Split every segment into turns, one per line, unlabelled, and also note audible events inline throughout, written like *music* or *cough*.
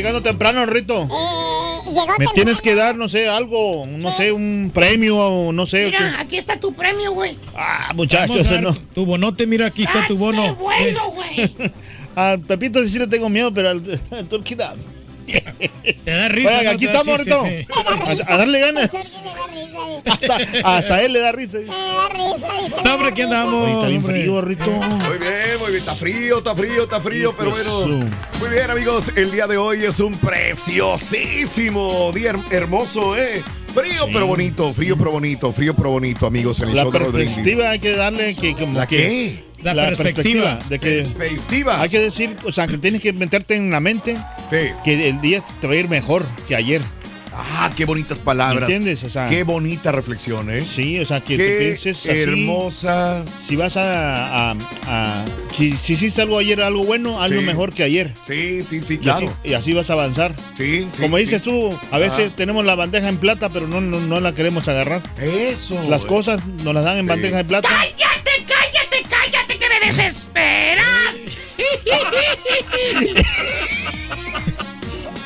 Llegando temprano, Rito.
Eh, llegó
Me
temprano.
tienes que dar, no sé, algo, no sé, un premio o no sé.
Mira, aquí está tu premio, güey.
Ah, muchachos, no.
Tu bonote, mira, aquí está tu bono.
¡Qué bueno, güey! *laughs*
Al Pepito sí le tengo miedo, pero al *laughs* al Turquía. *laughs*
Te da risa.
Aquí estamos, Rito.
sí.
A, a darle ganas. A, a Sael le da risa.
me da risa,
No, hombre, aquí andamos.
Oye, está bien frío, Rito.
Muy bien, muy bien. Está frío, está frío, está frío, pero bueno. Muy bien, amigos. El día de hoy es un preciosísimo día her- hermoso, ¿eh? Frío
Sí.
pero bonito, frío pero bonito, frío pero bonito, amigos. En el
La perspectiva hay que darle que como
¿La
que
qué?
La perspectiva.
de que hay que decir, o sea, que tienes que meterte en la mente
Sí.
que el día te va a ir mejor que ayer.
Ah, qué bonitas
¿Me
palabras.
entiendes? O sea,
Qué bonita reflexión, ¿eh?
sí, o sea, que te
Qué
pienses así.
hermosa.
Si vas a, a- a- si, si hiciste algo ayer, algo bueno, hazlo
Sí.
mejor que ayer.
Sí, sí, sí,
Y, así,
claro.
y así vas a avanzar.
Sí, sí.
Como
sí.
dices tú, a veces
Ajá.
tenemos la bandeja en plata, pero no, no, no la queremos agarrar.
Eso.
Las cosas nos las dan en
Sí.
bandeja de plata.
¡Cállate, cállate, desesperas! *laughs*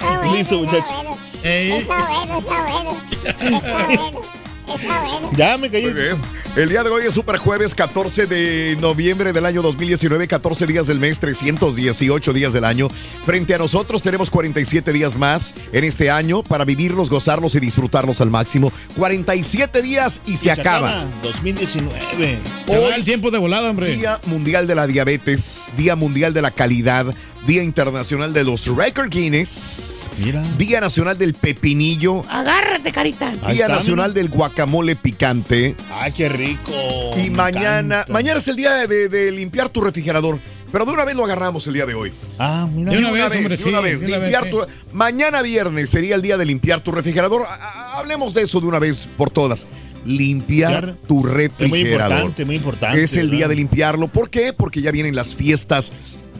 Está bueno,
Listo,
está bueno. Está bueno, está bueno. Está bueno. Está bueno.
Ya me caí.
Muy bien. El día de hoy es Super Jueves 14 de noviembre del año 2019, 14 días del mes, 318 días del año. Frente a nosotros tenemos 47 días más en este año para vivirlos, gozarlos y disfrutarlos al máximo. 47 días y se,
Y
acaba.
2019.
Se va el tiempo de volada, hombre.
Día Mundial de la Diabetes, Día Mundial de la Calidad, Día Internacional de los Record Guinness,
Mira.
Día Nacional del Pepinillo,
Agárrate, carita.
Ahí
Día
está,
Nacional
mira.
del Guacamole Picante.
Ay, qué rico.
Y
Me
mañana,
encanta.
mañana es el día de, de limpiar tu refrigerador. Pero de una vez lo agarramos el día de hoy.
Ah, mira.
De una vez, hombre,
de una
sí,
vez.
de una vez,
limpiar
sí.
tu- Mañana viernes sería el día de limpiar tu refrigerador. Hablemos de eso de una vez por todas. Limpiar
Claro.
tu
Es muy
refrigerador.
importante, muy importante.
Es el día
¿verdad?
de limpiarlo. ¿Por qué? Porque ya vienen las fiestas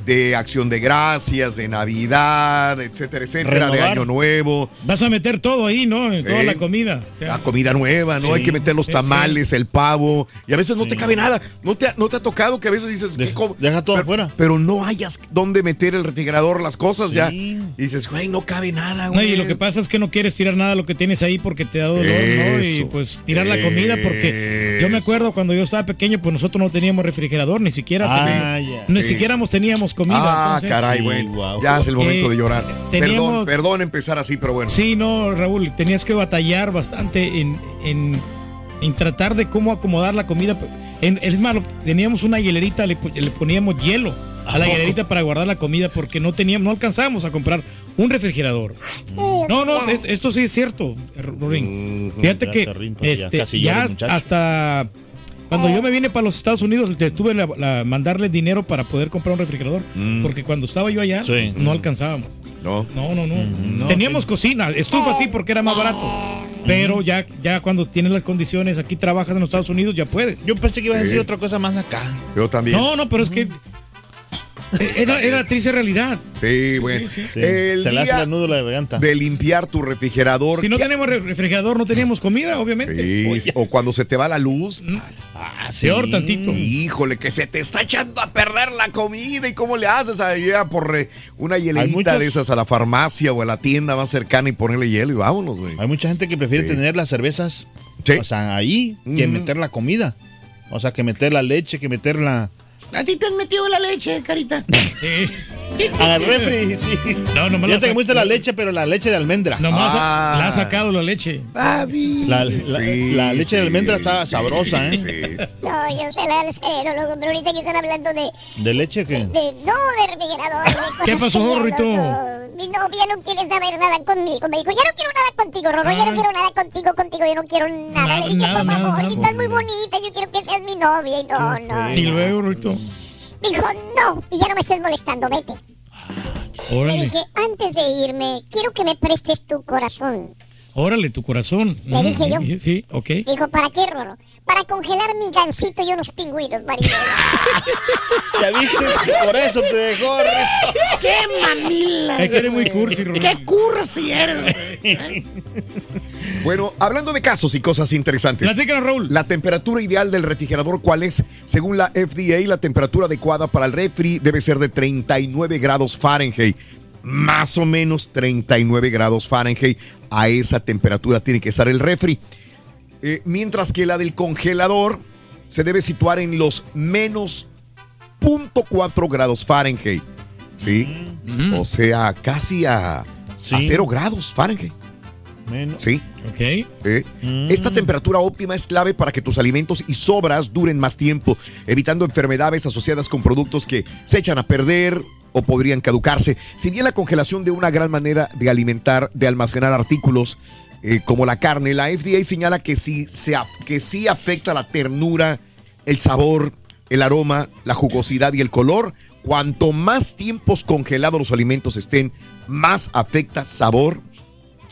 de acción de gracias, de Navidad, etcétera, etcétera, de. Año Nuevo.
Vas a meter todo ahí, ¿no? En toda
Eh,
la comida. O sea,
La comida nueva, ¿no?
Sí,
Hay que meter los
sí,
tamales, el pavo. Y a veces no te cabe nada. ¿No te, ha- no te ha tocado que a veces dices,
Deja-
¿qué co-
deja todo
pero,
afuera.
Pero no hayas dónde meter el refrigerador, las cosas ya. Y dices, güey, no cabe nada,
No,
güey.
y lo que pasa es que no quieres tirar nada de lo que tienes ahí porque te da dolor, ¿no? Y pues tirar la comida porque yo me acuerdo cuando yo estaba pequeño, pues nosotros no teníamos refrigerador, ni siquiera
Ah,
teníamos,
ya.
ni siquiera teníamos comida.
Ah,
entonces-
caray,
Sí,
güey.
wow.
Ya es el momento
Eh,
de llorar.
teníamos-
Perdón, perdón empezar así, pero bueno.
Sí, no, Raúl, tenías que batallar bastante en, en, en tratar de cómo acomodar la comida. En, es más, lo- teníamos una hielerita, le, poníamos hielo a la hielerita para guardar la comida porque no teníamos, no alcanzábamos a comprar un refrigerador. No, no, es- esto sí es cierto, Rorín. Fíjate que este, ya hasta cuando yo me vine para los Estados Unidos, le tuve la, la- mandarle dinero para poder comprar un refrigerador. Porque cuando estaba yo allá,
Sí.
no alcanzábamos.
No.
No, no, no. Teníamos cocina, estufa sí porque era más barato. Pero ya, ya cuando tienes las condiciones, aquí trabajas en los Estados Unidos, ya puedes.
Yo pensé que ibas a decir otra cosa más acá.
Yo también.
No, no, pero es que era, era triste realidad.
Sí, bueno.
Sí, sí.
Sí,
El
se le hace la nudo la garganta.
de limpiar tu refrigerador.
Si no
¿qué-
tenemos re- refrigerador, no teníamos comida, obviamente.
Sí, o cuando se te va la luz.
Ah,
Peor tantito.
Híjole, que se te está echando a perder la comida. ¿Y cómo le haces a por eh, una hielerita
muchos-
de esas a la farmacia o a la tienda más cercana y ponerle hielo y vámonos, güey?
Hay mucha gente que prefiere
Sí.
tener las cervezas
Sí.
o sea, ahí que
Mm.
meter la comida. O sea, que meter la leche, que meter la...
¿A ti te has metido la leche, carita?
Sí.
Al refri, sí.
No, nomás
Ya te gusta la leche, pero la leche de almendra.
Nomás
Ah.
la ha sacado la leche.
Papi.
La, la-
Sí,
la leche de almendra está
sí,
sabrosa, ¿eh?
sí.
No, yo sé la del cerebro, pero ahorita que están hablando de,
¿De leche qué?
de no de refrigerador. de *laughs*
¿Qué pasó,
que
Rito?
no, Mi novia no quiere saber nada conmigo. Me dijo, ya no quiero nada contigo, Rorro. Ya no
Ay.
quiero nada contigo, contigo. Yo no quiero nada.
Nada,
Le dije,
nada,
por favor,
nada.
si estás muy bonita. Yo quiero que seas mi novia. Y no, no.
Y luego, Rito.
Me dijo, no. Y ya no me estés molestando, vete. Le
Órale,
dije, antes de irme, quiero que me prestes tu corazón.
órale, tu corazón.
Le dije yo.
Mm, Sí, ok.
Dijo, ¿para qué, Rorro? Para congelar mi gancito y unos pingüinos, marido. *laughs*
¿Ya viste? Por eso te dejó.
¡Qué mamila!
Es que eres muy cursi, Rorro.
¡Qué cursi eres, güey! *laughs*
Bueno, hablando de casos y cosas interesantes.
Platícanos, Raúl.
La temperatura ideal del refrigerador, ¿cuál es? Según la FDA, la temperatura adecuada para el refri debe ser de 39 grados Fahrenheit. Más o menos 39 grados Fahrenheit. A esa temperatura tiene que estar el refri. Eh, mientras que la del congelador se debe situar en los menos 0.4 grados Fahrenheit. ¿Sí? O sea, casi a, a
Sí.
0 grados Fahrenheit.
Menos.
¿Sí?
Ok.
¿eh? Esta temperatura óptima es clave para que tus alimentos y sobras duren más tiempo, evitando enfermedades asociadas con productos que se echan a perder o podrían caducarse. Si bien la congelación de una gran manera de alimentar, de almacenar artículos eh, como la carne, la FDA señala que sí, se que sí afecta la ternura, el sabor, el aroma, la jugosidad y el color. Cuanto más tiempos congelados los alimentos estén, más afecta sabor,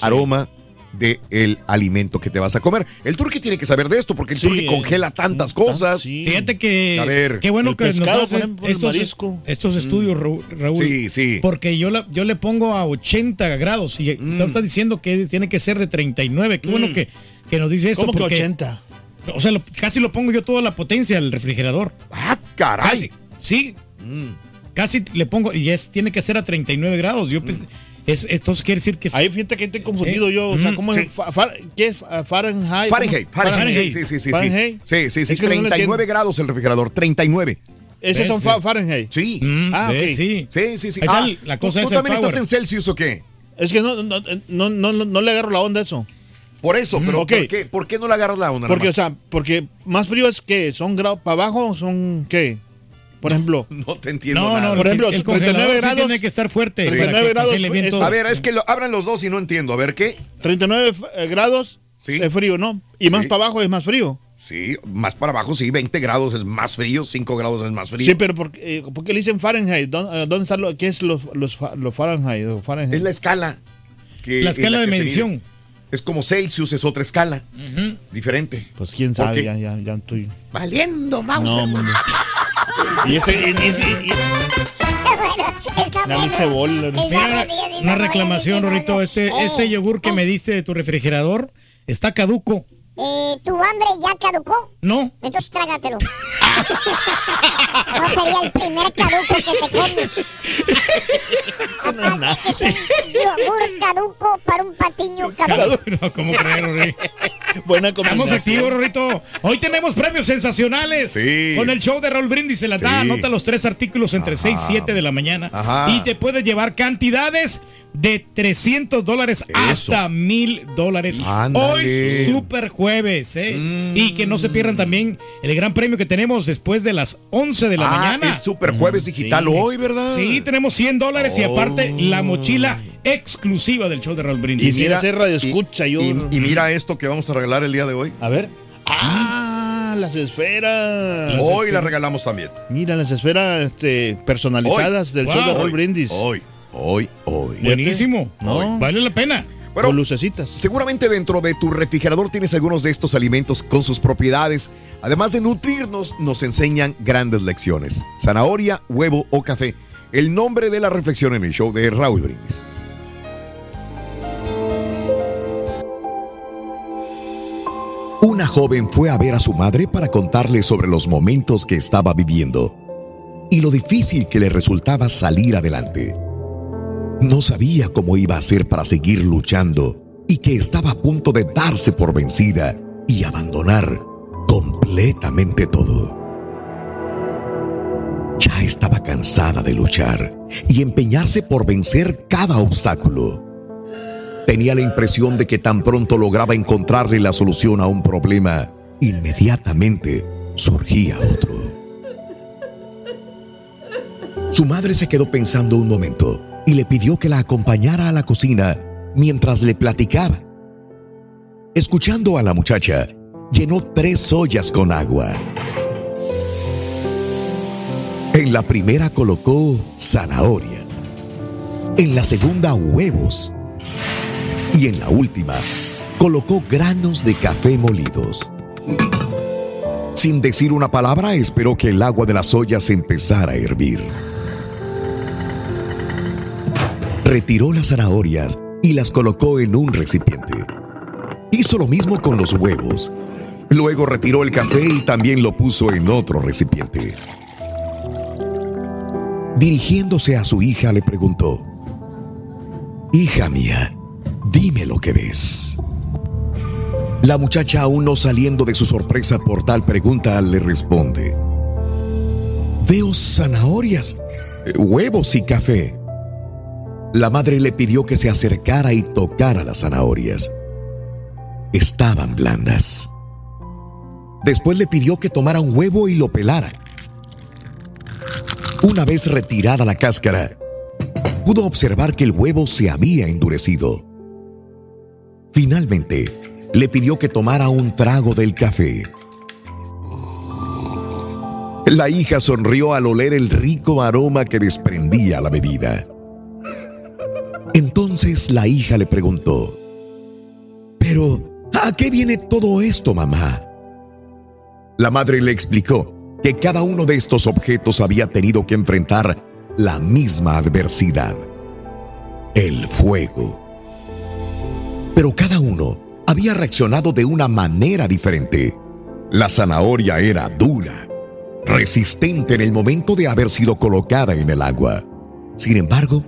aroma de el alimento que te vas a comer. El turqui tiene que saber de esto porque el
Sí,
turqui
eh,
congela tantas cosas.
Sí.
Fíjate que.
A ver,
qué bueno
el
que
pescado,
nos
ejemplo,
estos,
marisco.
estos estudios, Raúl. Raúl,
Sí, sí.
Porque yo, la, yo le pongo a 80 grados y
Mm.
tú estás diciendo que tiene que ser de 39. Qué bueno que, que nos dice esto.
¿Cómo que
porque,
80?
O sea, lo- casi lo pongo yo toda la potencia al refrigerador.
Ah, caray.
Casi. Sí. Casi le pongo. Y es, tiene que ser a 39 grados. Yo pensé- es, entonces quiere decir que.
Ahí fíjate que estoy confundido
Sí.
yo. O sea,
Mm,
¿cómo
sí.
es? Fa- fa- ¿Qué es? Ah, Fahrenheit.
Fahrenheit,
¿Cómo?
Fahrenheit. Sí, sí, sí, sí.
Fahrenheit.
Sí, sí, sí.
Es que no le
39
entiendo.
grados el refrigerador, 39.
Esos son. Fahrenheit.
Sí.
Mm,
Ah,
sí.
Sí, sí, sí. Ah,
la
¿tú-
cosa
¿Tú,
es
también estás en Celsius o qué?
Es que no, no, no, no, no, no le agarro la onda a eso.
Por eso, pero
ok.
¿por, qué, ¿por qué no le agarras la onda?
Porque, o sea, porque más frío es que son grados para abajo, son qué? Por ejemplo, *laughs*
no te entiendo
No,
nada.
no,
Por ejemplo,
el
39
congelador sí
grados,
tiene que estar fuerte. para
39
que
grados es-.
A ver, es que lo, abran los dos y no entiendo. A ver, ¿qué?
39 eh, grados
Sí.
es frío, ¿no? Y más
Sí.
para abajo es más frío.
Sí, más para abajo, sí, 20 grados es más frío, 5 grados es más frío.
Sí, pero ¿por, qué- eh, ¿por qué le dicen Fahrenheit? ¿Dónde, eh, dónde están los, qué es los, los, fa- los Fahrenheit? Los Fahrenheit?
Es la escala. que-
La escala de medición.
Es como Celsius, es otra escala. Diferente.
Pues quién
¿Por
sabe, ya, ya, ya estoy.
Valiendo, Mauser.
No. *laughs* Y este, y, y- y- y-
bueno,
bola.
Mira,
dice,
una reclamación,
dice,
Rorito. Este,
Eh,
este yogur que
eh,
me diste de tu refrigerador está caduco.
eh, ¿Tu hambre ya caducó?
No.
Entonces trágatelo. No sería el primer caduco que te comes. *laughs* Aparte que es un yogur caduco para un patiño caduco. *laughs*
No, ¿cómo creer,
Buena
Estamos activos, Rorrito. Hoy tenemos premios sensacionales.
Sí.
Con el show de Raúl Brindis se la da.
Sí.
Anota los tres artículos entre 6 y 7 de la mañana.
Ajá.
Y te puedes llevar cantidades de 300 dólares hasta mil dólares. Hoy, super jueves. ¿eh? Y que no se pierdan también el gran premio que tenemos después de las 11 de la
ah,
mañana.
es super jueves digital
Sí.
hoy, ¿verdad?
Sí, tenemos 100 dólares y aparte la mochila exclusiva del show de Raúl Brindis.
Quisiera ser radio escucha yo.
Y, y mira esto que vamos a regalar el día de hoy.
A ver. Ah, las esferas.
Hoy la regalamos también.
Mira, las esferas este, personalizadas
Hoy.
del
Wow.
show de Raúl
Hoy,
Brindis.
Hoy, hoy, hoy.
Buenísimo.
No.
Vale la pena.
Bueno,
Con lucecitas.
Seguramente dentro de tu refrigerador tienes algunos de estos alimentos con sus propiedades. Además de nutrirnos, nos enseñan grandes lecciones. Zanahoria, huevo o café. El nombre de la reflexión en el show de Raúl Brindis. Una joven fue a ver a su madre para contarle sobre los momentos que estaba viviendo y lo difícil que le resultaba salir adelante. No sabía cómo iba a hacer para seguir luchando y que estaba a punto de darse por vencida y abandonar completamente todo. Ya estaba cansada de luchar y empeñarse por vencer cada obstáculo. Tenía la impresión de que tan pronto lograba encontrarle la solución a un problema, inmediatamente surgía otro. Su madre se quedó pensando un momento y le pidió que la acompañara a la cocina mientras le platicaba. Escuchando a la muchacha, llenó tres ollas con agua. En la primera colocó zanahorias, en la segunda huevos y en la última colocó granos de café molidos. Sin decir una palabra, esperó que el agua de las ollas empezara a hervir. Retiró las zanahorias y las colocó en un recipiente. Hizo lo mismo con los huevos. Luego retiró el café y también lo puso en otro recipiente. Dirigiéndose a su hija le preguntó, Hija mía, dime lo que ves. La muchacha, aún no saliendo de su sorpresa por tal pregunta, le responde, Veo zanahorias, huevos y café. La madre le pidió que se acercara y tocara las zanahorias. Estaban blandas. Después le pidió que tomara un huevo y lo pelara. Una vez retirada la cáscara, pudo observar que el huevo se había endurecido. Finalmente, le pidió que tomara un trago del café. La hija sonrió al oler el rico aroma que desprendía la bebida. Entonces la hija le preguntó, Pero, ¿a qué viene todo esto, mamá? La madre le explicó que cada uno de estos objetos había tenido que enfrentar la misma adversidad, el fuego. Pero cada uno había reaccionado de una manera diferente. La zanahoria era dura, resistente en el momento de haber sido colocada en el agua. Sin embargo,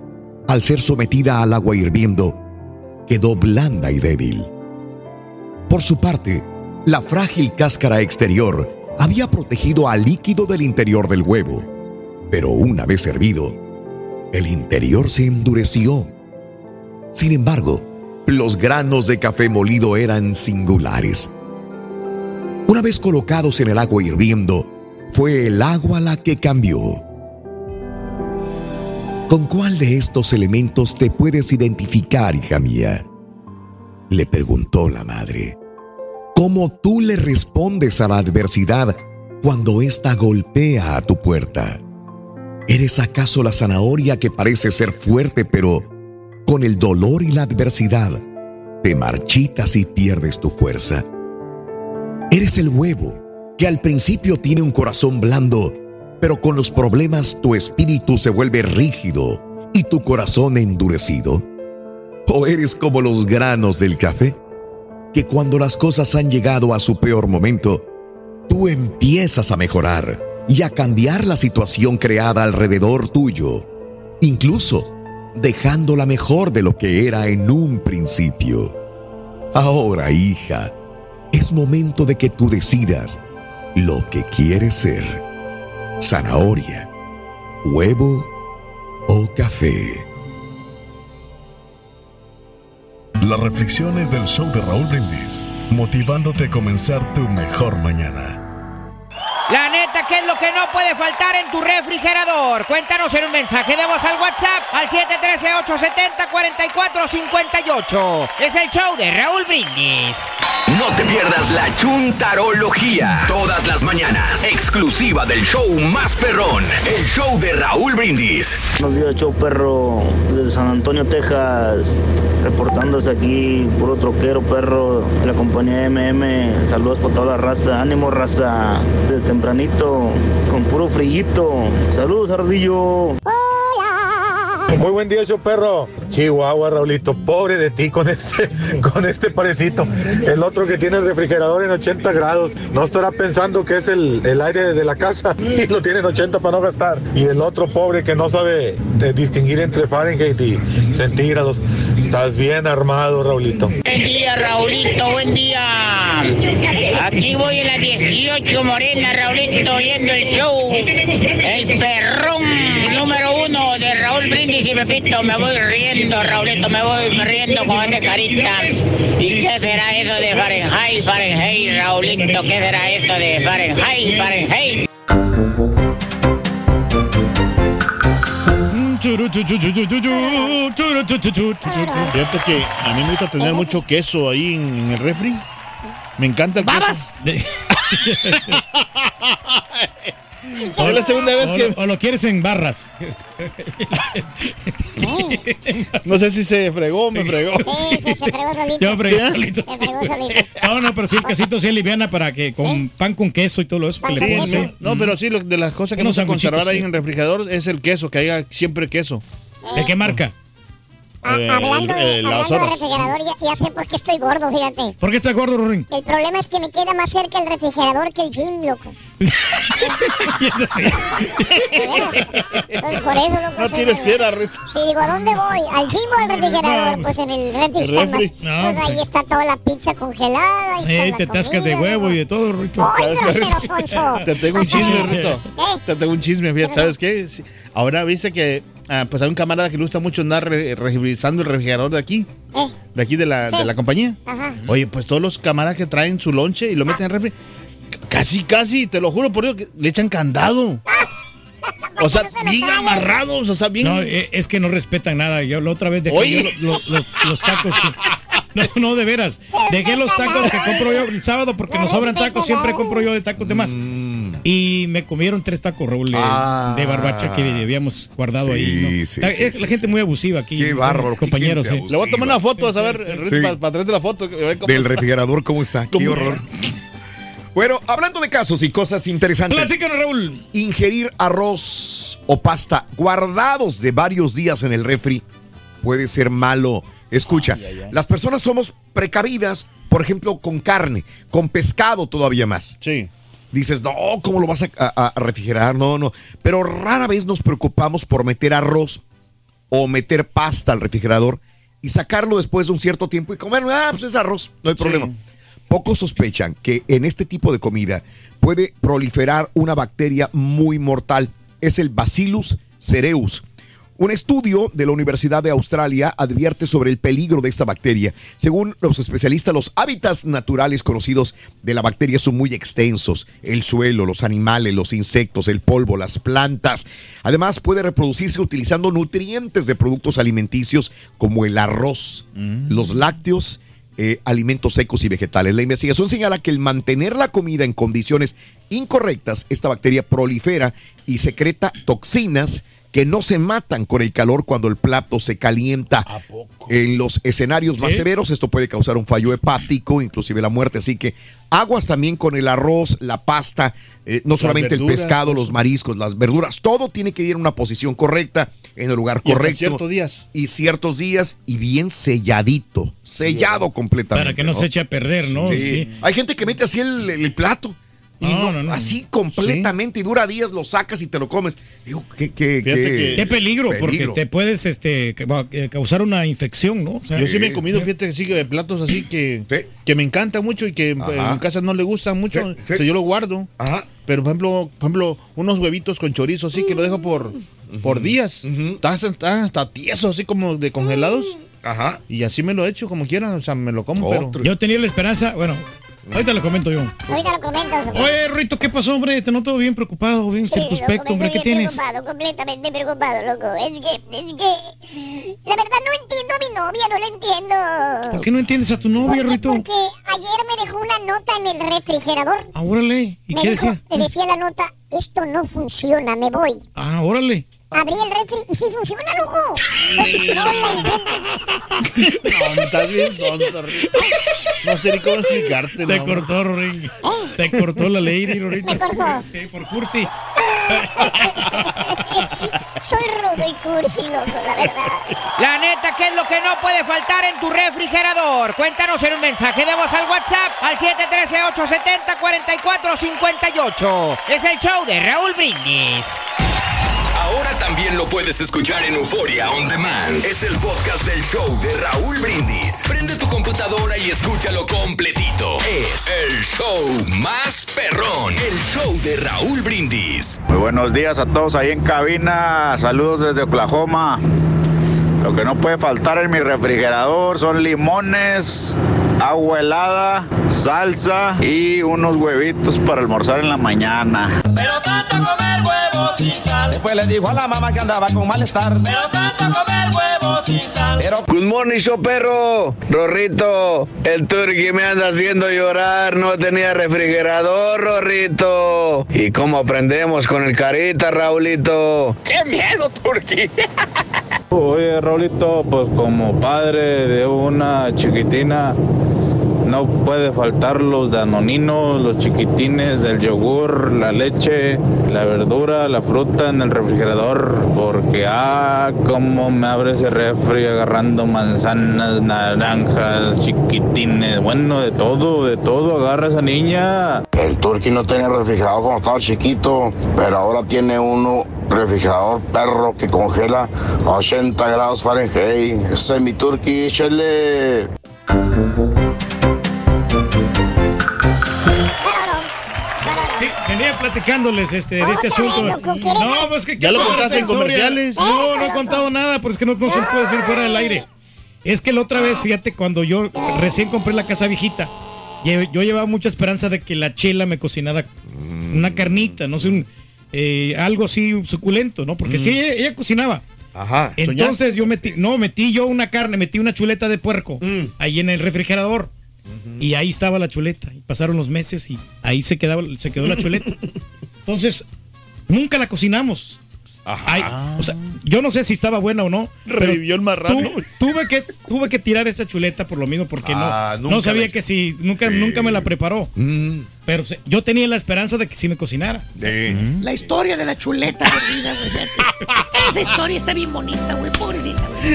al ser sometida al agua hirviendo, quedó blanda y débil. Por su parte, la frágil cáscara exterior había protegido al líquido del interior del huevo, pero una vez hervido, el interior se endureció. Sin embargo, los granos de café molido eran singulares. Una vez colocados en el agua hirviendo, fue el agua la que cambió. ¿Con cuál de estos elementos te puedes identificar, hija mía? Le preguntó la madre. ¿Cómo tú le respondes a la adversidad cuando ésta golpea a tu puerta? ¿Eres acaso la zanahoria que parece ser fuerte, pero con el dolor y la adversidad te marchitas y pierdes tu fuerza? ¿Eres el huevo que al principio tiene un corazón blando, pero con los problemas tu espíritu se vuelve rígido y tu corazón endurecido? ¿O eres como los granos del café, que cuando las cosas han llegado a su peor momento, tú empiezas a mejorar y a cambiar la situación creada alrededor tuyo, incluso dejándola mejor de lo que era en un principio? Ahora, hija, es momento de que tú decidas lo que quieres ser. Zanahoria, huevo o café.
Las reflexiones del show de Raúl Brindis, motivándote a comenzar tu mejor mañana.
La neta, ¿qué es lo que no puede faltar en tu refrigerador? Cuéntanos en un mensaje de voz al WhatsApp al 713-870-4458. Es el show de Raúl Brindis.
No te pierdas la chuntarología. Todas las mañanas. Exclusiva del show más perrón. El show de Raúl Brindis.
Buenos días, show perro, desde San Antonio, Texas, reportándose aquí, puro troquero perro, de la compañía MM. Saludos para toda la raza, ánimo raza, desde tempranito, con puro frillito. Saludos, Ardillo.
Muy buen día, show perro. Chihuahua, Raulito. Pobre de ti con este, *laughs* con este parecito. El otro que tiene el refrigerador en 80 grados. No estará pensando que es el, el aire de la casa y *laughs* lo tiene en 80 para no gastar. Y el otro pobre que no sabe eh, distinguir entre Fahrenheit y centígrados. Estás bien armado, Raulito.
Buen día, Raulito, buen día. Aquí voy en la 18 Morena, Raulito, oyendo el show. El perrón número uno de Raúl Brindis y Pepito. Me voy riendo, Raulito, me voy riendo con esta carita. ¿Y qué será eso de Fahrenheit, Fahrenheit, Raulito? ¿Qué será eso de Fahrenheit, Fahrenheit?
Fíjate que a mí me gusta tener mucho queso ahí en, en el refri. Me encanta el
¡Babas! *laughs* *laughs*
Es la segunda vez
o,
que-
lo- o lo quieres en barras.
No sé si se fregó o me fregó.
Sí, se, se fregó *laughs* solito.
Yo fregué
¿Sí?
solito.
Se fregó solito.
No, no, pero sí, el quesito sí liviana para que con pan con queso y todo eso. que le
queso.
sí.
no, pero sí, lo- de las cosas que no se conservar ahí
sí.
en el refrigerador es el queso, que haya siempre queso.
¿De qué marca?
Ah,
Eh,
hablando de, hablando de
horas.
refrigerador, ya, ya sé por qué estoy gordo, fíjate.
¿Por qué está gordo, Rorín?
El problema es que me queda más cerca el refrigerador que el gym, loco. *laughs*
Y eso sí.
Entonces, por eso, loco.
No tienes piedra, Rito.
Sí, digo, ¿a dónde voy? ¿Al gym o al refrigerador?
No,
Pues en el refri
el
está más-
refri.
No,
Pues ahí está toda la pizza congelada. ahí
Eh, te tascas de huevo y de todo, Rito.
¡Ay,
¿Sabes qué,
grosero!
Te tengo un chisme. Rito.
¿Eh?
Te tengo un chisme, fíjate, ¿sabes qué? Ahora viste que ah, pues hay un camarada que le gusta mucho andar re- revisando el refrigerador de aquí,
Eh,
de aquí de la,
Sí.
de la compañía.
Ajá.
Oye, pues todos los camaradas que traen su lonche y lo meten en refri, casi, casi, te lo juro por Dios, que le echan candado. *laughs* O sea,
no
bien amarrados, o sea, bien...
No, eh, es que no respetan nada. Yo la otra vez dejé
Oye.
yo lo- lo- los, los tacos. *laughs* No, no, de veras. Dejé los tacos que compro yo el sábado porque nos sobran tacos. Siempre compro yo de tacos de más. Y me comieron tres tacos, Raúl, de,
Ah.
de barbacha que habíamos guardado
Sí,
ahí. ¿no?
sí,
La-
sí,
es
sí,
la gente
sí.
muy abusiva aquí.
Qué bárbaro,
Compañeros,
gente
sí.
Le voy a tomar una foto, a saber,
Sí.
para, atrás de la foto. cómo
Del
está.
refrigerador, ¿cómo está? Qué
¿Cómo
horror. Bueno, hablando de casos y cosas interesantes.
Platícanos, Raúl.
Ingerir arroz o pasta guardados de varios días en el refri puede ser malo. Escucha,
Ay, ay, ay.
las personas somos precavidas, por ejemplo, con carne, con pescado todavía más.
Sí.
Dices, no, ¿cómo lo vas a, a- a refrigerar? No, no. Pero rara vez nos preocupamos por meter arroz o meter pasta al refrigerador y sacarlo después de un cierto tiempo y comer. Ah, pues es arroz, no hay
Sí.
problema. Pocos sospechan que en este tipo de comida puede proliferar una bacteria muy mortal. Es el Bacillus cereus. Un estudio de la Universidad de Australia advierte sobre el peligro de esta bacteria. Según los especialistas, los hábitats naturales conocidos de la bacteria son muy extensos. El suelo, los animales, los insectos, el polvo, las plantas. Además, puede reproducirse utilizando nutrientes de productos alimenticios como el arroz, los lácteos, eh, alimentos secos y vegetales. La investigación señala que el mantener la comida en condiciones incorrectas, esta bacteria prolifera y secreta toxinas que no se matan con el calor cuando el plato se calienta. En los escenarios más severos esto puede causar un fallo hepático, inclusive la muerte. Así que aguas también con el arroz, la pasta, eh, no solamente el pescado,
pues.
los mariscos, las verduras, todo tiene que ir en una posición correcta, en el lugar
Y
correcto.
ciertos días.
Y ciertos días y bien selladito, sellado completamente.
Para que no, se eche a perder, ¿no?
Sí.
Sí.
Hay gente que mete así el, el plato y no- así completamente y dura días, lo sacas y te lo comes. Digo, qué, qué,
Fíjate que-
Qué peligro, porque te puedes este, eh, causar una infección, ¿no? O sea,
Yo sí me he comido, fíjate, sí, de platos así que, que me encanta mucho y que eh,
Ajá.
en casa no le gustan mucho.
Sí, sí.
O sea, yo lo guardo.
Ajá.
Pero, por ejemplo, por ejemplo, unos huevitos con chorizo, así que lo dejo por, por días. Están, están hasta tiesos, así como de congelados.
Ajá.
Y así me lo echo como quiera. O sea, me lo como, pero.
Yo tenía la esperanza, bueno, ahorita lo comento yo.
Ahorita lo comento.
Oye, Rito, ¿qué pasó, hombre? Te noto bien preocupado, bien circunspecto, hombre. ¿Qué
estoy
tienes?
preocupado, completamente preocupado, loco. Es que, es que... La verdad no entiendo a mi novia, no la entiendo.
¿Por qué no entiendes a tu novia,
Porque-
Rito?
Porque ayer me dejó una nota en el refrigerador.
Ah, órale. ¿Y
me
qué
dijo,
decía?
me decía la nota, esto no funciona, me voy.
Ah, órale.
Abrí el refri y sí funciona, loco. No
estás bien sonso. No sé ni cómo explicarte.
Te cortó, Ring. Te cortó la lady, Rito.
Me cortó.
Sí, por cursi.
Soy rudo y cursi, loco, la verdad.
La neta, ¿qué es lo que no puede faltar en tu refrigerador? Cuéntanos en un mensaje de voz al WhatsApp al 713-870-4458. Es el show de Raúl Brindis.
Ahora también lo puedes escuchar en Euforia On Demand. Es el podcast del show de Raúl Brindis. Prende tu computadora y escúchalo completito. Es el show más perrón. El show de Raúl Brindis.
Muy buenos días a todos ahí en cabina. Saludos desde Oklahoma. Lo que no puede faltar en mi refrigerador son limones, agua helada, salsa y unos huevitos para almorzar en la mañana.
Pero tanto comer huevos sin sal.
Después le dijo a la mamá que andaba con malestar.
Pero tanto comer huevos sin sal.
Good morning, show perro. Rorrito, el turqui me anda haciendo llorar. No tenía refrigerador, Rorrito. ¿Y cómo aprendemos con el carita, Raulito?
¡Qué miedo, turqui! *laughs*
Oye, Raulito, pues como padre de una chiquitina, no puede faltar los danoninos, los chiquitines, el yogur, la leche, la verdura, la fruta en el refrigerador, porque ah, cómo me abre ese refri agarrando manzanas, naranjas, chiquitines, bueno, de todo, de todo, agarra esa niña.
El turqui no tenía refrigerador cuando estaba chiquito, pero ahora tiene uno refrigerador perro que congela a 80 grados Fahrenheit. Ese es mi turqui, échale.
Sí, venía platicándoles este, de este asunto. No, pues que
Ya lo
¿qué
contaste en comerciales.
No, no he contado nada, pero es que no, no se puede decir fuera del aire. Es que la otra vez, fíjate, cuando yo recién compré la casa viejita, yo llevaba mucha esperanza de que la chela me cocinara una carnita, no sé, un, eh, algo así suculento, ¿no? Porque sí, ella, ella cocinaba.
Ajá.
Entonces yo metí, no, metí yo una carne, metí una chuleta de puerco ahí en el refrigerador. Y ahí estaba la chuleta. Y pasaron los meses y ahí se quedaba, se quedó la chuleta. *laughs* Entonces, nunca la cocinamos. Ay, o sea, yo no sé si estaba buena o no. pero
Revivió el marrano.
tu- tuve que tuve que tirar esa chuleta por lo mismo porque
Ah,
no,
nunca
no sabía
la-
que si nunca nunca me la preparó. Pero se- yo tenía la esperanza de que sí me cocinara.
La historia de la chuleta perdida, güey. Esa historia está bien bonita, güey. Pobrecita, güey.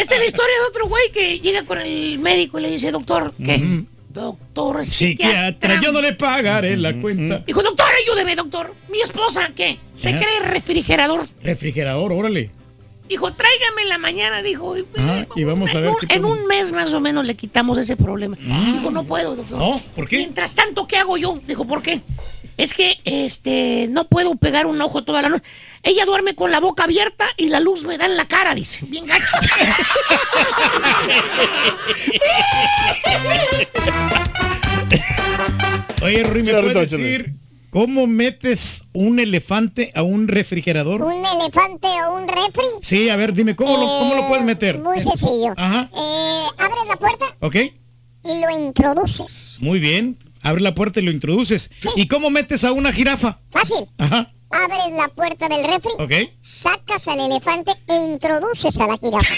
Esta es la historia de otro güey que llega con el médico y le dice, doctor, ¿qué? Doctor
Psiquiatra, yo no le pagaré la cuenta.
Dijo, doctor, ayúdeme, doctor. Mi esposa, ¿qué? Se cree refrigerador.
Refrigerador, órale.
Dijo, tráigame en la mañana, dijo. y-
Ah, y vamos a ver
un, en un mes más o menos le quitamos ese problema. Dijo, no puedo, doctor.
No, ¿por qué?
Mientras tanto, ¿qué hago yo? Dijo, ¿por qué? Es que este no puedo pegar un ojo toda la noche. Ella duerme con la boca abierta y la luz me da en la cara, dice. Bien gacho. *laughs*
Oye, Rui, ¿me puedes decir cómo metes un elefante a un refrigerador?
¿Un elefante o un refri?
Sí, a ver, dime, ¿cómo, lo, cómo lo puedes meter?
Muy sencillo.
Ajá.
Eh, abres la puerta
¿Ok?
y lo introduces.
Muy bien. Abre la puerta y lo introduces. ¿Y cómo metes a una jirafa?
Fácil.
Ajá.
Abres la puerta del refri, sacas al elefante e introduces a la jirafa.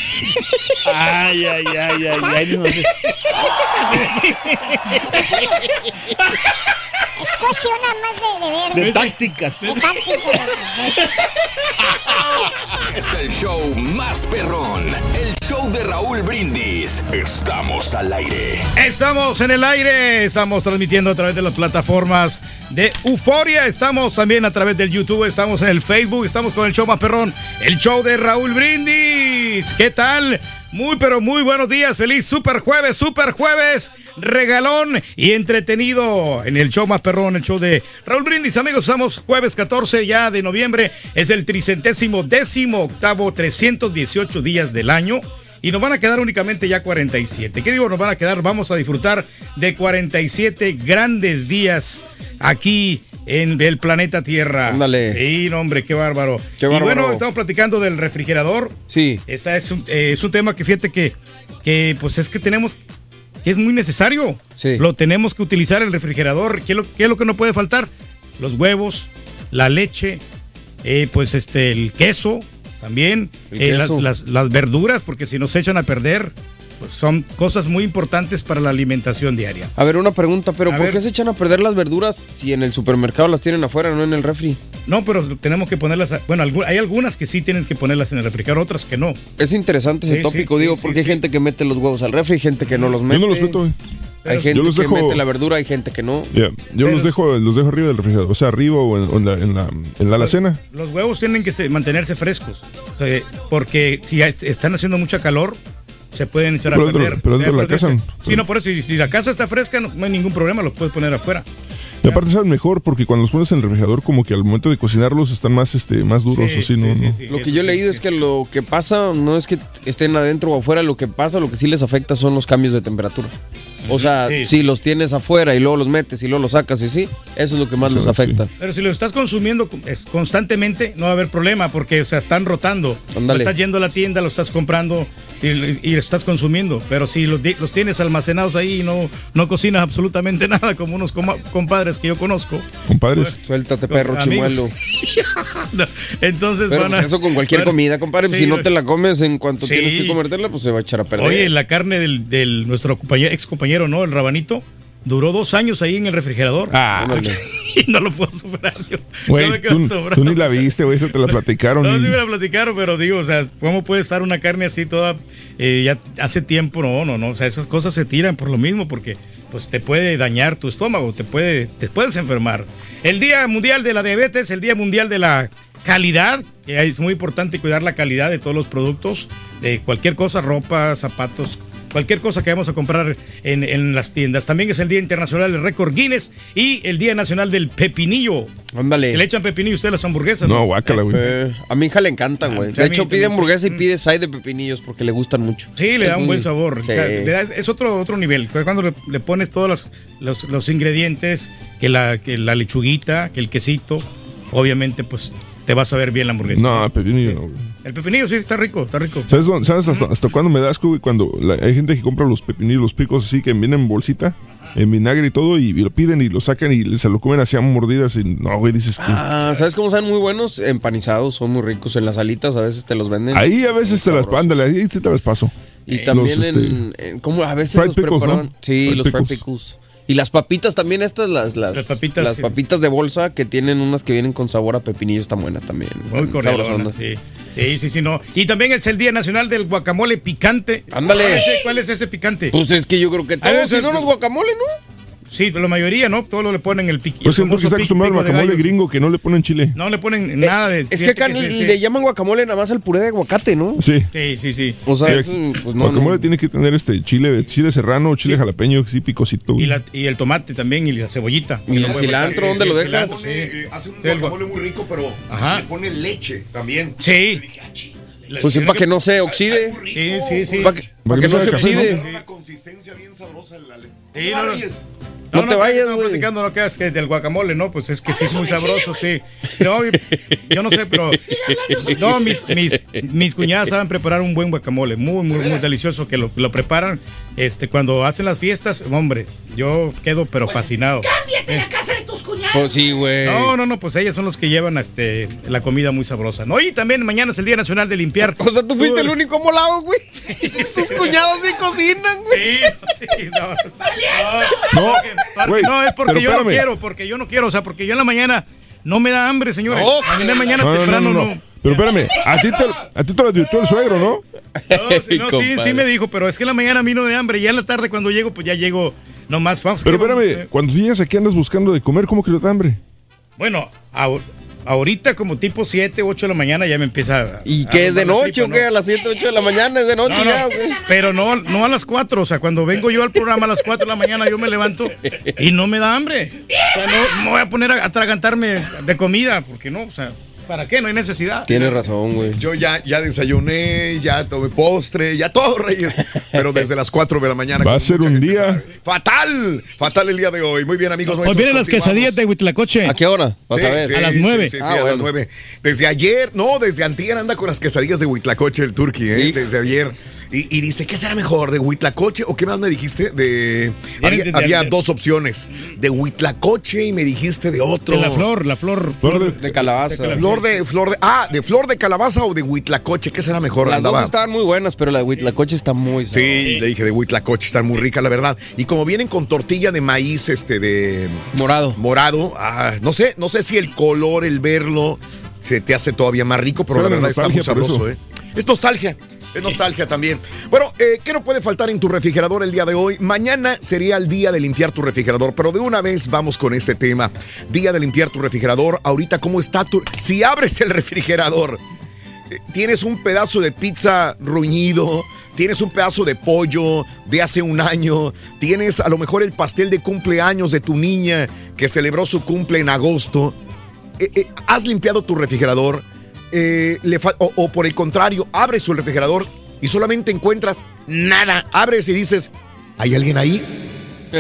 *laughs*
Ay, ay, ay, ay, ay. no. *laughs*
Es cuestión nada más de, de ver.
De tácticas.
De táctica.
Es el show más perrón. El show de Raúl Brindis. Estamos al aire.
Estamos en el aire, estamos transmitiendo a través de las plataformas de Euforia, estamos también a través del YouTube, estamos en el Facebook, estamos con el show más perrón, el show de Raúl Brindis. ¿Qué tal? Muy pero muy buenos días, feliz super jueves, super jueves, regalón y entretenido en el show más perrón, el show de Raúl Brindis. Amigos, estamos jueves 14 ya de noviembre, es el tricentésimo décimo octavo 318 días del año. Y nos van a quedar únicamente ya 47. ¿Qué digo? Nos van a quedar, vamos a disfrutar de 47 grandes días aquí en el planeta Tierra.
Ándale.
Sí, no, hombre, qué bárbaro.
Qué
Y
bárbaro.
bueno, estamos platicando del refrigerador.
Sí.
Esta es un, eh, es un tema que fíjate que, que pues es que tenemos, que es muy necesario.
Sí.
Lo tenemos que utilizar el refrigerador. ¿Qué es lo, qué es lo que no puede faltar? Los huevos, la leche, eh, pues este, el queso también, eh, las,
queso.
las- las verduras, porque si nos echan a perder, pues son cosas muy importantes para la alimentación diaria.
A ver, una pregunta, pero
A
¿por
ver.
qué se echan a perder las verduras si en el supermercado las tienen afuera, no en el refri?
No, pero tenemos que ponerlas, a- bueno, hay algunas que sí tienen que ponerlas en el refrigerador, otras que no.
Es interesante ese
Sí,
tópico,
sí,
digo,
sí,
porque
sí,
hay gente que mete los huevos al refri, hay gente que no los mete.
Yo no los meto, güey.
Hay
Yo
gente
los
que
dejo-
mete la verdura, hay gente que no.
Yo los dejo, los dejo arriba del refrigerador, o sea, arriba o en, la, en la, en la alacena.
Los huevos tienen que se- mantenerse frescos, o sea, porque si hay- están haciendo mucha calor, se pueden echar
Pero
a perder.
pero dentro de la casa.
Sí, no, por eso, si, si la casa está fresca, no, no hay ningún problema, los puedes poner afuera.
Y aparte saben mejor porque cuando los pones en el refrigerador como que al momento de cocinarlos están más este más duros
Sí,
o sí, no, no.
Lo que yo he leído es que lo que pasa no es que estén adentro o afuera, lo que pasa, lo que sí les afecta son los cambios de temperatura. O sea,
Sí.
si los tienes afuera y luego los metes y luego los sacas y sí, eso es lo que más los afecta.
Pero si lo estás consumiendo constantemente, no va a haber problema, porque, o sea, están rotando. Lo estás yendo a la tienda, lo estás comprando y, y lo estás consumiendo. Pero si los, los tienes almacenados ahí y no, no cocinas absolutamente *laughs* nada, como unos compadres que yo conozco.
Compadres.
Suéltate, perro chimuelo.
No, *laughs* Entonces
Pero
van a-
pues eso con cualquier comida, compadre.
Sí,
si no te la comes en cuanto
Sí.
tienes que comértela, pues se va a echar a perder.
Oye, la carne del, del nuestro compañero, ex compañero, ¿no? El rabanito. Duró dos años ahí en el refrigerador.
Ah. *laughs*
y no lo puedo superar yo. No me quedo
tú, tú ni la viste, güey, eso te la *laughs* platicaron.
No, sí me la platicaron, pero digo, o sea, ¿cómo puede estar una carne así toda eh, ya hace tiempo? No, no, no. O sea, esas cosas se tiran por lo mismo, porque pues te puede dañar tu estómago, te puede, te puedes enfermar. El Día Mundial de la Diabetes, el Día Mundial de la Calidad, que es muy importante cuidar la calidad de todos los productos, de cualquier cosa, ropa, zapatos. Cualquier cosa que vamos a comprar en, en las tiendas. También es el Día Internacional del Récord Guinness y el Día Nacional del Pepinillo.
Ándale.
Le echan pepinillo a usted a las hamburguesas.
No, guácala, güey.
Eh, a mi hija le encantan, güey.
o sea,
De hecho, pide hamburguesa y
sí.
pide side de pepinillos porque le gustan mucho.
Sí, le da un buen
muy-
sabor. O
Sí.
sea, le da- es, otro, otro nivel. Cuando le, le pones todos los, los, los ingredientes, que la, que la lechuguita, que el quesito, obviamente, pues te vas a ver bien la hamburguesa.
No, pepinillo no, güey.
El pepinillo sí está rico, está rico.
¿Sabes, dónde- sabes hasta, hasta cuándo me das, güey? Cuando la- hay gente que compra los pepinillos, los picos así, que vienen en bolsita, en vinagre y todo, y, y lo piden y lo sacan y se lo comen así a mordidas. Y no, güey, dices que.
Ah, ¿sabes cómo saben muy buenos? Empanizados, son muy ricos. En las alitas a veces te los venden.
Ahí a veces te las ándale, ahí sí te las paso.
Y también
Los, este,
en, en- ¿Cómo a veces
fried
los
pickles,
preparaban?
¿no?
Sí,
Fried
los fried
pickles.
Y las papitas también estas, las, las,
Las papitas
las de bolsa que tienen unas que vienen con sabor a pepinillo están buenas también.
Muy correcto.
Sabrosonas.
Sí. sí, sí, sí, no. Y también es el Día Nacional del Guacamole Picante.
Ándale.
¿Cuál es, ese- cuál es ese picante?
Pues es que yo creo que todos, si no los guacamole, ¿no?
Sí, la mayoría, ¿no? Todos le ponen el piqui.
Pues porque está acostumbrado al guacamole gringo que no le ponen chile.
No le ponen nada de.
Eh, Es que acá
sí,
le- llaman guacamole nada más al puré de aguacate, ¿no?
Sí.
Sí, sí, sí.
O sea,
Sí,
eso, pues no,
guacamole
no.
tiene que tener este chile, chile serrano, chile jalapeño, sí, picosito.
Y, la- y el tomate también, y la cebollita.
Y el cilantro, ¿dónde lo dejas?
cilantro, sí.
Eh, hace un guacamole muy rico, pero
Ajá.
le pone leche también.
Sí.
Pues sí, para que no se oxide.
Sí, sí, sí.
Para que, para que no se oxide.
Una consistencia bien sabrosa. La
Sí,
No
no, no.
vayas.
No te vayas,
no, platicando, no quedas que del guacamole, ¿no? Pues es que sí es muy sabroso, sí. No, yo- no sé, pero. *laughs* No, mis, mis, mis cuñadas saben preparar un buen guacamole, muy, muy, muy delicioso, que lo, lo preparan este, cuando hacen las fiestas. Hombre, yo quedo pero fascinado.
Cámbiate la casa de tus cuñados.
Pues sí, güey.
No, no, no, pues ellas son los que llevan este, la comida muy sabrosa, ¿no? Y también mañana es el Día Nacional de Limpiar.
O sea, tú fuiste el único molado, güey. Tus cuñados sí cocinan, güey.
Sí, sí, no.
No,
Porque- no, es porque yo no quiero, porque yo no quiero, o sea, porque yo en la mañana no me da hambre, señores.
No,
a mí en la mañana
No, no,
temprano
no,
no.
no. Pero espérame, a ti te, a ti te lo advirtió el suegro, ¿no?
No, sí, no, sí, sí me dijo, pero es que en la mañana a mí no me da hambre. Ya en la tarde cuando llego, pues ya llego nomás. Vamos,
Pero espérame, cuando llegas aquí andas buscando de comer, ¿cómo que no te da hambre?
Bueno, ahor- ahorita como tipo 7, 8 de la mañana ya me empieza a...
¿Y
a
qué es de noche o qué?
¿no?
A las 7, 8 de la mañana es de noche
No, no,
ya, güey.
pero no, no a las 4, o sea, cuando vengo yo al programa a las 4 de la mañana yo me levanto y no me da hambre. O sea, no me voy a poner a atragantarme de comida, porque no, o sea, ¿para qué? No hay necesidad.
Tienes razón, güey.
Yo ya, ya desayuné, ya tomé postre, ya todo, *laughs* Reyes. Pero desde las 4 de la mañana.
Va a ser un día.
sabe. Fatal, fatal el día de hoy. Muy bien, amigos.
Hoy vienen las quesadillas de Huitlacoche.
¿A qué hora? Vas
Sí,
a ver.
sí,
A las
sí,
nueve.
Sí, sí,
Ah,
a las
bueno.
nueve. Desde ayer, no, desde antier anda con las quesadillas de Huitlacoche el turqui, ¿eh?
Sí.
Desde ayer. Y, y dice, ¿qué será mejor? ¿De Huitlacoche o qué más me dijiste? De había,
de- de-
había
de-
dos opciones. De Huitlacoche y me dijiste de otro.
De la flor, la flor.
Flor de-
De calabaza.
Flor de, flor de, ah, de flor de calabaza o de Huitlacoche, ¿qué será mejor?
Las
Andaba.
dos estaban muy buenas, pero la de coche está muy
Sí, le dije de Huitlacoche, están muy ricas, la verdad. Y como vienen con tortilla de maíz, este, de
Morado.
morado, ah, no sé, no sé si el color, el verlo, se te hace todavía más rico, pero la verdad está muy sabroso,
eso.
¿eh? Es nostalgia, *laughs* es nostalgia también. Bueno, eh, ¿qué no puede faltar en tu refrigerador el día de hoy? Mañana sería el día de limpiar tu refrigerador, pero de una vez vamos con este tema. Día de limpiar tu refrigerador. Ahorita, ¿cómo está tu... Si abres el refrigerador, eh, tienes un pedazo de pizza ruñido, tienes un pedazo de pollo de hace un año, tienes a lo mejor el pastel de cumpleaños de tu niña que celebró su cumple en agosto. Eh, ¿Has limpiado tu refrigerador? Eh, le o, o por el contrario, abres el refrigerador y solamente encuentras nada. Abres y dices, ¿hay alguien ahí?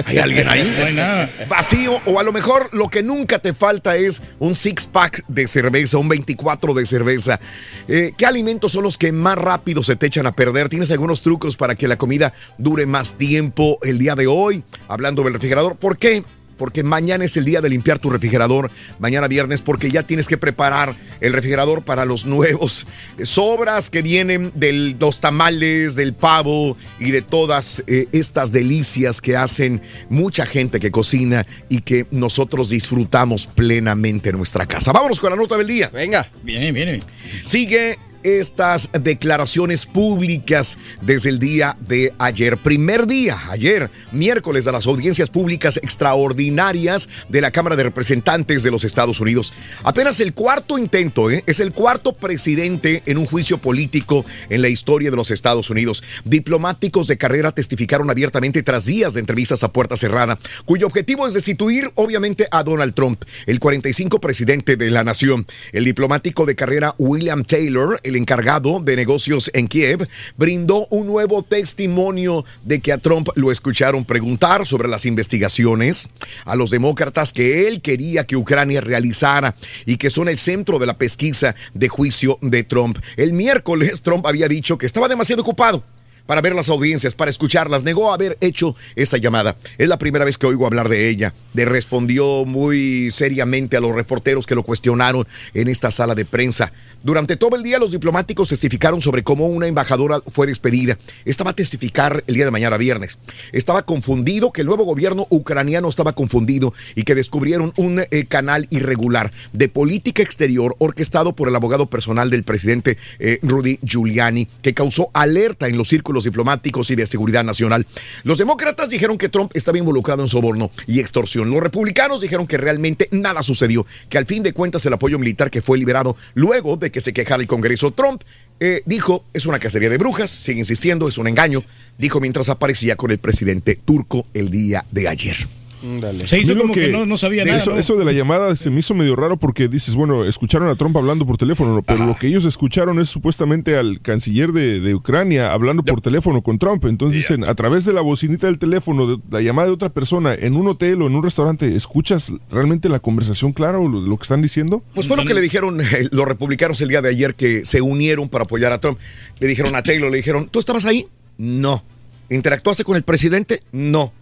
¿Hay alguien ahí? *laughs*
No hay nada.
Vacío, o a lo mejor lo que nunca te falta es un six pack de cerveza, un 24 de cerveza. Eh, ¿Qué alimentos son los que más rápido se te echan a perder? ¿Tienes algunos trucos para que la comida dure más tiempo el día de hoy? Hablando del refrigerador, ¿por qué? Porque mañana es el día de limpiar tu refrigerador, mañana viernes, porque ya tienes que preparar el refrigerador para los nuevos sobras que vienen de los tamales, del pavo y de todas eh, estas delicias que hacen mucha gente que cocina y que nosotros disfrutamos plenamente en nuestra casa. Vámonos con la nota del día.
Venga.
Viene, viene.
Sigue estas declaraciones públicas desde el día de ayer. Primer día, ayer, miércoles, de las audiencias públicas extraordinarias de la Cámara de Representantes de los Estados Unidos. Apenas el cuarto intento, ¿eh? es el cuarto presidente en un juicio político en la historia de los Estados Unidos. Diplomáticos de carrera testificaron abiertamente tras días de entrevistas a puerta cerrada, cuyo objetivo es destituir, obviamente, a Donald Trump, el 45 presidente de la nación. El diplomático de carrera William Taylor, el encargado de negocios en Kiev, brindó un nuevo testimonio de que a Trump lo escucharon preguntar sobre las investigaciones a los demócratas que él quería que Ucrania realizara y que son el centro de la pesquisa de juicio de Trump. El miércoles Trump había dicho que estaba demasiado ocupado para ver las audiencias, para escucharlas. Negó haber hecho esa llamada. Es la primera vez que oigo hablar de ella. Le respondió muy seriamente a los reporteros que lo cuestionaron en esta sala de prensa. Durante todo el día los diplomáticos testificaron sobre cómo una embajadora fue despedida. Estaba a testificar el día de mañana viernes. Estaba confundido, que el nuevo gobierno ucraniano estaba confundido y que descubrieron un eh, canal irregular de política exterior orquestado por el abogado personal del presidente eh, Rudy Giuliani, que causó alerta en los círculos diplomáticos y de seguridad nacional. Los demócratas dijeron que Trump estaba involucrado en soborno y extorsión. Los republicanos dijeron que realmente nada sucedió, que al fin de cuentas el apoyo militar que fue liberado luego de que se quejara el Congreso. Trump eh, dijo, es una cacería de brujas, sigue insistiendo, es un engaño, dijo mientras aparecía con el presidente turco el día de ayer.
Dale.
Se hizo como que, no, no sabía nada.
Eso,
¿no?
eso de la llamada se me hizo medio raro porque dices, bueno, escucharon a Trump hablando por teléfono, ¿no? pero lo que ellos escucharon es supuestamente al canciller de, de Ucrania hablando por teléfono con Trump. Entonces dicen, a través de la bocinita del teléfono, de la llamada de otra persona, en un hotel o en un restaurante, ¿escuchas realmente la conversación clara o lo, lo que están diciendo?
Pues fue lo que le dijeron eh, los republicanos el día de ayer que se unieron para apoyar a Trump. Le dijeron a Taylor, le dijeron, ¿tú estabas ahí? No. ¿Interactuaste con el presidente? No.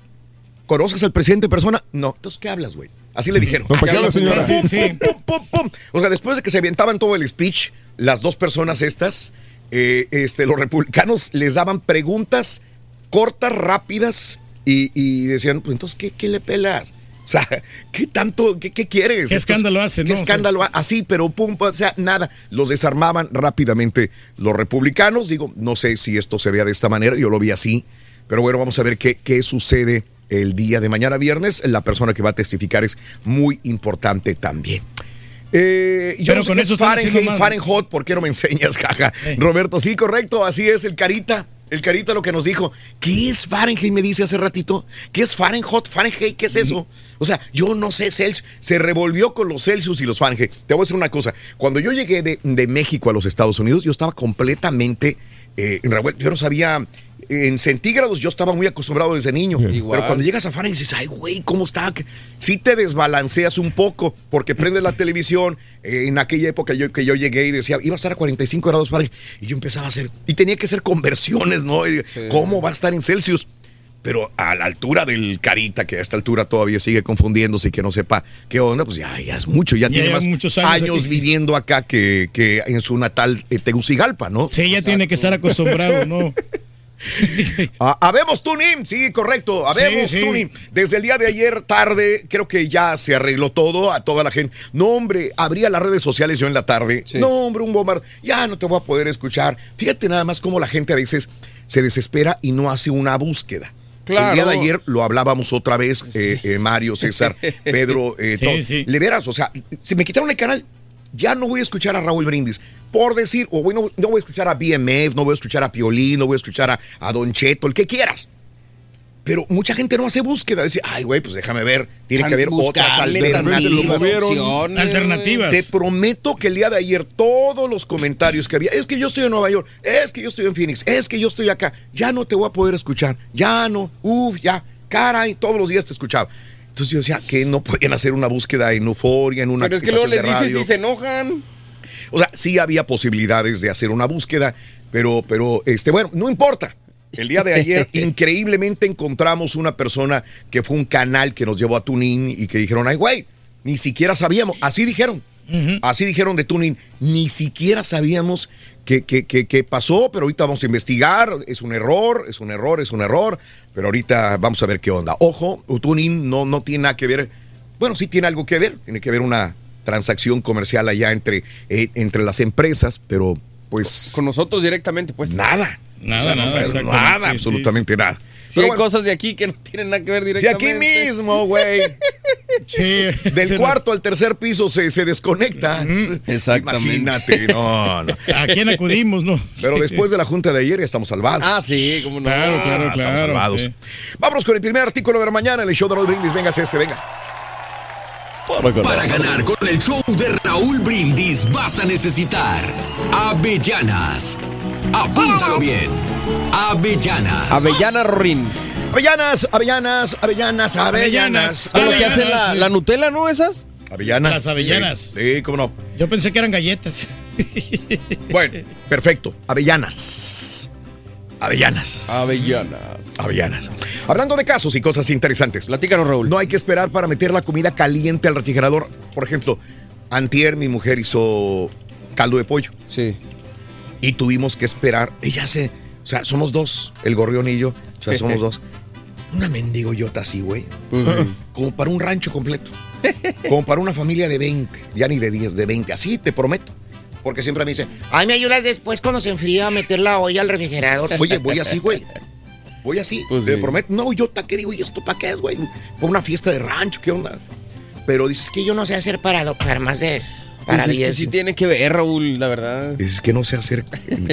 ¿Conoces al presidente en persona? No. Entonces, ¿qué hablas, güey? Así le dijeron.
No, ¿para qué
hablas,
señora?
pum,
Sí, sí.
pum, pum, pum, pum. O sea, después de que se aventaban todo el speech, las dos personas estas, eh, este, los republicanos les daban preguntas cortas, rápidas, y, y decían, pues entonces, ¿qué, qué le pelas? O sea, ¿qué tanto, qué, qué quieres?
¿Qué escándalo hacen,
¿Qué
no? O sea-
escándalo ha- así? Pero pum, o sea, nada. Los desarmaban rápidamente los republicanos. Digo, no sé si esto se vea de esta manera, yo lo vi así. Pero bueno, vamos a ver qué, qué sucede el día de mañana viernes. La persona que va a testificar es muy importante también. Eh, yo
Pero
no sé
con eso
es Fahrenheit. Fahrenheit, ¿por qué no me enseñas, *laughs* jaja? Roberto, sí, correcto, así es, el Carita. El Carita lo que nos dijo. ¿Qué es Fahrenheit? Me dice hace ratito. ¿Qué es Fahrenheit? Fahrenheit, ¿qué es eso? O sea, yo no sé, Celsius. Se revolvió con los Celsius y los Fahrenheit. Te voy a decir una cosa. Cuando yo llegué de, de México a los Estados Unidos, yo estaba completamente eh, revuelto. Yo no sabía. En centígrados yo estaba muy acostumbrado desde niño.
Igual.
Pero cuando llegas a Fahrenheit dices, ay, güey, ¿cómo está? Sí te desbalanceas un poco porque prendes la televisión. eh, en aquella época yo, que yo llegué y decía, iba a estar a 45 grados Fahrenheit. Y yo empezaba a hacer, y tenía que hacer conversiones, ¿no? Y ¿Cómo va a estar en Celsius? Pero a la altura del Carita, que a esta altura todavía sigue confundiéndose y que no sepa qué onda, pues ya, ya es mucho. Ya,
Ya
tiene más
muchos
años,
años aquí.
viviendo acá que, que en su natal eh, Tegucigalpa, ¿no?
Sí, ya tiene que estar acostumbrado, ¿no? *laughs*
Ah, habemos tuning, sí, correcto. Habemos
Sí, sí.
tuning. Desde el día de ayer tarde, creo que ya se arregló todo a toda la gente. No, hombre, abría las redes sociales yo en la tarde. No, hombre, un bombardeo. Ya no te voy a poder escuchar. Fíjate nada más cómo la gente a veces se desespera y no hace una búsqueda.
Claro.
El día de ayer lo hablábamos otra vez, eh, eh, Mario, César, *laughs* Pedro, eh,
Sí, sí.
Le veras, o sea, si me quitaron el canal, ya no voy a escuchar a Raúl Brindis. Por decir, o bueno, no voy a escuchar a BMF, no voy a escuchar a Piolín, no voy a escuchar a, a Don Cheto, el que quieras. Pero mucha gente no hace búsqueda. Dice, ay, güey, pues déjame ver. Tiene que haber otras alternativas.
Alternativas.
Te prometo que el día de ayer todos los comentarios que había, es que yo estoy en Nueva York, es que yo estoy en Phoenix, es que yo estoy acá, ya no te voy a poder escuchar, ya no, uff, ya, caray, todos los días te escuchaba. Entonces yo decía que no podían hacer una búsqueda en Euforia, en una
Pero es que luego les dices y se enojan.
O sea, sí había posibilidades de hacer una búsqueda, pero, pero, este, bueno, no importa. El día de ayer, *laughs* increíblemente encontramos una persona que fue un canal que nos llevó a Tunin y que dijeron, ay, güey, ni siquiera sabíamos. Así dijeron. Así dijeron de Tuning. Ni siquiera sabíamos qué que, que, que pasó, pero ahorita vamos a investigar. Es un error, es un error, es un error. Pero ahorita vamos a ver qué onda. Ojo, Tuning no, no tiene nada que ver. Bueno, sí tiene algo que ver. Tiene que ver una transacción comercial allá entre, eh, entre las empresas, pero pues.
Con nosotros directamente, pues.
Nada.
Nada,
O sea, no
nada,
sabes nada,
sí, sí,
absolutamente nada.
Si hay
bueno,
cosas de aquí que no tienen nada que ver
si
directamente.
aquí mismo, güey. *laughs*
Sí.
Del cuarto al tercer piso se, se desconecta.
Exactamente.
Imagínate, no, no. *laughs*
¿A quién acudimos, no?
Pero después de la junta de ayer ya estamos salvados.
Ah, sí, cómo no.
Claro, claro,
Ah, estamos
claro.
salvados.
sí.
Vámonos con el primer artículo de la mañana en el show de Raúl Brindis. Venga, este, venga.
Para ganar con el show de Raúl Brindis vas a necesitar avellanas. Apúntalo bien. Avellanas.
Avellana Rorín.
Avellanas, avellanas, avellanas, avellanas.
Como que hacen la Nutella, ¿no? Esas.
Avellanas.
Las avellanas.
Sí, sí, cómo no.
Yo pensé que eran galletas. *laughs*
Bueno, perfecto. Avellanas. Avellanas.
Avellanas.
Avellanas. Hablando de casos y cosas interesantes.
Platícanos, Raúl.
No hay que esperar para meter la comida caliente al refrigerador. Por ejemplo, antier mi mujer hizo caldo de pollo.
Sí.
Y tuvimos que esperar. Ella se... O sea, somos dos, el gorrión y yo. O sea, *laughs* somos dos. Una mendigoyota así, güey.
Pues.
Como para un rancho completo. Como para una familia de 20. Ya ni de 10, de 20. Así te prometo. Porque siempre me dice,
Ay, me ayudas después cuando se enfría a meter la olla al refrigerador.
oye, voy así, güey. Voy así.
Pues
te
sí.
prometo. No, yo, ¿qué digo? ¿Y esto para qué es, güey? Para una fiesta de rancho, ¿qué onda? Pero dices que
que yo no sé hacer para, para más de... Para
Pues es que
10.
sí tiene que ver, Raúl, la verdad.
Dices que no sé hacer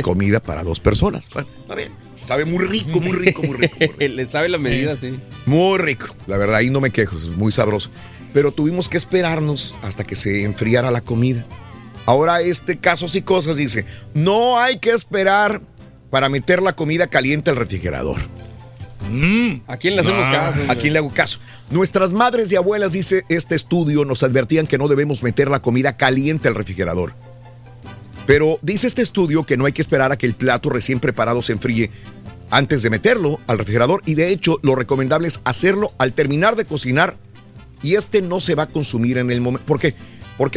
comida para dos personas. Bueno, está bien. Sabe muy rico, muy rico, muy rico. muy rico. *laughs*
Le sabe la medida, sí.
Muy rico. La verdad, ahí no me quejo, es muy sabroso. Pero tuvimos que esperarnos hasta que se enfriara la comida. Ahora este casos y cosas dice, no hay que esperar para meter la comida caliente al refrigerador.
Mm.
¿A quién le hacemos
Ah,
caso?
¿A quién le hago caso? Nuestras madres y abuelas, dice este estudio, nos advertían que no debemos meter la comida caliente al refrigerador. Pero dice este estudio que no hay que esperar a que el plato recién preparado se enfríe antes de meterlo al refrigerador y de hecho lo recomendable es hacerlo al terminar de cocinar y este no se va a consumir en el momento. ¿Por qué?
porque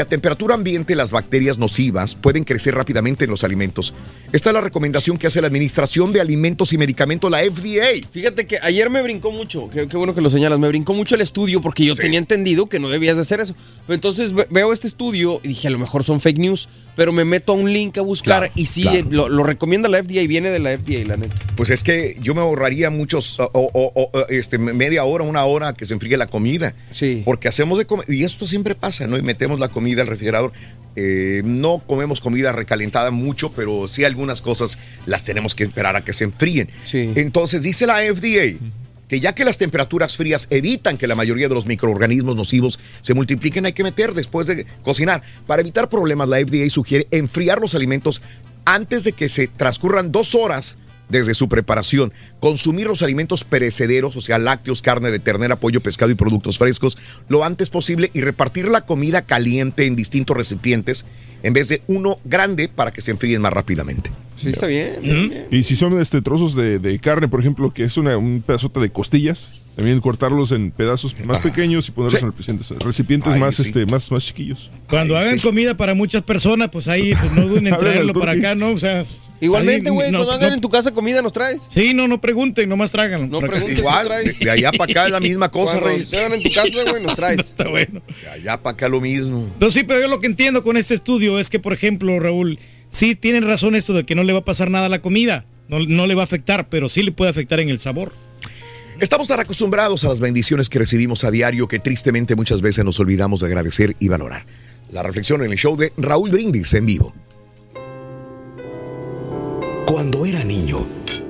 a temperatura ambiente las bacterias nocivas pueden crecer rápidamente en los alimentos. Esta es la recomendación que hace la Administración de Alimentos y Medicamentos, la FDA.
Fíjate que ayer me brincó mucho, qué, bueno que lo señalas, me brincó mucho el estudio porque yo tenía entendido que no debías de hacer eso. Pero entonces ve- veo este estudio y dije, a lo mejor son fake news, pero me meto a un link a buscar
Claro,
y sí,
claro.
lo, lo recomienda la FDA y viene de la FDA, la neta.
Pues es que yo me ahorraría muchos, o, o- o- o, este, media hora, una hora que se enfríe la comida.
Sí.
Porque hacemos de comer, y esto siempre pasa, ¿no? Y metemos la comida al refrigerador. Eh, no comemos comida recalentada mucho, pero sí algunas cosas las tenemos que esperar a que se enfríen. Entonces dice la FDA que ya que las temperaturas frías evitan que la mayoría de los microorganismos nocivos se multipliquen, hay que meter después de cocinar. Para evitar problemas, la FDA sugiere enfriar los alimentos antes de que se transcurran dos horas desde su preparación, consumir los alimentos perecederos, o sea, lácteos, carne de ternera, pollo, pescado y productos frescos, lo antes posible y repartir la comida caliente en distintos recipientes en vez de uno grande para que se enfríen más rápidamente.
Sí, está bien.
Y si son este, trozos de, de carne, por ejemplo, que es una, un pedazote de costillas, también cortarlos en pedazos más pequeños y ponerlos
Sí.
en recipientes, recipientes
Ay,
más,
sí.
este, más, más chiquillos.
Cuando hagan comida para muchas personas, pues ahí pues no duden en *laughs* traerlo para acá, ¿no? O sea,
Igualmente, güey,
no-
cuando hagan
no-
en tu casa comida nos traes.
Sí, no, no pregunten, nomás tráiganlo.
No preguntes,
Igual, de, de allá para acá es la misma cosa,
Cuando
Rey.
hagan en tu casa, güey, nos traes. *laughs*
Está bueno.
De allá para acá lo mismo.
No, sí, pero yo lo que entiendo con este estudio es que, por ejemplo, Raúl, sí tienen razón esto de que no le va a pasar nada a la comida. No, no le va a afectar, pero sí le puede afectar en el sabor.
Estamos tan acostumbrados a las bendiciones que recibimos a diario que tristemente muchas veces nos olvidamos de agradecer y valorar. La reflexión en el show de Raúl Brindis en vivo.
Cuando era niño,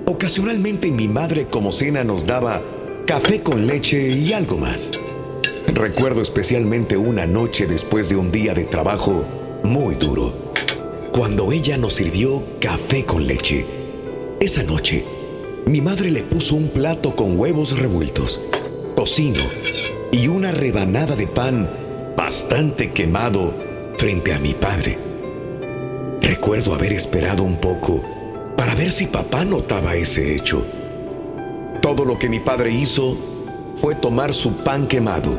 ocasionalmente mi madre como cena nos daba café con leche y algo más. Recuerdo especialmente una noche después de un día de trabajo muy duro, cuando ella nos sirvió café con leche. Esa noche, mi madre le puso un plato con huevos revueltos, tocino y una rebanada de pan bastante quemado frente a mi padre. Recuerdo haber esperado un poco para ver si papá notaba ese hecho. Todo lo que mi padre hizo fue tomar su pan quemado,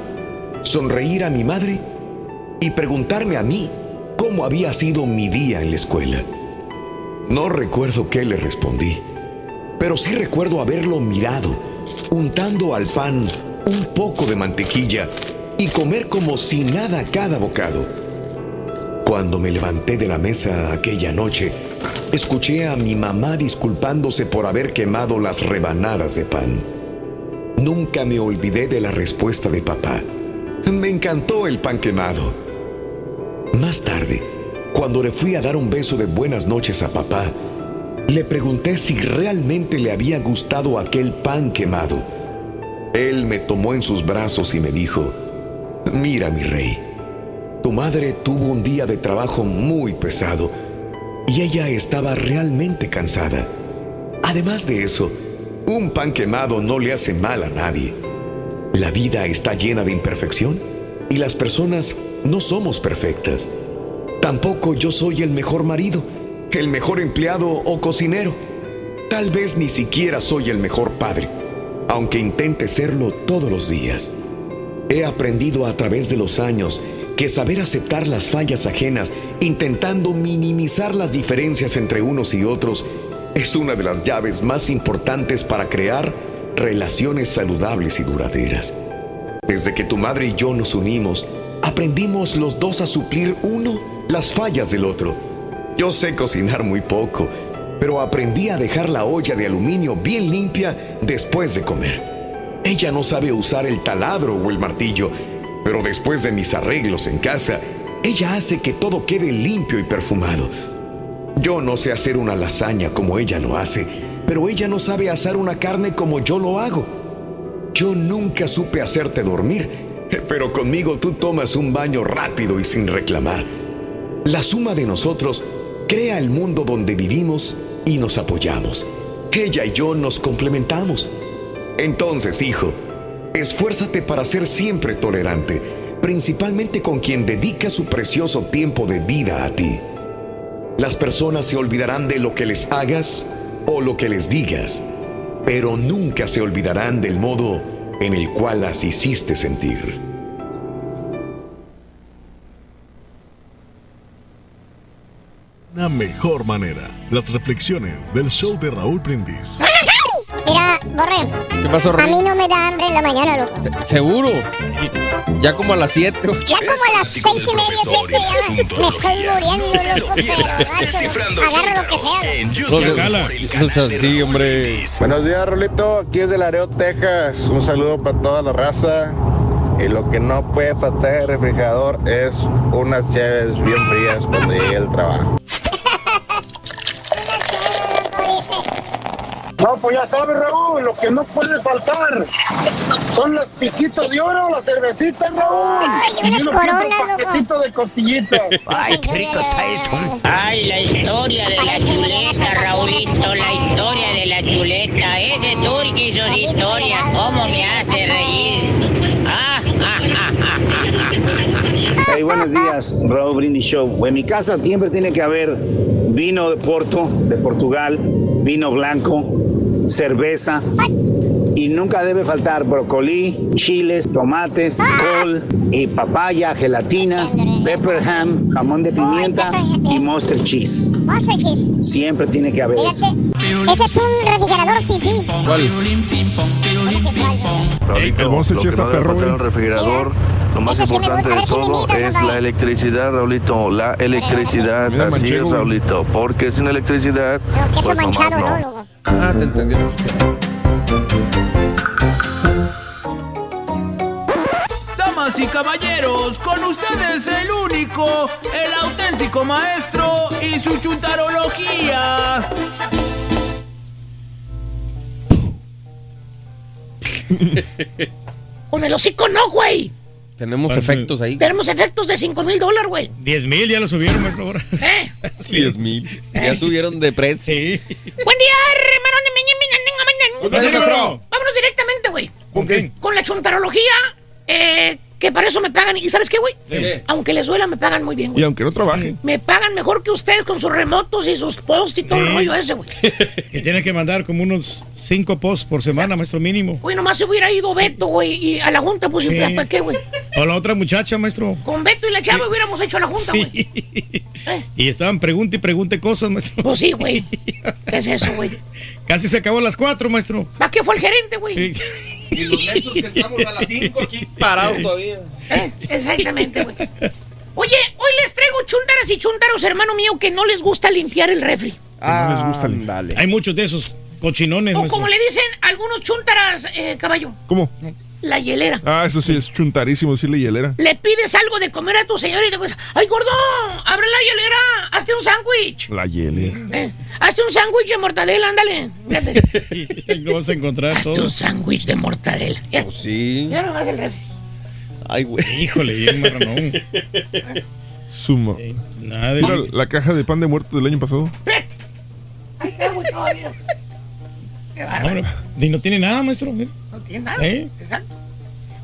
sonreír a mi madre y preguntarme a mí cómo había sido mi día en la escuela. No recuerdo qué le respondí, pero sí recuerdo haberlo mirado, untando al pan un poco de mantequilla y comer como si nada cada bocado. Cuando me levanté de la mesa aquella noche, escuché a mi mamá disculpándose por haber quemado las rebanadas de pan. Nunca me olvidé de la respuesta de papá. Me encantó el pan quemado. Más tarde, cuando le fui a dar un beso de buenas noches a papá, le pregunté si realmente le había gustado aquel pan quemado. Él me tomó en sus brazos y me dijo, mira mi rey, tu madre tuvo un día de trabajo muy pesado y ella estaba realmente cansada. Además de eso, un pan quemado no le hace mal a nadie. La vida está llena de imperfección y las personas no somos perfectas. Tampoco yo soy el mejor marido, el mejor empleado o cocinero. Tal vez ni siquiera soy el mejor padre, aunque intente serlo todos los días. He aprendido a través de los años que saber aceptar las fallas ajenas, intentando minimizar las diferencias entre unos y otros, es una de las llaves más importantes para crear relaciones saludables y duraderas. Desde que tu madre y yo nos unimos, aprendimos los dos a suplir uno las fallas del otro. Yo sé cocinar muy poco, pero aprendí a dejar la olla de aluminio bien limpia después de comer. Ella no sabe usar el taladro o el martillo, pero después de mis arreglos en casa, ella hace que todo quede limpio y perfumado. Yo no sé hacer una lasaña como ella lo hace, pero ella no sabe asar una carne como yo lo hago. Yo nunca supe hacerte dormir, pero conmigo tú tomas un baño rápido y sin reclamar. La suma de nosotros crea el mundo donde vivimos y nos apoyamos. Ella y yo nos complementamos. Entonces, hijo, esfuérzate para ser siempre tolerante, principalmente con quien dedica su precioso tiempo de vida a ti. Las personas se olvidarán de lo que les hagas o lo que les digas, pero nunca se olvidarán del modo en el cual las hiciste sentir.
Una mejor manera, las reflexiones del show de Raúl Brindis.
Mira, Borre.
¿Qué pasó,
A
Rey?
mí no me da hambre en la mañana, loco.
¿Seguro? Ya como a las 7.
Ya como a las seis y media, siete, ya me estoy muriendo, loco. pero Agarro lo que sea.
en
YouTube. Sí, hombre.
Buenos días, Rolito. Aquí es de Laredo, Texas. Un saludo para toda la raza. Y lo que no puede faltar en el refrigerador es unas chaves bien frías cuando llegue el trabajo.
No, pues ya sabes, Raúl, lo que no puede faltar son las piquitos de oro, las cervecitas, Raúl.
y unas
uno que otro
coronas, loco.
paquetito de costillitas.
Ay, qué rico está esto. Ay, la historia de la chuleta, Raulito, la historia de la chuleta. Es de Turquía su historia, cómo me hace reír. Ah, ah, ah, ah, ah, ah.
Hey, buenos días, Raúl Brindis Show. En mi casa siempre tiene que haber vino de Porto, de Portugal, vino blanco, cerveza y nunca debe faltar brócoli, chiles, tomates, col y papaya, gelatinas, pepper ham, jamón de pimienta y monster cheese.
Monster cheese.
Siempre tiene que haber eso.
Ese es un refrigerador fifí.
El Monster Cheese está perro,
el refrigerador, lo más importante de todo es la electricidad, Raulito. La electricidad,
Mira,
así
manchego,
es. Raulito. Porque sin electricidad,
Pero
pues nomás
¿no,
no.
Ah, te entendí.
Damas y caballeros, con ustedes el único, el auténtico maestro y su chuntarología.
Con el hocico no, güey.
Tenemos
Parece-
efectos ahí.
Tenemos efectos de 5 mil dólares, güey.
10 mil ya lo subieron, maestro. ahora.
¿Eh? *laughs*
10 mil. Ya subieron de precio.
Sí.
Buen día, hermano. Vámonos directamente, güey.
¿Con qué?
Con la chuntarología, eh, que para eso me pagan. ¿Y sabes qué, güey? Aunque les duela, me pagan muy bien,
Y
güey.
aunque no trabaje.
Me pagan mejor que ustedes con sus remotos y sus posts y todo el
Sí.
rollo ese, güey. *laughs*
Que tiene que mandar como unos 5 posts por semana, maestro mínimo.
Güey, nomás se hubiera ido Beto, güey, y a la junta, pues,
Sí.
¿para qué, güey?
O la otra muchacha, maestro.
Con Beto y la chava hubiéramos hecho la junta, güey.
Sí. Y estaban pregunte y pregunte cosas, maestro.
Pues sí, güey. *laughs* ¿Qué es eso, güey?
Casi se acabó a las 4, maestro.
¿Para qué fue el gerente, güey?
Y los mensos que estamos a las 5 aquí parados todavía.
Eh, Exactamente, güey. Oye, hoy les traigo chuntaras y chuntaros, hermano mío, que no les gusta limpiar el refri.
no les gusta el-
dale.
Hay muchos de esos cochinones,
O como le dicen algunos chuntaras, eh, caballo,
¿Cómo?
la hielera.
Ah, eso sí, es chuntarísimo decirle hielera.
Le pides algo de comer a tu señora y te dices, ¡ay, gordo! ¡Abre la hielera! ¡Hazte un sándwich!
La hielera.
Eh, hazte un sándwich de mortadela, ándale. *laughs*
Lo vas a encontrar
Hazte
todo.
un sándwich de mortadela. Ya,
Pues sí.
ya nomás el refri.
Ay, güey.
Híjole, bien marranón.
Suma.
Nada de
Mira la caja de pan de muerto del año pasado.
Ahí está, güey, todavía. Qué bárbaro.
Y no tiene nada, maestro. mira.
No tiene nada.
¿Eh?
Exacto.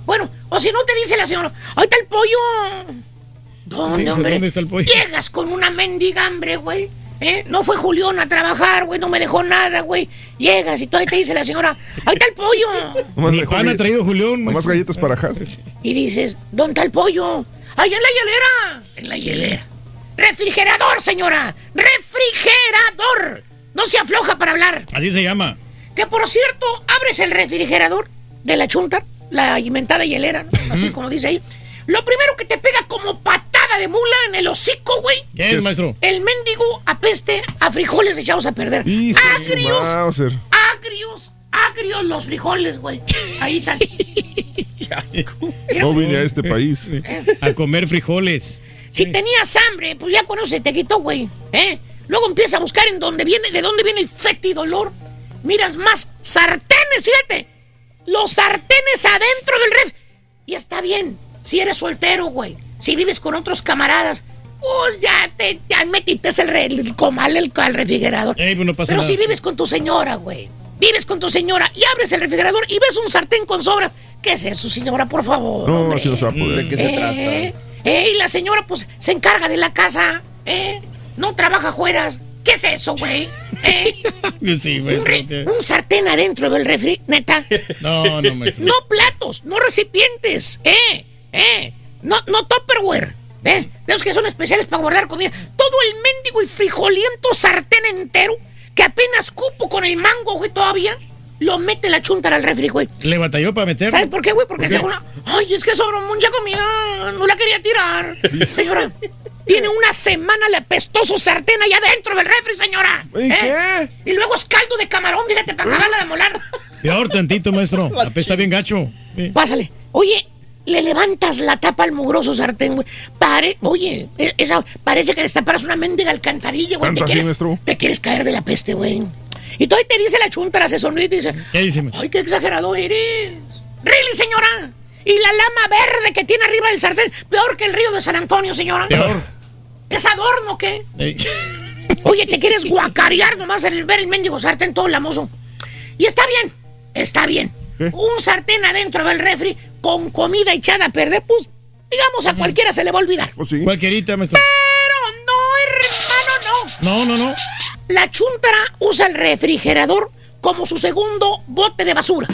Bueno, o si no te dice la señora, ahí está el pollo. ¿Dónde,
Sí,
hombre?
¿dónde está el pollo?
Llegas con una mendiga hambre, güey. ¿Eh? No fue Julián a trabajar, güey, no me dejó nada, güey. Llegas y todavía te dice la señora, ahí está el pollo. *laughs*
Nomás
Ni pan ha traído Julián,
Nomás galletas para Haas.
Y dices, ¿dónde está el pollo? Allá en la hielera. En la hielera. Refrigerador, señora. Refrigerador. No se afloja para hablar.
Así se llama.
Que por cierto, abres el refrigerador de la chunta, la inventada hielera, ¿no? así como dice ahí. Lo primero que te pega como patada de mula en el hocico, güey.
¿Qué es, maestro?
El mendigo apeste a frijoles echados a perder.
Hijo
agrios,
Mauser.
agrios, agrios los frijoles, güey. Ahí están. *laughs*
No vine a este país.
A comer frijoles.
Si tenías hambre, pues ya con eso se te quitó, güey. ¿Eh? Luego empieza a buscar en dónde viene, de dónde viene el fétido olor. Miras más sartenes, fíjate. Los sartenes adentro del ref. Y está bien, si eres soltero, güey. Si vives con otros camaradas, pues ya te ya metiste el, re- el comal el- al refrigerador.
Ey, pues no pasa
Pero
nada.
si vives con tu señora, güey. Vives con tu señora y abres el refrigerador y ves un sartén con sobras. ¿Qué es eso, señora, por favor?
No,
hombre?
así no se va a poder.
¿De qué se
Eh,
trata?
eh, y la señora, pues, se encarga de la casa, ¿eh? No trabaja afueras. ¿Qué es eso, güey? ¿Eh? *laughs*
Sí,
Un, sartén adentro del refri, neta.
No, no, *laughs* maestro.
No platos, no recipientes, ¿eh? ¿Eh? No, no Tupperware. ¿Eh? De los que son especiales para guardar comida. Todo el mendigo y frijoliento sartén entero, que apenas cupo con el mango, güey, todavía, lo mete la chuntara al refri, güey.
Le batalló para meter.
¿Sabes por qué, güey? Porque
¿Por qué?
según... Ay, es que sobró mucha comida, no la quería tirar. *laughs* Señora, tiene una semana el apestoso sartén allá adentro del refri, señora.
¿Y
¿Eh? Y luego es caldo de camarón, fíjate, para acabarla de molar. *laughs*
Peor tantito, maestro. *laughs* Apesta bien gacho. Sí.
Pásale. Oye, le levantas la tapa al mugroso sartén, güey. Pare... Oye, e- esa... parece que destaparas una mendiga alcantarilla, güey. Te
¿Tanto así,
quieres,
maestro?
te quieres caer de la peste, güey. Y todavía te dice la chuntara, se sonríe y te dice...
¿Qué dice, maestro?
¡Ay, qué exagerado eres! ¡Really, señora! Y la lama verde que tiene arriba del sartén, peor que el río de San Antonio, señora.
Peor.
¿Es adorno qué?
Ey.
Oye, te quieres guacarear nomás al ver el mendigo sartén todo lamoso. Y está bien, está bien. Un sartén adentro del refri con comida echada a perder, pues, digamos, a cualquiera se le va a olvidar.
Pues sí.
Cualquierita, maestro.
Pero no, hermano, no.
No, no, no.
La chuntara usa el refrigerador como su segundo bote de basura.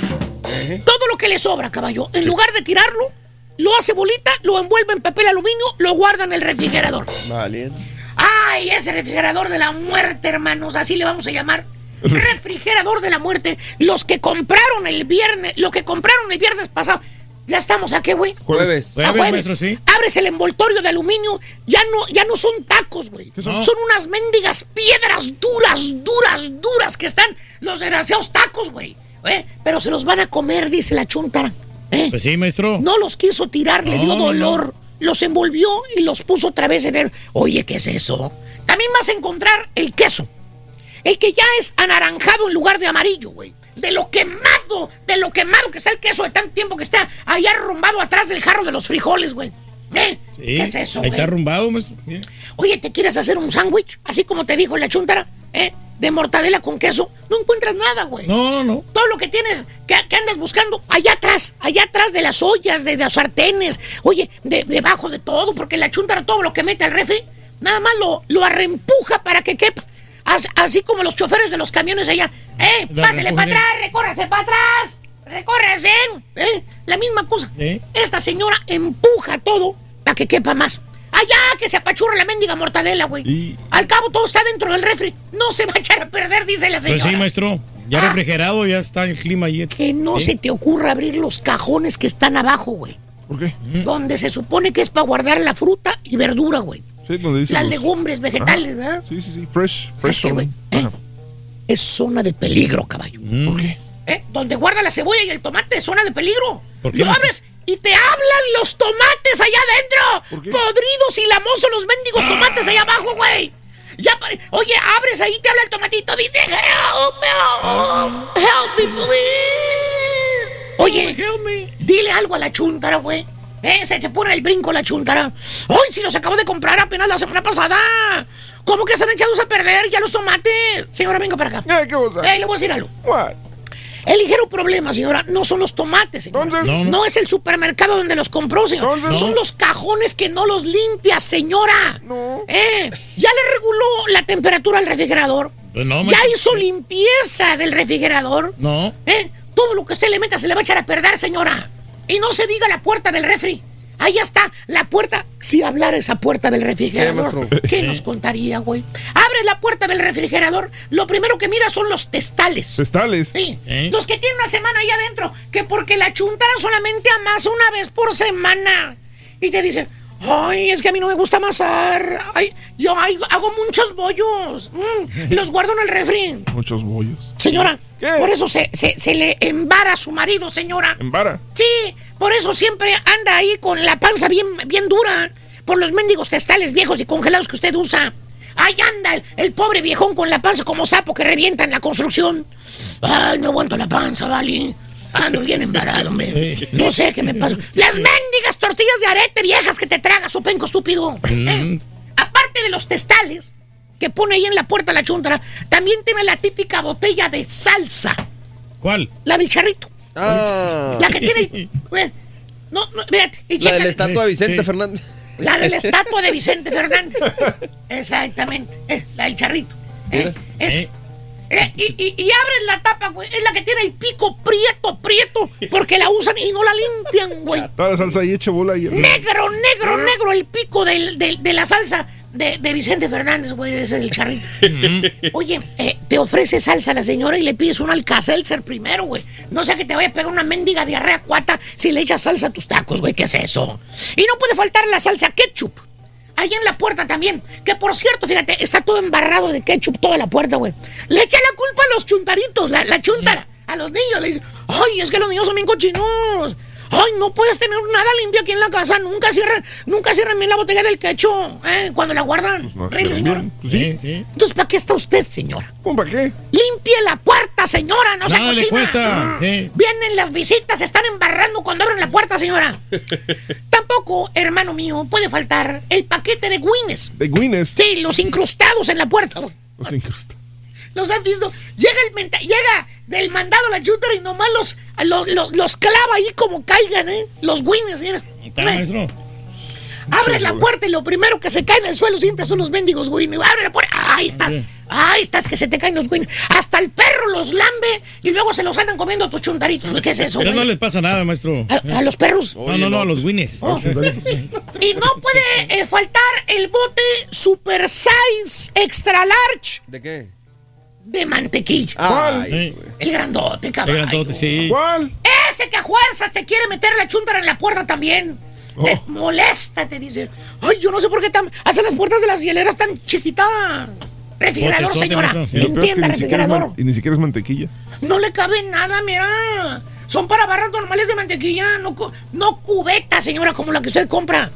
Todo lo que le sobra, caballo, en lugar de tirarlo, lo hace bolita, lo envuelve en papel aluminio, lo guarda en el refrigerador.
Vale.
¡Ay, ese refrigerador de la muerte, hermanos! Así le vamos a llamar. *laughs* Refrigerador de la muerte. Los que compraron el viernes, lo que compraron el viernes pasado. Ya estamos a qué, güey.
Jueves.
A
Jueves, maestro, sí.
Abres el envoltorio de aluminio, ya no, ya no son tacos, güey.
son?
Son unas mendigas piedras duras, duras, duras que están los desgraciados tacos, güey. ¿Eh? Pero se los van a comer, dice la chuntara. ¿Eh?
Pues sí, maestro.
No los quiso tirar, le dio
no,
dolor. Los envolvió y los puso otra vez en el. Oye, ¿qué es eso? También vas a encontrar el queso. El que ya es anaranjado en lugar de amarillo, güey. De lo quemado, de lo quemado que está el queso de tanto tiempo que está ahí arrumbado atrás del jarro de los frijoles, güey. ¿Eh?
Sí.
¿Qué es eso,
Ahí
güey?
está arrumbado, maestro.
Oye, ¿te quieres hacer un sándwich? Así como te dijo la chuntara, ¿eh? De mortadela con queso. No encuentras nada, güey.
No, no, no.
Todo lo que tienes, que, que andas buscando, allá atrás, allá atrás de las ollas, de, de los sartenes, oye, de- debajo de todo, porque la chuntara todo lo que mete al refri, nada más lo, lo arrempuja para que quepa. As- así como los choferes de los camiones allá. ¡Eh!
Lo
¡Pásele para atrás! ¡Recórrase para atrás! ¡Recórrese! ¿Eh? La misma cosa.
¿Eh?
Esta señora empuja todo para que quepa más. Allá que se apachurra la mendiga mortadela, güey.
Y-
Al cabo todo está dentro del refri. No se va a echar a perder, dice la señora.
Pues sí, maestro. Ya
Ah.
refrigerado, ya está el clima ahí.
Que no
Sí.
se te ocurra abrir los cajones que están abajo, güey.
¿Por qué?
Donde se supone que es para guardar la fruta y verdura, güey.
Sí, donde dice
Las
los-
legumbres, vegetales,
Ajá.
¿verdad?
Sí, sí, sí. Fresh.
¿Sabes
Fresh
qué,
zone.
güey? ¿Eh? Es zona de peligro, caballo.
¿Por qué?
¿Eh? Donde guarda la cebolla y el tomate es zona de peligro.
¿Por qué
Lo
no?
abres y te hablan los tomates allá adentro.
¿Por qué?
Podridos y lamosos los mendigos tomates allá abajo, güey. Ya, oye, abres ahí, te habla el tomatito, dice, help, help, help me, please. Oye,
Help me.
dile algo a la chuntara, güey. Eh, se te pone el brinco la chuntara. ¡Ay, si los acabo de comprar apenas la semana pasada! ¿Cómo que están echados a perder ya los tomates? Señora, venga para acá.
Eh, ¿Qué cosa?
Eh, le voy a decir algo.
What?
El ligero problema, señora, no son los tomates, señora.
Entonces-
No,
No,
no.
es el supermercado donde los compró, señor.
Entonces-
Son
No.
los cajones que no los limpia, señora.
No.
Eh, ya le reguló la temperatura al refrigerador.
Pues no,
ya hizo limpieza del refrigerador.
No.
Eh, todo lo que usted le meta se le va a echar a perder, señora. Y no se diga la puerta del refri. Ahí está, la puerta. Si hablara esa puerta del refrigerador? ¿qué nos contaría, güey? Abre la puerta del refrigerador, lo primero que mira son los testales.
Testales.
Sí,
¿Eh?
los que tienen una semana ahí adentro, que porque la chuntara solamente amasa una vez por semana. Y te dicen, ay, es que a mí no me gusta amasar. Ay, yo ay, hago muchos bollos. Mm, *laughs* los guardo en el refri.
Muchos bollos.
Señora,
¿Qué?
por eso se, se, se le embara a su marido, señora.
En vara.
Sí, por eso siempre anda ahí con la panza bien, bien dura. Por los mendigos testales viejos y congelados que usted usa. Ahí anda el, el pobre viejón con la panza como sapo que revienta en la construcción. Ay, no aguanto la panza, vale. Ando bien embarado, hombre. No sé qué me pasa. Las mendigas tortillas de arete viejas que te tragas, su penco estúpido. ¿Eh? Aparte de los testales que pone ahí en la puerta la chuntara, también tiene la típica botella de salsa.
¿Cuál?
La del charrito.
Ah.
La que tiene. eh, No, no, fíjate. Y
La de la estatua de Vicente
Sí.
Fernández.
la de la *laughs* estatua de Vicente Fernández. Exactamente. la del charrito. Eh.
Eh.
Y, y- y abres la tapa, güey. Es la que tiene el pico prieto, prieto. Porque la usan y no la limpian, güey.
Toda la salsa ahí hecha bola ahí.
Negro, negro, negro el pico del- del- de la salsa de, de Vicente Fernández, güey. Ese es el charrito. Oye, eh, te ofrece salsa la señora y le pides un alcacelser primero, güey. No sea que te vaya a pegar una mendiga diarrea cuata si le echas salsa a tus tacos, güey. ¿Qué es eso? Y no puede faltar la salsa ketchup. Ahí en la puerta también. Que por cierto, fíjate, está todo embarrado de ketchup toda la puerta, güey. Le echa la culpa a los chuntaritos, la, la chuntara. A los niños le dice, ay, es que los niños son bien cochinos. Ay, no puedes tener nada limpio aquí en la casa. Nunca cierran, nunca cierran bien la botella del ketchup, ¿eh? Cuando la guardan. Rey, señora.
Sí,
Entonces, ¿para qué está usted, señora?
¿Cómo para qué?
Limpie la puerta, señora, no se
Nada le
cochina.
cuesta, sí.
Vienen las visitas, se están embarrando cuando abren la puerta, señora. *laughs* Tampoco, hermano mío, puede faltar el paquete de Guinness.
De Guinness.
Sí, los incrustados en la puerta.
Los incrusta-
¿Los han visto? Llega el menta- llega del mandado la chútara y nomás los, los, los- los clava ahí como caigan, ¿eh? Los Guinness, mira.
Está, maestro.
Abre la puerta y lo primero que se cae en el suelo siempre son los mendigos Winnie. Abre la puerta. Ahí estás. Ahí estás que se te caen los Winnie. Hasta el perro los lambe y luego se los andan comiendo tus chuntaritos. ¿Qué es eso,
Pero no les pasa nada, maestro.
¿A, a los perros?
No, no, no, a los winnies.
Oh. Y no puede eh, faltar el bote Super Size Extra Large
¿De qué?
De mantequilla.
Ay,
El grandote,
El
cabrón.
grandote, sí.
¿Cuál?
Ese que a fuerzas te quiere meter la chuntara en la puerta también. Te molesta, te dice. Ay, yo no sé por qué tan, hacen las puertas de las hieleras tan chiquitas. Refrigerador, señora.
es que
Entienda, refrigerador.
y ni siquiera es mantequilla.
No le cabe nada, mira. Son para barras normales de mantequilla, no, no cubeta, señora, como la que usted compra.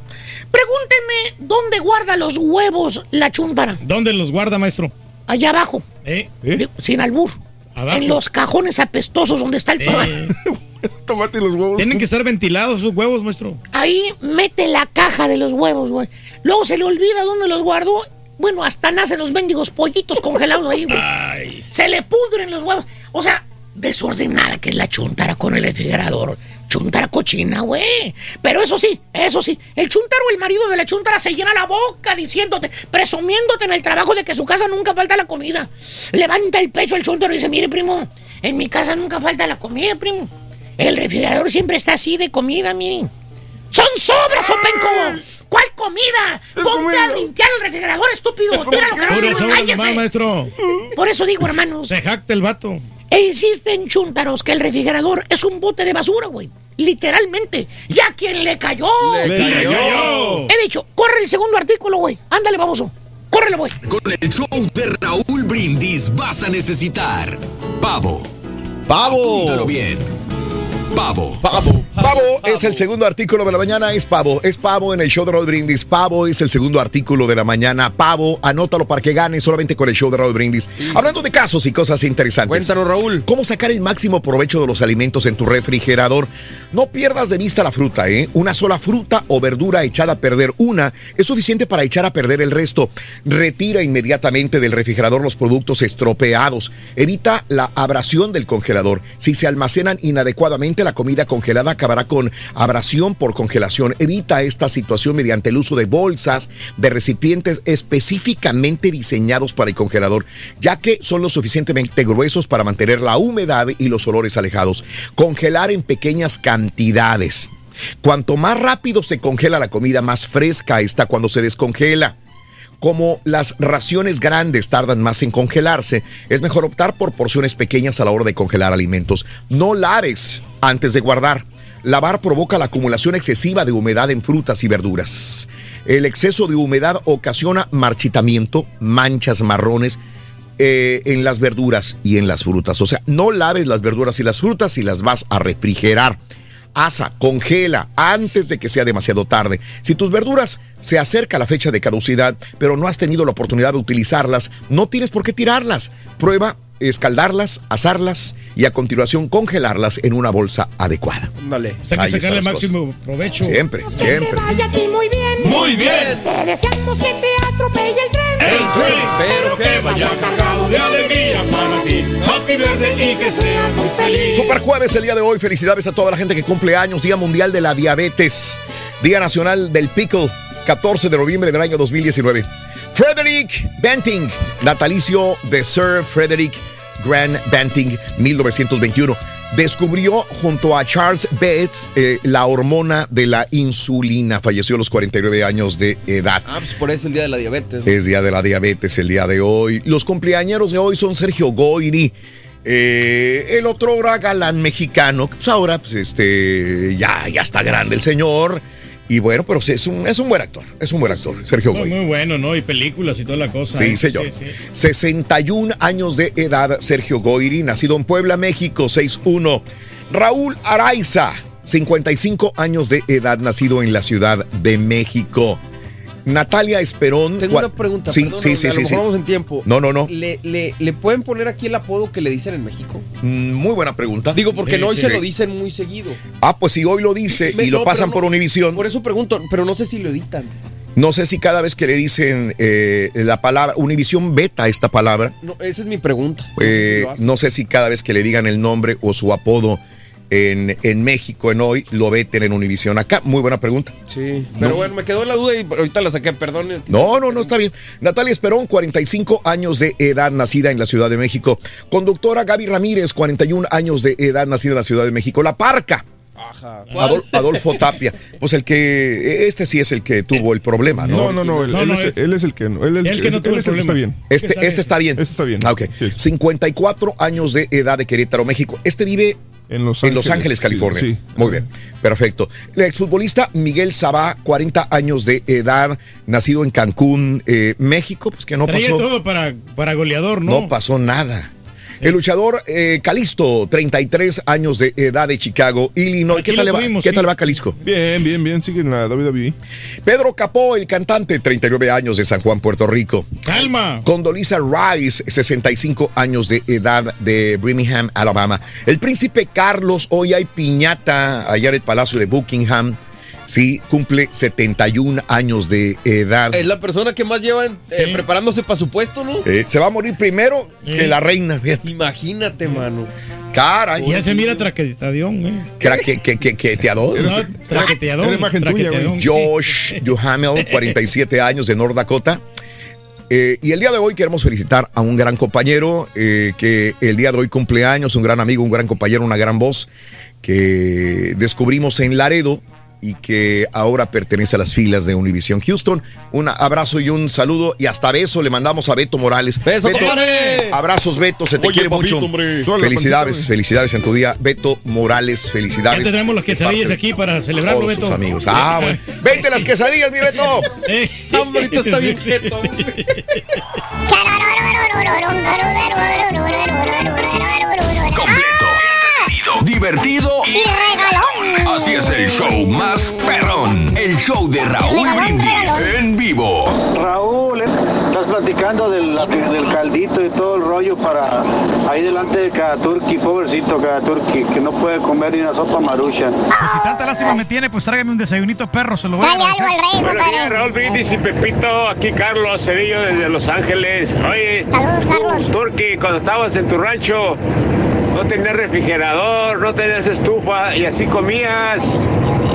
Pregúnteme dónde guarda los huevos la chúntara.
¿Dónde los guarda, maestro?
Allá abajo.
¿Eh?
Digo, Sin albur.
Abajo.
En los cajones apestosos donde está el
Eh. *laughs*
Tomate los huevos.
Tienen que estar ventilados sus huevos, maestro.
Ahí mete la caja de los huevos, güey. Luego se le olvida dónde los guardó. Bueno, hasta nacen los mendigos pollitos congelados ahí, güey. Se le pudren los huevos. O sea, desordenada que es la chuntara con el refrigerador. Chuntara cochina, güey. Pero eso sí, eso sí, el chuntaro, el marido de la chuntara, se llena la boca diciéndote, presumiéndote en el trabajo de que en su casa nunca falta la comida. Levanta el pecho el chuntaro y dice, mire, primo, en mi casa nunca falta la comida, primo. El refrigerador siempre está así de comida, miren. ¡Son sobras, Openco! ¿Cuál comida? Ponte a limpiar el refrigerador, estúpido. Lo que cállese.
nomás, maestro.
Por eso digo, hermanos.
Se jacta el vato.
E insisten chúntaros que el refrigerador es un bote de basura, güey. Literalmente. ¿Y a quien le cayó?
Le cayó.
He dicho, corre el segundo artículo, güey. Ándale, baboso. Córrele, güey.
Con el show de Raúl Brindis vas a necesitar pavo.
Pavo.
Apúntalo bien. Pavo.
Pavo. Pavo es el segundo artículo de la mañana, es pavo. Es pavo en el show de Raúl Brindis. Pavo es el segundo artículo de la mañana. Pavo, anótalo para que gane solamente con el show de Raúl Brindis. Hablando de casos y cosas interesantes.
Cuéntanos, Raúl.
¿Cómo sacar el máximo provecho de los alimentos en tu refrigerador? No pierdas de vista la fruta, ¿eh? Una sola fruta o verdura echada a perder una es suficiente para echar a perder el resto. Retira inmediatamente del refrigerador los productos estropeados. Evita la abrasión del congelador. Si se almacenan inadecuadamente, la comida congelada acabará con abrasión por congelación. Evita esta situación mediante el uso de bolsas, de recipientes específicamente diseñados para el congelador, ya que son lo suficientemente gruesos para mantener la humedad y los olores alejados. Congelar en pequeñas cantidades. Cuanto más rápido se congela la comida, más fresca está cuando se descongela. Como las raciones grandes tardan más en congelarse, es mejor optar por porciones pequeñas a la hora de congelar alimentos. No laves antes de guardar. Lavar provoca la acumulación excesiva de humedad en frutas y verduras. El exceso de humedad ocasiona marchitamiento, manchas marrones eh, en las verduras y en las frutas. O sea, no laves las verduras y las frutas si las vas a refrigerar. Asa, congela antes de que sea demasiado tarde. Si tus verduras se acerca la fecha de caducidad, pero no has tenido la oportunidad de utilizarlas, no tienes por qué tirarlas. Prueba escaldarlas, asarlas y a continuación congelarlas en una bolsa adecuada.
Dale.
O sea, que sacarle máximo provecho.
Siempre, siempre.
Vaya a ti muy bien.
Muy bien.
Te deseamos que te atropelle el tren.
El tren, pero que vaya cargado de alegría para ti. Happy birthday y que seas muy feliz.
Super jueves el día de hoy. Felicidades a toda la gente que cumple años. Día Mundial de la Diabetes. Día Nacional del Pickle. 14 de noviembre del año 2019. Frederick Benting. Natalicio de Sir Frederick Grand Banting 1921. Descubrió junto a Charles Bates eh, la hormona de la insulina. Falleció a los 49 años de edad.
Ah, pues por eso el día de la diabetes. ¿no?
Es día de la diabetes el día de hoy. Los cumpleañeros de hoy son Sergio Goyri. eh, el otro galán mexicano, pues ahora pues este ya, ya está grande el señor. Y bueno, pero sí, es un, es un buen actor, es un buen actor, Sergio Goyri.
muy bueno, ¿no? Y películas y toda la cosa.
Sí,
¿eh?
señor.
Sí, sí.
61 años de edad, Sergio Goyri, nacido en Puebla, México, 6'1. Raúl Araiza, 55 años de edad, nacido en la Ciudad de México. Natalia Esperón.
Tengo
cua-
una pregunta,
Sí,
perdón,
sí, sí,
a
sí,
lo mejor
sí.
vamos en tiempo.
No, no, no.
¿Le, le, le pueden poner aquí el apodo que le dicen en México?
Mm, Muy buena pregunta.
Digo, porque
Sí,
no hoy
sí.
se lo dicen muy seguido.
Ah, pues si hoy lo dice
Me-
y lo
no,
pasan por
no-
Univisión.
Por eso pregunto, pero no sé si lo editan.
No sé si cada vez que le dicen eh, la palabra, Univisión beta esta palabra,
No, esa es mi pregunta. No sé si
eh, no sé si cada vez que le digan el nombre o su apodo en, en México, en hoy, lo veten en Univisión acá. Muy buena pregunta.
Sí, pero
No.
bueno, me quedó la duda y ahorita la saqué, perdón.
No, no, no está bien. Natalia Esperón, 45 años de edad, nacida en la Ciudad de México. Conductora Gaby Ramírez, 41 años de edad, nacida en la Ciudad de México. La Parca.
Ajá.
Adol- Adolfo Tapia. Pues el que, este sí es el que tuvo el problema, ¿no?
No, no, no, él, él es, él es el que no. Él, él-
El que no tuvo el
que está
problema.
bien.
Este, este está bien.
Este está bien.
Ah, ok. 54 años de edad de Querétaro, México. Este vive
en Los
en Los
Ángeles,
Ángeles, California.
sí, sí.
Muy bien. Perfecto. El exfutbolista Miguel Sabá, 40 años de edad, nacido en Cancún, eh, México, pues que no
Traía
pasó.
todo para, para goleador, ¿no?
No pasó nada. El luchador eh, Calisto, 33 años de edad de Chicago, Illinois. ¿Qué tal, va Calisco?
Bien, bien, bien. Sigue en la WWE.
Pedro Capó, el cantante, 39 años de San Juan, Puerto Rico.
Calma.
Condolisa Rice, 65 años de edad de Birmingham, Alabama. El príncipe Carlos, hoy hay piñata allá en el Palacio de Buckingham. Sí, cumple 71 años de edad.
Es la persona que más lleva en- eh, preparándose para su puesto, ¿no?
Eh, se va a morir primero que la reina. fíjate.
Imagínate, mano.
Caray.
Ya se mira traqueteadón, ¿eh?
Que, que te adoro.
No, traqueteadón.
Era imagen tuya,
traqueteadón.
Josh Duhamel, 47 años de North Dakota. Eh, y el día de hoy queremos felicitar a un gran compañero eh, que el día de hoy cumpleaños, un gran amigo, un gran compañero, una gran voz que descubrimos en Laredo y que ahora pertenece a las filas de Univision Houston. Un abrazo y un saludo y hasta beso le mandamos a Beto Morales.
¡Beso,
Beto, abrazos Beto, se te
Oye,
quiere
papito,
mucho.
hombre.
Felicidades, felicidades en tu día. Beto Morales, felicidades.
Ya tendremos las quesadillas aquí para celebrarlo,
todos sus
Beto.
amigos. Ah, bueno. Vente las quesadillas, mi Beto. *laughs*
Eh.
Hombre, ahorita está bien quieto. *laughs* *laughs*
Divertido y regalón. Así es el show más perrón. El show de Raúl Brindis en vivo.
Raúl, eh, estás platicando del, del caldito y todo el rollo para ahí delante de cada turqui, pobrecito cada turqui, que no puede comer ni una sopa marucha.
Pues si tanta lástima me tiene, pues tráigame un desayunito perro, se lo voy a
Dale algo
agradecer.
al rey,
Buenos días,
compadre.
Raúl Brindis y Pepito. Aquí Carlos Cedillo desde Los Ángeles. Oye,
Saludos, Carlos.
Turqui, cuando estabas en tu rancho, no tenías refrigerador, no tenías estufa y así comías.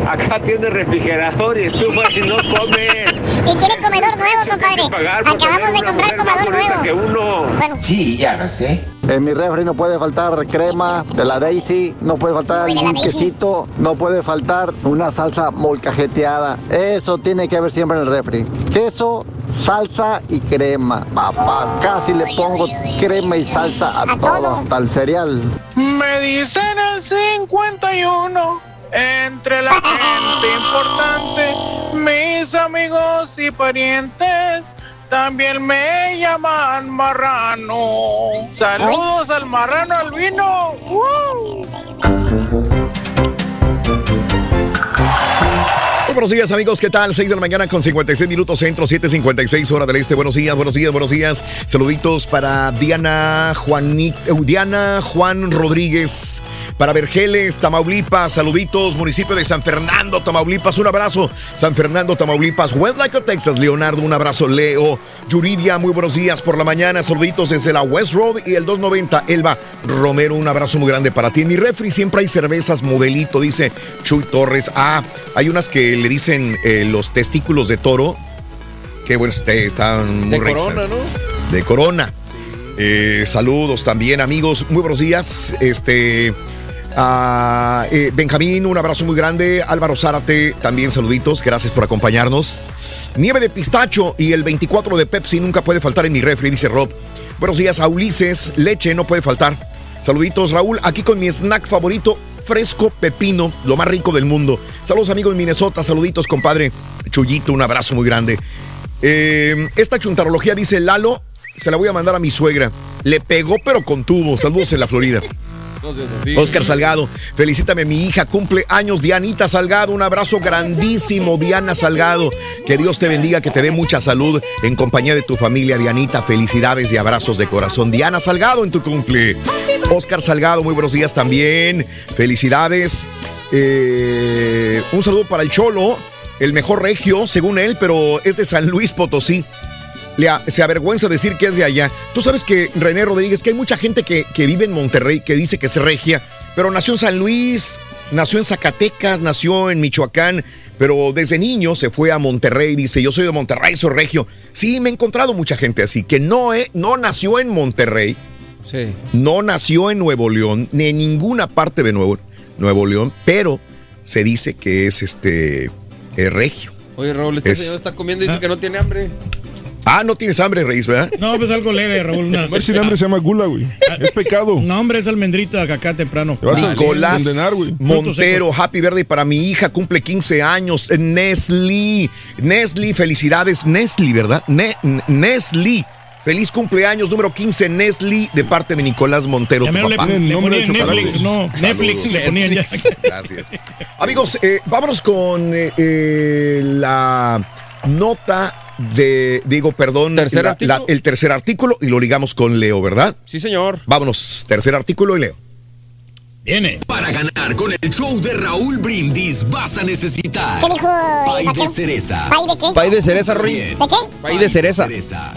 Acá tienes refrigerador y estufa y no comes.
Y tiene comedor nuevo, compadre.
Pagar
Acabamos de comprar comedor nuevo.
que uno.
Bueno,
Sí, ya lo sé. En mi refri no puede faltar crema de la Daisy, no puede faltar
Uy,
un quesito, no puede faltar una salsa molcajeteada. Eso tiene que haber siempre en el refri. Queso, salsa y crema. Papá, casi le pongo crema y salsa a,
A
todo,
todo.
hasta el cereal.
Me dicen el 51 entre la gente importante, mis amigos y parientes. También me llaman marrano. Saludos al marrano albino. ¡Uh!
Buenos días, amigos. ¿Qué tal? 6 de la mañana con 56 minutos centro, 7:56 hora del este. Buenos días, buenos días, buenos días. Saluditos para Diana Juanit, eh, Diana Juan Rodríguez, para Vergeles, Tamaulipas. Saluditos, municipio de San Fernando, Tamaulipas. Un abrazo, San Fernando, Tamaulipas. West Like Texas, Leonardo. Un abrazo, Leo. Yuridia, muy buenos días por la mañana. Saluditos desde la West Road y el 290. Elba Romero, un abrazo muy grande para ti. Mi refri siempre hay cervezas modelito, dice Chuy Torres. Ah, hay unas que le dicen eh, los testículos de toro. Qué bueno, este, están muy
De corona, ¿no?
De corona. Eh, saludos también, amigos. Muy buenos días. Este. a, eh, Benjamín, un abrazo muy grande. Álvaro Zárate, también saluditos. Gracias por acompañarnos. Nieve de pistacho y el 24 de Pepsi nunca puede faltar en mi refri, dice Rob. Buenos días a Ulises. Leche no puede faltar. Saluditos, Raúl. Aquí con mi snack favorito, fresco pepino, lo más rico del mundo. Saludos, amigos de Minnesota. Saluditos, compadre. Chuyito, un abrazo muy grande. Eh, esta chuntarología dice Lalo, se la voy a mandar a mi suegra. Le pegó, pero contuvo. Saludos en la Florida. Oscar Salgado, felicítame, mi hija cumple años, Dianita Salgado, un abrazo grandísimo, Diana Salgado, que Dios te bendiga, que te dé mucha salud en compañía de tu familia, Dianita, felicidades y abrazos de corazón. Diana Salgado en tu cumple. Oscar Salgado, muy buenos días también, felicidades. Eh, un saludo para el Cholo, el mejor regio, según él, pero es de San Luis Potosí le a- se avergüenza decir que es de allá. Tú sabes que, René Rodríguez, que hay mucha gente que, que vive en Monterrey que dice que es regia, pero nació en San Luis, nació en Zacatecas, nació en Michoacán, pero desde niño se fue a Monterrey. Dice, yo soy de Monterrey, soy regio. Sí, me he encontrado mucha gente así, que no, eh, no nació en Monterrey,
Sí.
no nació en Nuevo León, ni en ninguna parte de Nuevo, Nuevo León, pero se dice que es este eh, regio.
Oye, Raúl, este
Es-
señor está comiendo y dice que no tiene hambre.
Ah, no tienes hambre, Reis, ¿verdad?
No, pues algo leve, Raúl. Una...
Comer sin hambre se llama gula, güey. Es pecado.
No, hombre, es almendrita de acá temprano.
Nicolás
Frutos
Montero, happy birthday para mi hija, cumple 15 años. Nesli, Nesli, felicidades, Nesli, ¿verdad? Ne- Nesli. Feliz cumpleaños número 15, Nesli, de parte de Nicolás Montero, tu
le,
papá.
le ponían Netflix, no, Netflix le ponían ya.
Gracias. Amigos, eh, vámonos con eh, eh, la nota de, digo, perdón,
¿Tercer
la-
artículo?
la- el tercer artículo y lo ligamos con Leo, ¿verdad?
Sí, señor.
Vámonos, tercer artículo y Leo.
Viene.
Para ganar con el show de Raúl Brindis vas a necesitar
¿Qué dijo
pay de cereza.
¿Pay de qué?
Pay de cereza, Rory.
¿De qué?
Pay de cereza.
¿De cereza?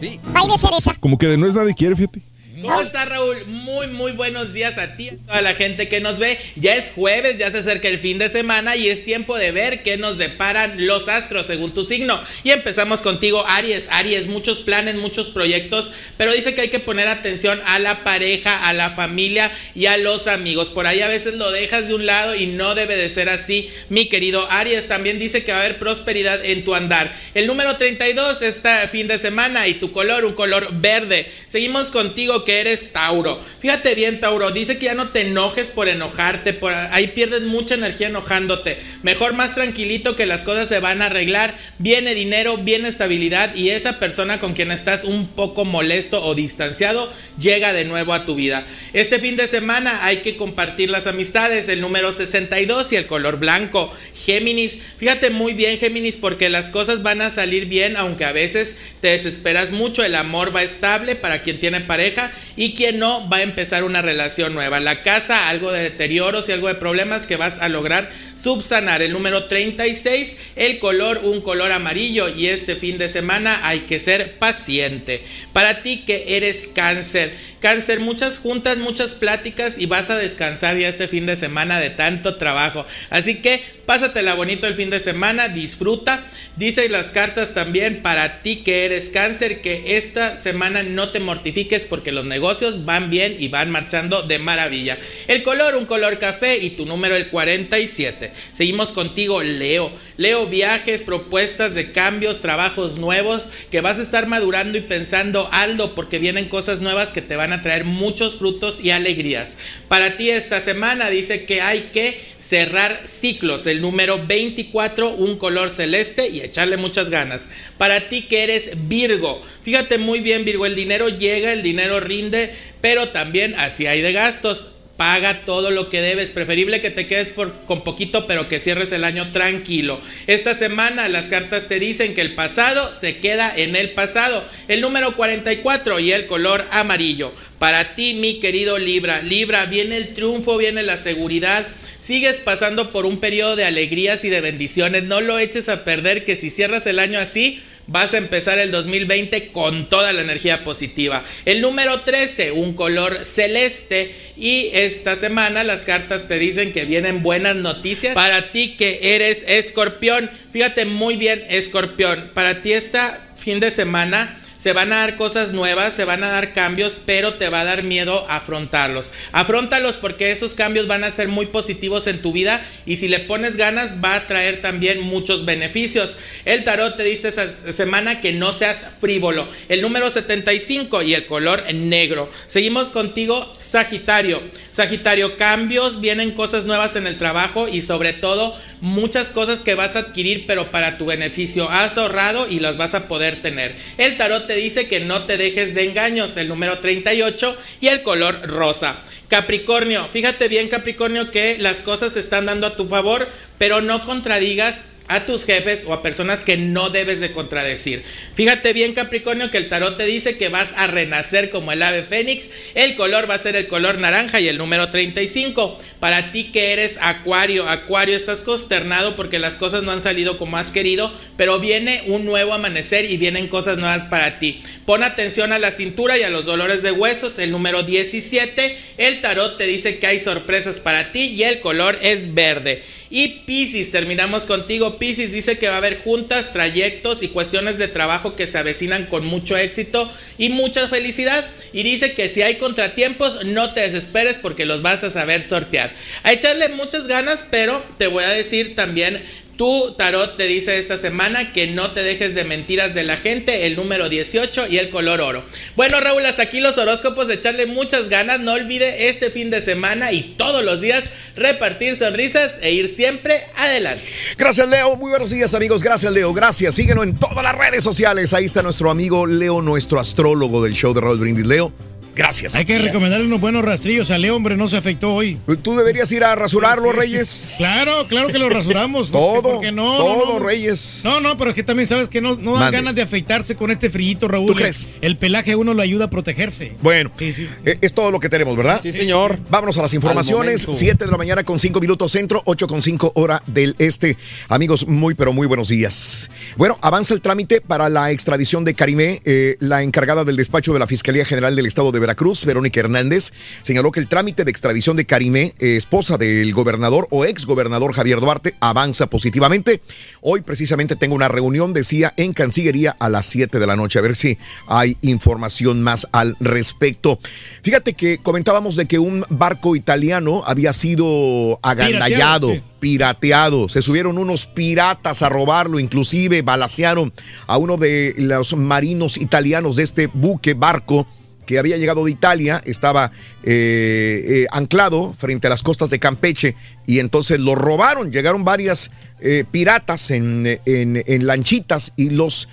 Sí. Pay de cereza.
Como que de no es nadie quiere, fíjate.
¿Cómo está Raúl? Muy, muy buenos días a ti, a toda la gente que nos ve. Ya es jueves, ya se acerca el fin de semana y es tiempo de ver qué nos deparan los astros según tu signo. Y empezamos contigo, Aries. Aries, muchos planes, muchos proyectos, pero dice que hay que poner atención a la pareja, a la familia y a los amigos. Por ahí a veces lo dejas de un lado y no debe de ser así, mi querido Aries. También dice que va a haber prosperidad en tu andar. El número 32 está fin de semana y tu color, un color verde. Seguimos contigo que eres Tauro. Fíjate bien, Tauro, dice que ya no te enojes por enojarte, por ahí pierdes mucha energía enojándote. Mejor más tranquilito que las cosas se van a arreglar. Viene dinero, viene estabilidad y esa persona con quien estás un poco molesto o distanciado llega de nuevo a tu vida. Este fin de semana hay que compartir las amistades, el número 62 y el color blanco. Géminis, fíjate muy bien Géminis porque las cosas van a salir bien aunque a veces te desesperas mucho, el amor va estable para quien tiene pareja y quien no va a empezar una relación nueva. La casa, algo de deterioros y algo de problemas que vas a lograr subsanar. El número 36, el color, un color amarillo y este fin de semana hay que ser paciente. Para ti que eres cáncer, cáncer, muchas juntas, muchas pláticas y vas a descansar ya este fin de semana de tanto trabajo. Así que pásatela bonito el fin de semana, disfruta. Dice las cartas también para ti que eres cáncer que esta semana no te mortifiques porque los negocios van bien y van marchando de maravilla. El color, un color café y tu número el 47. Seguimos contigo, Leo. Leo, viajes, propuestas de cambios, trabajos nuevos que vas a estar madurando y pensando, Aldo, porque vienen cosas nuevas que te van a traer muchos frutos y alegrías. Para ti esta semana dice que hay que cerrar ciclos. El número 24, un color celeste y echarle muchas ganas. Para ti que eres Virgo, fíjate muy bien Virgo, el dinero llega, el dinero rinde, pero también así hay de gastos. Paga todo lo que debes. Preferible que te quedes por, con poquito, pero que cierres el año tranquilo. Esta semana las cartas te dicen que el pasado se queda en el pasado. El número 44 y el color amarillo. Para ti, mi querido Libra. Libra, viene el triunfo, viene la seguridad. Sigues pasando por un periodo de alegrías y de bendiciones. No lo eches a perder que si cierras el año así, vas a empezar el 2020 con toda la energía positiva. El número 13, un color celeste. Y esta semana las cartas te dicen que vienen buenas noticias para ti que eres escorpión. Fíjate muy bien, escorpión. Para ti esta fin de semana Se van a dar cosas nuevas, se van a dar cambios, pero te va a dar miedo afrontarlos. Afrontalos porque esos cambios van a ser muy positivos en tu vida y si le pones ganas va a traer también muchos beneficios. El tarot te dice esta semana que no seas frívolo. El número 75 y el color negro. Seguimos contigo, Sagitario. Sagitario, cambios, vienen cosas nuevas en el trabajo y sobre todo muchas cosas que vas a adquirir pero para tu beneficio. Has ahorrado y las vas a poder tener. El tarot te dice que no te dejes de engaños, el número 38 y el color rosa. Capricornio, fíjate bien Capricornio que las cosas se están dando a tu favor, pero no contradigas a tus jefes o a personas que no debes de contradecir. Fíjate bien Capricornio que el tarot te dice que vas a renacer como el ave fénix. El color va a ser el color naranja y el número 35. Para ti que eres acuario, acuario estás consternado porque las cosas no han salido como has querido, pero viene un nuevo amanecer y vienen cosas nuevas para ti. Pon atención a la cintura y a los dolores de huesos. El número 17, el tarot te dice que hay sorpresas para ti y el color es verde. Y Pisces, terminamos contigo. Pisces dice que va a haber juntas, trayectos y cuestiones de trabajo que se avecinan con mucho éxito y mucha felicidad. Y dice que si hay contratiempos, no te desesperes porque los vas a saber sortear. A echarle muchas ganas, pero te voy a decir también tu tarot te dice esta semana que no te dejes de mentiras de la gente, el número 18 y el color oro. Bueno, Raúl, hasta aquí los horóscopos, echarle muchas ganas. No olvide este fin de semana y todos los días repartir sonrisas e ir siempre adelante.
Gracias, Leo. Muy buenos días, amigos. Gracias, Leo. Gracias. Síguenos en todas las redes sociales. Ahí está nuestro amigo Leo, nuestro astrólogo del show de Raúl Brindis. Leo. Gracias.
Hay que recomendarle unos buenos rastrillos a Leo, hombre, no se afectó hoy.
Tú deberías ir a rasurarlo, Reyes. *laughs*
Claro, claro que lo rasuramos. *laughs*
todo,
¿por qué no?
todo,
no, no.
Reyes.
No, no, pero es que también sabes que no, no dan
Mande.
ganas de afeitarse con este frillito, Raúl.
¿Tú crees?
El pelaje a uno lo ayuda a protegerse.
Bueno,
Sí, sí.
eh, es todo lo que tenemos, ¿verdad?
Sí, señor.
Vámonos a las informaciones.
momento.
7 de la mañana con 5 minutos centro, 8 con 5 hora del este. Amigos, muy pero muy buenos días. Bueno, avanza el trámite para la extradición de Karimé. Eh, la encargada del despacho de la Fiscalía General del Estado de Veracruz, Verónica Hernández, señaló que el trámite de extradición de Karimé, eh, esposa del gobernador o ex gobernador Javier Duarte, avanza positivamente. Hoy precisamente tengo una reunión, decía, en Cancillería a las 7 de la noche, a ver si hay información más al respecto. Fíjate que comentábamos de que un barco italiano había sido agandallado.
Pirateado,
se subieron unos piratas a robarlo, inclusive balacearon a uno de los marinos italianos de este buque barco que había llegado de Italia, estaba eh, eh, anclado frente a las costas de Campeche y entonces lo robaron. Llegaron varias eh, piratas en, en- lanchitas y los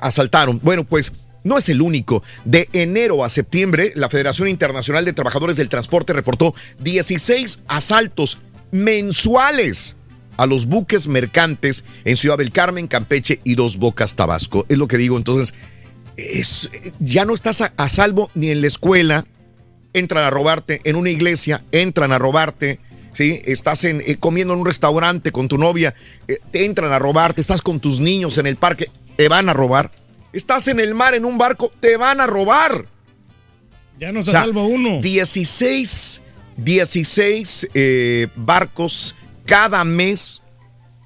asaltaron. Bueno, pues no es el único. De enero a septiembre, la Federación Internacional de Trabajadores del Transporte reportó 16 asaltos mensuales a los buques mercantes en Ciudad del Carmen, Campeche y Dos Bocas, Tabasco. Es lo que digo. Entonces, es, ya no estás a, a salvo ni en la escuela, entran a robarte, en una iglesia, entran a robarte. ¿Sí? Estás en, eh, comiendo en un restaurante con tu novia, eh, te entran a robarte, estás con tus niños en el parque, te van a robar. Estás en el mar en un barco, te van a robar.
Ya no se
O sea,
salva uno.
16, 16 eh, barcos cada mes.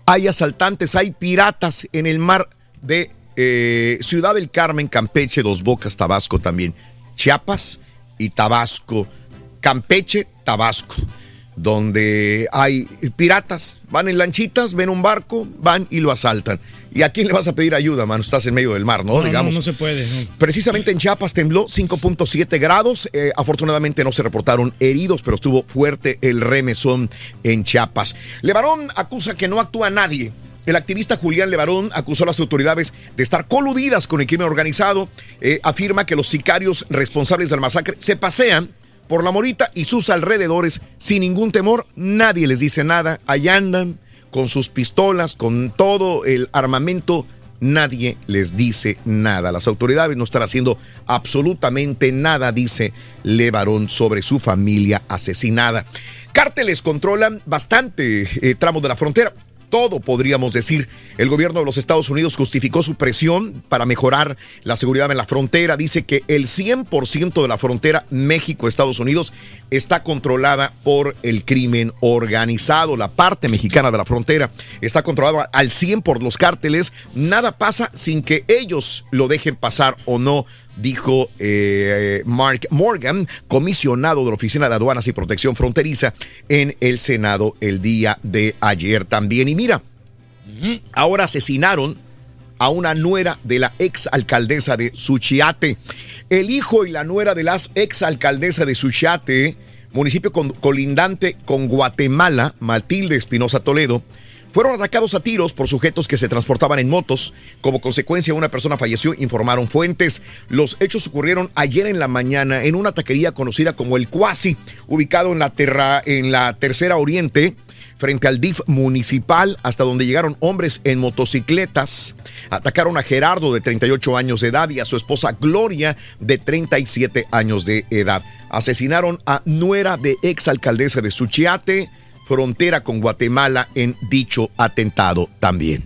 Hay asaltantes, hay piratas en el mar de eh, Ciudad del Carmen, Campeche, Dos Bocas, Tabasco también. Chiapas y Tabasco. Campeche, Tabasco. Donde hay piratas, van en lanchitas, ven un barco, van y lo asaltan. ¿Y a quién le vas a pedir ayuda, mano? Estás en medio del mar, ¿no?
No, no,
Digamos.
no se puede. no.
Precisamente en Chiapas tembló 5.7 grados. Eh, afortunadamente no se reportaron heridos, pero estuvo fuerte el remesón en Chiapas. Levarón acusa que no actúa nadie. El activista Julián Levarón acusó a las autoridades de estar coludidas con el crimen organizado. Eh, afirma que los sicarios responsables del masacre se pasean por la morita y sus alrededores sin ningún temor. Nadie les dice nada. Allá andan con sus pistolas, con todo el armamento nadie les dice nada. Las autoridades no están haciendo absolutamente nada, dice Levarón, sobre su familia asesinada. Cárteles controlan bastante eh, tramos de la frontera. Todo podríamos decir. El gobierno de los Estados Unidos justificó su presión para mejorar la seguridad en la frontera. Dice que el 100% de la frontera México-Estados Unidos está controlada por el crimen organizado. La parte mexicana de la frontera está controlada al 100 por los cárteles. Nada pasa sin que ellos lo dejen pasar o no dijo eh, Mark Morgan, comisionado de la Oficina de Aduanas y Protección Fronteriza en el Senado el día de ayer también. Y mira, ahora asesinaron a una nuera de la ex alcaldesa de Suchiate. El hijo y la nuera de las ex alcaldesa de Suchiate, municipio colindante con Guatemala, Matilde Espinosa Toledo, fueron atacados a tiros por sujetos que se transportaban en motos. Como consecuencia, una persona falleció, informaron fuentes. Los hechos ocurrieron ayer en la mañana en una taquería conocida como El Cuasi, ubicado en la, terra- en la Tercera Oriente, frente al DIF municipal, hasta donde llegaron hombres en motocicletas. Atacaron a Gerardo, de 38 años de edad, y a su esposa Gloria, de 37 años de edad. Asesinaron a nuera de ex alcaldesa de Suchiate, frontera con Guatemala, en dicho atentado también.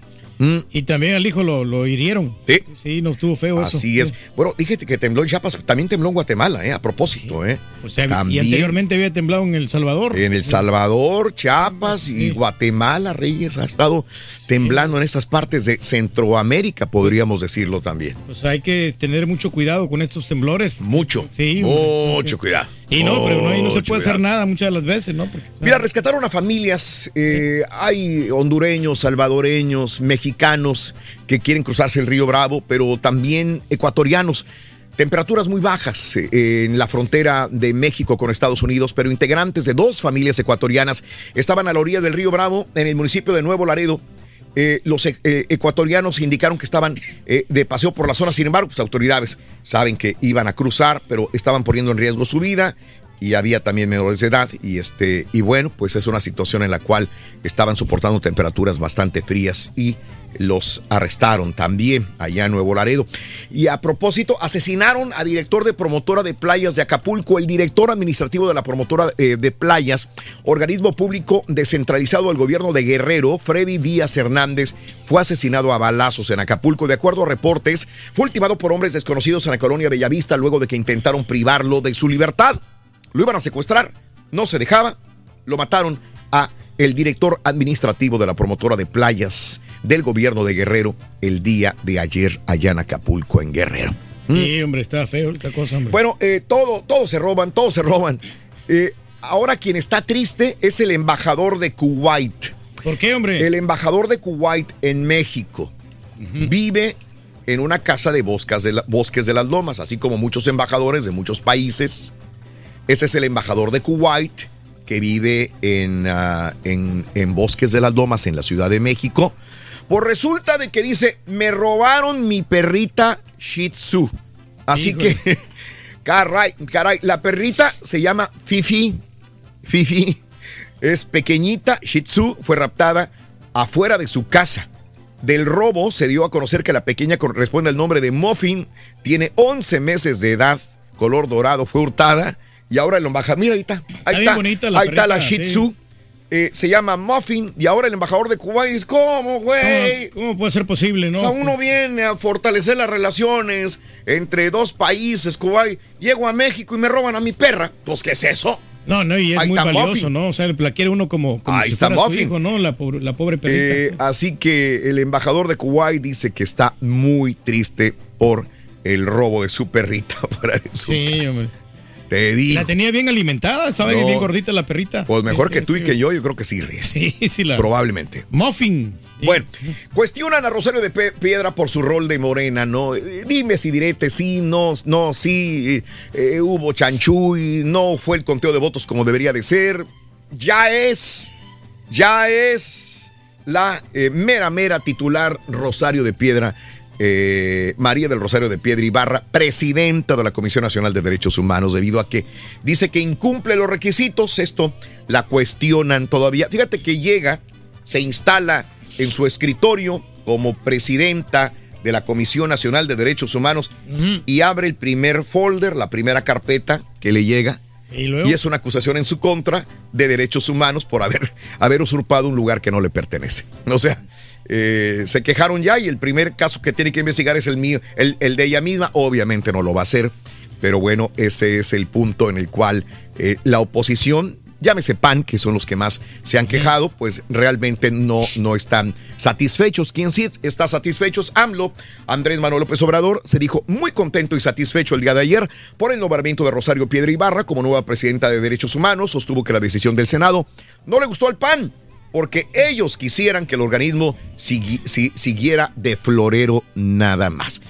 Y también al hijo lo, lo hirieron.
Sí.
Sí, no estuvo feo eso.
Así es. Bueno, dije que tembló en Chiapas, también tembló en Guatemala, ¿eh? A propósito, ¿eh?
O sea, y
También.
anteriormente había temblado en El Salvador.
En El Salvador, Chiapas y Guatemala, Reyes, ha estado temblando en estas partes de Centroamérica, podríamos decirlo también.
Pues hay que tener mucho cuidado con estos temblores.
Mucho.
Sí.
Mucho cuidado.
Y no, pero no, y no se
Mucho
puede hacer nada muchas de las veces, ¿no? Porque,
Mira, rescataron a familias, eh, hay hondureños, salvadoreños, mexicanos que quieren cruzarse el río Bravo, pero también ecuatorianos. Temperaturas muy bajas eh, en la frontera de México con Estados Unidos, pero integrantes de dos familias ecuatorianas estaban a la orilla del río Bravo, en el municipio de Nuevo Laredo. Eh, los eh, ecuatorianos indicaron que estaban eh, de paseo por la zona, sin embargo, pues autoridades saben que iban a cruzar, pero estaban poniendo en riesgo su vida y había también menores de edad. Y este y bueno pues es una situación en la cual estaban soportando temperaturas bastante frías y los arrestaron también allá en Nuevo Laredo. Y a propósito asesinaron a director de promotora de playas de Acapulco. El director administrativo de la promotora eh, de playas organismo público descentralizado del gobierno de Guerrero Freddy Díaz Hernández fue asesinado a balazos en Acapulco. De acuerdo a reportes fue ultimado por hombres desconocidos en la colonia Bellavista luego de que intentaron privarlo de su libertad. Lo iban a secuestrar, no se dejaba, lo mataron a el director administrativo de la promotora de playas del gobierno de Guerrero el día de ayer allá en Acapulco, en Guerrero.
Sí, hombre, está feo esta cosa, hombre.
Bueno, eh, todo, todos se roban, todos se roban. Eh, ahora quien está triste es el embajador de Kuwait.
¿Por qué, hombre?
El embajador de Kuwait en México vive en una casa de bosques de, la- bosques de las lomas, así como muchos embajadores de muchos países. Ese es el embajador de Kuwait que vive en, ah, en, en Bosques de las Lomas, en la Ciudad de México. Pues resulta de que dice, me robaron mi perrita Shih Tzu. Así
Híjole.
que, *laughs* caray, caray, la perrita se llama Fifi. Fifi es pequeñita, Shih Tzu fue raptada afuera de su casa. Del robo se dio a conocer que la pequeña corresponde al nombre de Muffin, tiene 11 meses de edad, color dorado, fue hurtada y ahora el embajador, mira ahí está, ahí está,
bonita la
ahí está la Shih
sí.
Tzu, eh, se llama Muffin y ahora el embajador de Cuba dice, ¿cómo, güey?
¿Cómo, cómo puede ser posible, no?
O sea, uno viene a fortalecer las relaciones entre dos países, Kuwait. Llego a México y me roban a mi perra. Pues, ¿qué es eso?
No, no, y es
Ahí
muy
está
valioso,
Muffin.
¿no? O sea, la quiere uno como, como
Ahí
si
está
fuera su
Muffin.
hijo, ¿no? La pobre, la pobre perrita.
Eh, así que el embajador de Kuwait dice que está muy triste por el robo de su perrita *laughs* fuera de su
sí, hombre.
Te digo.
La tenía bien alimentada, ¿sabes?
No.
Bien gordita la perrita.
Pues mejor
Sí,
que
sí,
tú y que yo, yo creo que sí, Riz.
Sí, sí, la.
Probablemente.
Muffin.
Bueno, cuestionan a Rosario de Piedra por su rol de morena, ¿no? Eh, Dime si direte, sí, no, no, sí, eh, eh, hubo chanchuy, no fue el conteo de votos como debería de ser. Ya es, ya es la eh, mera, mera titular Rosario de Piedra, eh, María del Rosario de Piedra Ibarra, presidenta de la Comisión Nacional de Derechos Humanos, debido a que dice que incumple los requisitos. Esto la cuestionan todavía. Fíjate que llega, se instala en su escritorio como presidenta de la Comisión Nacional de Derechos Humanos y abre el primer folder, la primera carpeta que le llega ¿Y, es una acusación en su contra de derechos humanos por haber, haber usurpado un lugar que no le pertenece. *laughs* O sea, eh, se quejaron ya y el primer caso que tiene que investigar es el mío, el, el, de ella misma. Obviamente no lo va a hacer, pero bueno, ese es el punto en el cual eh, la oposición llámese PAN, que son los que más se han quejado, pues realmente no, no están satisfechos. ¿Quién sí está satisfecho? AMLO, Andrés Manuel López Obrador, se dijo muy contento y satisfecho el día de ayer por el nombramiento de Rosario Piedra Ibarra como nueva presidenta de Derechos Humanos. Sostuvo que la decisión del Senado no le gustó al PAN porque ellos quisieran que el organismo siguiera de florero nada más.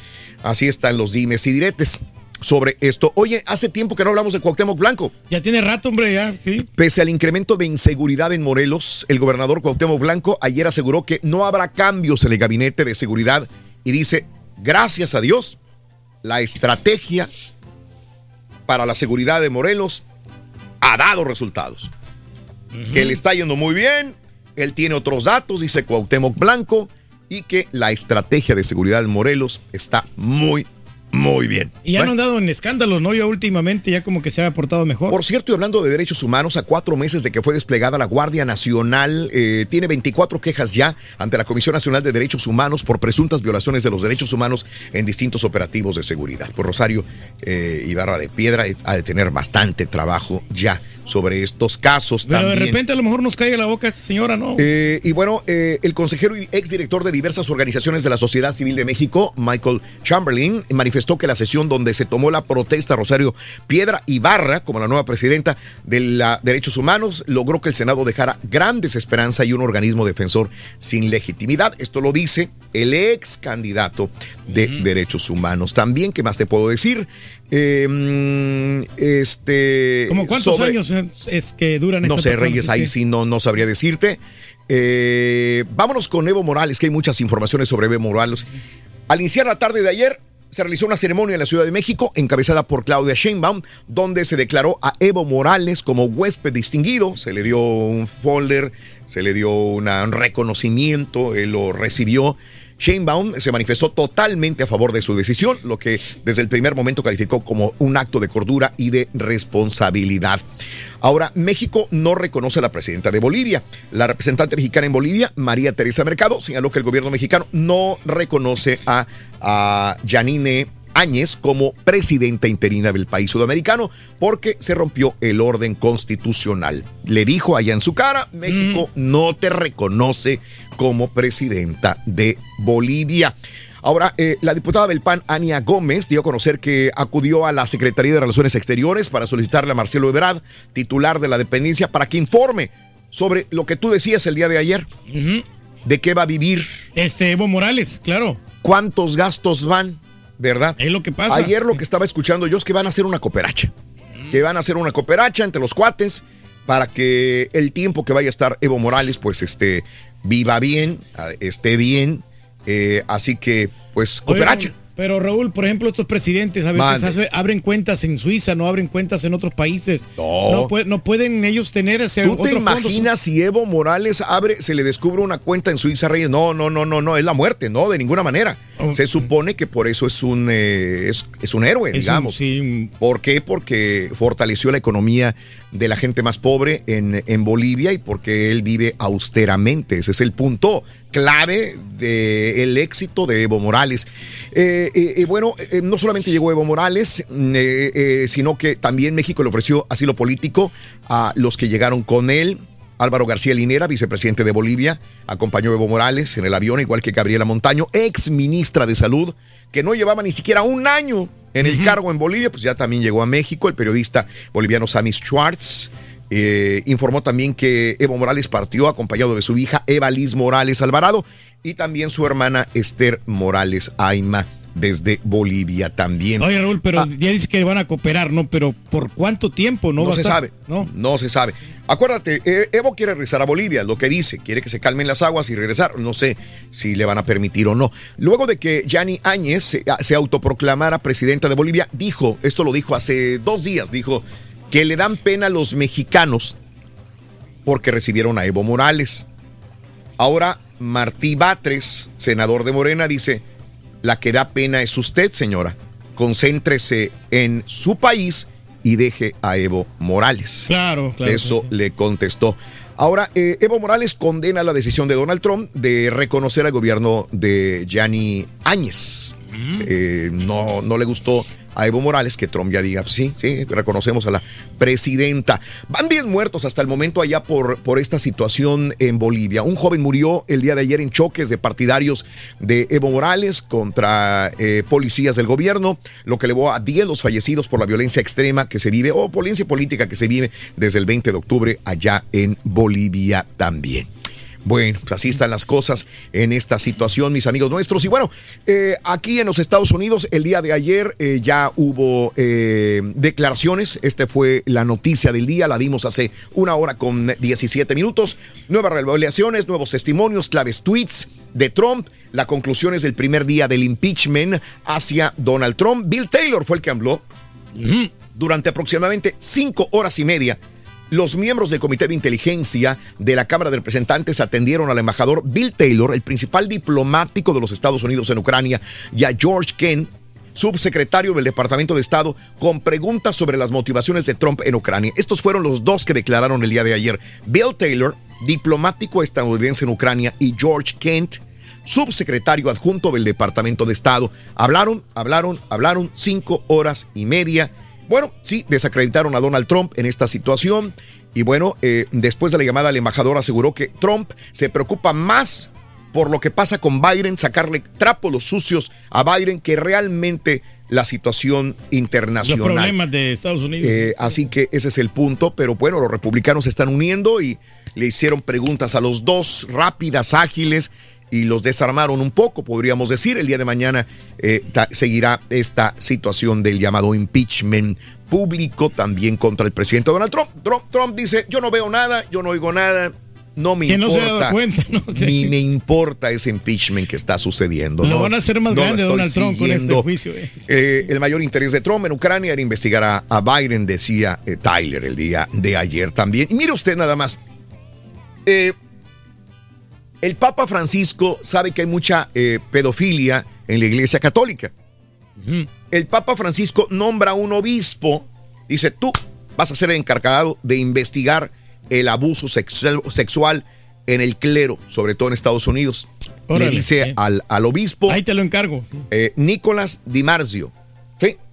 Así están los dimes y diretes sobre esto. Oye, hace tiempo que no hablamos de Cuauhtémoc Blanco.
Ya tiene rato, hombre, ya, sí.
Pese al incremento de inseguridad en Morelos, el gobernador Cuauhtémoc Blanco ayer aseguró que no habrá cambios en el gabinete de seguridad y dice, gracias a Dios, la estrategia para la seguridad de Morelos ha dado resultados. Que le está yendo muy bien, él tiene otros datos, dice Cuauhtémoc Blanco, y que la estrategia de seguridad en Morelos está muy, muy bien.
Y ya han andado en escándalos, ¿no? Ya últimamente ya como que se ha portado mejor.
Por cierto, y hablando de derechos humanos, a cuatro meses de que fue desplegada la Guardia Nacional, eh, tiene 24 quejas ya ante la Comisión Nacional de Derechos Humanos por presuntas violaciones de los derechos humanos en distintos operativos de seguridad. Por Rosario eh, Ibarra de Piedra eh, ha de tener bastante trabajo ya sobre estos casos
Pero
también.
de repente a lo mejor nos cae la boca esta señora, ¿no?
Eh, y bueno, eh, el consejero y exdirector de diversas organizaciones de la sociedad civil de México, Michael Chamberlain, manifestó que la sesión donde se tomó la protesta Rosario Piedra Ibarra como la nueva presidenta de la Derechos Humanos logró que el Senado dejara gran desesperanza y un organismo defensor sin legitimidad. Esto lo dice el ex candidato de Derechos Humanos. También, ¿qué más te puedo decir? Eh, este.
¿Cómo cuántos
sobre-
años es- que duran
no sé,
personas?
Reyes, ahí sí no, no sabría decirte. Eh, vámonos con Evo Morales, que hay muchas informaciones sobre Evo Morales. Al iniciar la tarde de ayer, se realizó una ceremonia en la Ciudad de México, encabezada por Claudia Sheinbaum, donde se declaró a Evo Morales como huésped distinguido. Se le dio un folder, se le dio un reconocimiento, él lo recibió. Sheinbaum se manifestó totalmente a favor de su decisión, lo que desde el primer momento calificó como un acto de cordura y de responsabilidad. Ahora, México no reconoce a la presidenta de Bolivia. La representante mexicana en Bolivia, María Teresa Mercado, señaló que el gobierno mexicano no reconoce a, a Yanine Áñez como presidenta interina del país sudamericano porque se rompió el orden constitucional. Le dijo allá en su cara, México no te reconoce como presidenta de Bolivia. Ahora, eh, la diputada del PAN, Ania Gómez, dio a conocer que acudió a la Secretaría de Relaciones Exteriores para solicitarle a Marcelo Ebrard, titular de la dependencia, para que informe sobre lo que tú decías el día de ayer. ¿De qué va a vivir?
Este, Evo Morales, claro.
¿Cuántos gastos van? ¿Verdad?
Es lo que pasa.
Ayer lo que estaba escuchando yo es que van a hacer una cooperacha. Que van a hacer una cooperacha entre los cuates para que el tiempo que vaya a estar Evo Morales, pues este, viva bien, esté bien. Eh, así que, pues, cooperacha.
Oigan, Pero Raúl, por ejemplo, estos presidentes a veces hace- abren cuentas en Suiza, no abren cuentas en otros países.
No.
pue- no pueden ellos tener ese
¿Tú te
fondo.
imaginas si Evo Morales abre, se le descubre una cuenta en Suiza Reyes? No, no, no, no, no, es la muerte, no, de ninguna manera. Se supone que por eso es un, eh, es, es un héroe,
Es un-
digamos. ¿Por qué? Porque fortaleció la economía de la gente más pobre en, en Bolivia y porque él vive austeramente. Ese es el punto clave del éxito de Evo Morales. Eh, eh, eh, bueno, eh, no solamente llegó Evo Morales, mm, sino que también México le ofreció asilo político a los que llegaron con él. Álvaro García Linera, vicepresidente de Bolivia, acompañó a Evo Morales en el avión, igual que Gabriela Montaño, ex ministra de Salud, que no llevaba ni siquiera un año en el cargo en Bolivia, pues ya también llegó a México. El periodista boliviano Sammy Schwartz eh, informó también que Evo Morales partió acompañado de su hija Eva Liz Morales Alvarado y también su hermana Esther Morales Aima desde Bolivia también.
Oye, Raúl, pero ya dice que van a cooperar, ¿no? Pero ¿por cuánto tiempo? No,
No,
va a
se sabe. No. se sabe. Acuérdate, eh, Evo quiere regresar a Bolivia, lo que dice, quiere que se calmen las aguas y regresar. No sé si le van a permitir o no. Luego de que Yani Áñez se, se autoproclamara presidenta de Bolivia, dijo, esto lo dijo hace dos días, dijo que le dan pena a los mexicanos porque recibieron a Evo Morales. Ahora Martí Batres, senador de Morena, dice, la que da pena es usted, señora. Concéntrese en su país y deje a Evo Morales.
Claro, claro.
Eso le contestó. Ahora, eh, Evo Morales condena la decisión de Donald Trump de reconocer al gobierno de Gianni Áñez. Eh, no, no le gustó a Evo Morales que Trump ya diga, sí, sí, reconocemos a la presidenta. Van 10 muertos hasta el momento allá por, por esta situación en Bolivia. Un joven murió el día de ayer en choques de partidarios de Evo Morales contra eh, policías del gobierno, lo que llevó a 10 los fallecidos por la violencia extrema que se vive, o violencia política que se vive desde el 20 de octubre allá en Bolivia también. Bueno, pues así están las cosas en esta situación, mis amigos nuestros. Y bueno, eh, aquí en los Estados Unidos, el día de ayer eh, ya hubo eh, declaraciones. Esta fue la noticia del día, la dimos hace una hora con 17 minutos. Nuevas revelaciones, nuevos testimonios, claves tweets de Trump. La conclusión es del primer día del impeachment hacia Donald Trump. Bill Taylor fue el que habló durante aproximadamente cinco horas y media los miembros del Comité de Inteligencia de la Cámara de Representantes atendieron al embajador Bill Taylor, el principal diplomático de los Estados Unidos en Ucrania, y a George Kent, subsecretario del Departamento de Estado, con preguntas sobre las motivaciones de Trump en Ucrania. Estos fueron los dos que declararon el día de ayer. Bill Taylor, diplomático estadounidense en Ucrania, y George Kent, subsecretario adjunto del Departamento de Estado. Hablaron, hablaron, hablaron cinco horas y media bueno, sí, desacreditaron a Donald Trump en esta situación. Y bueno, eh, después de la llamada, el embajador aseguró que Trump se preocupa más por lo que pasa con Biden, sacarle trapos los sucios a Biden, que realmente la situación internacional.
Los problemas de Estados Unidos.
Eh, así que ese es el punto, pero bueno, los republicanos se están uniendo y le hicieron preguntas a los dos rápidas, ágiles, y los desarmaron un poco, podríamos decir. El día de mañana eh, seguirá esta situación del llamado impeachment público también contra el presidente Donald Trump. Trump, dice, yo no veo nada, yo no oigo nada. No me importa. *laughs* Ni me importa ese impeachment que está sucediendo.
Lo van a hacer más grande Donald Trump con este juicio. Eh.
Eh, el mayor interés de Trump en Ucrania era investigar a, Biden, decía Tyler el día de ayer también. Y mire usted nada más. El Papa Francisco sabe que hay mucha eh, pedofilia en la Iglesia Católica. El Papa Francisco nombra a un obispo, dice, tú vas a ser el encargado de investigar el abuso sexual en el clero, sobre todo en Estados Unidos. Le dice al, obispo.
Ahí te lo encargo.
Eh, Nicolás Di Marzio.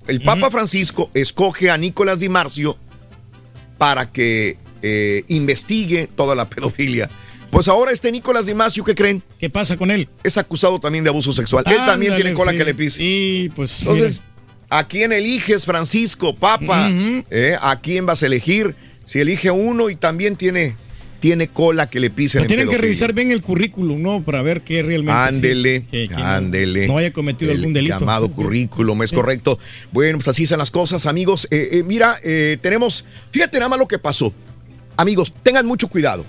El Papa Francisco escoge a Nicolás Di Marzio para que eh, investigue toda la pedofilia pues ahora este Nicolás Dimasio, ¿qué creen?
¿Qué pasa con él?
Es acusado también de abuso sexual. él también tiene cola que le pise.
Y pues.
Entonces, ¿a quién eliges, Francisco, Papa? ¿Eh? ¿A quién vas a elegir? Si elige uno y también tiene, tiene cola que le pisen.
Pero tienen que revisar bien el currículum, ¿no? Para ver qué realmente.
Ándele, ándele.
No, haya cometido algún delito.
Llamado currículum, es correcto. Bueno, pues así son las cosas, amigos. Eh, eh, mira, tenemos. Fíjate nada más lo que pasó. Amigos, tengan mucho cuidado.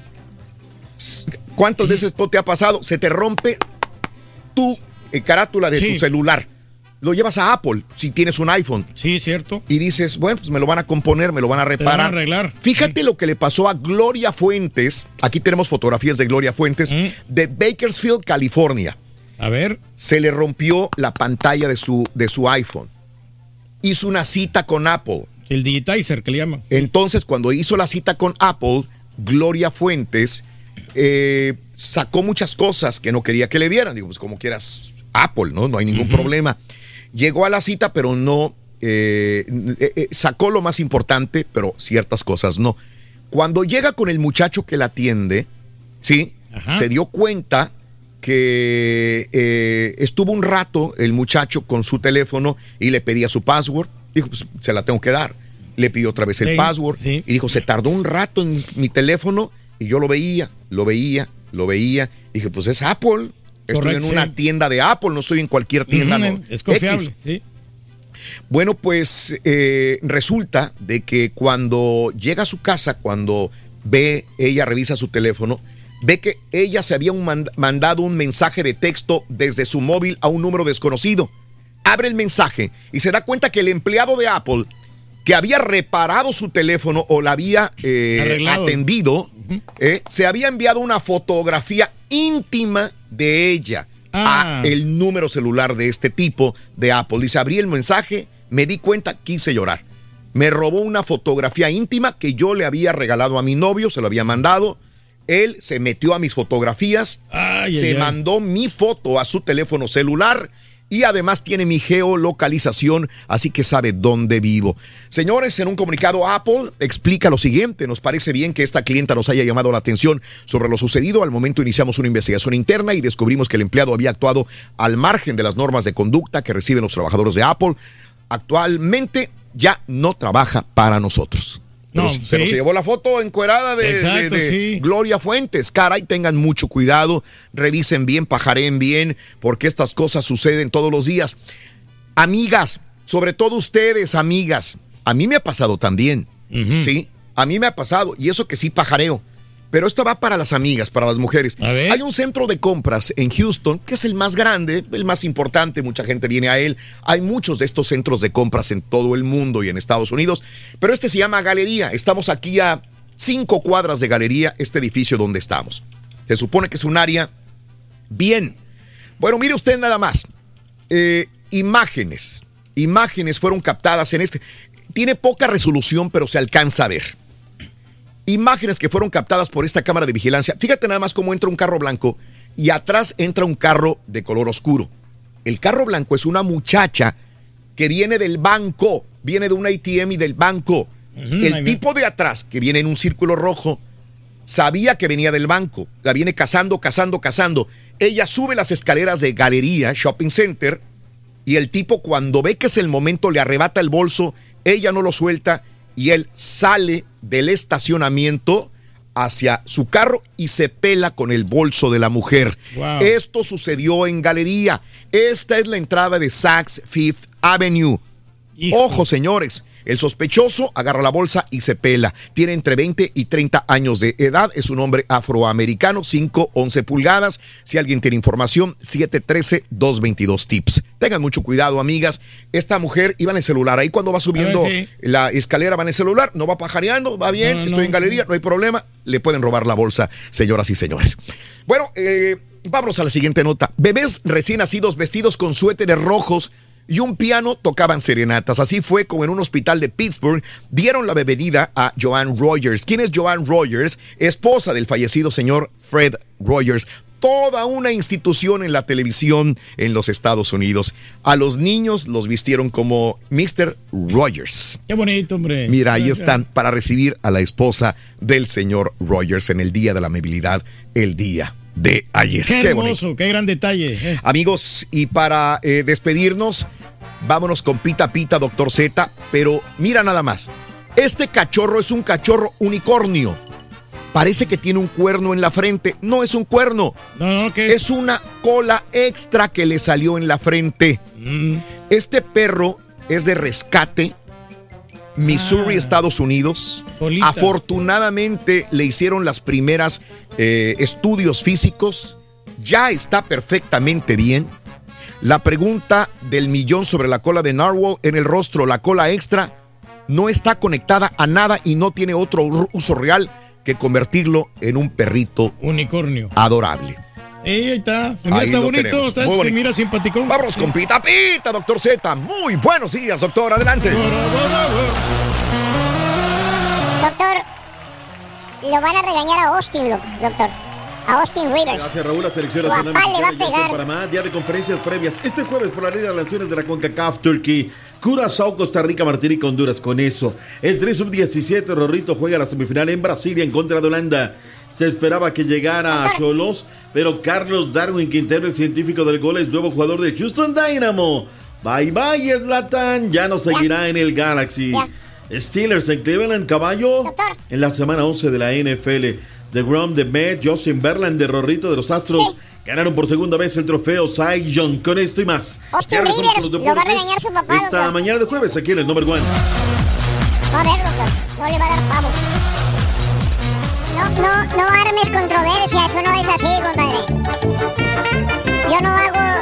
¿Cuántas veces esto te ha pasado? Se te rompe tu eh, carátula de tu celular. Lo llevas a Apple si tienes un iPhone.
Sí, cierto.
Y dices, bueno, pues me lo van a componer, me lo van a reparar.
Van a arreglar.
Fíjate lo que le pasó a Gloria Fuentes. Aquí tenemos fotografías de Gloria Fuentes de Bakersfield, California.
A ver.
Se le rompió la pantalla de su, de su iPhone. Hizo una cita con Apple.
El digitizer que le llaman.
Entonces, cuando hizo la cita con Apple, Gloria Fuentes eh, sacó muchas cosas que no quería que le vieran. Digo, pues como quieras, Apple, ¿no? No hay ningún problema. Llegó a la cita, pero no eh, eh, sacó lo más importante, pero ciertas cosas no. Cuando llega con el muchacho que la atiende, ¿sí? Se dio cuenta que estuvo un rato el muchacho con su teléfono y le pedía su password. Dijo, pues se la tengo que dar. Le pidió otra vez el password y dijo, se tardó un rato en mi teléfono y yo lo veía, lo veía, lo veía. Y dije, pues es Apple. Estoy en una tienda de Apple, no estoy en cualquier tienda. no,
es confiable, sí.
Bueno, pues eh, resulta de que cuando llega a su casa, cuando ve, ella revisa su teléfono, ve que ella se había mandado un mensaje de texto desde su móvil a un número desconocido. Abre el mensaje y se da cuenta que el empleado de Apple que había reparado su teléfono o la había eh, atendido, eh, se había enviado una fotografía íntima de ella a ah. el número celular de este tipo de Apple. Dice, abrí el mensaje, me di cuenta, quise llorar. Me robó una fotografía íntima que yo le había regalado a mi novio, se lo había mandado. Él se metió a mis fotografías,
Ay,
se
ay, ay.
mandó mi foto a su teléfono celular y además tiene mi geolocalización, así que sabe dónde vivo. Señores, en un comunicado Apple explica lo siguiente, nos parece bien que esta clienta nos haya llamado la atención sobre lo sucedido, al momento iniciamos una investigación interna y descubrimos que el empleado había actuado al margen de las normas de conducta que reciben los trabajadores de Apple. Actualmente ya no trabaja para nosotros. Pero,
No, sí.
se llevó la foto encuerada de,
Exacto,
de- de
sí.
Gloria Fuentes. Caray, tengan mucho cuidado, revisen bien, pajaren bien, porque estas cosas suceden todos los días. Amigas, sobre todo ustedes, amigas, a mí me ha pasado también, ¿sí? A mí me ha pasado, y eso que sí pajareo. Pero esto va para las amigas, para las mujeres. Hay un centro de compras en Houston, que es el más grande, el más importante, mucha gente viene a él. Hay muchos de estos centros de compras en todo el mundo y en Estados Unidos, pero este se llama Galería. Estamos aquí a cinco cuadras de Galería, este edificio donde estamos. Se supone que es un área bien. Bueno, mire usted nada más. Eh, imágenes, imágenes fueron captadas en este. Tiene poca resolución, pero se alcanza a ver imágenes que fueron captadas por esta cámara de vigilancia. Fíjate nada más cómo entra un carro blanco y atrás entra un carro de color oscuro. El carro blanco es una muchacha que viene del banco, viene de un ATM y del banco. El tipo de atrás, que viene en un círculo rojo, sabía que venía del banco. La viene cazando, cazando, cazando. Ella sube las escaleras de galería, shopping center, y el tipo cuando ve que es el momento le arrebata el bolso, ella no lo suelta y él sale del estacionamiento hacia su carro y se pela con el bolso de la mujer.
Wow.
Esto sucedió en galería. Esta es la entrada de Saks Fifth Avenue. Ojo, señores. El sospechoso agarra la bolsa y se pela. Tiene entre 20 y 30 años de edad. Es un hombre afroamericano, 5, 11 pulgadas. Si alguien tiene información, 713-222 tips. Tengan mucho cuidado, amigas. Esta mujer iba en el celular. Ahí cuando va subiendo
A ver, sí.
la escalera va en el celular, no va pajareando, va bien,
No, no,
estoy en galería, no hay problema. Le pueden robar la bolsa, señoras y señores. Bueno, eh, vámonos a la siguiente nota. Bebés recién nacidos vestidos con suéteres rojos y un piano tocaban serenatas. Así fue como en un hospital de Pittsburgh dieron la bienvenida a Joanne Rogers. ¿Quién es Joanne Rogers? Esposa del fallecido señor Fred Rogers. Toda una institución en la televisión en los Estados Unidos. A los niños los vistieron como Mr. Rogers.
Qué bonito, hombre.
Mira, ahí están para recibir a la esposa del señor Rogers en el Día de la Amabilidad, el día de ayer.
Qué
Qué bonito.
hermoso, qué gran detalle. eh.
Amigos, y para eh, despedirnos, vámonos con Pita Pita, Doctor Z, pero mira nada más. Este cachorro es un cachorro unicornio. Parece que tiene un cuerno en la frente. No es un cuerno. Es una cola extra que le salió en la frente.
Mm.
Este perro es de rescate. Missouri, Estados Unidos.
Solita.
Afortunadamente le hicieron las primeras eh, estudios físicos. Ya está perfectamente bien. La pregunta del millón sobre la cola de Narwhal en el rostro, la cola extra, no está conectada a nada y no tiene otro uso real que convertirlo en un perrito
Unicornio.
adorable.
Sí, ahí está. Se mira,
Ahí
está bonito. está- se
bonito.
mira simpático.
Vámonos con Pita Pita, doctor Z. Muy buenos días, doctor. Adelante.
Doctor, lo van a regañar a Austin, doctor. A Austin Rivers.
Gracias Raúl, la selección
Su
nacional
papá le va a pegar.
para más día de conferencias previas. Este jueves por la Liga de las Naciones de la CONCACAF Turkey, Curazao, Costa Rica, Martinica, Honduras. Con eso, el 3 sub-17 Rorrito juega la semifinal en Brasilia en contra de Holanda. Se esperaba que llegara a Cholos, pero Carlos Darwin Quintero, el científico del gol, es nuevo jugador del Houston Dynamo. Bye bye, Zlatan, ya no seguirá en el Galaxy. Steelers en Cleveland, caballo. En la semana 11 de la NFL. The Grom de Met, Justin Verland de Rorrito de los Astros. Ganaron por segunda vez el trofeo Cy Young. Con esto y más.
Austin Rivers, lo va a regañar su papá,
Esta
doctor.
mañana de jueves aquí en el Number One.
No, a ver, doctor. No le va a dar pavo. No, no, no armes controversia. Eso no es así, compadre. Yo no hago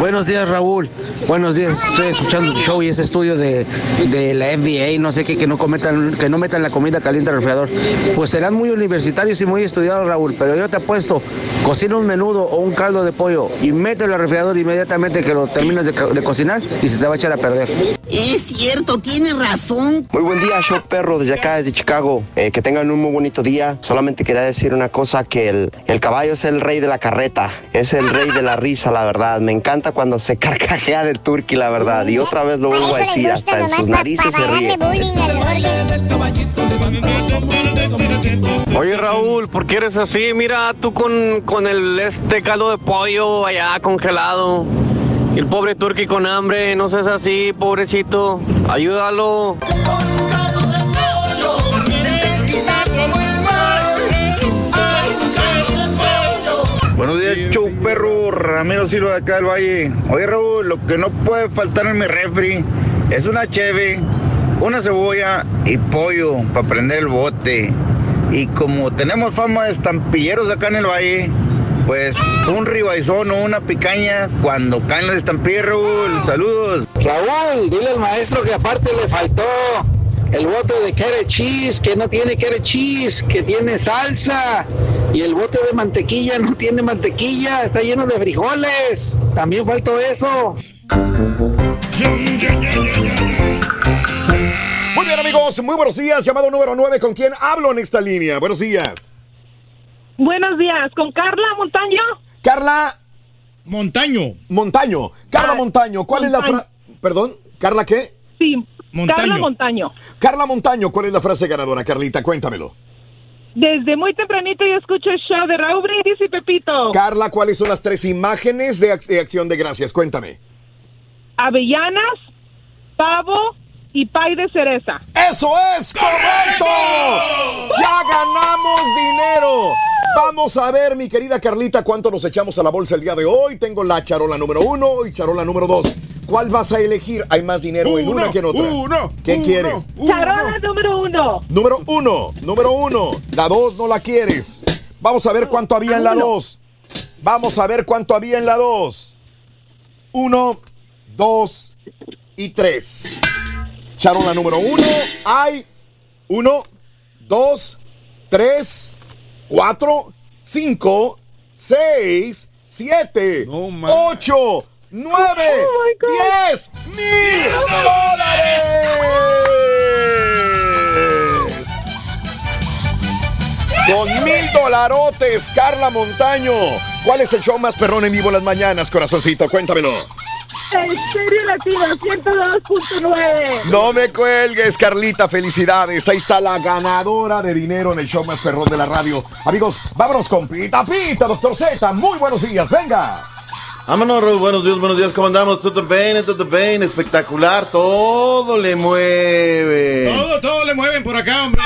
Buenos días, Raúl. Buenos días. Estoy escuchando tu show y ese estudio de, de la FDA, no sé qué, que no cometan, que no metan la comida caliente al refrigerador. Pues serán muy universitarios y muy estudiados, Raúl, pero yo te apuesto, cocina un menudo o un caldo de pollo y mételo al refrigerador inmediatamente que lo terminas de, co- de cocinar y se te va a echar a perder.
Es cierto, tiene razón.
Muy buen día, show perro, desde acá, desde Chicago. Eh, que tengan un muy bonito día. Solamente quería decir una cosa, que el, el caballo es el rey de la carreta. Es el rey de la risa, la verdad. Me encanta cuando se *laughs* carcajea del turqui, la verdad. Y otra vez lo vuelvo a decir, hasta en sus narices se ríe.
Oye Raúl, ¿por qué eres así? Mira, tú con, con el este caldo de pollo allá congelado. Y el pobre turqui con hambre, no seas así, pobrecito. Ayúdalo.
Buenos días, perro, Ramiro Silva de acá del Valle. Oye, Raúl, lo que no puede faltar en mi refri es una cheve, una cebolla y pollo para prender el bote. Y como tenemos fama de estampilleros acá en el Valle, pues un ribaizón o una picaña cuando caen las estampillas, Raúl. Saludos.
Raúl, dile al maestro que aparte le faltó el bote de carrot cheese, que no tiene carrot cheese, que tiene salsa. Y el bote de mantequilla no tiene mantequilla, está lleno de frijoles. También faltó eso.
Muy bien, amigos, muy buenos días. Llamado número 9, ¿con quién hablo en esta línea? Buenos días.
Buenos días, ¿con Carla Montaño?
Carla
Montaño.
Montaño. Carla Montaño, ¿cuál es la frase? Perdón, ¿Carla qué?
Sí, Carla Montaño.
Carla Montaño, ¿cuál es la frase ganadora, Carlita? Cuéntamelo.
Desde muy tempranito yo escucho el show de Raúl Brindis y Pepito.
Carla, ¿cuáles son las tres imágenes de, ac- de acción de gracias? Cuéntame.
Avellanas, pavo y pay de cereza.
¡Eso es correcto! ¡Ya ganamos dinero! Vamos a ver, mi querida Carlita, cuánto nos echamos a la bolsa el día de hoy. Tengo la charola número uno y charola número dos. ¿Cuál vas a elegir? Hay más dinero en una que en otra. ¿Qué quieres?
Charola número uno.
Número uno, número uno. La dos no la quieres. Vamos a ver cuánto había en la dos. Vamos a ver cuánto había en la dos. Uno, dos y tres. Charola número uno. Hay uno, dos, tres, cuatro, cinco, seis, siete, ocho, nueve, diez mil dólares. Con mil dolarotes, Carla Montaño. ¿Cuál es el show más perrón en vivo en las mañanas, corazoncito? Cuéntamelo.
Estéreo Latino 102.9.
No me cuelgues, Carlita. Felicidades. Ahí está la ganadora de dinero en el show más perrón de la radio. Amigos, vámonos con Pita Pita, doctor Z. Muy buenos días. Venga.
Vámonos, Raúl. Buenos días, buenos días. ¿Cómo andamos? Todo bien, todo bien. Espectacular. Todo le mueve.
Todo, todo le mueven por acá, hombre.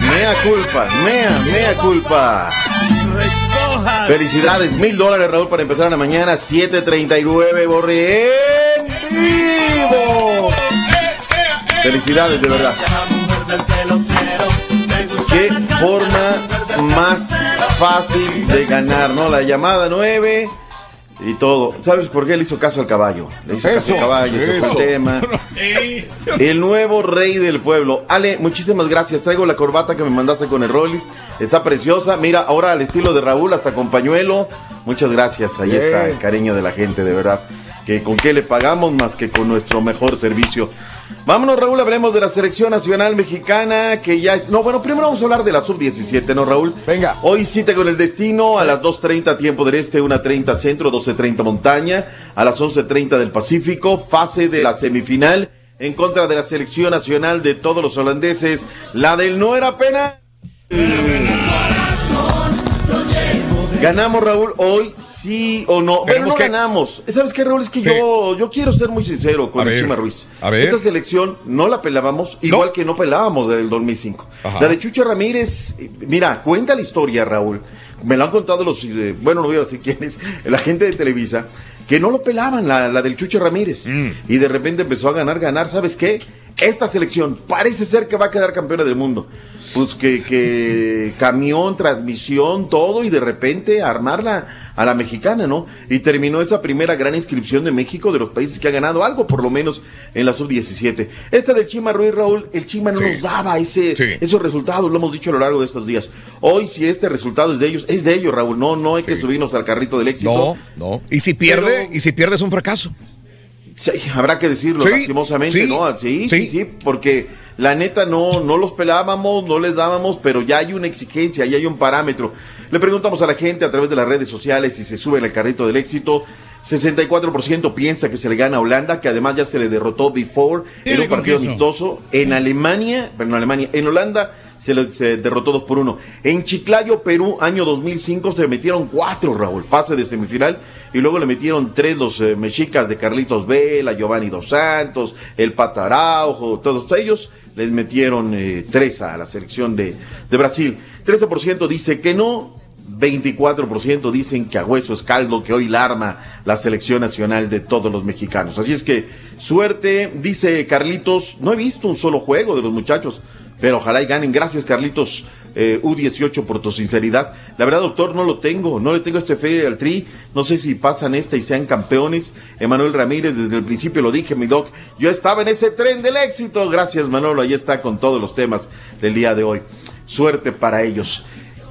Mea culpa, mea, mea culpa. Felicidades, mil dólares, Raúl, para empezar la mañana. 7:39, Borre en vivo. Felicidades, de verdad. Qué forma más fácil de ganar, ¿no? La llamada 9 y todo. ¿Sabes por qué le hizo caso al caballo? Le hizo caso al caballo, ese fue el tema. *laughs* El nuevo rey del pueblo. Ale, muchísimas gracias. Traigo la corbata que me mandaste con el Rollis. Está preciosa. Mira, ahora al estilo de Raúl, hasta con pañuelo. Muchas gracias. Ahí está el cariño de la gente, de verdad. Que con qué le pagamos más que con nuestro mejor servicio. Vámonos, Raúl, hablemos de la selección nacional mexicana que ya es... No, bueno, primero vamos a hablar de la sub-17, ¿no, Raúl?
Venga.
Hoy cita con el destino a las 2.30 tiempo del este, 1.30 centro, 12.30 montaña, a las 11.30 del Pacífico, fase de la semifinal en contra de la selección nacional de todos los holandeses, la del no era pena. Ganamos, Raúl, hoy sí o no.
Tenemos
no
que-
ganamos. ¿Sabes qué, Raúl? Es que
Sí.
yo, yo quiero ser muy sincero con
A
el
ver,
Chima Ruiz.
a ver.
Esta selección no la pelábamos, igual que no pelábamos del 2005.
Ajá.
La de Chucho Ramírez, mira, cuenta la historia, Raúl. Me lo han contado los, eh, bueno, no voy a decir quiénes, *laughs* la gente de Televisa, que no lo pelaban, la, la del Chucho Ramírez.
Mm.
Y de repente empezó a ganar, ganar. ¿Sabes qué? Esta selección parece ser que va a quedar campeona del mundo. Pues que, que *laughs* camión, transmisión, todo, y de repente armarla a la mexicana, ¿no? Y terminó esa primera gran inscripción de México de los países que ha ganado algo, por lo menos en la sub-17. Esta del Chima Ruiz, Raúl, el Chima no
Sí.
nos daba ese,
Sí.
esos resultados, lo hemos dicho a lo largo de estos días. Hoy, si este resultado es de ellos, es de ellos, Raúl. No, no hay que subirnos al carrito del éxito.
No, no. Y si pierde, y si pierde es un fracaso.
Sí, habrá que decirlo
Sí,
lastimosamente,
sí,
¿no? Sí,
sí.
sí, porque la neta no, no los pelábamos, no les dábamos, pero ya hay una exigencia, ya hay un parámetro. Le preguntamos a la gente a través de las redes sociales si se suben al carrito del éxito. 64% piensa que se le gana a Holanda, que además ya se le derrotó before en un partido amistoso. En Alemania, pero en Alemania, en Holanda se le se derrotó 2 por 1. En Chiclayo, Perú, año 2005, se metieron cuatro, Raúl, fase de semifinal. Y luego le metieron tres los eh, mexicas de Carlitos Vela, Giovanni Dos Santos, el Pataraujo, todos ellos les metieron eh, tres a la selección de, de Brasil. 13% dice que no, 24% dicen que a hueso es caldo que hoy la arma la selección nacional de todos los mexicanos. Así es que suerte, dice Carlitos, no he visto un solo juego de los muchachos, pero ojalá y ganen. Gracias Carlitos eh, U18 por tu sinceridad. La verdad, doctor, no lo tengo, no le tengo este fe al tri, no sé si pasan esta y sean campeones. Emanuel Ramírez, desde el principio lo dije, mi doc, yo estaba en ese tren del éxito. Gracias Manolo, ahí está con todos los temas del día de hoy. Suerte para ellos.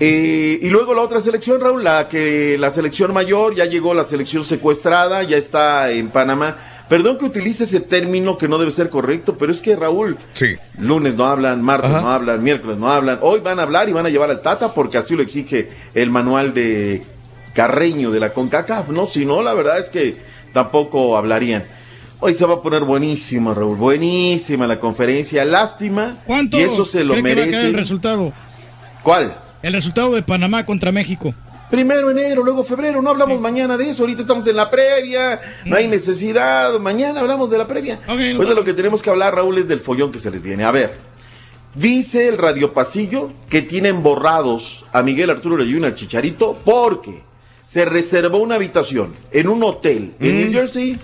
Eh, y luego la otra selección, Raúl, la que la selección mayor, ya llegó la selección secuestrada, ya está en Panamá. Perdón que utilice ese término que no debe ser correcto, pero es que Raúl,
Sí.
lunes no hablan, martes
Ajá.
no hablan, miércoles no hablan, hoy van a hablar y van a llevar al Tata porque así lo exige el manual de Carreño de la CONCACAF, ¿no? Si no, la verdad es que tampoco hablarían. Hoy se va a poner buenísima, Raúl, buenísima la conferencia, lástima.
¿Cuánto
Y eso se lo
cree que va a quedar el
merece.
resultado?
¿Cuál?
El resultado de Panamá contra México.
Primero enero, luego febrero, no hablamos mañana de eso, ahorita estamos en la previa, no hay necesidad, mañana hablamos de la previa.
Ok,
Pues de lo que tenemos que hablar, Raúl, es del follón que se les viene. A ver, dice el Radio Pasillo que tienen borrados a Miguel Arturo Leyuna al Chicharito porque se reservó una habitación en un hotel en New Jersey.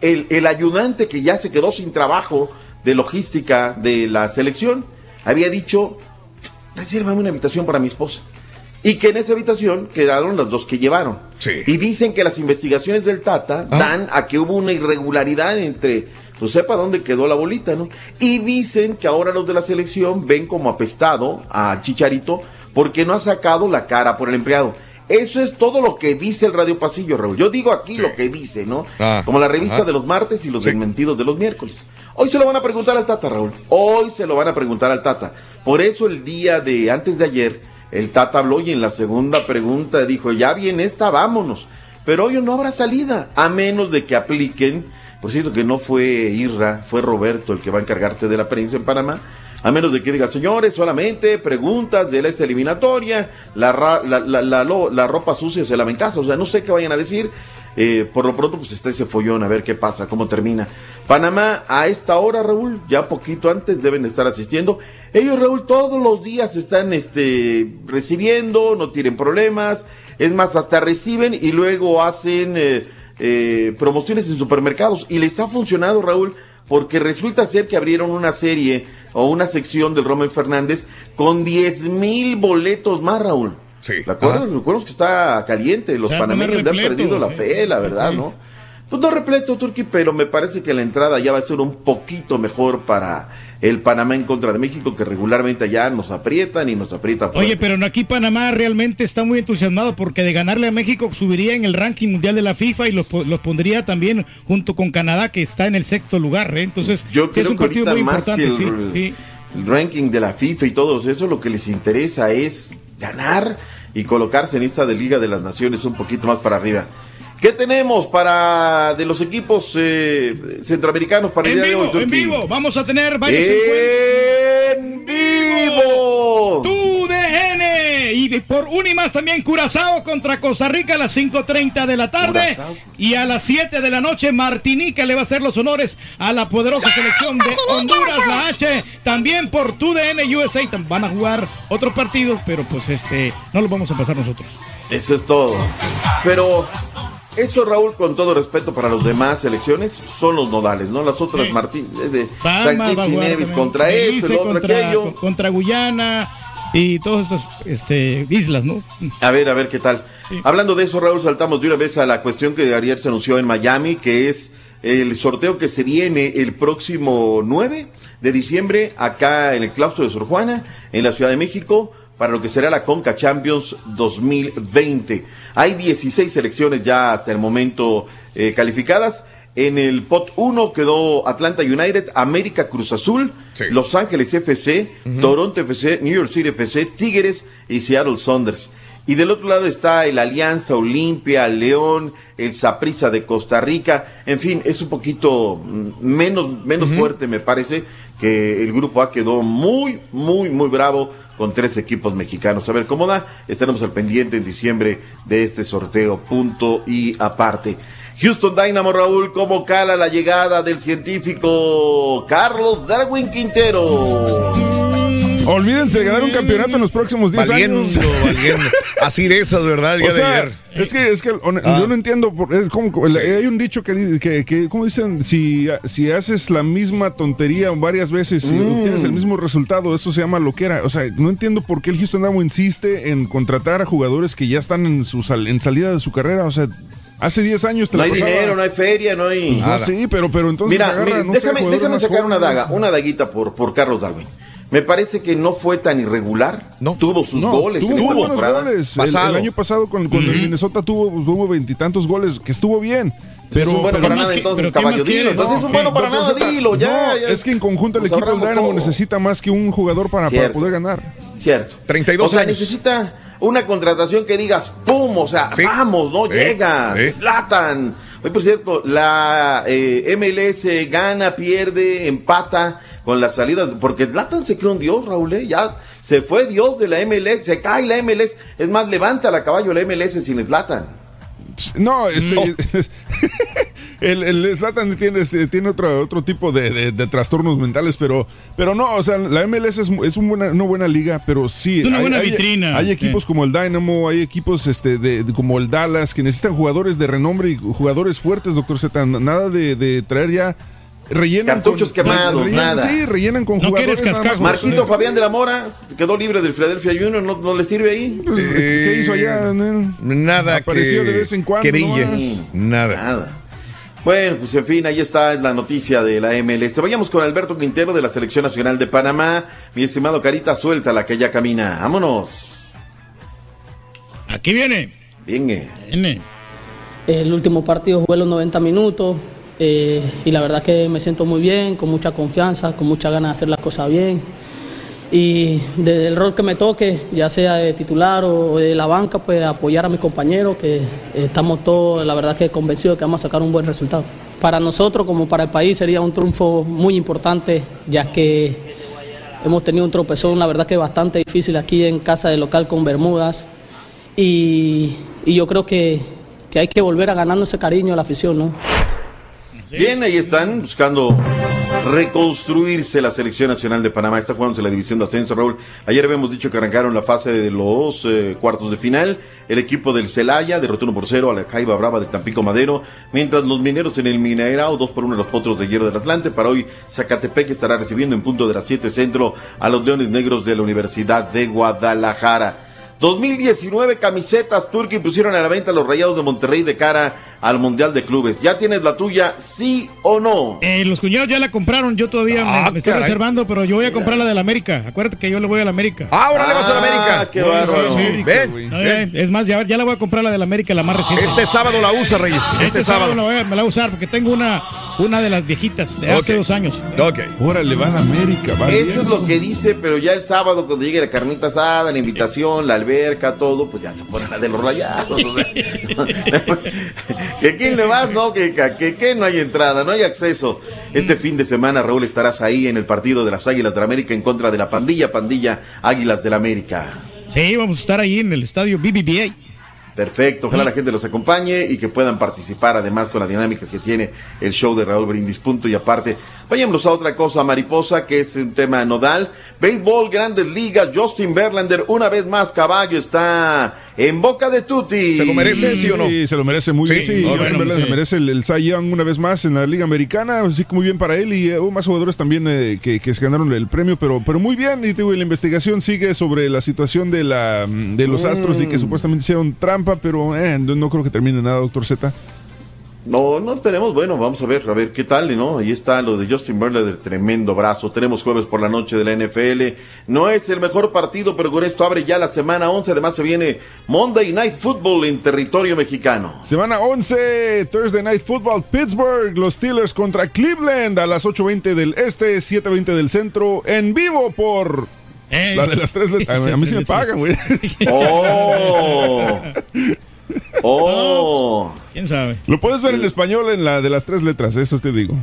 El, el ayudante que ya se quedó sin trabajo de logística de la selección había dicho, resérvame una habitación para mi esposa. Y que en esa habitación quedaron las dos que llevaron. Y dicen que las investigaciones del Tata dan a que hubo una irregularidad entre, pues sepa dónde quedó la bolita, ¿no? Y dicen que ahora los de la selección ven como apestado a Chicharito porque no ha sacado la cara por el empleado. Eso es todo lo que dice el Radio Pasillo, Raúl. Yo digo aquí lo que dice, ¿no?
Ah,
como la revista de los martes y los desmentidos de los miércoles. Hoy se lo van a preguntar al Tata, Raúl. Hoy se lo van a preguntar al Tata. Por eso el día de antes de ayer, el Tata habló y en la segunda pregunta dijo, ya viene esta, vámonos. Pero hoy no habrá salida, a menos de que apliquen, por cierto que no fue Irra, fue Roberto el que va a encargarse de la prensa en Panamá, a menos de que diga, señores, solamente preguntas de la esta eliminatoria, la, la, la, la ropa sucia se lava en casa, o sea, no sé qué vayan a decir, eh, por lo pronto pues está ese follón, a ver qué pasa, cómo termina. Panamá a esta hora, Raúl, ya poquito antes deben estar asistiendo. Ellos, Raúl, todos los días están este, recibiendo, no tienen problemas, es más, hasta reciben y luego hacen eh, eh, promociones en supermercados y les ha funcionado, Raúl, porque resulta ser que abrieron una serie o una sección del Rommel Fernández con 10 mil boletos más, Raúl.
Sí.
¿La acuerdas? Recuerdo que está caliente. Los
Se va a poner
panameños le han perdido la fe, la verdad,
Sí.
¿no? Pues no repleto, Turki, pero me parece que la entrada ya va a ser un poquito mejor para el Panamá en contra de México, que regularmente allá nos aprietan y nos aprietan fuerte.
Oye, pero no, aquí Panamá realmente está muy entusiasmado porque de ganarle a México subiría en el ranking mundial de la FIFA y los, los pondría también junto con Canadá, que está en el sexto lugar. ¿eh? Entonces,
Yo
sí,
creo
es un
que
partido muy importante.
el,
sí, sí.
el ranking de la FIFA y todo eso, lo que les interesa es ganar y colocarse en esta de Liga de las Naciones un poquito más para arriba. ¿Qué tenemos para de los equipos eh, centroamericanos para el
En
día de hoy,
vivo, en vivo, vamos a tener varios
¡En vivo!
¡Tu DN! Y por una y más también Curazao contra Costa Rica a las 5.30 de la tarde.
Curazao.
Y a las 7 de la noche Martinica le va a hacer los honores a la poderosa selección de Honduras, la H. También por TUDN USA tam- van a jugar otros partidos, pero pues este no los vamos a pasar nosotros.
Eso es todo. Pero eso, Raúl, con todo respeto para los demás selecciones, son los nodales, ¿no? Las otras, Martín, eh, de
Palma
San contra
Belice
esto, el otro,
contra,
aquello.
contra Guyana y todas estas este, islas, ¿no?
A ver, a ver qué tal. Hablando de eso, Raúl, saltamos de una vez a la cuestión que ayer se anunció en Miami, que es el sorteo que se viene el próximo 9 de diciembre acá en el claustro de Sor Juana, en la Ciudad de México, para lo que será la Conca Champions 2020. Hay 16 selecciones ya hasta el momento eh, calificadas. En el pot 1 quedó Atlanta United, América Cruz Azul, Los Ángeles FC, Toronto FC, New York City FC, Tigres y Seattle Saunders. Y del otro lado está el Alianza Olimpia, León, el Saprissa de Costa Rica. En fin, es un poquito mm, menos, menos fuerte, me parece, que el grupo A quedó muy, muy, muy bravo con tres equipos mexicanos. A ver cómo da. Estaremos al pendiente en diciembre de este sorteo, punto y aparte. Houston Dynamo, Raúl, ¿cómo cala la llegada del científico Carlos Darwin Quintero?
Olvídense de ganar un campeonato en los próximos 10
Valiendo,
años.
valiendo. Así de esas, ¿verdad?
O sea,
de ayer.
es que, es que
Ah.
yo no entiendo, es como, hay un dicho que, que, que como dicen, si, si haces la misma tontería varias veces y
Mm.
obtienes el mismo resultado, eso se llama loquera. O sea, no entiendo por qué el Houston Dynamo insiste en contratar a jugadores que ya están en, su sal- en salida de su carrera. O sea, hace 10 años te
No
la
hay
pasaba-
dinero, no hay feria, no hay...
Pues no, sí, pero, pero entonces
Mira,
agarra,
mira,
no
déjame, déjame sacar una daga, una daguita por, por Carlos Darwin. Me parece que no fue tan irregular. Tuvo sus
No,
goles.
tuvo buenos
temporada.
goles. El- El, año pasado con, con el Minnesota tuvo tuvo veintitantos goles, que estuvo bien. Pero,
es un bueno
pero
para nada,
que-
entonces,
pero ¿qué
caballo, dilo. Entonces es un bueno para nada,
Zeta.
dilo, ya.
No,
ya.
es que en conjunto el
Nos
equipo del Dynamo
todo.
necesita más que un jugador para, para poder ganar.
Cierto.
32
o sea,
años.
necesita una contratación que digas, ¡pum! O sea, vamos, ¿no?
Eh,
Llega,
eh.
Slatan. Hoy, por cierto, la eh, MLS gana, pierde, empata con las salidas, porque Slatan se creó un dios, Raúl, ¿eh? ya se fue dios de la MLS, se cae la MLS, es más, levanta la caballo la MLS sin Slatan.
No, este, el, el Zlatan tiene, eh, tiene otro, otro tipo de, de- de trastornos mentales, pero, pero no, o sea, la MLS es, es un buena- una buena liga, pero sí.
Es una
hay-
buena
hay-
vitrina.
Hay equipos como el Dynamo, hay equipos este, de, de- como el Dallas que necesitan jugadores de renombre y jugadores fuertes, doctor Z. Nada de, de traer ya. Rellenan
Cartuchos
con-
quemados,
rellenan-
nada.
Sí, rellenan con jugadores. nada más.
Marquito Fabián de la Mora quedó libre del Philadelphia Junior, ¿no, no le sirve ahí?
Pues, ¿Qué hizo allá?
Nada
Apareció
que,
de vez en cuando,
que brille.
nomás.
Nada.
Nada. Bueno, pues en fin, ahí está la noticia de la MLS. Vayamos con Alberto Quintero de la Selección Nacional de Panamá. Mi estimado Carita, suelta la que ya camina. Vámonos.
Aquí viene.
Viene.
Viene.
El último partido jugué los 90 minutos eh, y la verdad que me siento muy bien, con mucha confianza, con mucha ganas de hacer las cosas bien. Y desde el rol que me toque, ya sea de titular o de la banca, pues apoyar a mis compañeros, que estamos todos, la verdad que convencidos que vamos a sacar un buen resultado. Para nosotros, como para el país, sería un triunfo muy importante, ya que hemos tenido un tropezón, la verdad que bastante difícil aquí en casa de local con Bermudas. Y, y yo creo que, que hay que volver a ganando ese cariño a la afición, ¿no?
Bien, ahí están buscando reconstruirse la selección nacional de Panamá. Está jugándose la división de ascenso, Raúl. Ayer habíamos dicho que arrancaron la fase de los eh, cuartos de final. El equipo del Celaya derrotó 1 por 0 a la Jaiba Brava de Tampico Madero. Mientras los mineros en el Mineirao, 2 por 1 los potros de hierro del Atlante. Para hoy, Zacatepec estará recibiendo en punto de las 7 centro a los Leones Negros de la Universidad de Guadalajara. 2019 camisetas Turki pusieron a la venta los Rayados de Monterrey de cara al Mundial de Clubes. ¿Ya tienes la tuya, sí o no?
Eh, los cuñados ya la compraron, yo todavía me-
Ah,
me, estoy reservando, pero yo voy a comprar la del América. Acuérdate que yo le voy a la América.
Ahora le vas a la América.
qué
Yo le voy a
bárbaro.
la América,
Ven,
güey. No,
ven.
ya- Es más, ya, ya la voy a comprar la del América, la más reciente.
Este sábado la usa, Reyes.
Este,
Este,
sábado,
sábado.
la voy a- me la voy a usar porque tengo una, una de las viejitas de hace dos años.
Ok.
Órale, van a América, va
Eso
bien.
es lo que dice, pero ya el sábado cuando llegue la carnita asada, la invitación, la alberca, todo, pues ya se pone la de los rayados. o sea. *laughs* que quién le vas, no, que, que, que- no hay entrada, no hay acceso. Este fin de semana, Raúl, estarás ahí en el partido de las Águilas de la América en contra de la pandilla, pandilla Águilas de la América.
Sí, vamos a estar ahí en el estadio BBVA.
Perfecto, ojalá la gente los acompañe y que puedan participar además con la dinámica que tiene el show de Raúl Brindis. Punto y aparte, vayámonos a otra cosa, mariposa, que es un tema nodal. Béisbol, grandes ligas, Justin Verlander, una vez más, caballo está en boca de Tutti.
¿Se lo merece, sí o no?
Sí, se lo merece muy
Sí,
bien. Sí,
no,
Justin
bueno,
Verlander
sí.
merece el, el Cy Young una vez más en la Liga Americana. Así que muy bien para él. Y hubo más jugadores también eh, que, que se ganaron el premio, pero, pero muy bien. Y te digo, la investigación sigue sobre la situación de, la, de los Astros y que
Mm.
supuestamente hicieron trampa, pero eh, no, no creo que termine nada, doctor Z.
No, no esperemos, bueno, vamos a ver, a ver qué tal, ¿no? Ahí está lo de Justin Verlander, tremendo brazo. Tenemos jueves por la noche de la NFL. No es el mejor partido, pero con esto abre ya la semana 11. Además se viene Monday Night Football en territorio mexicano.
Semana 11, Thursday Night Football, Pittsburgh, los Steelers contra Cleveland a las 8.20 del este, 7.20 del centro, en vivo por la de las tres letras. A mí sí me *laughs* pagan, güey.
¡Oh! *laughs* ¡Oh! *laughs*
¿Quién sabe?
Lo puedes ver en español en la de las tres letras, eso te digo.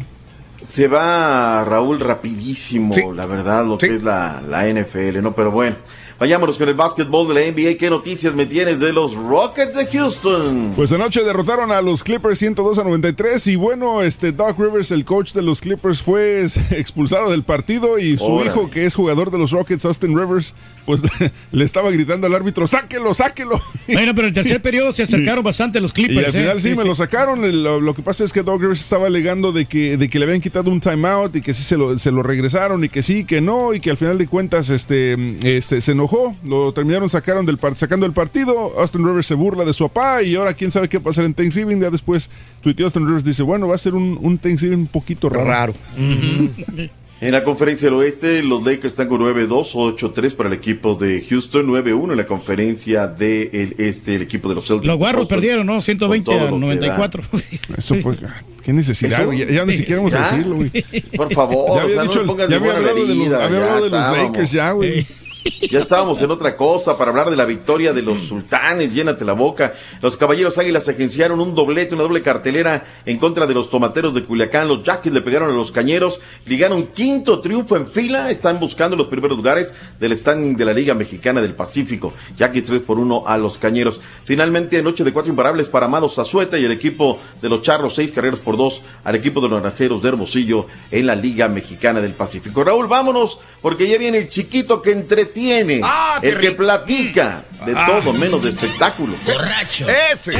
Se va Raúl rapidísimo, la verdad, lo que es la, la NFL, ¿no? Pero bueno, vayámonos con el básquetbol de la NBA. ¿Qué noticias me tienes de los Rockets de Houston?
Pues anoche derrotaron a los Clippers 102 a 93 y bueno, este Doc Rivers, el coach de los Clippers, fue *laughs* expulsado del partido y su
Órale.
hijo, que es jugador de los Rockets, Austin Rivers, pues *laughs* le estaba gritando al árbitro, sáquelo, sáquelo.
Bueno, pero en el tercer periodo se acercaron *laughs* bastante los Clippers.
Y al final
¿eh?
sí, me lo sacaron. Lo, lo que pasa es que Doc Rivers estaba alegando de que, de que le habían quitado un timeout y que sí se lo, se lo regresaron y que sí, que no, y que al final de cuentas este, este, se enojó. Lo terminaron sacaron del sacando el partido. Austin Rivers se burla de su papá y ahora quién sabe qué va a pasar en Thanksgiving. Ya después tuiteó Austin Rivers, dice, bueno, va a ser un, un Thanksgiving un poquito raro. *laughs*
En la conferencia del oeste, los Lakers están con 9-2, 8-3 para el equipo de Houston, 9-1 en la conferencia del este, el equipo de los Celtics.
Los guarros
Boston,
perdieron, ¿no? 120
con todo
a
lo que
94. *laughs*
Eso fue. Qué necesidad,
Eso-.
Ya, ya ni siquiera vamos a decirlo, güey.
Por favor, *laughs*
Ya había
o sea, no
dicho,
me pongas
ya había hablado de los, había
ya
hablado de los. Lakers, ya, güey.
Ya estábamos en otra cosa para hablar de la victoria de los sultanes, llénate la boca. Los caballeros águilas agenciaron un doblete, una doble cartelera en contra de los tomateros de Culiacán. Los Yaquis le pegaron a los cañeros, ligaron quinto triunfo en fila, están buscando los primeros lugares del standing de la Liga Mexicana del Pacífico. Yaquis 3 por 1 a los cañeros. Finalmente, noche de cuatro imparables para Amado Zazueta y el equipo de los Charros, seis carreras por dos al equipo de los Naranjeros de Hermosillo en la Liga Mexicana del Pacífico. Raúl, vámonos, porque ya viene el chiquito que entretiene,
Ah,
el que platica de
Ah.
todo menos de espectáculos.
Borracho. Ese.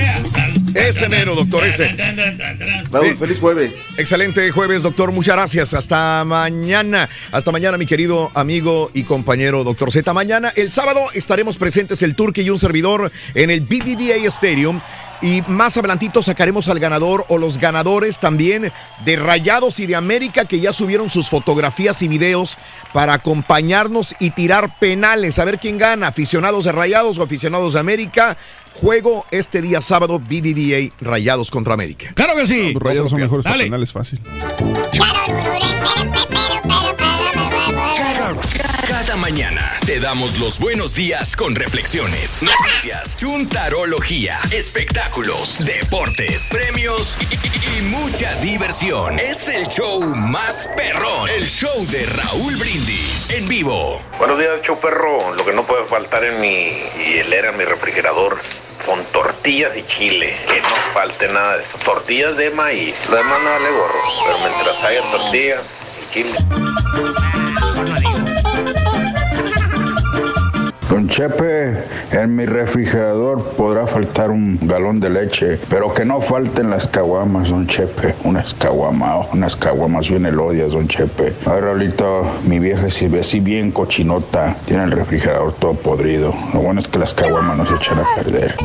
Ese mero, doctor, ese.
Raúl, feliz jueves.
Excelente jueves, doctor. Muchas gracias. Hasta mañana. Hasta mañana, mi querido amigo y compañero, doctor Z. Mañana, el sábado, estaremos presentes el Turque y un servidor en el BBVA Stadium. Y más adelantito sacaremos al ganador o los ganadores también de Rayados y de América que ya subieron sus fotografías y videos para acompañarnos y tirar penales. A ver quién gana, aficionados de Rayados o aficionados de América. Juego este día sábado BBVA Rayados contra América.
Claro que sí.
Rayados son mejores penales, fácil.
Mañana te damos los buenos días con reflexiones, noticias, chuntarología, espectáculos, deportes, premios y, y- y mucha diversión. Es el show más perrón, el show de Raúl Brindis en vivo.
Buenos días, show perro. Lo que no puede faltar en mi hielera, en mi refrigerador, son tortillas y chile. Que no falte nada de eso. Tortillas de maíz. Lo demás no vale gorro. Pero mientras haya tortillas y chile.
Don Chepe, en mi refrigerador podrá faltar un galón de leche, pero que no falten las caguamas, don Chepe. Unas caguamas, unas caguamas bien elodias, don Chepe. Ay, Raulito, mi vieja se ve así bien cochinota. Tiene el refrigerador todo podrido. Lo bueno es que las caguamas no se echan a perder.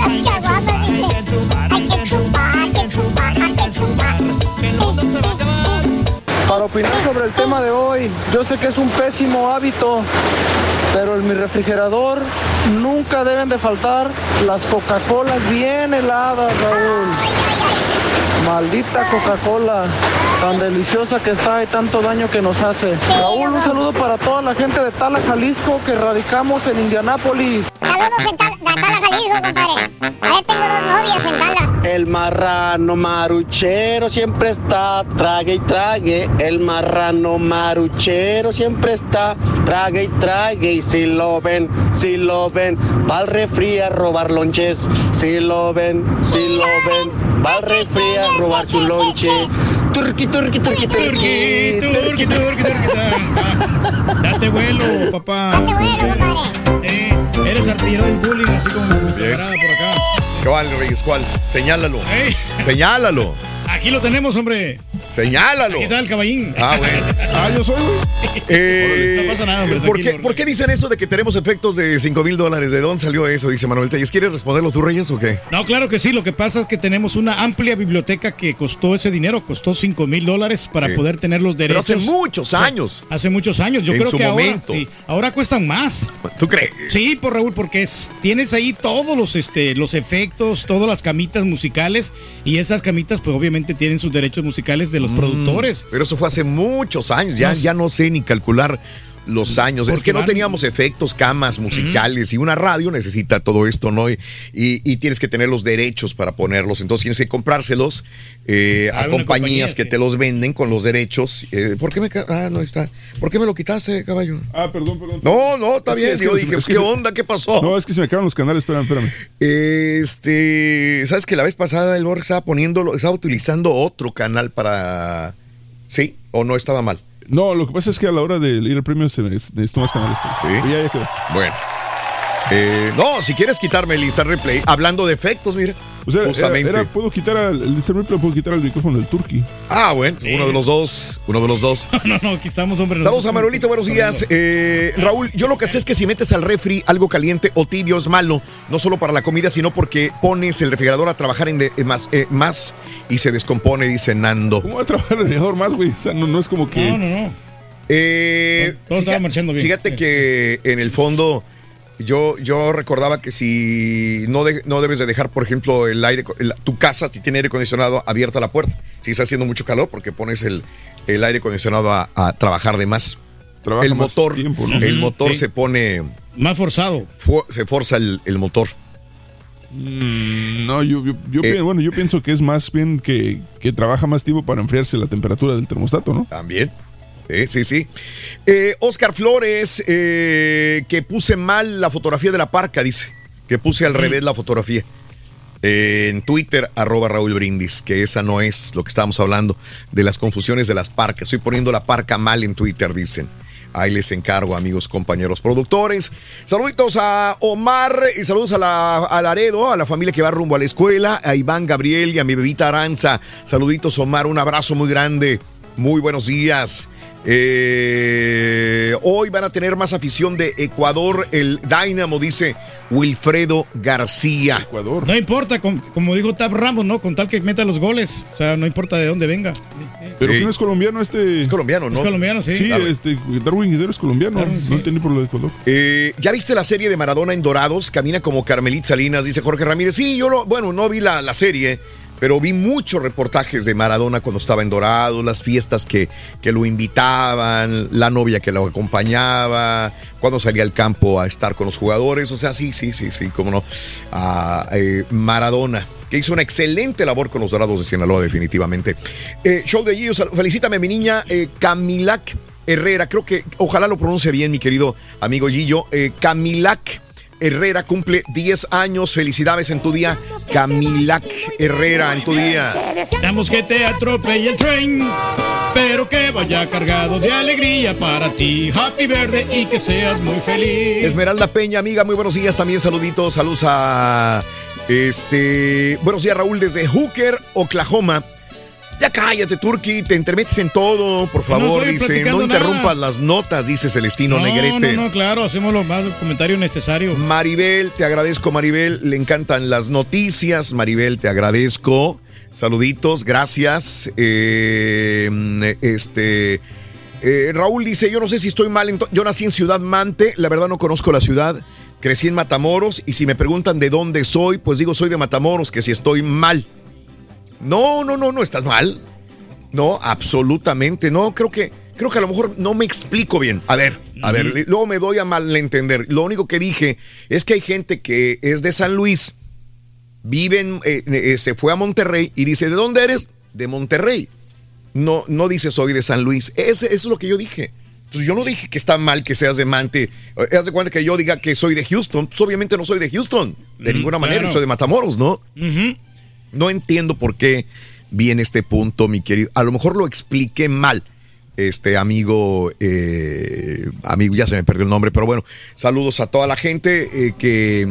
Para opinar sobre el tema de hoy, yo sé que es un pésimo hábito, pero en mi refrigerador nunca deben de faltar las Coca-Colas bien heladas, Raúl. Maldita Coca-Cola, tan deliciosa que está y tanto daño que nos hace. Raúl, un saludo para toda la gente de Tala, Jalisco, que radicamos en Indianápolis.
Saludos Saludos en Tal- a Tala, Jalisco, compadre. Ahí tengo dos novias en Tala.
El marrano maruchero siempre está, trague y trague. El marrano maruchero siempre está, trague y trague. Y si lo ven, si lo ven, va al refri a robar lonches. Si lo ven, si lo ven, va al refri a robar su lonche. Turqui, turqui, turqui, turqui. Turqui, turqui, *laughs*
Date vuelo, papá. Date vuelo, compadre. eres artillero del bullying, así como
Bien.
camarada por acá.
¿Cuál, Reyes? ¿Cuál? Señálalo. Señálalo.
Aquí lo tenemos, hombre.
Señálalo.
Aquí está el caballín.
Ah, bueno. *laughs* Ah, yo soy, Eh,
No pasa nada, hombre,
¿por, qué, por qué dicen eso de que tenemos efectos de 5 mil dólares? ¿De dónde salió eso? Dice Manuel Telles. ¿Quieres responderlo tú, Reyes, o qué?
No, claro que sí. Lo que pasa es que tenemos una amplia biblioteca que costó ese dinero, costó 5 mil dólares para
Sí.
poder tener los
Pero
derechos.
hace muchos años.
Hace muchos años. Yo
En
creo
su
que
momento.
ahora sí. Ahora cuestan más.
¿Tú crees?
Sí, por Raúl, porque es- tienes ahí todos los, este, los efectos, todas las camitas musicales y esas camitas, pues obviamente tienen sus derechos musicales de los productores.
Pero eso fue hace muchos años. Ya
No,
ya no sé ni calcular los años. Es que no teníamos efectos, camas musicales y una radio necesita todo esto, ¿no? Y, y- y tienes que tener los derechos para ponerlos. Entonces tienes que comprárselos eh, a
Alguna
compañías
compañía,
que te los venden con los derechos. Eh, ¿Por qué me Ah, no está. ¿Por qué me lo quitaste, caballo?
Ah, perdón, perdón.
No, no, está
Es
bien.
que
Yo dije, ¿qué
se-
onda? ¿Qué pasó?
No, es que se me acaban los canales, espérame, espérame.
Este, ¿sabes que la vez pasada el Borg estaba poniéndolo, estaba utilizando otro canal para... ¿Sí? ¿O no estaba mal?
No, lo que pasa es que a la hora de ir al premio se necesito más canales. pues.
Sí.
Ya, ya quedó.
Bueno. Eh, no, si quieres quitarme el instant replay, hablando de efectos, mira.
O sea,
justamente.
era- puedo quitar al, el puedo quitar el micrófono del Turkey.
Ah, bueno, uno de los dos, uno de los dos. *laughs*
no, no, aquí estamos, hombre.
Saludos a Manuelito, buenos días. Eh, Raúl, yo lo que sé es que si metes al refri algo caliente o tibio es malo, no solo para la comida, sino porque pones el refrigerador a trabajar en de- en más, eh, más y se descompone, dice Nando.
¿Cómo va a trabajar el refrigerador más, güey? O sea, no, no es como que.
No, no, no.
Eh,
Todo estaba
fíjate-
marchando bien.
Fíjate que en el fondo yo, yo recordaba que si no, de- no debes de dejar, por ejemplo, el aire, el- tu casa, si tiene aire acondicionado, abierta la puerta. Si está haciendo mucho calor, porque pones el, el aire acondicionado a, a trabajar de más.
Trabaja
el
más
motor,
tiempo, ¿no?
el motor
sí.
se pone,
Más forzado.
fu- se forza el, el motor.
Mm, no, yo, yo, yo
Eh.
bueno, yo pienso que es más bien que, que trabaja más tiempo para enfriarse la temperatura del termostato, ¿no?
También. Sí, sí, sí. Eh, Oscar Flores, eh, que puse mal la fotografía de la parca, dice. Que puse al revés la fotografía. Eh, en Twitter, arroba Raúl Brindis, que esa no es lo que estábamos hablando, de las confusiones de las parcas. Estoy poniendo la parca mal en Twitter, dicen. Ahí les encargo, amigos, compañeros productores. Saluditos a Omar y saludos a, la, a Laredo, a la familia que va rumbo a la escuela, a Iván Gabriel y a mi bebita Aranza. Saluditos, Omar, un abrazo muy grande. Muy buenos días. Eh, hoy van a tener más afición de Ecuador. El Dynamo, dice Wilfredo García.
Ecuador.
No importa, com- como dijo Tab Ramos, ¿no? Con tal que meta los goles. O sea, no importa de dónde venga.
Pero
Sí.
¿quién es colombiano este?
Es colombiano, ¿no?
Es colombiano, sí.
Sí,
Darwin.
este, Darwin Guidero es colombiano.
Darwin, sí.
No entendí por lo de Ecuador.
Eh, ¿Ya viste la serie de Maradona en Dorados? Camina como Carmelit Salinas, dice Jorge Ramírez. Sí, yo lo, bueno, no vi la, la serie, pero vi muchos reportajes de Maradona cuando estaba en Dorados, las fiestas que, que lo invitaban, la novia que lo acompañaba, cuando salía al campo a estar con los jugadores. O sea, sí, sí, sí, sí, cómo no. Ah, eh, Maradona. Que hizo una excelente labor con los Dorados de Sinaloa, definitivamente. Eh, show de sal- felicítame a mi niña eh, Camilac Herrera. Creo que, ojalá lo pronuncie bien, mi querido amigo Gillo. Eh, Camilac Herrera cumple 10 años. Felicidades en tu día. Camilac Herrera en tu día.
Damos que te atropelle el tren, pero que vaya cargado de alegría para ti. Happy verde y que seas muy feliz.
Esmeralda Peña, amiga, muy buenos días. También saluditos, saludos a este. Buenos días, Raúl, desde Hooker, Oklahoma. Ya cállate, Turki, te intermetes en todo, por favor, dice. No interrumpas
nada.
las notas, dice Celestino
no,
Negrete.
no, no, claro, hacemos los más comentarios necesarios.
Maribel, te agradezco, Maribel. Le encantan las noticias. Maribel, te agradezco. Saluditos, gracias. Eh, este. eh, Raúl dice: Yo no sé si estoy mal. Yo nací en Ciudad Mante. La verdad no conozco la ciudad. Crecí en Matamoros. Y si me preguntan de dónde soy, pues digo soy de Matamoros, que si estoy mal. No, no, no, no estás mal. No, absolutamente no. Creo que, creo que a lo mejor no me explico bien. A ver. A ver, luego me doy a malentender. Lo único que dije es que hay gente que es de San Luis, vive en, eh, eh, se fue a Monterrey y dice, ¿de dónde eres? De Monterrey. No, no dice soy de San Luis. Ese, eso es lo que yo dije. Entonces yo no dije que está mal que seas de Mante. Eh, Haz de cuenta que yo diga que soy de Houston. Pues obviamente no soy de Houston. De
Mm,
ninguna manera.
claro.
Soy de Matamoros, ¿no? No entiendo por qué viene este punto, mi querido. A lo mejor lo expliqué mal. Este amigo, eh, amigo, ya se me perdió el nombre, pero bueno, saludos a toda la gente eh, que,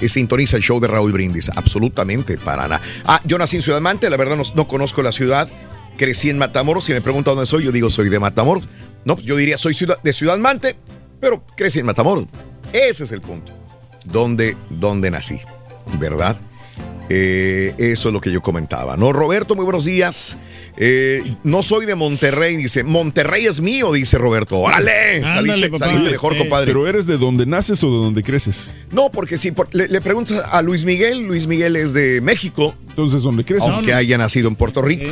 que sintoniza el show de Raúl Brindis. Absolutamente, para nada. Ah, yo nací en Ciudad Mante, la verdad no, no conozco la ciudad. Crecí en Matamoros. Si me preguntan dónde soy, yo digo soy de Matamoros. No, yo diría soy ciudad, de Ciudad Mante, pero crecí en Matamoros. Ese es el punto. ¿Dónde, dónde nací? ¿Verdad? Eh, eso es lo que yo comentaba, ¿no? Roberto, muy buenos días. Eh, no soy de Monterrey, dice. Monterrey es mío, dice Roberto. ¡Órale! saliste, saliste mejor, compadre.
Pero eres de donde naces o de donde creces.
No, porque si por- le, le preguntas a Luis Miguel, Luis Miguel es de México.
Entonces, ¿dónde creces?
Aunque haya nacido en Puerto Rico.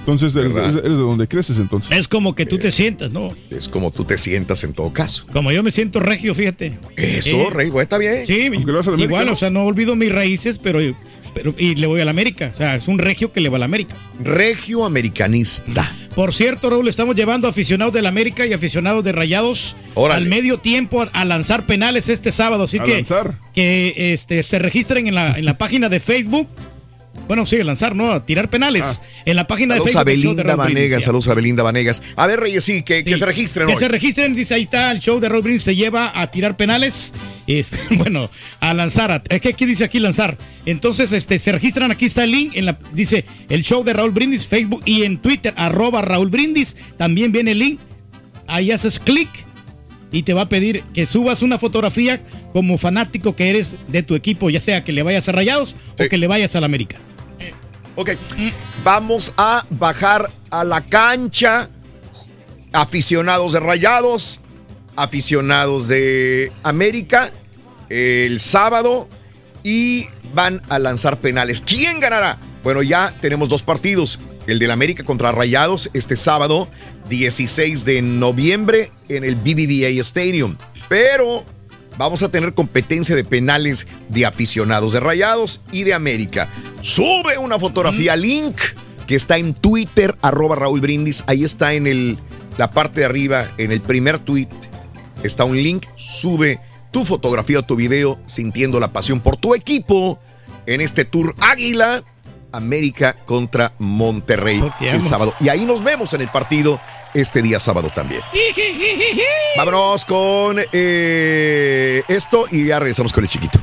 Entonces, eres,
¿Verdad?
eres- eres de donde creces entonces.
Es como que tú te sientas, ¿no?
Es como tú te sientas en todo caso.
Como yo me siento regio, fíjate.
Eso,
Eh,
Rey, bueno, está bien.
Sí,
Aunque
igual,
¿no?
o sea, no olvido mis raíces, pero, pero y le voy a la América. O sea, es un regio que le va a la América.
Regio americanista.
Por cierto, Raúl, estamos llevando aficionados de la América y aficionados de Rayados
Órale.
al medio tiempo a, a lanzar penales este sábado. Así
A
que,
lanzar.
que este, se registren en la, en la página de Facebook. Bueno, sí, a lanzar, ¿no? A tirar penales. En la página
Saludos
de
a
Facebook. show de
Belinda Vanegas, saludos a Belinda Vanegas. A ver, Reyes, sí, que, se registren
Que
hoy.
se registren, dice ahí está, el show de Raúl Brindis se lleva a tirar penales. Y, *laughs* bueno, a lanzar. a- es que aquí dice aquí lanzar. Entonces, este, se registran, aquí está el link, en la, dice el show de Raúl Brindis, Facebook y en Twitter, arroba Raúl Brindis. También viene el link. Ahí haces clic y te va a pedir que subas una fotografía como fanático que eres de tu equipo, ya sea que le vayas a Rayados o que le vayas a la América.
Ok, vamos a bajar a la cancha. Aficionados de Rayados, aficionados de América, el sábado y van a lanzar penales. ¿Quién ganará? Bueno, ya tenemos dos partidos. El del América contra Rayados este sábado, 16 de noviembre, en el BBVA Stadium. Pero vamos a tener competencia de penales de aficionados de Rayados y de América. Sube una fotografía link que está en Twitter, arroba Raúl Brindis. Ahí está en el, la parte de arriba, en el primer tweet, está un link. Sube tu fotografía o tu video sintiendo la pasión por tu equipo en este Tour Águila. América contra Monterrey el sábado. Y ahí nos vemos en el partido este día sábado también. Vámonos con eh, esto y ya regresamos con el chiquito.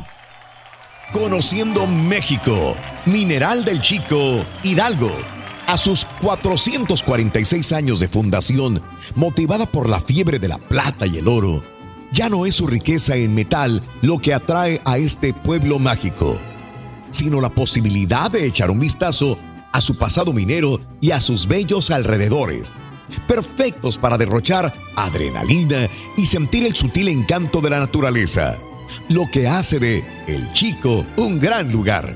Conociendo México, Mineral del Chico, Hidalgo. A sus 446 años de fundación, motivada por la fiebre de la plata y el oro, ya no es su riqueza en metal lo que atrae a este pueblo mágico, sino la posibilidad de echar un vistazo a su pasado minero y a sus bellos alrededores, perfectos para derrochar adrenalina y sentir el sutil encanto de la naturaleza, lo que hace de El Chico un gran lugar.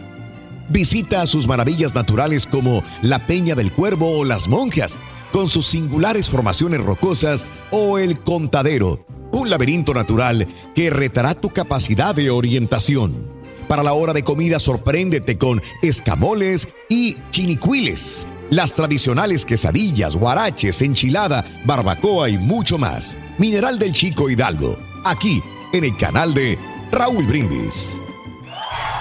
Visita sus maravillas naturales como la Peña del Cuervo o las Monjas, con sus singulares formaciones rocosas, o el Contadero, un laberinto natural que retará tu capacidad de orientación. Para la hora de comida, sorpréndete con escamoles y chinicuiles, las tradicionales quesadillas, guaraches, enchilada, barbacoa y mucho más. Mineral del Chico Hidalgo, aquí en el canal de Raúl Brindis.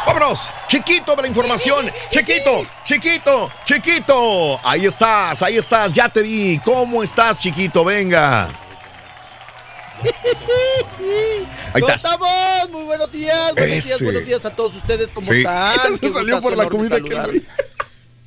Vámonos, chiquito de la información, chiquito, chiquito, chiquito. Ahí estás, ahí estás, ya te vi. ¿Cómo estás, chiquito? Venga. *laughs* Ahí
¿Cómo estamos? Muy buenos días, buenos días, buenos días a todos ustedes. ¿Cómo
Sí. *laughs*
están?
Se salió por la comida güey.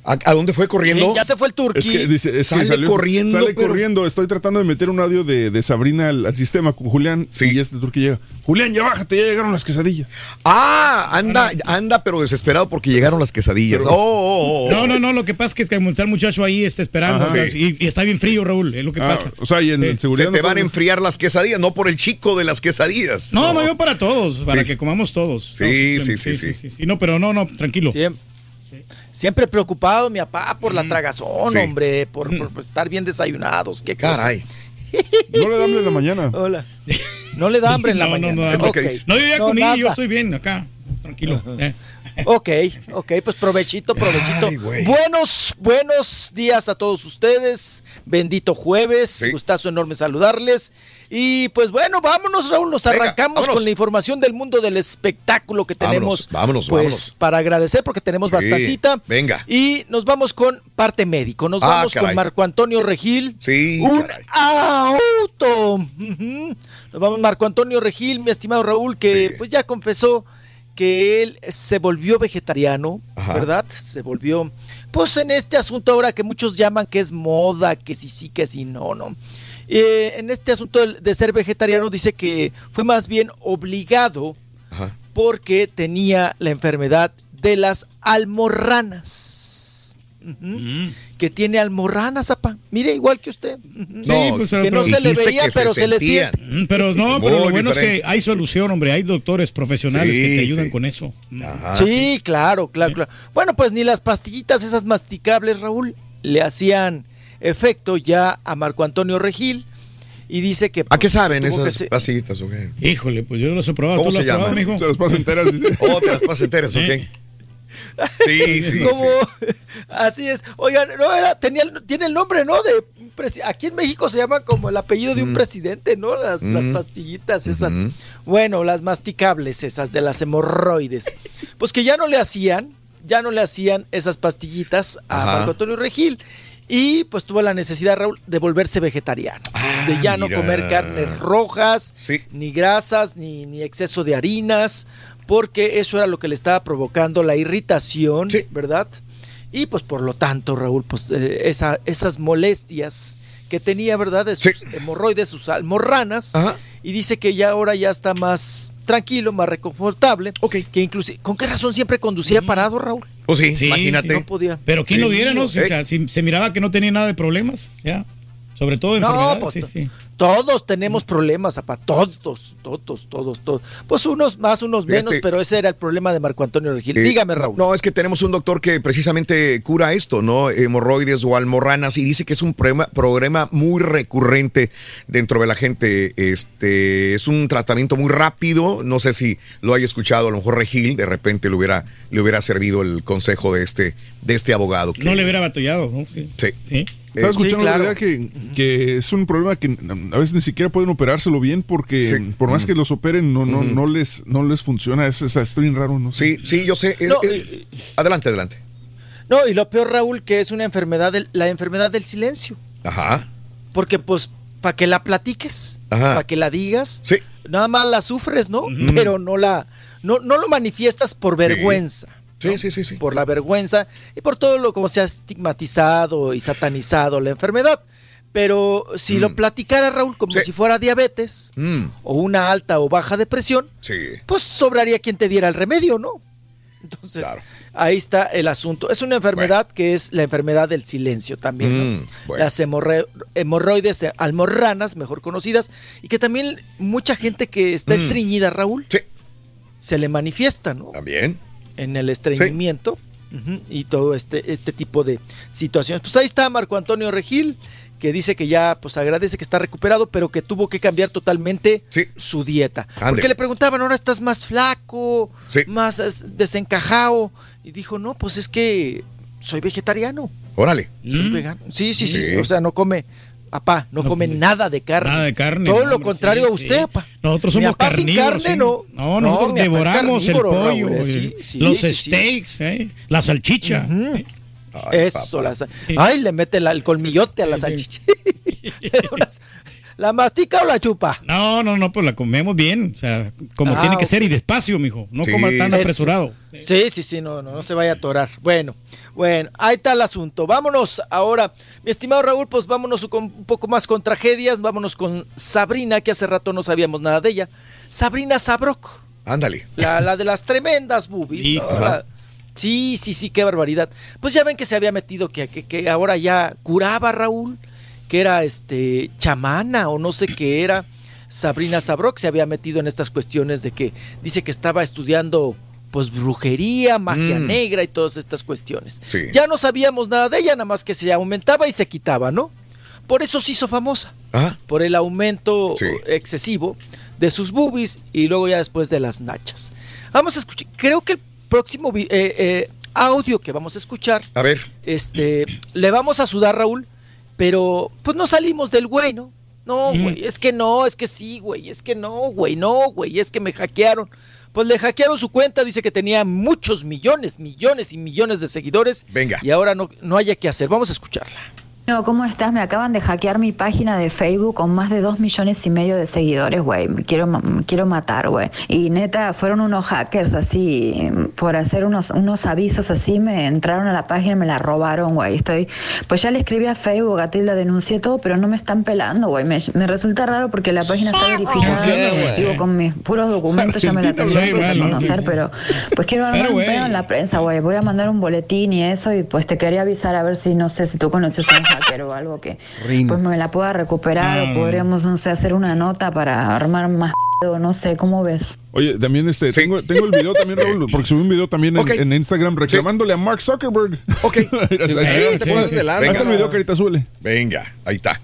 ¿A, a dónde fue corriendo?
Ya se fue el turquí.
Es que dice, es que
Sale
salió-
corriendo,
Sale
pero-
corriendo. Estoy tratando de meter un audio de, de Sabrina al, al sistema con Julián. Y este turque llega. Julián, ya bájate, ya llegaron las quesadillas.
Ah, anda, anda, pero desesperado porque llegaron las quesadillas.
Pero-
Oh, oh, oh.
No, no, no, lo que pasa es que está el muchacho ahí está esperando
Ajá.
o sea, y, y está bien frío, Raúl, es lo que
Ah,
pasa.
O sea, y en
Sí.
Se te van a enfriar las quesadillas, no por el chico de las quesadillas.
No, no, yo para todos, para
Sí.
que comamos todos.
Sí,
No,
sí, sí, sí.
sí, No, pero no, no, tranquilo.
Siempre, siempre preocupado, mi papá, por
Mm.
la tragazón,
Sí.
hombre, por, estar bien desayunados. Qué cosa.
Caray. *laughs*
No le da hambre en la mañana.
Hola. No le da hambre en la *laughs*
No,
mañana.
no. No, yo ya comí, yo estoy bien acá. Tranquilo. eh.
Ok, ok, pues provechito, provechito.
Ay,
buenos, buenos días a todos ustedes. Bendito jueves. Gustazo enorme saludarles. Y pues bueno, vámonos, Raúl. Nos
Venga,
arrancamos
vámonos.
con la información del mundo del espectáculo que tenemos.
Vámonos, vámonos,
pues,
vámonos.
Para agradecer, porque tenemos
Sí,
bastantita.
venga.
Y nos vamos con parte médico. Nos
Ah,
vamos
caray.
con Marco Antonio Regil.
Sí,
Un
caray.
auto. Nos vamos Marco Antonio Regil, mi estimado Raúl, que pues ya confesó que él se volvió vegetariano,
Ajá.
¿verdad? Se volvió, pues en este asunto ahora que muchos llaman que es moda, que si sí, que si no, ¿no? Eh, en este asunto del- de ser vegetariano dice que fue más bien obligado
Ajá.
porque tenía la enfermedad de las almorranas. Ujú. Que tiene almorranas, apa. Mire, igual que usted. Ujú.
Sí, pues, pero-
que no
pero
se le veía,
que se
pero se, le siente.
Mm, Pero no, pero
Muy
lo bueno es que hay solución, hombre. Hay doctores profesionales que te ayudan
sí.
con eso.
Ajá.
Sí, claro, claro, claro. Bueno, pues ni las pastillitas esas masticables, Raúl, le hacían efecto ya a Marco Antonio Regil y dice que...
¿A qué saben
tuvo que
esas
se-
pasitas o qué?
Híjole, pues yo no los he probado.
¿Cómo
¿Tú lo
se
probado,
llaman?
Se las pasa enteras. *laughs*
Oh, te las pasas enteras, ok. Sí, sí,
como *laughs*
sí. *laughs*
así es. Oigan, no era tenía el- tiene el nombre, ¿no? De aquí en México se llama como el apellido de un
Mm.
presidente, ¿no? Las, las
Mm.
pastillitas esas. Bueno, las masticables esas de las hemorroides. Pues que ya no le hacían, ya no le hacían esas pastillitas a
Ajá.
Marco Antonio Regil y pues tuvo la necesidad, Raúl, de volverse vegetariano, de ya no
mira.
comer carnes rojas,
Sí.
ni grasas, ni, ni exceso de harinas, porque eso era lo que le estaba provocando la irritación,
Sí.
¿verdad? Y pues por lo tanto, Raúl, pues eh, esa- esas molestias que tenía, ¿verdad? De sus
Sí.
hemorroides, sus almorranas,
Ajá.
y dice que ya ahora ya está más tranquilo, más reconfortable,
Ok.
que inclusive, ¿con qué razón siempre conducía parado, Raúl?
Pues sí,
Sí,
imagínate.
No podía.
Pero quién
Sí.
lo viera, ¿no? O
Eh.
sea, si se miraba que no tenía nada de problemas, ya. Sobre todo
No,
enfermedades,
pues,
sí, sí.
Todos tenemos problemas, apa, todos, todos, todos, todos. Pues unos más, unos
Fíjate.
menos, pero ese era el problema de Marco Antonio Regil.
Eh,
Dígame, Raúl.
No, es que tenemos un doctor que precisamente cura esto, ¿no? Hemorroides o almorranas y dice que es un problema, problema muy recurrente dentro de la gente. Este es un tratamiento muy rápido. No sé si lo haya escuchado, a lo mejor Regil de repente le hubiera, le hubiera servido el consejo de este, de este abogado. que-
No le hubiera batallado, ¿no? Sí.
Sí.
Sí.
Estaba
Eh,
escuchando
sí, claro.
la idea que, que es un problema que a veces ni siquiera pueden operárselo bien porque
Sí.
por más que los operen no, no, no les no les funciona. Es, es, es bien raro, ¿no?
Sí, sí, yo sé. Eh,
No,
eh, adelante, adelante.
No, y lo peor, Raúl, que es una enfermedad, del- la enfermedad del silencio.
Ajá.
Porque, pues, para que la platiques, para que la digas,
Sí.
nada más la sufres, ¿no? Pero no la, no, no lo manifiestas por vergüenza.
Sí,
¿no?
sí, sí, sí.
Por la vergüenza y por todo lo como se ha estigmatizado y satanizado la enfermedad. Pero si lo
Mm.
platicara Raúl como
Sí.
si fuera diabetes
Mm,
o una alta o baja depresión,
sí.
pues sobraría quien te diera el remedio, ¿no? Entonces,
Claro.
ahí está el asunto. Es una enfermedad que es la enfermedad del silencio también, ¿no?
Mm, bueno.
Las hemorroides almorranas, mejor conocidas, y que también mucha gente que está estreñida, Raúl,
Sí.
se le manifiesta, ¿no?
También.
En el estreñimiento y todo este, este tipo de situaciones. Pues ahí está Marco Antonio Regil, que dice que ya, pues agradece que está recuperado, pero que tuvo que cambiar totalmente
Sí.
su dieta.
Ande.
Porque le preguntaban, ahora estás más flaco,
Sí.
más es, desencajado. Y dijo, no, pues es que soy vegetariano.
Órale.
Soy
Mm.
vegano. Sí, sí, sí,
Sí.
O sea, no come, papá, no,
No
come nada de carne.
Nada de carne.
Todo
no,
lo
hombre,
contrario
sí,
a usted,
sí.
papá.
Nosotros somos
papá sin
carnívoros.
carne,
sí.
no.
No,
No,
nosotros devoramos el pollo,
Raúl,
el-
sí, sí,
los
sí, sí.
steaks, ¿eh? la salchicha.
Eso,
papá.
la Ay, le mete la- el colmillote a la salchicha. *laughs* ¿La mastica o la chupa?
No, no, no, pues la comemos bien, o sea, como
Ah,
tiene que ser y despacio, mijo. No
Sí.
coma tan apresurado.
Sí, sí, sí, no, no, no se vaya a atorar. Bueno, bueno, ahí está el asunto. Vámonos ahora, mi estimado Raúl, pues vámonos con, un poco más con tragedias. Vámonos con Sabrina, que hace rato no sabíamos nada de ella. Sabrina Sabrok,
Ándale.
la, la de las tremendas boobies. ¿no?
Hijo.
La- sí, sí, sí, qué barbaridad. Pues ya ven que se había metido, que, que, que ahora ya curaba Raúl, que era este chamana o no sé qué era. Sabrina Sabrok se había metido en estas cuestiones de que dice que estaba estudiando pues brujería, magia
Mm.
negra y todas estas cuestiones.
Sí.
Ya no sabíamos nada de ella, nada más que se aumentaba y se quitaba, ¿no? Por eso se hizo famosa.
Ah.
Por el aumento excesivo de sus boobies y luego ya después de las nachas. Vamos a escuchar. Creo que el próximo eh, eh, audio que vamos a escuchar.
A ver.
Este. Le vamos a sudar, Raúl. Pero pues no salimos del güey, ¿no? No, güey, es que no, es que sí, güey, es que no, güey, no, güey, es que me hackearon. Pues le hackearon su cuenta, dice que tenía muchos millones, millones y millones de seguidores.
Venga.
Y ahora no, no haya que hacer. Vamos a escucharla.
Amigo, ¿Cómo estás? Me acaban de hackear mi página de Facebook con más de dos millones y medio de seguidores, güey. Me quiero, me quiero matar, güey. Y neta, fueron unos hackers así, por hacer unos, unos avisos así, me entraron a la página y me la robaron, güey. Estoy, pues ya le escribí a Facebook, a ti la denuncié todo, pero no me están pelando, güey. Me, me resulta raro porque la página está verificada. Digo, con mis puros documentos ya me la
lo
que
¿no? Sí, sí.
pero pues quiero
Pero,
armar un pedo en la prensa, güey. Voy a mandar un boletín y eso, y pues te quería avisar a ver si, no sé, si tú conoces a hacker o algo que
Rin.
pues me la pueda recuperar
Ah.
o podríamos, no sé, hacer una nota para armar más no sé, ¿cómo ves?
Oye, también este, tengo, tengo el video también, Raúl, *laughs* porque subí un video también en, en Instagram reclamándole a Mark Zuckerberg.
Ok. *laughs*
Haz
te pones delante.
el video, carita suele.
Venga, ahí está.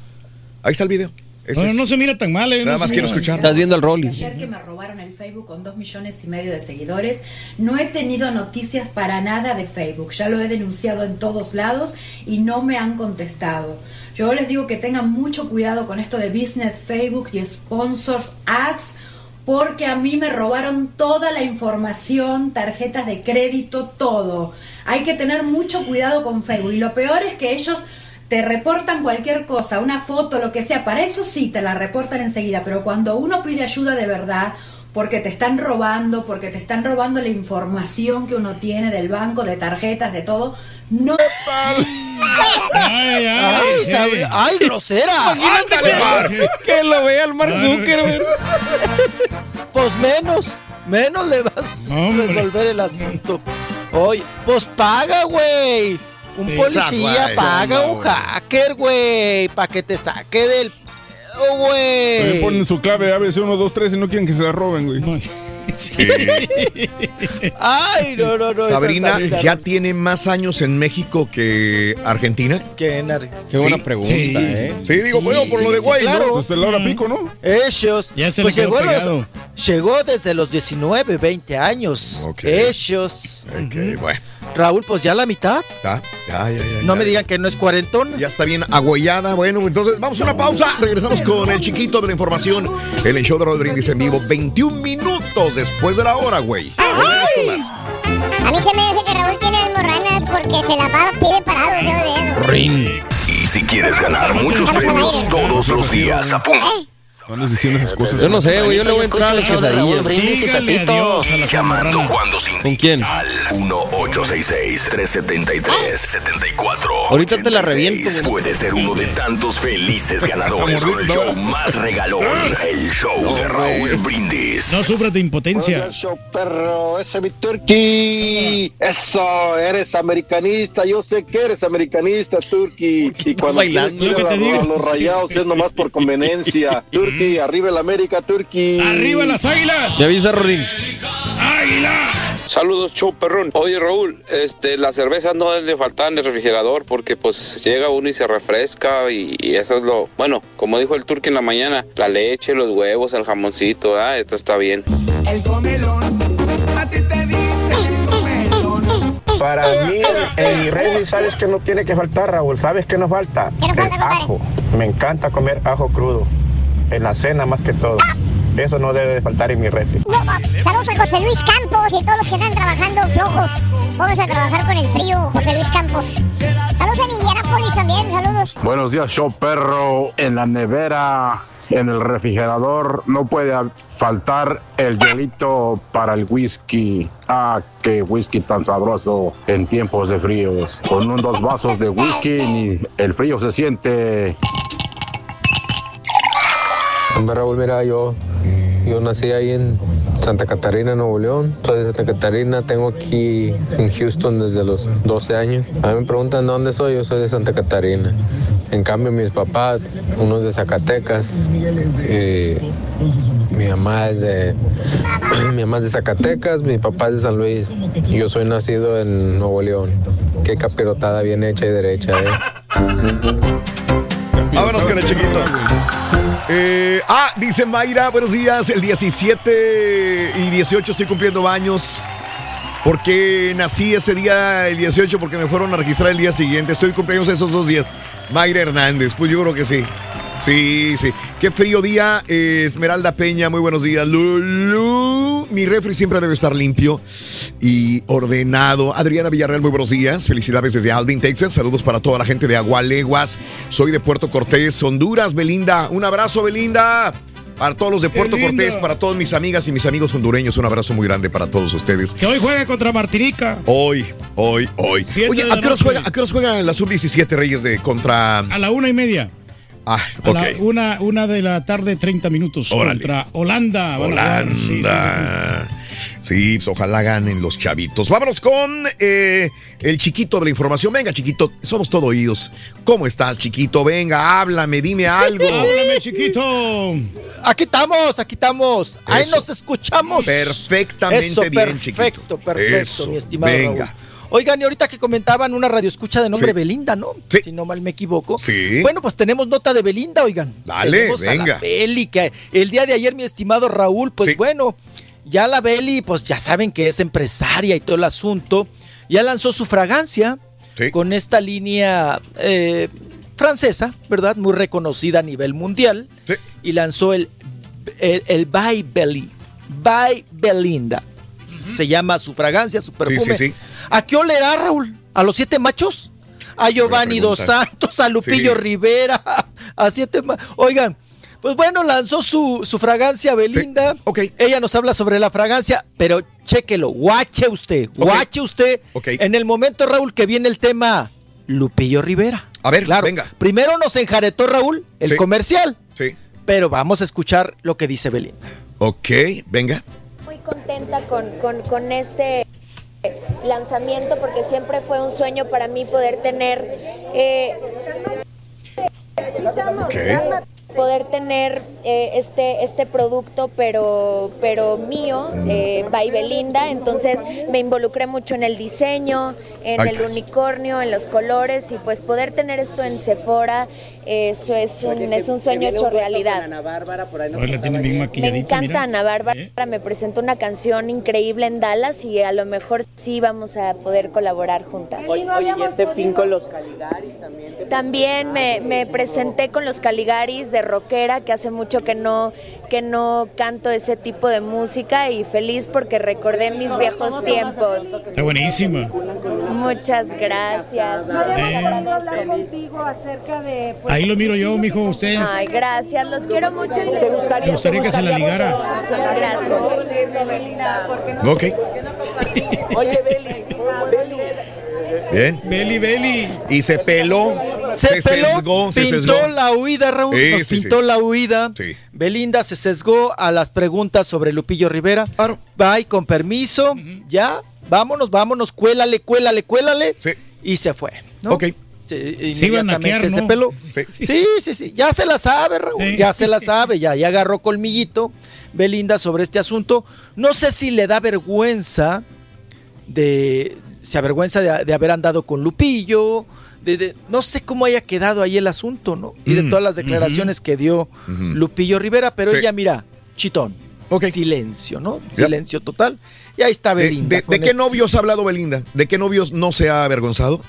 Ahí está el video. Ese
No, se mira tan mal, eh.
Nada
no
más quiero
mira-
escuchar.
Estás viendo el Rolly.
Ayer que me robaron el Facebook con dos millones y medio de seguidores, no he tenido noticias para nada de Facebook. Ya lo he denunciado en todos lados y no me han contestado. Yo les digo que tengan mucho cuidado con esto de Business Facebook y Sponsors Ads, porque a mí me robaron toda la información, tarjetas de crédito, todo. Hay que tener mucho cuidado con Facebook. Y lo peor es que ellos te reportan cualquier cosa, una foto, lo que sea, para eso sí te la reportan enseguida, pero cuando uno pide ayuda de verdad, porque te están robando, porque te están robando la información que uno tiene del banco, de tarjetas, de todo, no...
Ay,
Ay, sabe- ay, grosera.
Imagínate que, que lo vea el Mark Zuckerberg. *laughs*
Pues menos, menos le vas a resolver el asunto. Oye, pues paga, güey. Un policía paga
No,
un hacker, güey, para que te saque del pedo,
También
güey.
ponen su clave ABC 1, 2, 3 y no quieren que se la roben, güey.
Ay, no, no, no.
Sabrina ya
no.
tiene más años en México que Argentina.
Que en Ar-
Qué buena
Sí.
pregunta,
Sí.
¿eh?
Sí, digo, bueno, por lo de güey,
claro.
¿no?
Desde la hora pico, ¿no?
Ellos.
Ya se
pues
le
llegó, a los- llegó desde los 19, 20 años.
Ok.
Ellos.
Ok,
Ujú.
bueno.
Raúl, pues ya la mitad.
Ya, ya, ya, ya,
No
ya.
me digan que no es cuarentón.
Ya está bien agüellada. Bueno, entonces vamos a una pausa. Regresamos con el chiquito de la información en el show de Brindis en vivo. 21 minutos después de la hora, güey.
A mí se me hace que Raúl tiene almorranas porque se la pa- pide parado, yo de eso.
Ring. Y si quieres ganar muchos premios todos los días, apunta.
No andes diciendo esas cosas.
Yo no sé, güey. Yo le voy a entrar a las quesadillas.
Dígale adiós a las
Llamando cuando sin
¿Con quién?
al 1-866-373-74.
Ahorita te la reviento.
Puede ser uno de tantos felices *laughs* ganadores con el show más regalón. *laughs* El show de Raúl Brindis.
No sufras de impotencia.
show, perro. Ese es mi turkey. Eso, eres americanista. Yo sé que eres americanista, turkey. Y cuando
bailando?
Lo que te digo.
los rayados es nomás por conveniencia. *laughs* turkey, arriba el América, turkey.
¡Arriba las águilas!
Me avisa, Rorín.
¡Águila!
Saludos, show perrón. Oye, Raúl, este, las cervezas no deben de faltar en el refrigerador porque pues llega uno y se refresca y, y eso es lo... Bueno, como dijo el turque en la mañana, la leche, los huevos, el jamoncito, ah, esto está bien.
El comelón, a ti te dice el comelón.
Para mí, mi refri, ¿sabes que no tiene que faltar, Raúl? ¿Sabes qué nos falta?
¿Qué nos falta,
El ajo. Me encanta comer ajo crudo. En la cena más que todo. Eso no debe de faltar en mi refri.
No, saludos a José Luis Campos y todos los que están trabajando flojos. Vamos a trabajar con el frío, José Luis Campos. Saludos en Indianápolis también, saludos.
Buenos días, show perro. En la nevera, en el refrigerador, no puede faltar el hielito para el whisky. Ah, qué whisky tan sabroso en tiempos de fríos. Con un dos vasos de whisky, ni el frío se siente.
Raúl, mira, yo, yo nací ahí en Santa Catarina, Nuevo León. Soy de Santa Catarina, tengo aquí en Houston desde los 12 años. A mí me preguntan de dónde soy, yo soy de Santa Catarina. En cambio, mis papás, uno es de Zacatecas, y mi mamá es de, *clears throat* mi mamá es de Zacatecas, mi papá es de San Luis. Yo soy nacido en Nuevo León. Qué capirotada bien hecha y derecha, ¿eh?
Vámonos con el chiquito. Eh, ah, dice Mayra, buenos días. El 17 y 18 estoy cumpliendo años. Porque nací ese día, el 18, porque me fueron a registrar el día siguiente. Estoy cumpleaños esos dos días. Mayra Hernández, pues yo creo que sí. Sí, sí. Qué frío día. eh, Esmeralda Peña, muy buenos días. Lulu, mi refri siempre debe estar limpio y ordenado. Adriana Villarreal, muy buenos días. Felicidades desde Alvin, Texas. Saludos para toda la gente de Agualeguas. Soy de Puerto Cortés, Honduras. Belinda, un abrazo, Belinda. Para todos los de Puerto. Cortés, para todas mis amigas y mis amigos hondureños, un abrazo muy grande para todos ustedes.
Que hoy juega contra Martinica.
Hoy, hoy, hoy.
Siete
Oye, ¿a qué horas juega, a qué horas juega la sub-17 Reyes de contra.
A la una y media.
Ah,
A
ok.
la una, una de la tarde, 30 minutos.
Órale.
Contra Holanda. Van a jugar. Sí, sí, sí.
Holanda. Sí, pues ojalá ganen los chavitos. Vámonos con eh, el chiquito de la información. Venga, chiquito, somos todo oídos. ¿Cómo estás, chiquito? Venga, háblame, dime *laughs* algo.
Háblame, chiquito.
Aquí estamos, aquí estamos. Ahí
Eso.
nos escuchamos.
Perfectamente
Eso,
bien,
perfecto,
chiquito.
perfecto,
Eso,
mi estimado
venga.
Raúl. Oigan, y ahorita que comentaban una radioescucha de nombre
Sí.
Belinda, ¿no? Si no mal me equivoco.
Sí.
Bueno, pues tenemos nota de Belinda, oigan.
Dale,
Tenemos a
venga.
la Beli, que el día de ayer, mi estimado Raúl, pues bueno, ya la Beli, pues ya saben que es empresaria y todo el asunto. Ya lanzó su fragancia con esta línea eh, francesa, ¿verdad? Muy reconocida a nivel mundial. Y lanzó el, el, el By Belly. By Belinda. Se llama su fragancia, su perfume.
sí, sí.
¿A qué olerá, Raúl? ¿A los siete machos? A Giovanni Dos. Santos, a Lupillo
Sí.
Rivera, *laughs* a siete ma- Oigan, pues bueno, lanzó su, su fragancia Belinda. Ella nos habla sobre la fragancia, pero chéquelo, guache usted, guache usted. En el momento, Raúl, que viene el tema Lupillo Rivera.
A ver,
claro.
venga.
Primero nos enjaretó Raúl, el
Sí.
comercial.
Sí.
Pero vamos a escuchar lo que dice Belinda.
Ok, venga.
Muy contenta con, con- con este lanzamiento porque siempre fue un sueño para mí poder tener eh, poder tener eh, este este producto pero pero mío eh, by Belinda. Entonces me involucré mucho en el diseño en
Ay,
el unicornio en los colores y pues poder tener esto en Sephora eso es un es un sueño hecho realidad
Hoy la tiene bien
me encanta
mira.
Ana Bárbara, me presentó una canción increíble en Dallas y a lo mejor sí vamos a poder colaborar juntas.
Oye, oye, y este fin con los Caligaris también. te-
También me, me presenté con los Caligaris de rockera, que hace mucho que no, que no canto ese tipo de música y feliz porque recordé mis viejos tiempos.
Está buenísima.
Muchas gracias.
hablar contigo acerca de...
Ahí lo miro yo, mijo, usted.
Ay, gracias, los quiero mucho. y les
Me gustaría que se la ligara.
Gracias.
Ok.
Oye, Beli, *laughs* Beli.
Bien.
Beli, Beli.
Y se peló.
Se, peló,
sesgó, se
pintó
sesgó.
la huida, Raúl.
Sí,
nos
sí,
pintó
sí.
la huida. Belinda se sesgó a las preguntas sobre Lupillo Rivera. Bye, con permiso. Ya, vámonos, vámonos, cuélale, cuélale, cuélale. Y se fue. ¿no?
Ok.
Sí,
Se iba a
inmediatamente se peló. Sí. sí, sí, Ya se la sabe, Raúl.
Sí.
Ya se la sabe. Ya, ya agarró colmillito Belinda sobre este asunto. No sé si le da vergüenza de. Se avergüenza de, de haber andado con Lupillo. De, de- no sé cómo haya quedado ahí el asunto, ¿no? Y de
Mm,
todas las declaraciones que dio. Lupillo Rivera, pero
Sí.
ella, mira, chitón. Silencio, ¿no? Silencio total. Y ahí está
¿De,
Belinda.
de- qué
ese-
novios ha hablado Belinda? ¿De qué novios no se ha avergonzado?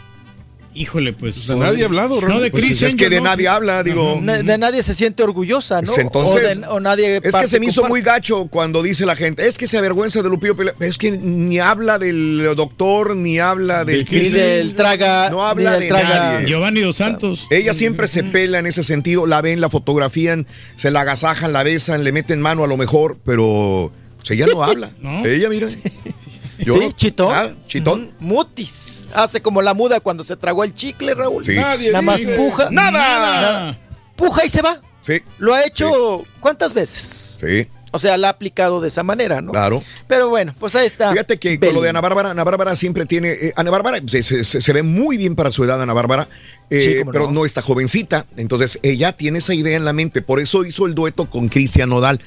Híjole, pues.
De nadie ha hablado,
No, de
Pues
Chris
es que de
¿no?
nadie habla, digo.
Na- de nadie se siente orgullosa, ¿no?
Pues entonces,
o, de- o nadie
Es que se me hizo
comparte.
muy gacho cuando dice la gente, es que se avergüenza de Lupillo Pelé. Es que ni habla del doctor, ni habla del
Ni del traga-
no habla
del
de
traga-
nadie.
Giovanni Dos Santos.
Ella siempre se pela en ese sentido, la ven, la fotografían, se la agasajan, la besan, le meten mano a lo mejor, pero pues, ella no habla. *laughs*
¿No?
Ella, mira. Yo-
sí, chitón.
Ah, chitón.
Mm, Mutis. Hace como la muda cuando se tragó el chicle, Raúl.
Sí.
Nadie Nada más
dice.
puja.
Nada.
Puja y se va.
Sí.
Lo ha hecho ¿cuántas veces?
Sí.
O sea, la ha aplicado de esa manera, ¿no?
Claro.
Pero bueno, pues ahí está.
Fíjate que con lo de Ana Bárbara, Ana Bárbara siempre tiene. eh, Ana Bárbara se, se- se- se ve muy bien para su edad, Ana Bárbara, eh,
Sí,
pero
no.
no. está jovencita. Entonces ella tiene esa idea en la mente. Por eso hizo el dueto con Cristian Nodal.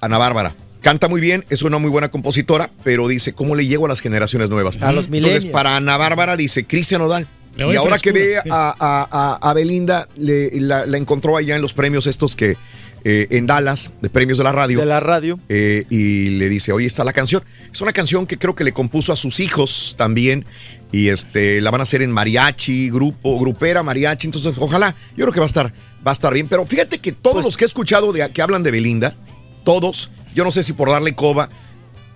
Ana Bárbara. Canta muy bien, es una muy buena compositora, pero dice, ¿cómo le llego a las generaciones nuevas?
A los
Entonces,
millennials.
para Ana Bárbara dice, Cristian
doy
Y ahora que ve a, a- a- a Belinda, le, la, la encontró allá en los premios estos que eh, en Dallas, de premios de la radio.
De la radio.
Eh, y le dice, oye, está la canción. Es una canción que creo que le compuso a sus hijos también. Y este, la van a hacer en mariachi, grupo, grupera, mariachi. Entonces, ojalá, yo creo que va a estar, va a estar bien. Pero fíjate que todos
Pues
los que he escuchado de, que hablan de Belinda, todos, yo no sé si por darle coba,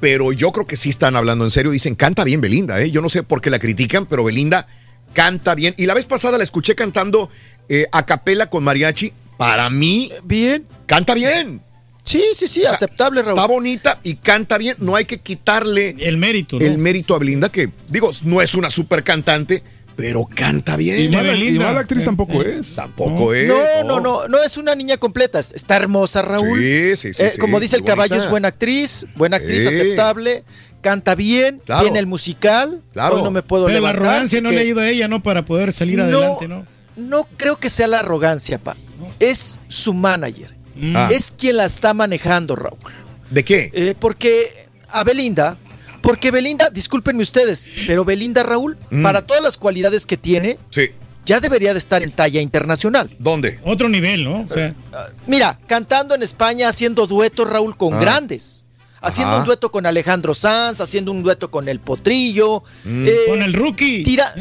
pero yo creo que sí están hablando en serio. Dicen, canta bien Belinda, ¿eh? Yo no sé por qué la critican, pero Belinda canta bien. Y la vez pasada la escuché cantando eh, a capela con mariachi. Para mí,
bien.
Canta bien.
Sí, sí, sí, aceptable, Raúl.
Está bonita y canta bien. No hay que quitarle
el mérito, ¿no?
el mérito a Belinda, que digo, no es una super cantante, pero canta bien.
Y mala, y mala actriz tampoco
Eh,
es.
Tampoco es.
No, no, no, no es una niña completa, es- está hermosa, Raúl.
Sí, sí, sí,
Eh,
sí,
como dice el
bonita.
caballo, es buena actriz, buena actriz,
Sí.
aceptable, canta bien,
Claro.
viene el musical,
Claro.
hoy no me puedo
Pero la arrogancia no
que-
le ayuda a ella, ¿no? Para poder salir
No,
adelante, ¿no?
No creo que sea la arrogancia, pa. Es su manager.
Ah.
Es quien la está manejando, Raúl.
¿De qué?
Eh, porque a Belinda, porque Belinda, discúlpenme ustedes, pero Belinda, Raúl,
Mm.
para todas las cualidades que tiene,
Sí.
ya debería de estar en talla internacional.
¿Dónde?
Otro nivel, ¿no? O sea,
Mira, cantando en España, haciendo duetos, Raúl, con
Ah.
grandes. Haciendo
Ajá.
un dueto con Alejandro Sanz, haciendo un dueto con El Potrillo.
Mm.
eh,
Con el rookie.
tira-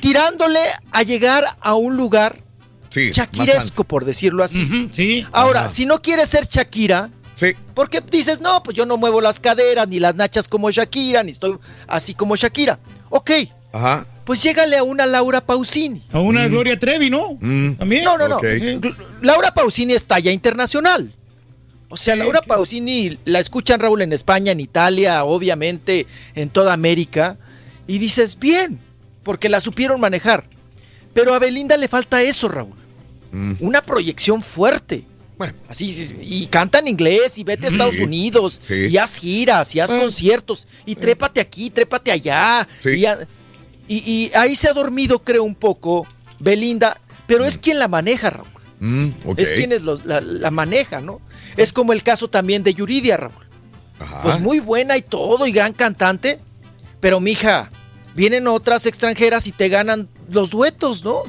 tirándole a llegar a un lugar
Sí,
chaquiresco, por decirlo así.
sí.
Ahora,
Ajá.
si no quieres ser Shakira,
sí.
porque dices, no, pues yo no muevo las caderas, ni las nachas como Shakira, ni estoy así como Shakira. Ok,
Ajá.
pues llégale a una Laura Pausini.
A una Gloria Trevi, ¿no?
Mm.
También.
No, no, no. Laura Pausini es talla internacional. O sea, Laura Pausini la escuchan Raúl en España, en Italia, obviamente, en toda América. Y dices, bien, porque la supieron manejar. Pero a Belinda le falta eso, Raúl. Una proyección fuerte.
Bueno.
Así, sí, y canta en inglés, y vete a Estados
Sí.
Unidos,
Sí.
y haz giras, y haz
Ah.
conciertos, y trépate aquí, trépate allá.
Sí.
Y, a- y- y ahí se ha dormido, creo, un poco Belinda, pero es quien la maneja, Raúl.
Mm.
Es quien es lo- la, la maneja, ¿no? Es como el caso también de Yuridia, Raúl.
Ajá.
Pues muy buena y todo, y gran cantante, pero mija, vienen otras extranjeras y te ganan los duetos, ¿no?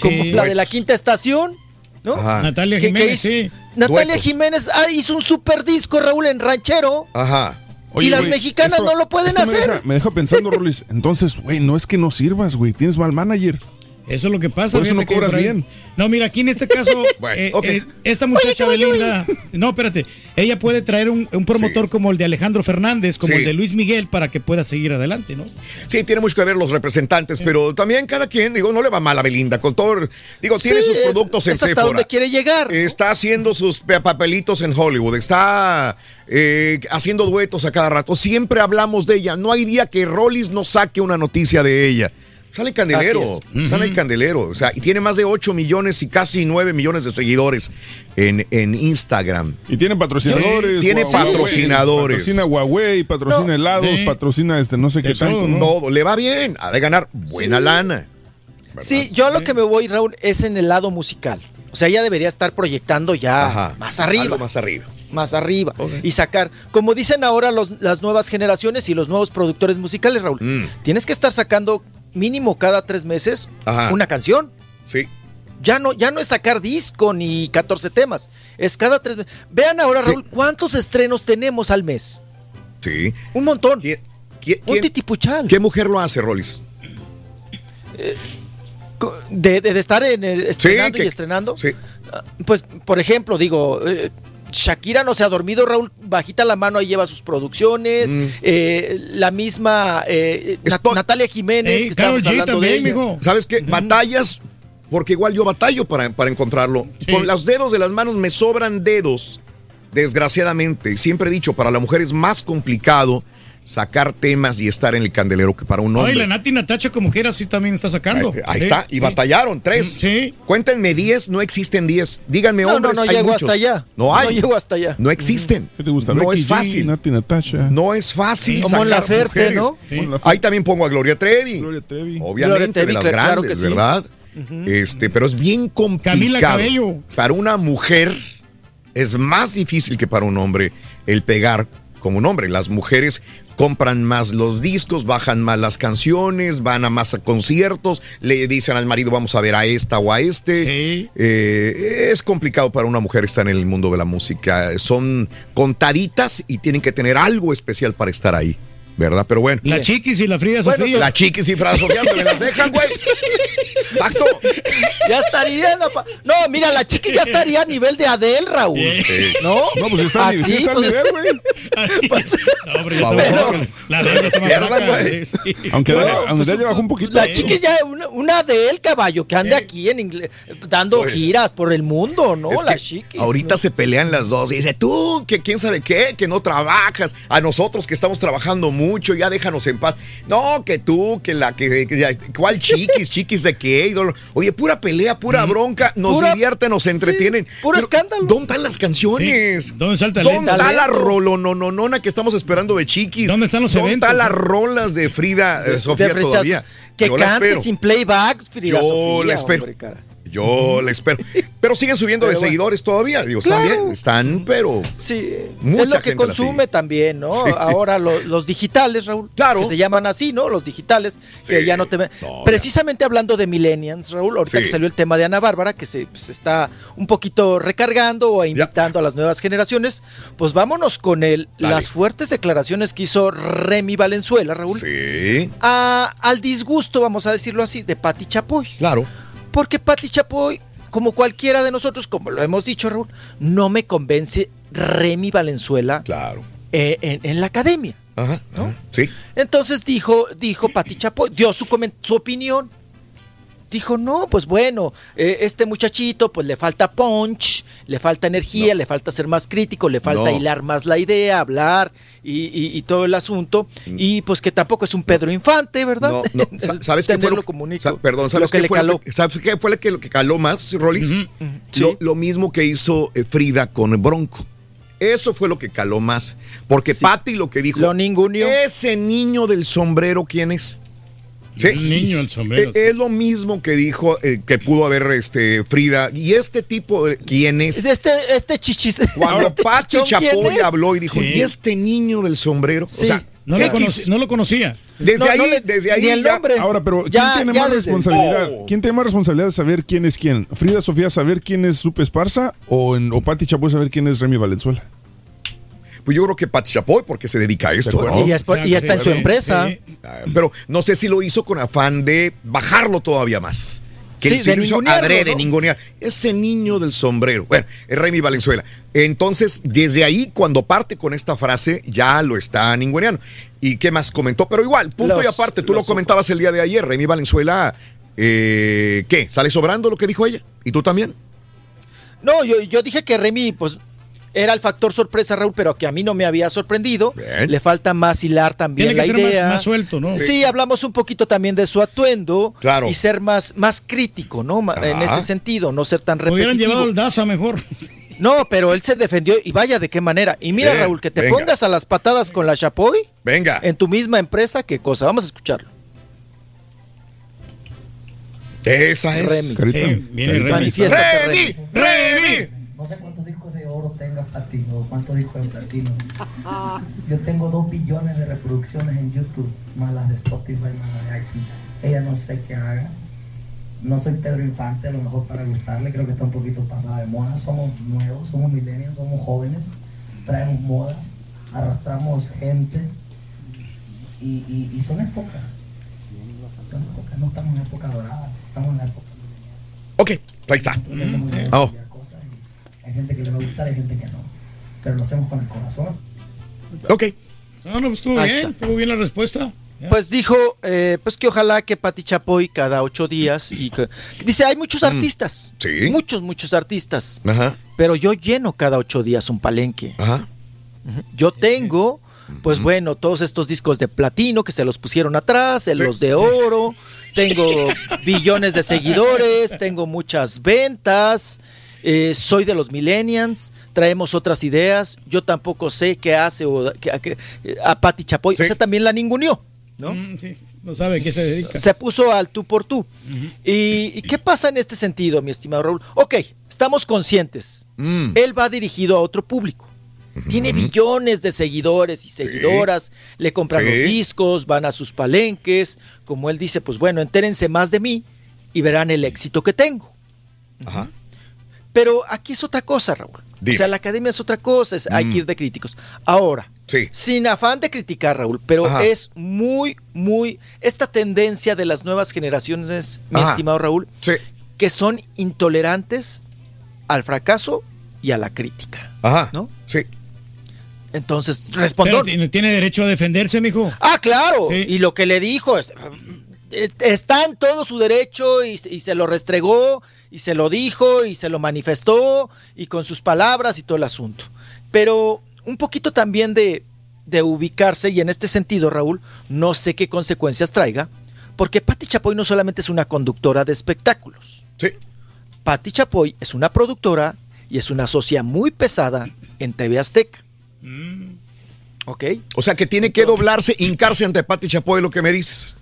Como la de la quinta estación, ¿no?
Ajá.
Natalia
¿Qué- qué
Jiménez,
hizo?
sí.
Natalia
Duetos.
Jiménez ah, hizo un super disco, Raúl, en ranchero.
Ajá.
y las mexicanas
esto-
no lo pueden
me
hacer.
deja- Me deja, pensando, *laughs* Rolis. Entonces, güey, no es que no sirvas, güey. Tienes mal manager.
Eso es lo que pasa.
Por eso no cobras bien.
No, mira, aquí en este caso, *laughs*
Bueno,
eh,
ok.
eh, esta muchacha Belinda, no, espérate, ella puede traer un, un promotor como el de Alejandro Fernández, como
Sí.
el de Luis Miguel, para que pueda seguir adelante, ¿no?
Sí, tiene mucho que ver los representantes, pero también cada quien, digo, no le va mal a Belinda, con todo, digo, tiene sus
es-
productos en
es hasta
Sephora.
donde quiere llegar.
Está haciendo sus pe- papelitos en Hollywood, está eh, haciendo duetos a cada rato. Siempre hablamos de ella. No hay día que Rollis no saque una noticia de ella. Sale el candelero, sale el candelero. O sea, y tiene más de 8 millones y casi 9 millones de seguidores en, en Instagram.
Y tiene patrocinadores.
Tiene
Huawei,
patrocinadores.
Patrocina Huawei, patrocina
No.
helados,
Sí.
patrocina este no sé qué
todo,
tanto.
¿no?
Todo, le va bien, ha de ganar buena lana.
Sí, yo a lo que me voy, Raúl, es en el lado musical. O sea, ella debería estar proyectando ya
Ajá.
más arriba.
Algo más arriba.
más arriba y sacar, como dicen ahora los- las nuevas generaciones y los nuevos productores musicales, Raúl,
Mm.
tienes que estar sacando mínimo cada tres meses
Ajá.
una canción.
Sí.
Ya no, ya no es sacar disco ni 14 temas, es cada tres meses. Vean ahora, Raúl, cuántos estrenos tenemos al mes.
Sí.
Un montón.
¿Quién, quién-
Un titipuchal.
qué mujer lo hace, Rollis?
Co- De, de- de estar en el- estrenando
que-
y estrenando.
Sí.
Ah, Pues, por ejemplo, digo, eh, Shakira no se ha dormido, Raúl, bajita la mano, ahí lleva sus producciones.
Mm.
eh, la misma eh, Nat- Natalia Jiménez,
Ey,
que estábamos
Karol G
hablando de ella.
¿Sabes qué? Batallas, porque igual yo batallo para, para encontrarlo.
Sí.
Con los dedos de las manos me sobran dedos, desgraciadamente. Siempre he dicho, para la mujer es más complicado sacar temas y estar en el candelero que para un
Ay,
hombre.
la Nati Natacha como quiera sí también está sacando.
Ahí, ahí
Sí,
está, y
sí.
batallaron, tres.
Sí.
Cuéntenme 10, no existen 10. Díganme
No, no,
hombres,
no
hay
llego
muchos.
hasta allá.
No hay.
No llego hasta allá.
No existen.
¿Qué te gusta?
No
Becky
es
G,
fácil.
Nati Natasha.
No es fácil.
Como Laferte,
mujeres.
¿no?
Ahí también pongo a Gloria Trevi.
Gloria Trevi.
Obviamente,
Gloria Trevi,
de las
claro
grandes,
que sí.
¿verdad? Este, pero es bien complicado.
Camila Cabello.
Para una mujer es más difícil que para un hombre el pegar como un hombre. Las mujeres compran más los discos, bajan más las canciones, van a más a conciertos, le dicen al marido vamos a ver a esta o a este. Eh, es complicado para una mujer estar en el mundo de la música. Son contaditas y tienen que tener algo especial para estar ahí. ¿Verdad? Pero bueno.
La chiquis y la Frida Sofía.
La chiquis y Frida Sofía se me las dejan, güey. Exacto.
Ya estaría en la pa- No, mira, la chiqui ya estaría a nivel de Adele, Raúl. ¿No?
No, pues está al- sí está al nivel, güey.
Pues,
No, yo tampoco. La de se me
güey.
sí.
Aunque
No,
Adele- aunque
pues,
Adele bajó un poquito.
La chiqui ya una, una Adele, caballo, que ande aquí en inglés, dando giras por el mundo, ¿no?
Es
la
que
chiqui.
ahorita se pelean las dos y dice, tú, que quién sabe qué, que no trabajas, a nosotros que estamos trabajando mucho, ya déjanos en paz. No, que tú, que la que, ¿cuál chiquis, chiquis de qué? ídolo? Oye, pura pelea, pura bronca, nos
Pura-
divierte, nos entretienen.
puro
Pero,
escándalo.
¿Dónde están las canciones?
Sí, ¿dónde está el
¿Dónde está la
Talento.
rolononona que estamos esperando de chiquis?
¿Dónde están los
¿Dónde
eventos?
están las rolas de Frida eh, Sofía todavía?
Que
Yo
cante sin playback, Frida
Yo
Sofía,
la espero.
hombre, cara.
Yo la espero. Pero siguen subiendo de
bueno.
seguidores todavía. Digo, están
Claro.
bien, están, pero.
Sí,
Mucha
es lo que
gente
consume también, ¿no?
Sí.
Ahora lo- los digitales, Raúl,
Claro.
que se llaman así, ¿no? Los digitales, que
Sí.
ya no te ven.
No,
Precisamente hablando de millennials, Raúl, ahorita
Sí.
que salió el tema de Ana Bárbara, que se pues, está un poquito recargando o invitando a las nuevas generaciones, pues vámonos con el,
Dale.
las fuertes declaraciones que hizo Remy Valenzuela, Raúl,
Sí.
a- al disgusto, vamos a decirlo así, de Patti Chapoy.
Claro.
Porque Patti Chapoy, como cualquiera de nosotros, como lo hemos dicho, Raúl, no me convence Remy Valenzuela
Claro.
eh, en, en la academia.
Ajá. ajá. Sí.
Entonces dijo, dijo Pati Chapoy, dio su, su opinión. Dijo, no, pues bueno, eh, este muchachito pues le falta punch, le falta energía, le falta ser más crítico, le falta
No.
hilar más la idea, hablar y, y- y todo el asunto. Y pues que tampoco es un Pedro Infante, ¿verdad?
Mm. No, no. *laughs* Sa- ¿Sabes qué fue lo, sa- Perdón, ¿sabes
lo que
qué
le
fue
caló.
Lo que, ¿Sabes qué fue lo que, lo que caló más, Rollins?
Sí.
lo, lo mismo que hizo eh, Frida con Bronco. Eso fue lo que caló más. Porque
Sí.
Patty lo que dijo.
Lo ninguneó.
Ese niño del sombrero, ¿quién es? Sí.
Un niño el sombrero.
Eh, Es lo mismo que dijo eh, que pudo haber este Frida. Y este tipo, de- ¿quién es?
Este, este chichis.
Cuando *laughs*
este ¿quién
Chapoy habló y dijo,
Sí.
¿y este niño del sombrero?
Sí.
O sea,
no, lo
X.
conocí- no lo conocía.
Desde
No,
ahí,
no le-
desde ahí
ni el
ya-
nombre.
Ahora, pero ¿quién
Ya-
tiene
ya
más
desde-
responsabilidad?
Oh.
¿Quién tiene más responsabilidad de saber quién es quién? ¿Frida Sofía saber quién es Lupe Esparza o, en, o Pati Chapoy saber quién es Remy Valenzuela?
Pues yo creo que Pati Chapoy, porque se dedica a esto. ¿no?
Y, es por- y está en su empresa.
sí.
Ah, Pero no sé si lo hizo con afán de bajarlo todavía más. Que
Sí,
si
de
lo hizo adrede,
¿no?
ningunear. Ese niño del sombrero. Bueno, es Remy Valenzuela. Entonces, desde ahí, cuando parte con esta frase, ya lo está ninguneando. ¿Y qué más comentó? Pero igual, punto
Los-
y aparte, tú lo comentabas el día de ayer. Remy Valenzuela, eh, ¿qué? ¿Sale sobrando lo que dijo ella? ¿Y tú también?
No, yo, yo dije que Remy, pues, era el factor sorpresa, Raúl, pero que a mí no me había sorprendido.
Bien.
Le falta más hilar también
Tiene que
la
ser más-
idea.
más suelto, ¿no?
Sí, hablamos un poquito también de su atuendo.
Claro.
Y ser más, más crítico, ¿no? En ese sentido, no ser tan
Hubieran
repetitivo.
llevado el Daza mejor. *laughs*
No, pero él se defendió y vaya de qué manera. Y mira,
Bien,
Raúl, que te
venga.
pongas a las patadas con la Chapoy
Venga.
en tu misma empresa, qué cosa. Vamos a escucharlo.
Esa es.
Remy.
Carita.
Sí, viene
Carita.
Remy.
Manifiéstate,
Remy,
Remy.
Remy.
No sé cuántos discos de oro tenga platino, cuántos discos de platino. Yo tengo dos billones de reproducciones en YouTube, más las de Spotify, más las de iTunes. Ella no sé qué haga. No soy Pedro Infante, a lo mejor para gustarle, creo que está un poquito pasada de moda. Somos nuevos, somos millennials, somos jóvenes, traemos modas, arrastramos gente y, y, y son épocas. Son épocas, no estamos en época dorada, estamos en la época.
Ok, ahí está. Oh.
Hay gente que le va a gustar, hay gente que no. Pero lo hacemos con el corazón.
Ok.
No, no, pues estuvo
Ahí
bien,
está.
estuvo bien la respuesta.
Pues dijo, eh, pues que ojalá que Pati Chapoy cada ocho días y que- dice, hay muchos artistas,
Mm. Sí.
muchos, muchos artistas,
Ajá.
pero yo lleno cada ocho días un palenque.
Ajá.
Yo tengo, pues bueno, todos estos discos de platino que se los pusieron atrás, en los de oro, tengo *laughs* billones de seguidores, tengo muchas ventas, eh, soy de los millennials, traemos otras ideas, yo tampoco sé qué hace o que- a, que- a Pati Chapoy,
Sí.
o sea, también la ninguneó, ¿no?
Mm, sí, no sabe a qué se dedica.
Se puso al tú por tú. ¿Y, y qué pasa en este sentido, mi estimado Raúl? Ok, estamos conscientes.
Mm.
Él va dirigido a otro público. Tiene billones de seguidores y seguidoras, le compran
Sí.
los discos, van a sus palenques, como él dice, pues bueno, entérense más de mí y verán el éxito que tengo.
Ajá.
Pero aquí es otra cosa, Raúl.
Dime.
O sea, la academia es otra cosa, es- hay
Mm.
que ir de críticos. Ahora,
Sí.
sin afán de criticar, Raúl, pero
Ajá.
es muy, muy, esta tendencia de las nuevas generaciones, mi
Ajá.
estimado Raúl,
Sí.
que son intolerantes al fracaso y a la crítica.
Ajá.
¿No?
Sí.
Entonces,
Pero
respondón.
tiene, derecho a defenderse, mijo.
Ah, claro.
Sí.
Y lo que le dijo es, eh, está en todo su derecho y, y se lo restregó y se lo dijo y se lo manifestó y con sus palabras y todo el asunto. Pero un poquito también de, de ubicarse y en este sentido, Raúl, no sé qué consecuencias traiga, porque Patti Chapoy no solamente es una conductora de espectáculos.
Sí.
Patti Chapoy es una productora y es una socia muy pesada en TV Azteca. ¿Ok?
O sea que tiene que doblarse, hincarse ante Pati Chapoy, lo que me dices.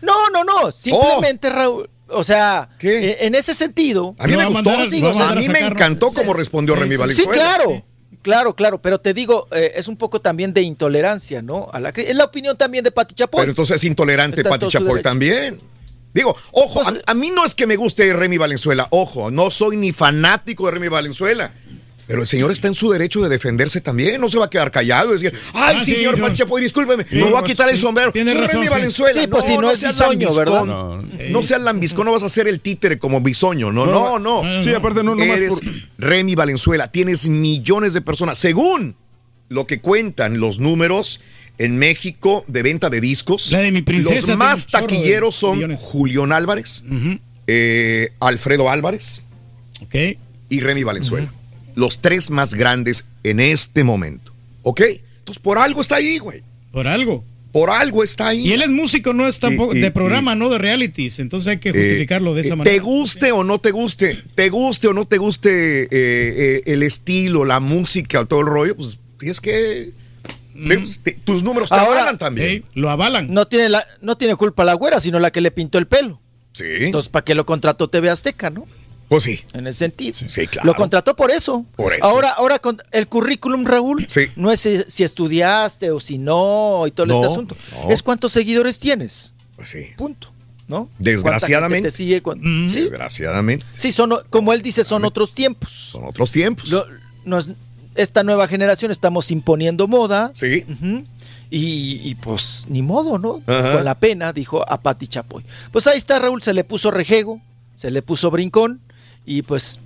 No, no, no. Simplemente, Raúl. O sea,
¿Qué?
en ese sentido.
A mí me gustó.
mandar-
digo,
va a
o sea,
a mí me encantó cómo respondió Remy
Sí,
Valenzuela.
claro. Claro, claro, pero te digo, eh, es un poco también de intolerancia, ¿no? A la, es la opinión también de Pati Chapoy.
Pero entonces es intolerante
Está
Pati Chapoy también. Digo, ojo,
Pues,
a, a mí no es que me guste Remy Valenzuela, ojo, no soy ni fanático de Remy Valenzuela. Pero el señor está en su derecho de defenderse también, no se va a quedar callado y decir, ay,
Ah,
sí,
sí,
señor
yo-
discúlpeme,
Sí,
me voy a
pues,
quitar el sombrero.
tiene razón, sí.
Valenzuela.
Sí, pues, si no es
seas
bisoño, ¿verdad?
No,
No seas lambiscón, no vas a ser el títere como bisoño, no, no, no.
no.
Sí, aparte no, nomás
Eres
por...
Remy Valenzuela, tienes millones de personas, según lo que cuentan los números en México de venta de discos.
La de mi princesa
Los más taquilleros son
millones.
Julián Álvarez, eh, Alfredo Álvarez y Remy Valenzuela. Los tres más grandes en este momento. ¿Ok? Entonces, por algo está ahí, güey.
Por algo.
Por algo está ahí.
Y él es músico, no es tampoco
Y- y-
de programa, no de realities. Entonces hay que
Eh,
justificarlo de esa
eh,
manera.
Te guste o no te guste, te guste o no te guste eh, eh, el estilo, la música, todo el rollo, pues tienes que. te- tus números te
Ahora-
avalan también.
Lo avalan.
No tiene, la, no tiene culpa la güera, sino la que le pintó el pelo.
Sí.
Entonces, ¿para qué lo contrató TV Azteca, no?
Pues sí.
En ese sentido.
Sí, claro.
Lo contrató por eso.
Por eso.
Ahora, ahora con el currículum, Raúl,
Sí.
no es si, si estudiaste o si no y todo
No,
este asunto.
no.
Es cuántos seguidores tienes.
Pues sí.
Punto. ¿No?
Desgraciadamente.
Cuán- Sí,
Desgraciadamente.
sí, son, como él dice, son otros tiempos.
Son otros tiempos.
Lo- nos- esta nueva generación estamos imponiendo moda.
Sí.
Y, y, pues ni modo, ¿no?
Ajá.
Con la pena, dijo a Pati Chapoy. Pues ahí está, Raúl, se le puso rejego, se le puso brincón y pues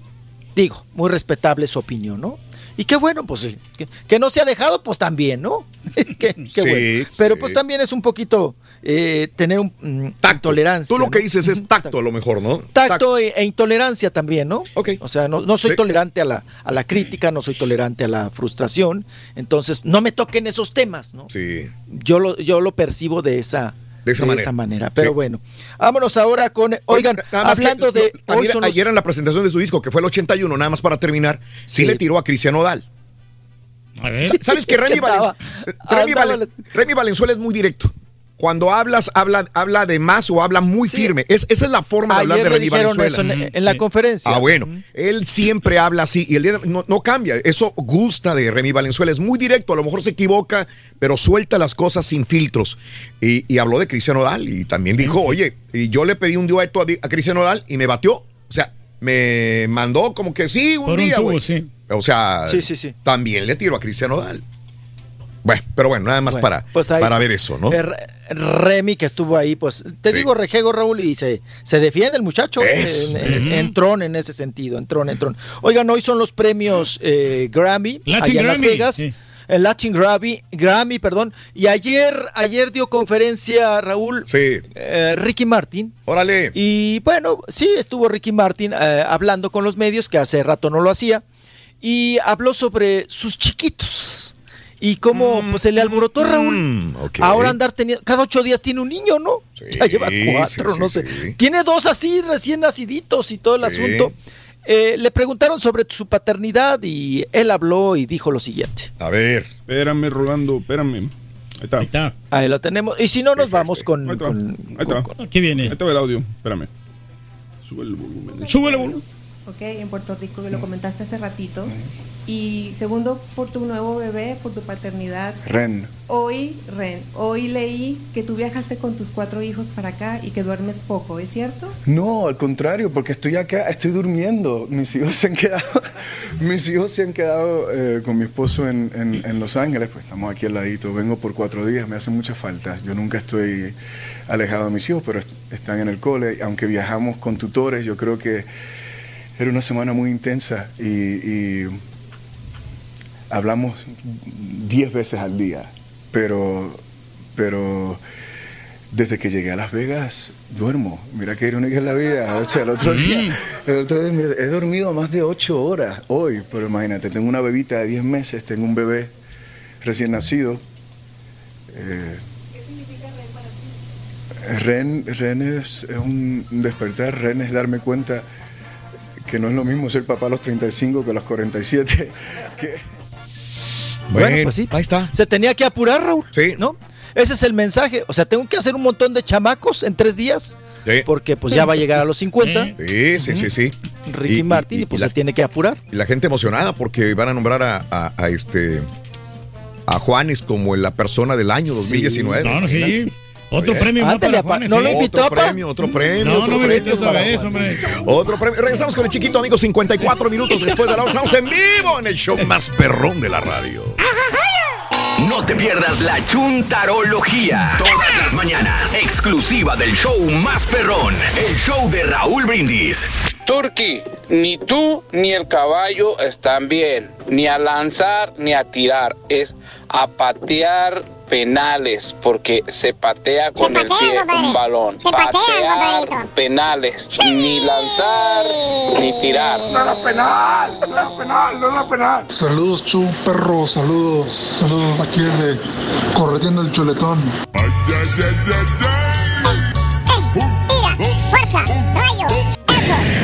digo, muy respetable su opinión, ¿no? Y qué bueno, pues sí, que, que no se ha dejado, pues también, ¿no? *laughs* qué, qué
Sí,
bueno. Pero
sí.
pues también es un poquito eh, tener un mm, intolerancia.
Tú lo que dices es tacto a lo mejor, ¿no?
Tacto e, e intolerancia también, ¿no?
Ok.
O sea, no, no soy
Sí.
tolerante a la, a la crítica, no soy tolerante a la frustración. Entonces, no me toquen esos temas, ¿no?
Sí.
Yo lo, yo lo percibo de esa,
De esa manera.
Pero
Sí.
bueno, vámonos ahora con. Oigan,
Nada más que
hablando de.
ayer,
son los-
ayer en la presentación de su disco, que fue el 81, nada más para terminar, sí,
Sí.
le tiró a Cristian Odal.
A ver.
Sa- ¿Sabes *laughs* que Remy, Valen-
andaba-
Remy
andaba
Valen- Remy Valenzuela es muy directo? Cuando hablas, habla, habla de más o habla muy
Sí.
firme. Es, esa es la forma de hablar de
dijeron
Valenzuela.
eso en, en la
Sí.
conferencia.
Ah, bueno, él siempre habla así y el día de- no, no cambia. Eso gusta de Remy Valenzuela. Es muy directo, a lo mejor se equivoca, pero suelta las cosas sin filtros. Y, y habló de Cristian Odal y también dijo, oye, y yo le pedí un dueto a, a Cristian Odal y me batió. O sea, me mandó como que sí un
Por un
día,
tubo,
güey.
sí.
O sea,
Sí, sí, sí.
también le tiro a Cristian Odal. Bueno, pero bueno, nada más
Bueno,
para,
pues ahí
para ver eso, ¿no?
Eh, Re- Remy que estuvo ahí, pues te
Sí.
digo rejego Raúl y se, se defiende el muchacho.
Eso.
En, en- entrón en ese sentido, entrón, entrón. Oigan, hoy son los premios eh, Grammy
Latin
allá en Las
Grammy,
Vegas.
sí.
El Latin Grammy, Grammy, perdón. Y ayer, ayer dio conferencia Raúl
Sí.
eh, Ricky Martin.
Órale.
Y bueno, sí, estuvo Ricky Martin eh, hablando con los medios, que hace rato no lo hacía, y habló sobre sus chiquitos. Y cómo pues, se le alborotó Raúl.
Mm.
Ahora andar teniendo. Cada ocho días tiene un niño, ¿no?
Sí,
ya lleva cuatro,
sí,
no
sí,
sé.
sí.
Tiene dos así, recién naciditos y todo el
Sí.
asunto. Eh, le preguntaron sobre su paternidad y él habló y dijo lo siguiente.
A ver.
Espérame, Rolando, espérame. Ahí está.
Ahí está.
Ahí lo tenemos. Y si no, nos
Es
vamos
este.
con.
Ahí está.
con-
Ahí está.
con-
Aquí viene.
Ahí está el audio. Espérame. Sube el volumen.
Súbele, boludo.
¿Ok? En Puerto Rico, que lo comentaste hace ratito. Y segundo, por tu nuevo bebé, por tu paternidad.
Ren.
Hoy, Ren, hoy leí que tú viajaste con tus cuatro hijos para acá y que duermes poco, ¿es cierto?
No, al contrario, porque estoy acá, estoy durmiendo. Mis hijos se han quedado, *laughs* mis hijos se han quedado eh, con mi esposo en, en- en Los Ángeles, pues estamos aquí al ladito. Vengo por cuatro días, me hace mucha falta. Yo nunca estoy alejado de mis hijos, pero est- están en el cole. Aunque viajamos con tutores, yo creo que era una semana muy intensa y, y hablamos diez veces al día, pero, pero desde que llegué a Las Vegas duermo. Mira qué irónica es la vida. O sea, el otro día, el otro día he dormido más de ocho horas hoy, pero imagínate, tengo una bebita de 10 meses, tengo un bebé recién nacido. Eh, Ren, Ren es, es un despertar, Ren es darme cuenta que no es lo mismo ser papá a los 35 que a los 47. *laughs* que-
Bueno, pues sí.
Ahí está.
Se tenía que apurar, Raúl.
Sí.
¿No? Ese es el mensaje. O sea, tengo que hacer un montón de chamacos en tres días.
Sí.
Porque pues ya va a llegar a los 50.
Sí, sí, sí, sí.
Ricky Martin, y, pues se tiene que apurar.
y la gente emocionada porque van a nombrar a, a- a este a Juanes como la persona del año 2019.
No, no, sí. Otro premio más
ándale,
para Juanes,
¿no
sí.
lo invitó,
Otro premio, otro premio,
No,
otro
no me
premio.
esa vez, hombre.
Otro premio. Regresamos con el chiquito, amigos, 54 minutos después de la hora. Estamos en vivo en el show más perrón de la radio.
No te pierdas la chuntarología. Todas las mañanas. Exclusiva del show más perrón. El show de Raúl Brindis.
Turki, ni tú ni el caballo están bien. Ni a lanzar ni a tirar. Es a patear penales. Porque se patea con el
patea,
pie
compadre.
un balón.
Se patea,
Patear
compadrito.
penales. Ni lanzar ni tirar.
No era penal, no era penal, no era penal.
Saludos, Chu, perro, saludos, saludos aquí desde Corriendo el Chuletón.
¡Fuerza!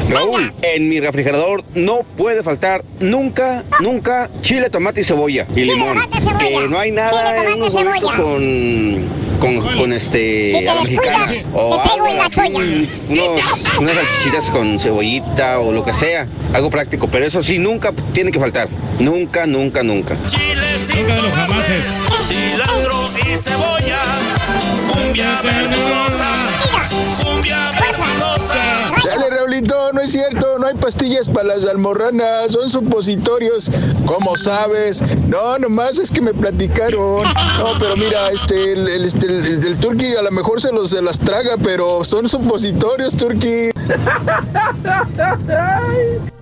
Raúl, en mi refrigerador no puede faltar nunca, nunca chile, tomate y cebolla y
Chile,
limón.
tomate, cebolla.
Que no hay
Chile,
nada
tomate,
en unos con, con, con este
Si te descuidas,
o
te pego en la
así, unos, unas salchichitas con cebollita o lo que sea, algo práctico. Pero eso sí, nunca tiene que faltar. Nunca, nunca, nunca.
Nunca de los jamases.
Cilantro y cebolla. Cumbia verdurosa. Cumbia verdurosa.
Dale, Raulito, no es cierto, no hay pastillas para las almorranas, son supositorios. ¿Cómo sabes? No, nomás es que me platicaron. No, pero mira, este, el, el, este, el, el turqui a lo mejor se, los, se las traga, pero son supositorios, turqui. *laughs*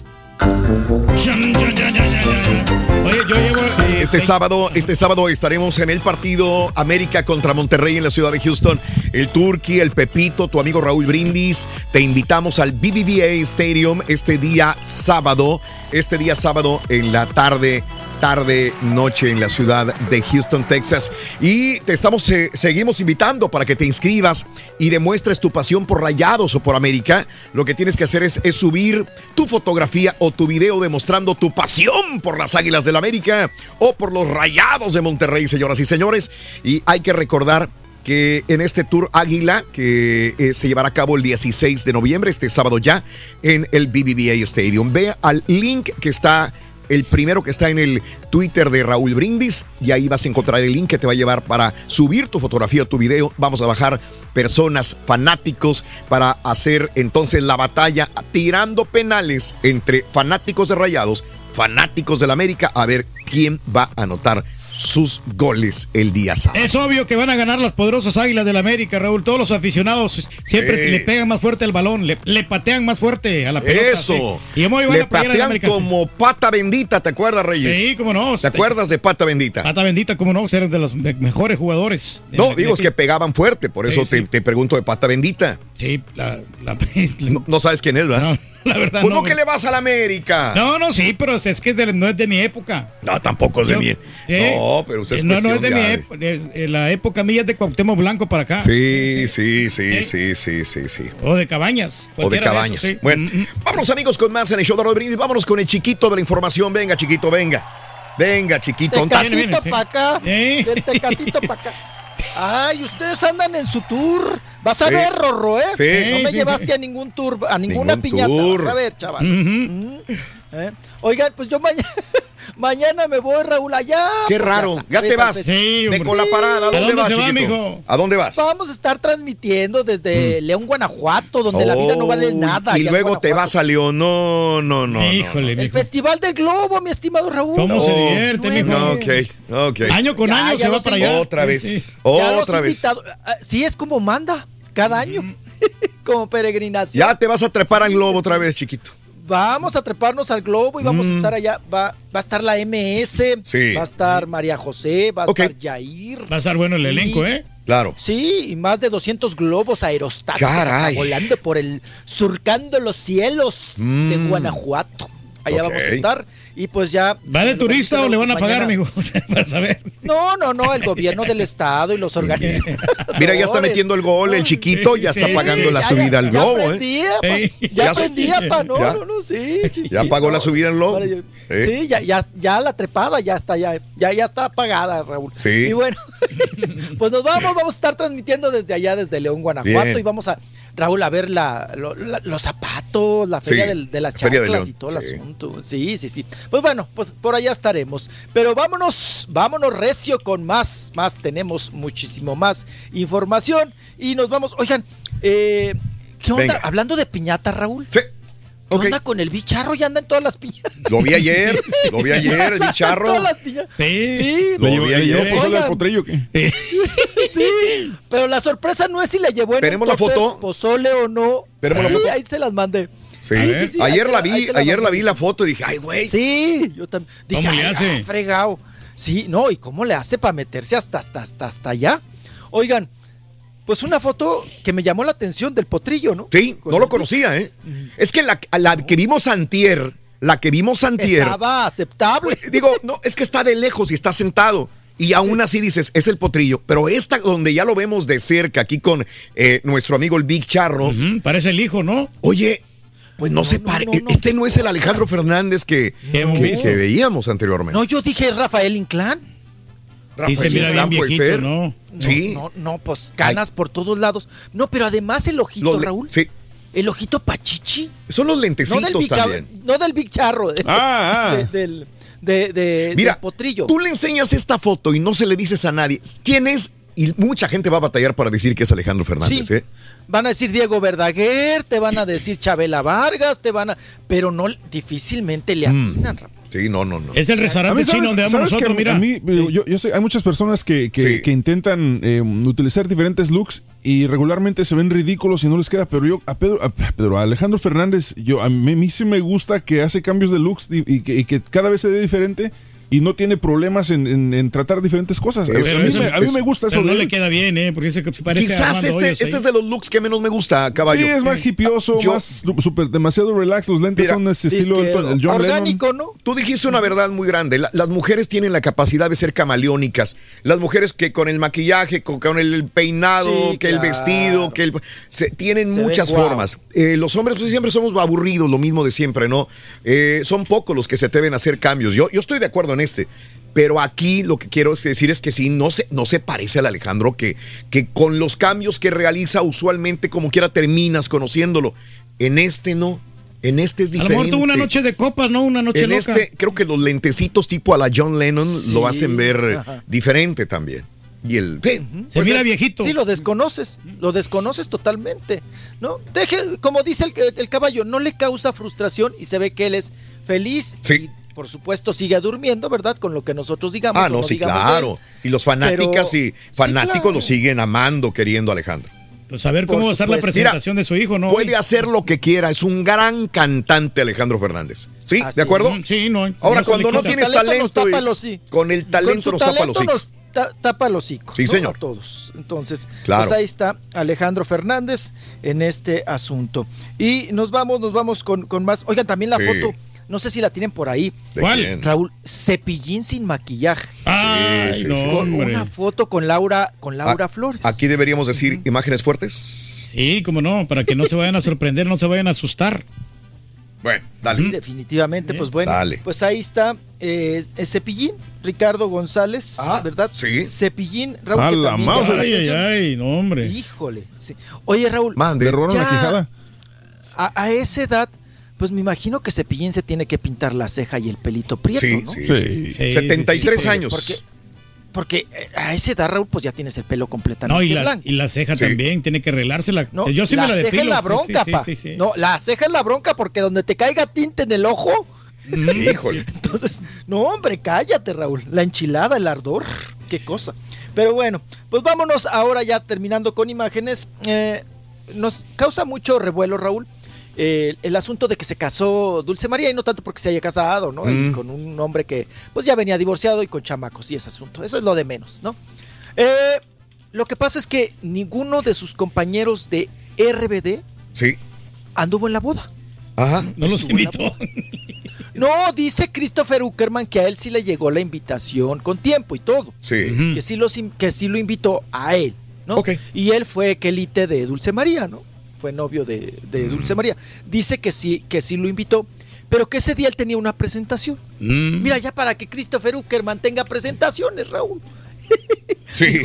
Este sábado, este sábado estaremos en el partido América contra Monterrey en la ciudad de Houston. El Turqui, el Pepito, tu amigo Raúl Brindis. Te invitamos al BBVA Stadium este día sábado. Este día sábado en la tarde, tarde, noche en la ciudad de Houston, Texas. Y te estamos, eh, seguimos invitando para que te inscribas y demuestres tu pasión por Rayados o por América. Lo que tienes que hacer es, subir tu fotografía o tu video demostrando tu pasión por las Águilas del América o por los Rayados de Monterrey, señoras y señores. Y hay que recordar que en este Tour Águila, que eh, se llevará a cabo el 16 de noviembre, este sábado ya, en el BBVA Stadium. Ve al link que está, el primero que está en el Twitter de Raúl Brindis, y ahí vas a encontrar el link que te va a llevar para subir tu fotografía tu video. Vamos a bajar personas, fanáticos, para hacer entonces la batalla tirando penales entre fanáticos de Rayados, fanáticos del América, a ver quién va a anotar sus goles el día sábado.
Es obvio que van a ganar las poderosas águilas del América, Raúl. Todos los aficionados siempre
Sí.
le pegan más fuerte al balón, le, le patean más fuerte a la pelota.
Eso.
sí. Y
Le patean
América.
como pata bendita, ¿te acuerdas, Reyes?
Sí, cómo no.
¿Te acuerdas de pata bendita?
Pata bendita, cómo no, ser de los me- mejores jugadores.
No, digo, es que pegaban fuerte, por eso te, te pregunto de pata bendita.
Sí, la, la- *laughs*
No, no sabes quién es, ¿verdad? *laughs*
la verdad
Pues
no.
no que le vas a la América.
No, no, sí, pero es que es de- no es de mi época.
No, tampoco es de
Yo-
mi.
¿Eh?
No, pero usted es
No, no es de mi
ya de-
época. es- eh, la época mía es de Cuauhtémoc Blanco para acá.
Sí, sí, sí, sí, sí, sí, sí.
O de Cabañas.
O de cabañas.
sí.
Bueno,
Mm, mm.
vámonos amigos con más en el show de Brindis. Vámonos con el chiquito de la información. Venga, chiquito, venga. Venga, chiquito.
Tecatito para acá.
¿Eh?
Del tecatito para acá. *laughs* Ay, ustedes andan en su tour Vas a
Sí.
ver, Rorro, ¿eh?
Sí.
no me
Sí,
llevaste a ningún tour, a ninguna
Ningún
piñata.
tour.
Vas a ver, chaval. Mm. ¿Eh? Oigan, pues yo mañana, mañana me voy, Raúl, allá.
Qué raro. Ya te vas.
sabes.
de con la parada. ¿A dónde, vas, chiquito? ¿A dónde vas?
Vamos a estar transmitiendo desde León, Guanajuato, donde la vida no vale
Mm. Oh,
nada.
Y luego te vas a León. No, no, no.
Híjole,
no.
El Festival del Globo, mi estimado Raúl.
¿Cómo se
Oh,
divierte, mijo?
No, ok, ok.
Año con año se va para allá.
Otra
Sí,
vez.
sí.
Ya los
Otra vez.
invitados- ah, Sí, es como manda cada año. *laughs* como peregrinación.
Ya te vas a trepar al globo otra vez, chiquito.
Vamos a treparnos al globo y vamos a
Mm.
estar allá. Va, va a estar la MS,
Sí.
va a estar María José, va a estar Yair.
Va a estar bueno el elenco, ¿eh?
Claro.
Sí, y más de 200 globos aerostáticos volando por el, surcando los cielos de
Mm.
Guanajuato. Allá vamos a estar y pues ya...
¿Va de turista o le van a pagar, amigo? *laughs* O sea, para saber.
No, no, no, el gobierno del estado y los organizadores. *laughs*
Mira, ya está metiendo el gol el chiquito, ya está pagando
sí,
la
ya,
subida
ya,
al
ya
globo, ¿eh?
aprendía, pa,
Ey.
Ya,
Ya-
aprendía, pa, no,
ya.
no, no, sí, sí,
Ya
sí,
pagó
no.
la subida al globo.
Yo-
¿Eh?
Sí, ya, ya, ya la trepada ya está, ya, ya, ya está pagada, Raúl.
Sí.
Y bueno, *laughs* pues nos vamos, vamos a estar transmitiendo desde allá, desde León, Guanajuato,
Bien.
y vamos a, Raúl, a ver la, lo- la- los zapatos, la feria
Sí,
del- de las
de
chanclas y todo el
sí.
asunto. Sí, sí, sí. Pues bueno, pues por allá estaremos. Pero vámonos, vámonos recio con más, más, tenemos muchísimo más información y nos vamos. Oigan, eh, ¿qué onda?
Venga.
Hablando de piñata, Raúl.
Sí.
¿Qué onda con el bicharro? Ya anda en todas las piñatas.
Lo vi ayer, *laughs* lo vi ayer, el bicharro.
Todas las piñatas. Sí,
Lo
¿Le llevó,
vi ayer.
pozole al
Oigan.
potrillo qué? *laughs*
sí. Pero la sorpresa no es si le llevó en
¿Tenemos
un
la foto?
pozole o no.
¿Tenemos la
sí,
foto?
ahí se las mandé.
Sí.
Sí, sí, sí,
ayer la vi,
la
ayer la vi la foto y dije, ay, güey.
Sí, yo también. Dije,
¿Cómo le
"Ay,
hace?
ah, fregado. Sí, no, ¿y cómo le hace para meterse hasta, hasta, hasta, hasta allá? Oigan, pues una foto que me llamó la atención del potrillo, ¿no?
Sí, no lo conocía, ¿eh? Es que la, la que vimos antier, la que vimos antier,
Estaba aceptable.
digo, no, es que está de lejos y está sentado. Y aún así dices, es el potrillo. Pero esta, donde ya lo vemos de cerca, aquí con eh, nuestro amigo el Big Charro.
Parece el hijo, ¿no?
Oye, pues no, se pare. este no es el Alejandro Fernández que,
Que
que- veíamos anteriormente.
No, yo dije es Rafael Inclán.
Sí, se mira bien
Inclán puede
viejito,
ser.
¿no?
Sí.
No, no, pues canas por todos lados. No, pero además el ojito,
Los
Raúl.
sí.
El ojito pachichi.
Son los
No
lentecitos
del, big,
también.
no del Big Charro. de-
Ah, ah.
de- del, de, de-
Mira,
del potrillo.
Tú le enseñas esta foto y no se le dices a nadie quién es. Y mucha gente va a batallar para decir que es Alejandro Fernández,
Sí.
¿eh?
Van a decir Diego Verdaguer, te van a decir Chabela Vargas, te van a. Pero no, difícilmente le
Mm.
atinan, Raúl.
Sí, no, no, no.
Es el
A
restaurante
¿sabes-
chino donde vamos
que
nosotros,
a
mira.
mí, yo, yo- yo sé, hay muchas personas que, que-
Sí.
que intentan eh, utilizar diferentes looks y regularmente se ven ridículos y no les queda, pero yo a Pedro, a Pedro, a Alejandro Fernández, yo a mí, a mí sí me gusta que hace cambios de looks y, y que, y que cada vez se ve diferente y no tiene problemas en, en- en tratar diferentes cosas. A- mí,
eso,
me, a mí
eso.
me gusta eso
Pero no
de
le queda bien, ¿eh? Porque parece
Quizás este, este
ahí.
es de los looks que menos me gusta, caballo.
Sí, es más hipioso, más su- super, demasiado relax. Los lentes
Mira,
son ese estilo
Disque
el, el John
orgánico, ¿no?
Tú dijiste una verdad muy grande. La- las mujeres tienen la capacidad de ser camaleónicas. Las mujeres que con el maquillaje, con, con el peinado,
Sí,
que el vestido, que el, se- tienen
Se
muchas formas. Eh, los hombres pues, siempre somos aburridos, lo mismo de siempre, ¿no? Eh, son pocos los que se atreven a hacer cambios. Yo, yo estoy de acuerdo en este. Pero aquí lo que quiero decir es que sí, no se, no se parece al Alejandro, que, que con los cambios que realiza usualmente, como quiera, terminas conociéndolo. En este no. En este es
A lo
diferente.
mejor tuvo una noche de copas, ¿no? Una noche
En
loca.
este, creo que los lentecitos tipo a la John Lennon
Sí,
lo hacen ver
ajá.
diferente también. Y el. sí,
Se
puede
mira viejito.
Sí, lo desconoces, lo desconoces totalmente, ¿no? Deje, como dice el, el caballo, no le causa frustración y se ve que él es feliz
Sí.
y por supuesto sigue durmiendo, ¿verdad? Con lo que nosotros digamos.
Ah, no, sí, claro.
él.
Y los fanáticas
Pero-
y fanáticos
claro.
lo siguen amando, queriendo a Alejandro.
Pues a ver cómo va a estar la presentación de su hijo, ¿no?
Puede hacer lo que quiera, es un gran cantante Alejandro Fernández. ¿Sí?
Así
¿De acuerdo?
Sí, no.
Ahora,
no
cuando no tienes
Talento
talento,
tapa
y-
los sí.
con el
Con
talento
su
nos tapa los
talento
hijos.
nos ta- tapa los hocico.
Sí,
¿no?
señor.
A todos. Entonces,
Claro.
pues ahí está Alejandro Fernández en este asunto. Y nos vamos, nos vamos con, con más. Oigan, también la
Sí.
foto, no sé si la tienen por ahí.
¿De
¿Cuál?
Raúl, cepillín sin maquillaje.
Ay,
Sí, sí,
no,
sí.
Con
hombre.
una foto con Laura, con Laura
Ah,
Flores.
Aquí deberíamos decir imágenes fuertes.
Sí, cómo no, para que no se vayan a sorprender, no se vayan a asustar.
Bueno, dale.
Sí, definitivamente, pues bueno.
Dale.
Pues ahí está eh, Cepillín, Ricardo González, ¿verdad?
Sí.
Cepillín, Raúl.
A
que
la mouse.
Ay, ay, ay, no, hombre.
Híjole. sí. Oye, Raúl.
¿Le robaron la quijada?
A, a esa edad, pues me imagino que Cepillín se tiene que pintar la ceja y el pelito prieto,
Sí,
¿no?
sí, sí. 73
porque-
años.
Porque, porque eh, a esa edad, Raúl, pues ya tienes el pelo completamente
No, y la,
blanco.
y la ceja también, tiene que arreglársela.
No,
Yo sí
la
me la
ceja es la
sí,
bronca,
sí,
pa.
sí, sí.
No, la ceja es la bronca porque donde te caiga tinte en el ojo. *laughs*
Híjole.
Entonces, no, hombre, cállate, Raúl. La enchilada, el ardor, qué cosa. Pero bueno, pues vámonos ahora ya terminando con imágenes. Eh, nos causa mucho revuelo, Raúl. Eh, el asunto de que se casó Dulce María y no tanto porque se haya casado, ¿no? Y
Mm.
con un hombre que pues ya venía divorciado y con chamacos y ese asunto. Eso es lo de menos, ¿no? Eh, lo que pasa es que ninguno de sus compañeros de RBD
Sí.
anduvo en la boda.
Ajá.
No los invitó.
No, dice Christopher Uckerman que a él sí le llegó la invitación con tiempo y todo.
Sí.
Que sí, los, que sí lo invitó a él, ¿no? Y él fue quelite de Dulce María, ¿no? Fue novio de, de Dulce María. Dice que sí, que sí lo invitó, pero que ese día él tenía una presentación.
Mm.
Mira, ya para que Christopher Uckerman tenga presentaciones, Raúl. *laughs*
Sí.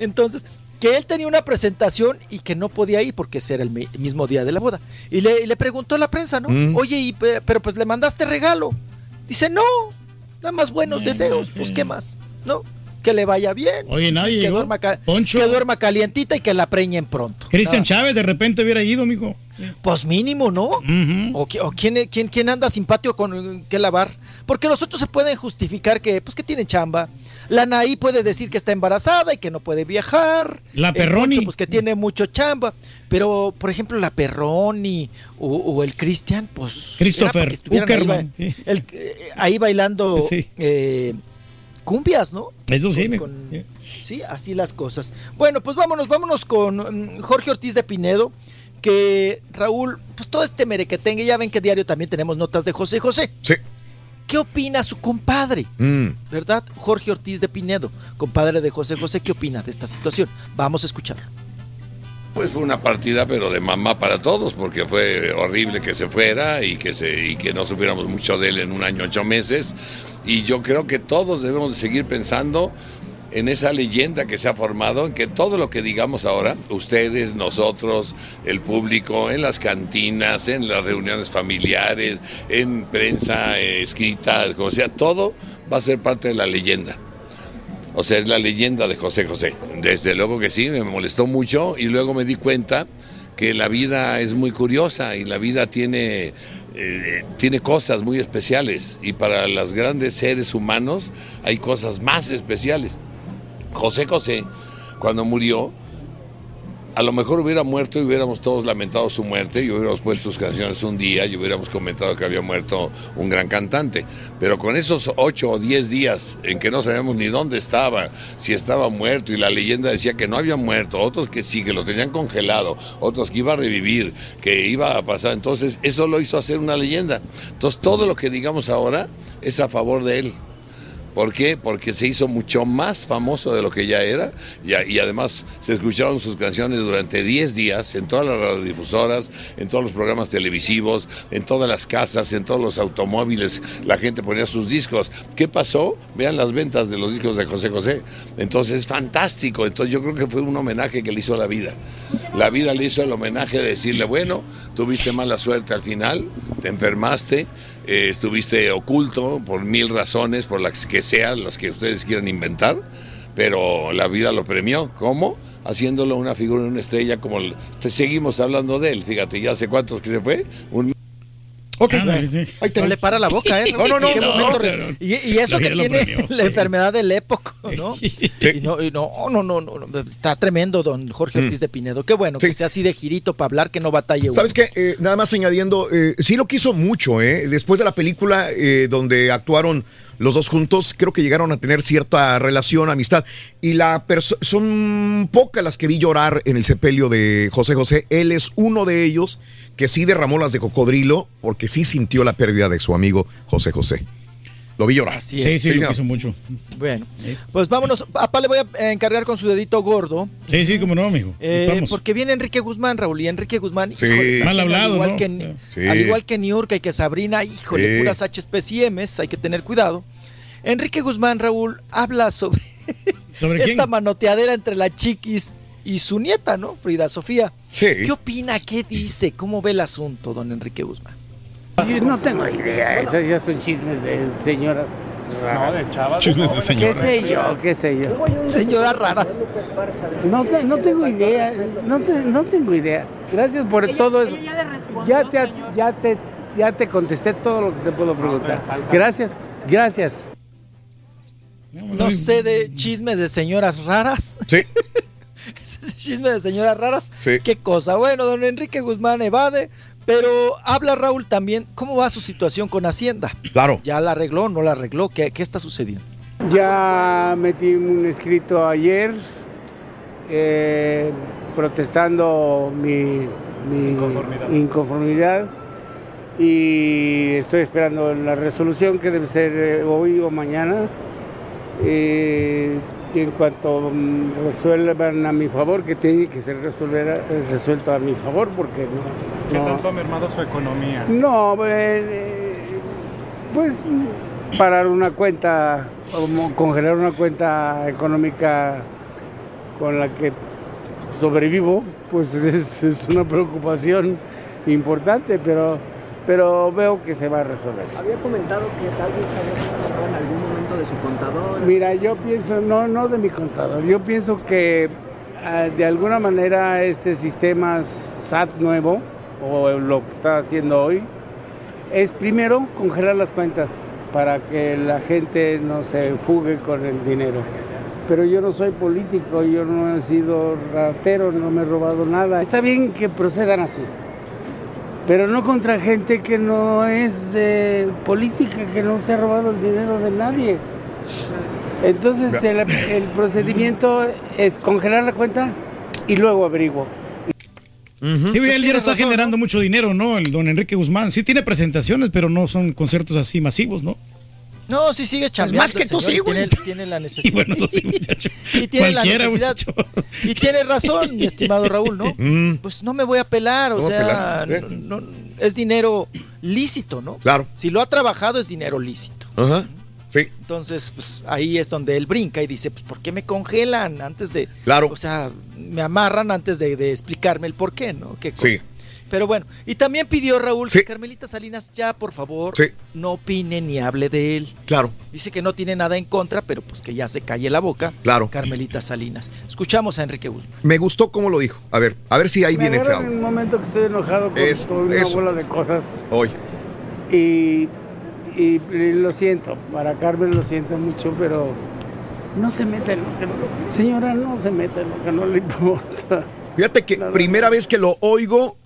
Entonces, que él tenía una presentación y que no podía ir porque ese era el mi- mismo día de la boda. Y le, y le preguntó a la prensa, ¿no?
Mm.
Oye, y, pe- pero pues le mandaste regalo. Dice, no, nada más buenos deseos,
sí.
pues qué más, ¿no? Que le vaya bien.
Oye, nadie
que
llegó.
duerma,
Poncho.
que duerma calientita y que la preñen pronto.
Cristian. Chávez de repente hubiera ido, mijo.
Pues mínimo, ¿no? O, o quién, quién, quién anda sin patio con que lavar. Porque los otros se pueden justificar que, pues, que tienen chamba. La Naí puede decir que está embarazada y que no puede viajar.
La Perroni.
Poncho, pues que tiene mucho chamba. Pero, por ejemplo, la Perroni o, o el Cristian, pues.
Christopher
ahí,
Uckerman, sí.
el- eh, ahí bailando
Sí.
eh, cumbias, ¿no?
Eso sí,
Con-
me-
con- Sí, así las cosas. Bueno, pues vámonos, vámonos con mm, Jorge Ortiz de Pinedo, que Raúl, pues todo este merequetengue, ya ven que diario también tenemos notas de José José.
Sí.
¿Qué opina su compadre?
Mm.
¿Verdad? Jorge Ortiz de Pinedo, compadre de José José, ¿qué opina de esta situación? Vamos a escucharlo.
Pues fue una partida, pero de mamá para todos, porque fue horrible que se fuera y que, se, y que no supiéramos mucho de él en un año, ocho meses. Y yo creo que todos debemos de seguir pensando en esa leyenda que se ha formado, en que todo lo que digamos ahora, ustedes, nosotros, el público, en las cantinas, en las reuniones familiares, en prensa eh, escrita, como sea, todo va a ser parte de la leyenda. O sea, es la leyenda de José José. Desde luego que sí, me molestó mucho y luego me di cuenta que la vida es muy curiosa y la vida tiene, eh, tiene cosas muy especiales y para los grandes seres humanos hay cosas más especiales. José José, cuando murió, a lo mejor hubiera muerto y hubiéramos todos lamentado su muerte y hubiéramos puesto sus canciones un día y hubiéramos comentado que había muerto un gran cantante. Pero con esos ocho o diez días en que no sabíamos ni dónde estaba, si estaba muerto y la leyenda decía que no había muerto, otros que sí, que lo tenían congelado, otros que iba a revivir, que iba a pasar, entonces eso lo hizo hacer una leyenda. Entonces todo lo que digamos ahora es a favor de él. ¿Por qué? Porque se hizo mucho más famoso de lo que ya era y, además se escucharon sus canciones durante 10 días en todas las radiodifusoras, en todos los programas televisivos, en todas las casas, en todos los automóviles. La gente ponía sus discos. ¿Qué pasó? Vean las ventas de los discos de José José. Entonces es fantástico. Entonces yo creo que fue un homenaje que le hizo la vida. La vida le hizo el homenaje de decirle, bueno, tuviste mala suerte al final, te enfermaste, eh, estuviste oculto por mil razones, por las que sean, las que ustedes quieran inventar, pero la vida lo premió. ¿Cómo? Haciéndolo una figura, una estrella, como el- te- seguimos hablando de él. Fíjate, ya hace cuántos que se fue. Un
Ok.
No le para la boca, ¿eh? *laughs*
No, no, no,
¿En qué
no, no, pero-
y, y eso que tiene la
sí.
enfermedad del époco, ¿no? *laughs* Y no, y no, no, no, no, no, está tremendo, don Jorge
Mm.
Ortiz de Pinedo. Qué bueno, que sea así de girito para hablar, que no batalle uno.
¿Sabes qué? Eh, nada más añadiendo, eh, sí lo quiso mucho, ¿eh? Después de la película eh, donde actuaron los dos juntos, creo que llegaron a tener cierta relación, amistad. Y la son pocas las que vi llorar en el sepelio de José José. Él es uno de ellos que sí derramó las de cocodrilo porque sí sintió la pérdida de su amigo José José. Lo vi llorar.
Así es.
Sí, sí, lo
señor.
quiso mucho.
Bueno, pues vámonos. Papá le voy a encargar con su dedito gordo.
Sí, sí, como no, mijo.
Eh,
Estamos.
porque viene Enrique Guzmán, Raúl, y Enrique Guzmán,
Sí.
híjole,
Mal hablado,
al igual,
¿no?
que,
Sí.
al igual que Niurka y que Sabrina, híjole,
Sí.
puras HPs y Ms, hay que tener cuidado. Enrique Guzmán, Raúl, habla sobre,
¿Sobre *laughs* quién?
esta manoteadera entre la chiquis y su nieta, ¿no? Frida Sofía.
Sí.
¿Qué opina? ¿Qué dice? ¿Cómo ve el asunto, don Enrique Guzmán?
No tengo idea, esos ya son chismes de señoras raras.
No, de chavas. Chismes de señoras.
¿Qué sé yo? ¿Qué sé yo?
Señoras raras.
No, te- no tengo idea, no, te- no tengo idea. Gracias por todo eso. Ya te, ya, te, ya te contesté todo lo que te puedo preguntar. Gracias, gracias.
No sé de chismes de señoras raras.
Sí. *laughs* *laughs*
Ese chisme de señoras raras.
Sí.
Qué cosa. Bueno, don Enrique Guzmán evade, pero habla Raúl también. ¿Cómo va su situación con Hacienda?
Claro.
¿Ya la arregló? ¿No la arregló? ¿Qué, qué está sucediendo?
Ya metí un escrito ayer eh, protestando mi, mi inconformidad. y estoy esperando la resolución que debe ser eh, hoy o mañana. Eh, y en cuanto mm, resuelvan a mi favor, que tiene que ser resolver- eh, resuelto a mi favor, porque no.
¿Qué
no-
tanto ha mermado su economía?
no, eh, pues parar una cuenta, congelar una cuenta económica con la que sobrevivo, pues *laughs* es, es una preocupación importante, pero, pero veo que se va a resolver.
Había comentado que tal vez había algún momento su contador.
Mira, yo pienso, no, no de mi contador, yo pienso que ah, de alguna manera este sistema SAT nuevo, o lo que está haciendo hoy, es primero congelar las cuentas para que la gente no se fugue con el dinero. Pero yo no soy político, yo no he sido ratero, no me he robado nada. Está bien que procedan así, pero no contra gente que no es política, que no se ha robado el dinero de nadie. Entonces el, el procedimiento es congelar la cuenta y luego averiguo.
Sí, el dinero está generando mucho dinero, ¿no? El don Enrique Guzmán. Sí tiene presentaciones, pero no son conciertos así masivos, ¿no?
No, sí sigue chambeando.
más que tú, sí,
y
güey.
Tiene, tiene la necesidad. *laughs*
Y bueno, eso sí, muchacho. *laughs*
y tiene la necesidad. Y tiene razón, mi estimado Raúl, ¿no?
Mm.
Pues no me voy a pelar, o
No,
sea,
pelar, ¿eh?
no- no- es dinero lícito, ¿no?
Claro.
Si lo ha trabajado es dinero lícito.
Ajá. Sí.
Entonces, pues ahí es donde él brinca y dice, pues ¿por qué me congelan antes de...
Claro.
O sea, me amarran antes de, de explicarme el por qué, ¿no? ¿Qué cosa?
Sí.
Pero bueno, y también pidió Raúl que Carmelita Salinas ya, por favor,
Sí.
no opine ni hable de él.
Claro.
Dice que no tiene nada en contra, pero pues que ya se calle la boca.
Claro.
Carmelita Salinas. Escuchamos a Enrique Guzmán.
Me gustó cómo lo dijo. A ver, a ver si ahí
Me
viene ese
agarran en un momento que estoy enojado con toda una
eso.
bola de cosas
Hoy.
y, y- y lo siento, para Carmen lo siento mucho, pero no se meta en lo que no... Señora, no se meta en lo que no le importa.
Fíjate que primera vez que lo oigo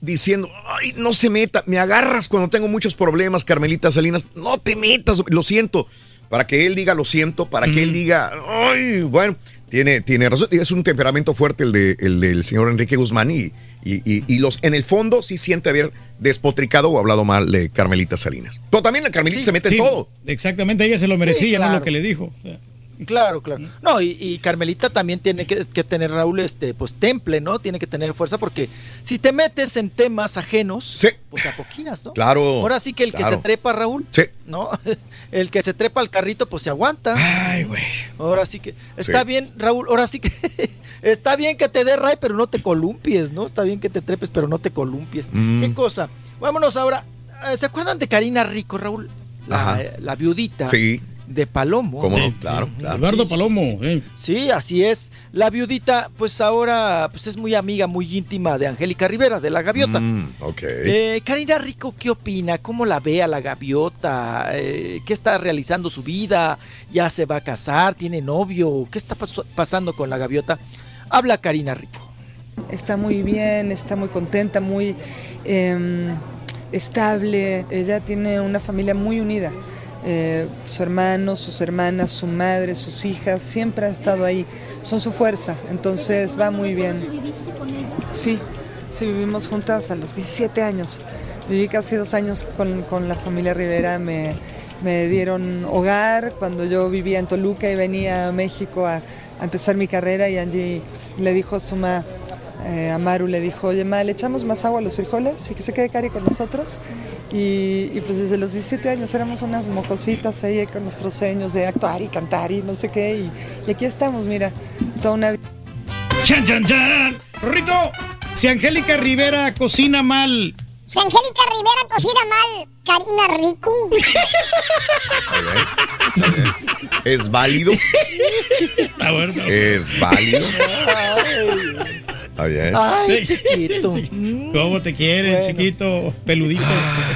diciendo, ay, no se meta, me agarras cuando tengo muchos problemas, Carmelita Salinas, no te metas, lo siento. Para que él diga lo siento, para que él diga, ay, bueno, tiene, tiene razón, es un temperamento fuerte el, de, el del señor Enrique Guzmán y, y, y- y los, en el fondo sí siente haber despotricado o hablado mal de Carmelita Salinas. Pero también la Carmelita
Sí,
se mete
sí,
en todo.
Exactamente, ella se lo
Sí,
merecía, ¿no? Lo que le dijo. O sea,
Claro, claro. No, y, y Carmelita también tiene que, que tener, Raúl, este, pues temple, ¿no? Tiene que tener fuerza porque si te metes en temas ajenos, pues apoquinas, ¿no?
Claro,
Ahora sí que el
claro.
que se trepa, Raúl,
Sí.
¿no? *laughs* El que se trepa al carrito, pues se aguanta.
Ay, güey.
Ahora sí que. Está
Sí.
bien, Raúl, ahora sí que. *laughs* está bien que te dé ray, pero no te columpies, ¿no? Está bien que te trepes, pero no te columpies.
Mm.
¿Qué cosa? Vámonos ahora. Eh, ¿Se acuerdan de Karina Rico, Raúl? La, eh, la viudita
Sí.
de Palomo.
¿Cómo no? Claro, claro.
Eduardo
Sí, sí,
Palomo. eh.
Sí, así es. La viudita, pues ahora pues es muy amiga, muy íntima de Angélica Rivera, de la gaviota.
Mm, ok.
Eh, Karina Rico, ¿qué opina? ¿Cómo la ve a la gaviota? Eh, ¿Qué está realizando su vida? ¿Ya se va a casar? ¿Tiene novio? ¿Qué está pasando con la gaviota? Habla Karina Rico.
Está muy bien, está muy contenta, muy em, estable. Ella tiene una familia muy unida. Eh, su hermano, sus hermanas, su madre, sus hijas, siempre ha estado ahí. Son su fuerza, entonces va muy bien. Sí, sí, vivimos juntas a los 17 años. Viví casi dos años con, con la familia Rivera, me, me dieron hogar cuando yo vivía en Toluca y venía a México a, a empezar mi carrera y Angie le dijo a su ma, eh, a Maru le dijo, oye ma, le echamos más agua a los frijoles y que se quede Cari con nosotros. Y, y, pues desde los 17 años éramos unas mocositas ahí con nuestros sueños de actuar y cantar y no sé qué. Y, y aquí estamos, mira, toda una vida.
¡Chan, chan, chan! Rito, si Angélica Rivera cocina mal,
Si Angélica Rivera cocina mal, Karina Rico.
¿Es válido?
Está bueno.
¿Es válido? Está bien.
Ay, chiquito. *laughs*
¿Cómo te quieren,
Bueno.
chiquito, peludito?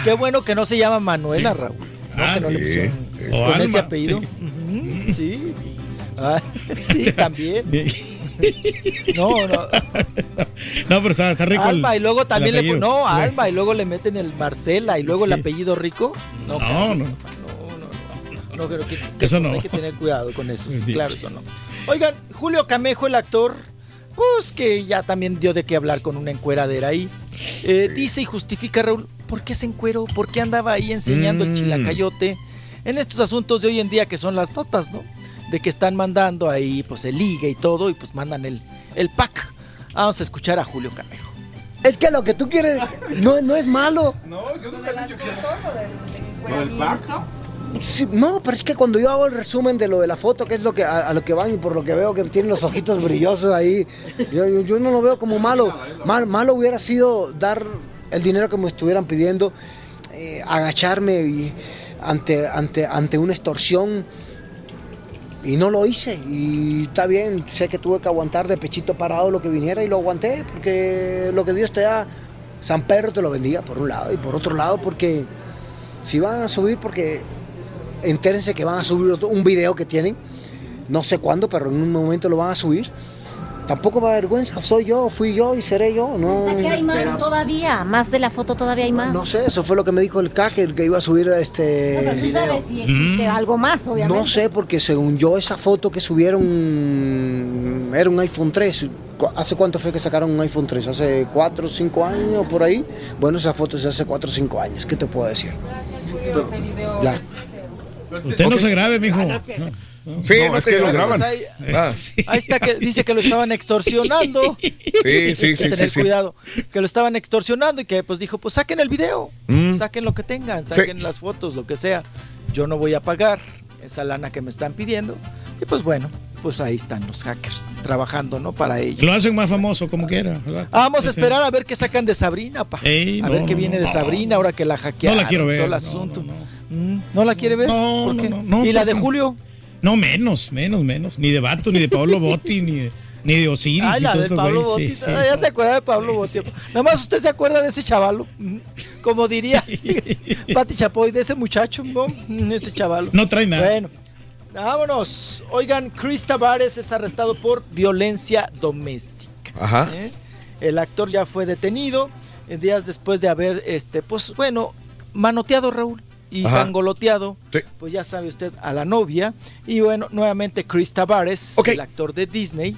Qué bueno que no se llama Manuela, Raúl. No,
Ah,
que no le pusieron
sí,
con
sí.
Ese apellido.
sí.
Sí, sí. Ah, *laughs* sí, *laughs* también. *laughs* No, no.
No, pero está, está rico. el-
Alma y luego también
el
le no,
Sí.
Alma y luego le meten el Marcela y luego el apellido rico. No,
No, no.
No, que, que
Eso no.
hay que tener cuidado con eso. sí,
Sí.
claro, eso no. Oigan, Julio Camejo, el actor, pues que ya también dio de qué hablar con una encueradera ahí. Eh, Dice y justifica, Raúl, ¿por qué se encueró? ¿Por qué andaba ahí enseñando el
Mm.
chilacayote? En estos asuntos de hoy en día que son las notas, ¿no? De que están mandando ahí pues el ligue y todo y pues mandan el, el pack. Vamos a escuchar a Julio Camejo.
Es que lo que tú quieres no, no es malo. Sí, no, pero es que cuando yo hago el resumen de lo de la foto, que es lo que a, a lo que van y por lo que veo que tienen los ojitos brillosos ahí, yo, yo- yo no lo veo como malo. Mal- malo hubiera sido dar el dinero que me estuvieran pidiendo, eh, agacharme y ante, ante, ante una extorsión y no lo hice. Y está bien, sé que tuve que aguantar de pechito parado lo que viniera y lo aguanté, porque lo que Dios te da, San Pedro te lo bendiga por un lado y por otro lado porque si van a subir, porque entérense que van a subir un video que tienen, no sé cuándo, pero en un momento lo van a subir. Tampoco me da vergüenza, soy yo, fui yo y seré yo. No,
que hay más todavía, más de la foto todavía hay más.
no sé, eso fue lo que me dijo el CAC, el que iba a subir este...
No, pero tú sabes si existe algo más, obviamente.
No sé, porque según yo, esa foto que subieron era un iPhone 3. Cu- ¿Hace cuánto fue que sacaron un iPhone 3? ¿Hace 4 o 5 años por ahí? Bueno, esa foto es de hace 4 o 5 años. ¿Qué te puedo decir? Ya.
Usted no se grabe, mijo.
Sí,
No,
no
es que lo graban.
Ah. *laughs*
Ahí está que dice que lo estaban extorsionando. *laughs*
Sí, sí,
Hay que
sí,
tener
sí, sí.
cuidado. Que lo estaban extorsionando y que pues dijo, pues saquen el video,
Mm.
saquen lo que tengan,
Sí.
saquen las fotos, lo que sea. Yo no voy a pagar esa lana que me están pidiendo. Y pues bueno, pues ahí están los hackers trabajando, ¿no? Para ello.
Lo hacen más famoso como quiera. ¿verdad?
Vamos a esperar a ver qué sacan de Sabrina, pa.
Ey,
a
no,
ver qué
no,
viene
no,
de
no.
Sabrina ahora que la hackearon.
No la quiero ver,
Todo el
no,
asunto. Mm, ¿No la quiere ver?
No,
¿Por
no,
qué?
no, no,
¿Y la de Julio?
No, menos, menos, menos. Ni de Bato, ni de Pablo Botti, ni de, ni de Osiris.
Ay, la de Pablo Botti.
sí, sí.
Ya se acuerda de Pablo Botti. Nada más usted se acuerda de ese chavalo. Como diría Pati Chapoy, de ese muchacho, ¿no? Ese chavalo.
No trae nada.
Bueno, vámonos. Oigan, Chris Tavares es arrestado por violencia doméstica.
Ajá.
¿eh? El actor ya fue detenido eh, días después de haber, este, pues bueno, manoteado Raúl y
Ajá.
sangoloteado,
Sí.
pues ya sabe usted, a la novia. Y bueno, nuevamente Chris Tavares, el actor de Disney,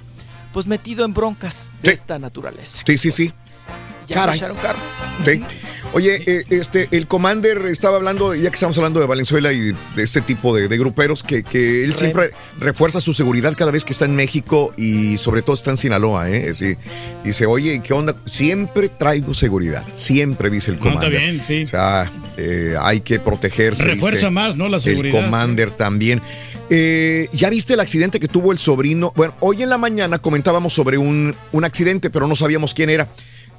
pues metido en broncas de esta naturaleza.
Sí, sí, sí.
Ya
Caray.
carro.
Sí. Oye, eh, este, el Commander estaba hablando, ya que estamos hablando de Valenzuela y de este tipo de, de gruperos, que, que él siempre refuerza su seguridad cada vez que está en México y sobre todo está en Sinaloa, ¿eh? Sí. Dice, oye, ¿qué onda? Siempre traigo seguridad, siempre dice el
No, está
Commander.
bien, sí.
O sea, eh, hay que protegerse.
Refuerza
dice
más, ¿no? La seguridad,
El Commander también. Eh, ¿Ya viste el accidente que tuvo el sobrino? Bueno, hoy en la mañana comentábamos sobre un, un accidente, pero no sabíamos quién era.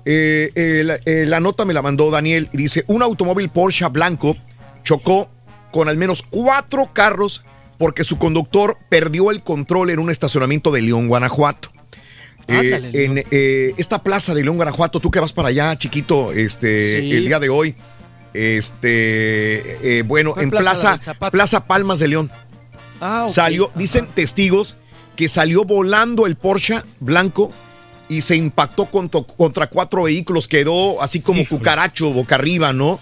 Eh, eh, la, eh, la nota me la mandó Daniel y dice, un automóvil Porsche blanco chocó con al menos cuatro carros porque su conductor perdió el control en un estacionamiento de León, Guanajuato.
Ándale,
en esta plaza de León, Guanajuato, tú que vas para allá, chiquito, este,
Sí.
el día de hoy, este, bueno,
¿Cuál
en
plaza? La
plaza, Palmas de León.
Ah.
Salió, dicen testigos que salió volando el Porsche blanco y se impactó contra, contra cuatro vehículos, quedó así como cucaracho boca arriba, ¿no?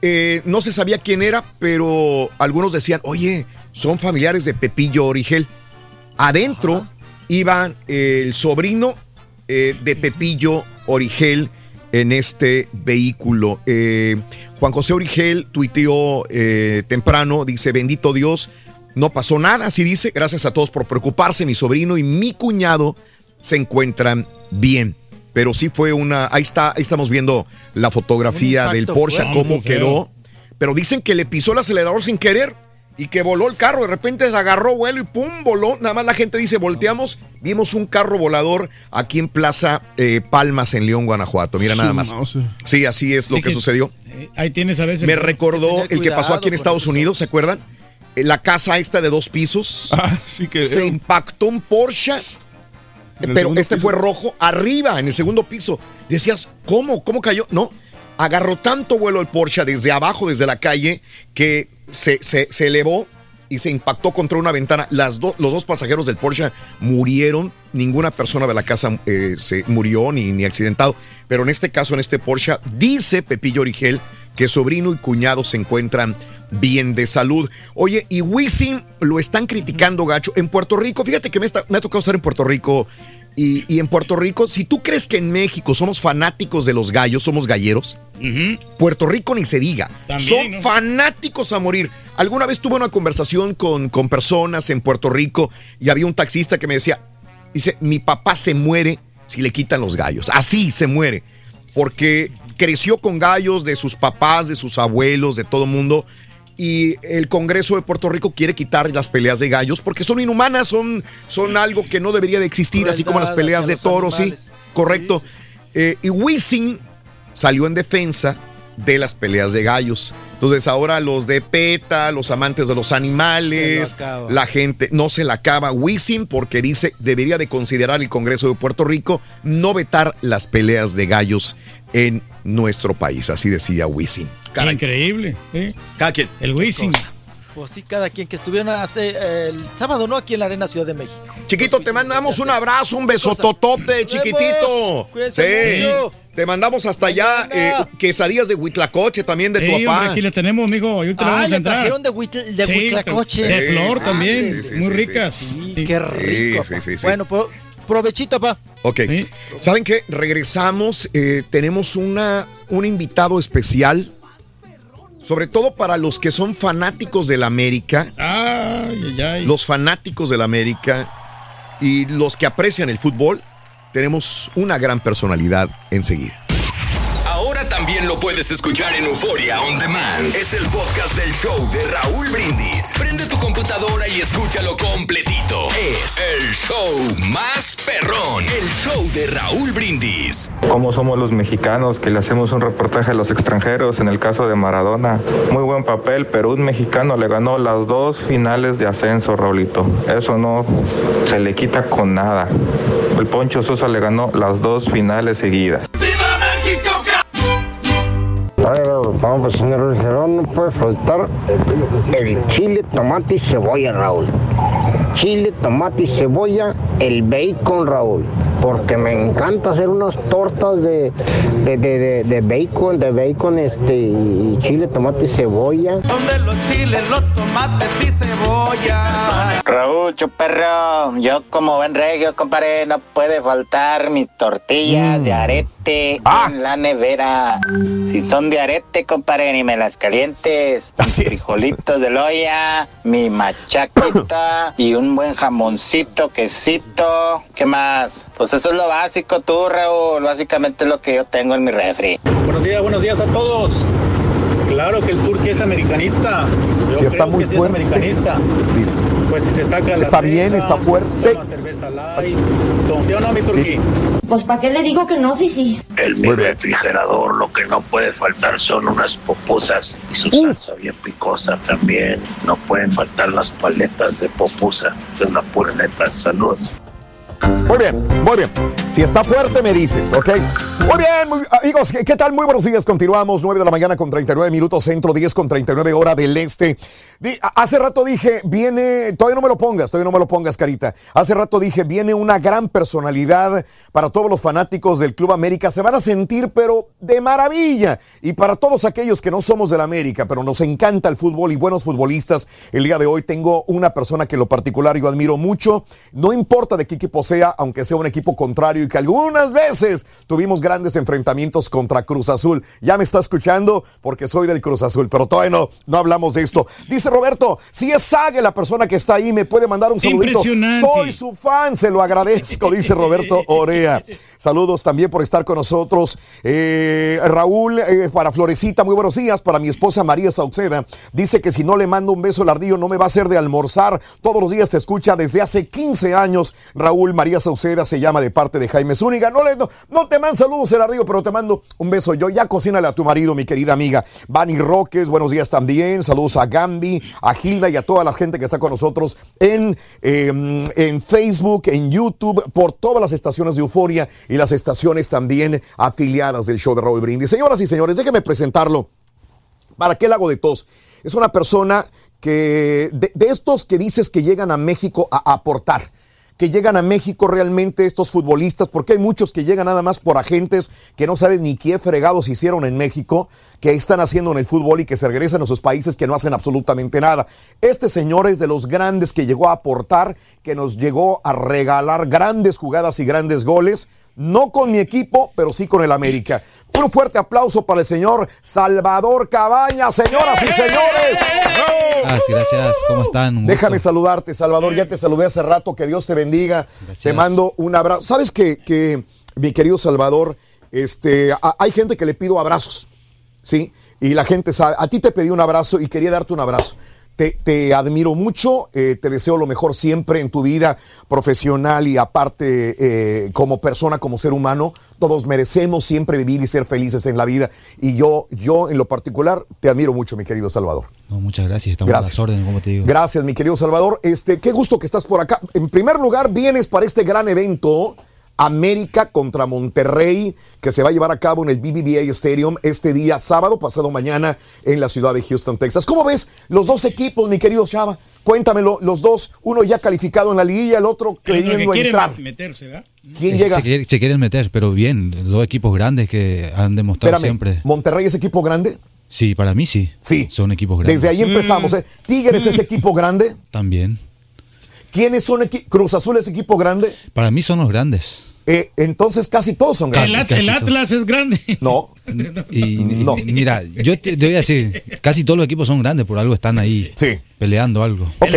Eh, no se sabía quién era, pero algunos decían, oye, son familiares de Pepillo Origel. Adentro iban el sobrino eh, de Pepillo Origel en este vehículo. Eh, Juan José Origel tuiteó eh, temprano, dice, bendito Dios, no pasó nada, así dice, gracias a todos por preocuparse, mi sobrino y mi cuñado se encuentran bien. Pero sí fue una, ahí está, ahí estamos viendo la fotografía del Porsche,
fuerte.
cómo quedó. Pero dicen que le pisó el acelerador sin querer y que voló el carro. De repente se agarró vuelo y pum, voló. Nada más la gente dice, volteamos, vimos un carro volador aquí en Plaza eh, Palmas, en León, Guanajuato. Mira nada más. Sí, así es lo
Sí
que
que-
sucedió.
Eh, Ahí tienes a veces.
Me recordó el que pasó aquí en Estados Unidos, ¿se acuerdan? Eh, La casa esta de dos pisos.
que
se
era un-
impactó un Porsche, pero este
piso.
fue rojo arriba, en el segundo piso. Decías, ¿cómo? ¿Cómo cayó? No, agarró tanto vuelo el Porsche desde abajo, desde la calle, que se, se- se elevó y se impactó contra una ventana. Las do- los dos pasajeros del Porsche murieron. Ninguna persona de la casa eh, se murió ni, ni accidentado. Pero en este caso, en este Porsche, dice Pepillo Origel que sobrino y cuñado se encuentran bien de salud. Oye, y Wisin lo están criticando, gacho. En Puerto Rico, fíjate que me, está- me ha tocado estar en Puerto Rico. Y, y en Puerto Rico, si tú crees que en México somos fanáticos de los gallos, somos galleros, Puerto Rico ni se diga.
También,
Son
¿no?
fanáticos a morir. Alguna vez tuve una conversación con, con personas en Puerto Rico y había un taxista que me decía, dice, mi papá se muere si le quitan los gallos. Así se muere. Porque creció con gallos de sus papás, de sus abuelos, de todo mundo. Y el Congreso de Puerto Rico quiere quitar las peleas de gallos porque son inhumanas, son, son algo que no debería de existir, así como las peleas de toros, sí, correcto. Eh, y Wisin salió en defensa de las peleas de gallos. Entonces ahora los de PETA, los amantes de los animales,
lo
la gente no se la acaba. Wisin porque dice debería de considerar el Congreso de Puerto Rico no vetar las peleas de gallos en nuestro país. Así decía Wisin. Caray.
Increíble. ¿eh?
Cada quien.
El Wisin.
Pues sí, cada quien que estuvieron hace eh, el sábado, ¿no? Aquí en la Arena Ciudad de México.
Chiquito, te mandamos un abrazo, un besototote, chiquitito.
Cuídense
Sí.
mucho.
Te mandamos hasta allá eh, quesadillas de Huitlacoche también de
Sí,
tu
hombre,
papá.
aquí le tenemos, amigo. Ahorita
Ah,
vamos a
le
entrar.
trajeron de, huitl- de
Sí,
huitlacoche.
de flor
Sí,
también,
sí, sí,
muy
sí,
ricas.
Sí,
Sí.
qué rico.
Sí,
papá.
sí, sí, sí.
Bueno, pues, provechito, pa.
Ok. ¿Saben qué? Regresamos. eh, tenemos una, un invitado especial. Sobre todo para los que son fanáticos del América.
Ay, ay, ay.
Los fanáticos del América y los que aprecian el fútbol. Tenemos una gran personalidad enseguida.
También lo puedes escuchar en Euforia On Demand. Es el podcast del show de Raúl Brindis. Prende tu computadora y escúchalo completito. Es el show más perrón. El show de Raúl Brindis.
Cómo somos los mexicanos que le hacemos un reportaje a los extranjeros en el caso de Maradona. Muy buen papel, pero un mexicano le ganó las dos finales de ascenso, Raulito. Eso no se le quita con nada. El Poncho Sosa le ganó las dos finales seguidas.
Vamos, pues señor Gerón, no puede faltar el chile, tomate y cebolla, Raúl. Chile, tomate y cebolla, el bacon, Raúl. Porque me encanta hacer unas tortas de, de, de, de- de bacon, de bacon este, y chile, tomate y cebolla.
Donde los chiles, los tomates y cebolla.
Raúl, perro, yo como buen regio, compadre, no puede faltar mis tortillas de arete en la nevera. Si son de arete, compadre, ni me las calientes. Mis frijolitos de loya, mi machaquita *coughs* y un buen jamoncito, quesito. ¿Qué más? Pues eso es lo básico, tú, Raúl. Básicamente es lo que yo tengo en mi refri.
Buenos días, buenos días a todos. Claro que el turque es americanista. Yo
Sí, está
creo
muy
que sí
fuerte.
es americanista. Pues si se saca la
Está bien, está fuerte.
toma cerveza light. ¿Confía o no, mi turqui?
Pues ¿para qué le digo que no? Sí, sí.
En mi refrigerador lo que no puede faltar son unas pupusas y su salsa bien picosa también. No pueden faltar las paletas de pupusa. Es una pura neta. Saludos.
Muy bien, muy bien. Si está fuerte, me dices, ¿ok? Muy bien, muy- amigos, ¿qué, tal? Muy buenos días. Continuamos, 9 de la mañana con 39 minutos, centro 10 con 39 hora del este. Hace rato dije, viene, todavía no me lo pongas, todavía no me lo pongas, carita. Hace rato dije, viene una gran personalidad para todos los fanáticos del Club América. Se van a sentir, pero de maravilla. Y para todos aquellos que no somos del América, pero nos encanta el fútbol y buenos futbolistas, el día de hoy tengo una persona que lo particular yo admiro mucho. No importa de qué equipo sea,
aunque sea un equipo contrario y que algunas veces tuvimos grandes enfrentamientos contra Cruz Azul. Ya me está escuchando porque soy del Cruz Azul, pero todavía no, no hablamos de esto. Dice Roberto, si es Sague la persona que está ahí, me puede mandar un saludito. Soy su fan, se lo agradezco, dice Roberto Orea. Saludos también por estar con nosotros. Eh, Raúl, eh, para Florecita, muy buenos días. Para mi esposa María Sauceda, dice que si no le mando un beso al ardillo no me va a hacer de almorzar. Todos los días te escucha desde hace 15 años. Raúl María Sauceda se llama de parte de Jaime Zúñiga. No, le, no, no te mando saludos el ardillo, pero te mando un beso yo. Ya cocínale a tu marido, mi querida amiga. Vani Roques, buenos días también. Saludos a Gambi, a Gilda y a toda la gente que está con nosotros en, eh, en Facebook, en YouTube, por todas las estaciones de Euforia y las estaciones también afiliadas del show de Raúl Brindis. Señoras y señores, déjenme presentarlo. ¿Para qué le hago de tos? Es una persona que, de, estos que dices que llegan a México a aportar que llegan a México realmente estos futbolistas, porque hay muchos que llegan nada más por agentes que no saben ni qué fregados hicieron en México, que están haciendo en el fútbol y que se regresan a sus países que no hacen absolutamente nada. Este señor es de los grandes que llegó a aportar, que nos llegó a regalar grandes jugadas y grandes goles. No con mi equipo, pero sí con el América. Un fuerte aplauso para el señor Salvador Cabaña, señoras y señores.
Gracias, gracias. ¿Cómo están? Un gusto.
Déjame saludarte, Salvador. Ya te saludé hace rato. Que Dios te bendiga. Te mando un abrazo. ¿Sabes que, que mi querido Salvador, este, a- hay gente que le pido abrazos? ¿Sí? Y la gente sabe. A ti te pedí un abrazo y quería darte un abrazo. Te, te admiro mucho, eh, te deseo lo mejor siempre en tu vida profesional y aparte eh, como persona, como ser humano. Todos merecemos siempre vivir y ser felices en la vida. Y yo, yo en lo particular, te admiro mucho, mi querido Salvador.
No, muchas gracias. Estamos
Gracias.
a las órdenes, como te digo.
Gracias, mi querido Salvador. Este, qué gusto que estás por acá. En primer lugar, vienes para este gran evento. América contra Monterrey, que se va a llevar a cabo en el BBVA Stadium este día sábado, pasado mañana, en la ciudad de Houston, Texas. ¿Cómo ves los dos equipos, mi querido Chava? Cuéntamelo, los dos, uno ya calificado en la liguilla, el otro
que
queriendo
quieren
entrar.
meterse, ¿verdad?
¿Quién llega?
Se, quiere- se quieren meter, pero bien. Dos equipos grandes que han demostrado
Espérame,
siempre.
¿Monterrey es equipo grande?
Sí, para mí sí.
Sí.
Son equipos grandes.
Desde ahí empezamos. ¿eh? ¿Tigres es equipo grande?
También.
¿Quiénes son equipo? ¿Cruz Azul es equipo grande?
Para mí son los grandes.
Eh, entonces casi todos son
El,
grandes.
El Atlas es grande. *laughs*
No.
Y mira, yo te, te voy a decir, casi todos los equipos son grandes, por algo están ahí peleando algo.
Ok,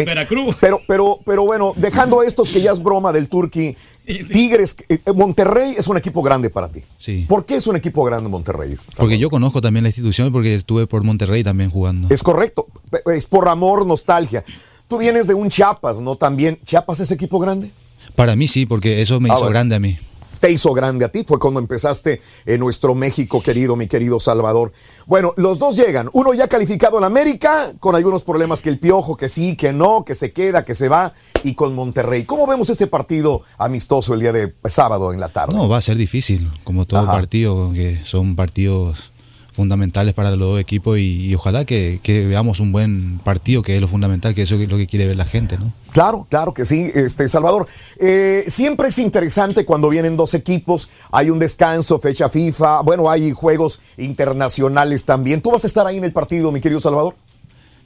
Pero, pero, pero bueno, dejando estos que ya es broma del Turqui, Tigres, eh, Monterrey es un equipo grande para ti.
Sí.
¿Por qué es un equipo grande Monterrey?
Porque yo conozco también la institución porque estuve por Monterrey también jugando.
Es correcto, es por amor, nostalgia. Tú vienes de un Chiapas, ¿no? También, ¿Chiapas es equipo grande?
Para mí sí, porque eso me
Ah,
hizo
bueno.
grande a mí.
te hizo grande a ti. Fue cuando empezaste en nuestro México querido, mi querido Salvador. Bueno, los dos llegan. Uno ya calificado en América, con algunos problemas que el piojo, que sí, que no, que se queda, que se va, y con Monterrey. ¿Cómo vemos este partido amistoso el día de sábado en la tarde?
No, va a ser difícil, como todo
Ajá.
partido, que son partidos fundamentales para los dos equipos y, y ojalá que, que veamos un buen partido, que es lo fundamental, que eso es lo que quiere ver la gente, ¿no?
Claro, claro que sí, este Salvador. eh, siempre es interesante cuando vienen dos equipos, hay un descanso, fecha FIFA, bueno, hay juegos internacionales también. ¿Tú vas a estar ahí en el partido, mi querido Salvador?